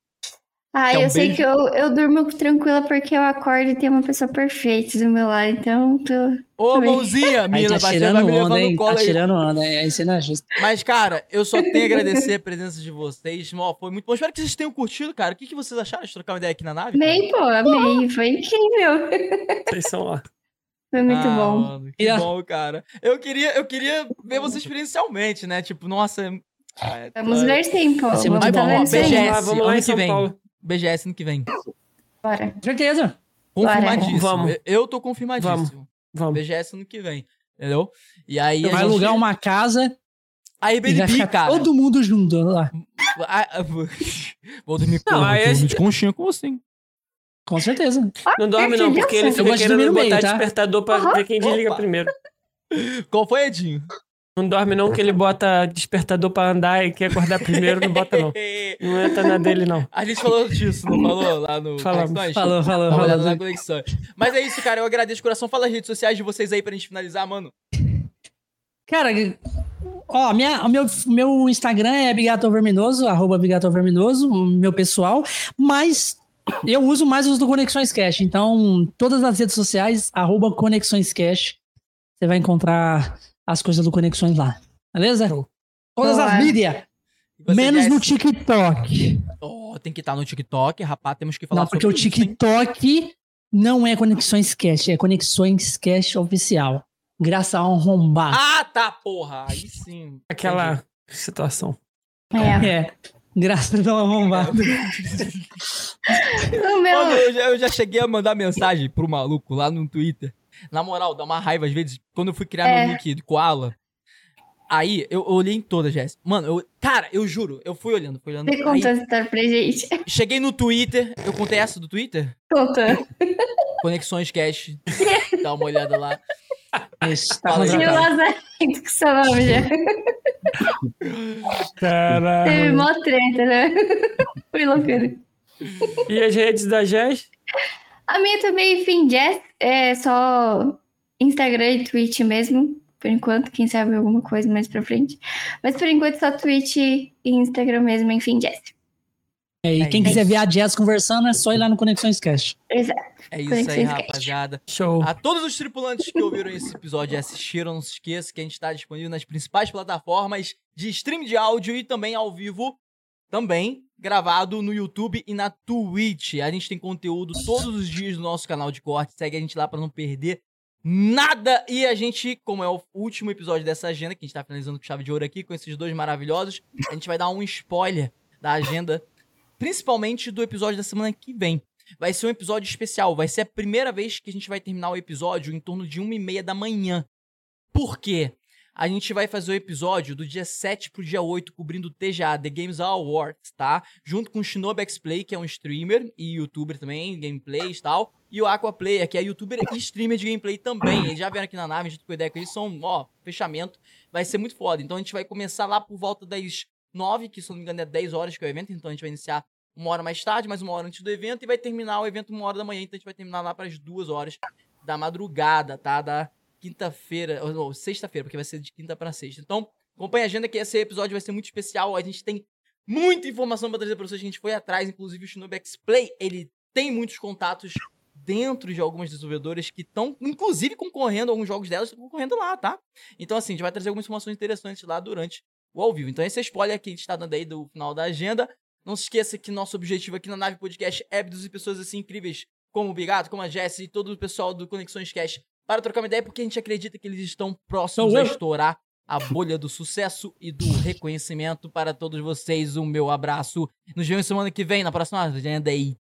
Ah, eu sei que eu, eu durmo tranquila porque eu acordo e tem uma pessoa perfeita do meu lado, então tô... Ô, mãozinha, mina, tá tirando onda, hein? Tá tirando onda, aí você não é justo. Mas, cara, eu só tenho a agradecer a presença de vocês. foi muito bom. Espero que vocês tenham curtido, cara. O que, que vocês acharam de trocar uma ideia aqui na nave? Amei, pô, amei. Foi incrível. Vocês são lá. Foi muito ah, bom. Mano, que yeah. bom, cara. Eu queria, eu queria ver vocês experiencialmente, né? Tipo, nossa... É, vamos ver sim, pô. Vamos, vamos, tá vamos, BGS, vamos lá em São Paulo. BGS ano que vem. Bora. Certeza. Confirmadíssimo. Vamos. Eu tô confirmadíssimo. Vamos. Vamos. BGS ano que vem. Entendeu? E aí. Vai gente... alugar uma casa. Aí, Airbnb, cara. Todo mundo junto lá. Vou dormir com, aí esse... de conchinha com você. Com certeza. Não dorme, não, porque ele fica querendo botar tá? despertador pra uhum. ver quem desliga Opa. primeiro. Qual foi, Edinho? Não dorme não, que ele bota despertador pra andar e quer acordar primeiro, não bota não. Não entra na dele, não. A gente falou disso, não falou? Lá no Falamos. Falou, falou, falou. falou. na conexão. Mas é isso, cara. Eu agradeço de coração. Fala as redes sociais de vocês aí pra gente finalizar, mano. Cara, ó, minha, o meu, meu Instagram é Bigato Verminoso, arroba Bigato Verminoso, meu pessoal, mas eu uso mais os do Conexões Cash. Então, todas as redes sociais, arroba Conexões Cash, você vai encontrar as coisas do Conexões lá. Beleza? Todas as mídias. Menos no TikTok. Oh, tem que estar no TikTok, rapaz. Temos que falar Não, porque o TikTok não é Conexões Cash, é Conexões Cash oficial. Graças a um arrombado. Ah, tá, porra. Aí sim. Aquela Entendi. situação. É. é. Graças ao arrombado. meu... eu, já, eu já cheguei a mandar mensagem pro maluco lá no Twitter. Na moral, dá uma raiva às vezes. Quando eu fui criar é. meu nick de Koala, aí eu, eu olhei em todas, Jéssica. Mano, eu, cara, eu juro, eu fui olhando, fui olhando. Você contou essa história pra gente. Cheguei no Twitter, eu contei essa do Twitter? Conta. Conexões Cash. Dá uma olhada lá. Tinha o Lazarento com seu nome já. Caralho. Teve mó treta, né? Foi loucura. E as redes da Jess? A minha também, enfim, Jess, é só Instagram e Twitch mesmo, por enquanto, quem sabe alguma coisa mais pra frente. Mas por enquanto só Twitch e Instagram mesmo, enfim, Jess. É, e é quem isso. quiser ver a Jazz conversando é só ir lá no Conexões Cast. Exato. É isso Conexões aí, Cast. rapaziada. Show. A todos os tripulantes que ouviram esse episódio e assistiram, não se esqueça que a gente está disponível nas principais plataformas de stream de áudio e também ao vivo também gravado no YouTube e na Twitch. A gente tem conteúdo todos os dias no nosso canal de corte. Segue a gente lá para não perder nada. E a gente, como é o último episódio dessa agenda, que a gente tá finalizando com chave de ouro aqui, com esses dois maravilhosos, a gente vai dar um spoiler da agenda, principalmente do episódio da semana que vem. Vai ser um episódio especial. Vai ser a primeira vez que a gente vai terminar o episódio em torno de uma e meia da manhã. Por quê? A gente vai fazer o episódio do dia 7 pro dia 8, cobrindo o TGA, The Games Awards, tá? Junto com o Shinobi X-Play, que é um streamer e youtuber também, gameplays e tal. E o Aquaplayer, que é youtuber e streamer de gameplay também. Eles já vieram aqui na nave, a gente com ideia que eles são, ó, fechamento. Vai ser muito foda. Então a gente vai começar lá por volta das 9, que se não me engano é 10 horas que é o evento. Então a gente vai iniciar uma hora mais tarde, mais uma hora antes do evento. E vai terminar o evento uma hora da manhã. Então a gente vai terminar lá para as duas horas da madrugada, tá? Da quinta-feira, ou, sexta-feira, porque vai ser de quinta para sexta. Então, acompanhe a agenda que esse episódio vai ser muito especial. A gente tem muita informação para trazer para vocês. A gente foi atrás, inclusive o Shinobi X-Play, ele tem muitos contatos dentro de algumas desenvolvedoras que estão, inclusive, concorrendo, alguns jogos delas estão concorrendo lá, tá? Então, assim, a gente vai trazer algumas informações interessantes lá durante o ao vivo. Então, esse é spoiler que a gente está dando aí do final da agenda. Não se esqueça que nosso objetivo aqui na Nave Podcast é produzir pessoas assim incríveis como o Bigato, como a Jess e todo o pessoal do Conexões Cash para trocar uma ideia, porque a gente acredita que eles estão próximos a estourar a bolha do sucesso e do reconhecimento para todos vocês. O meu abraço. Nos vemos semana que vem, na próxima agenda aí.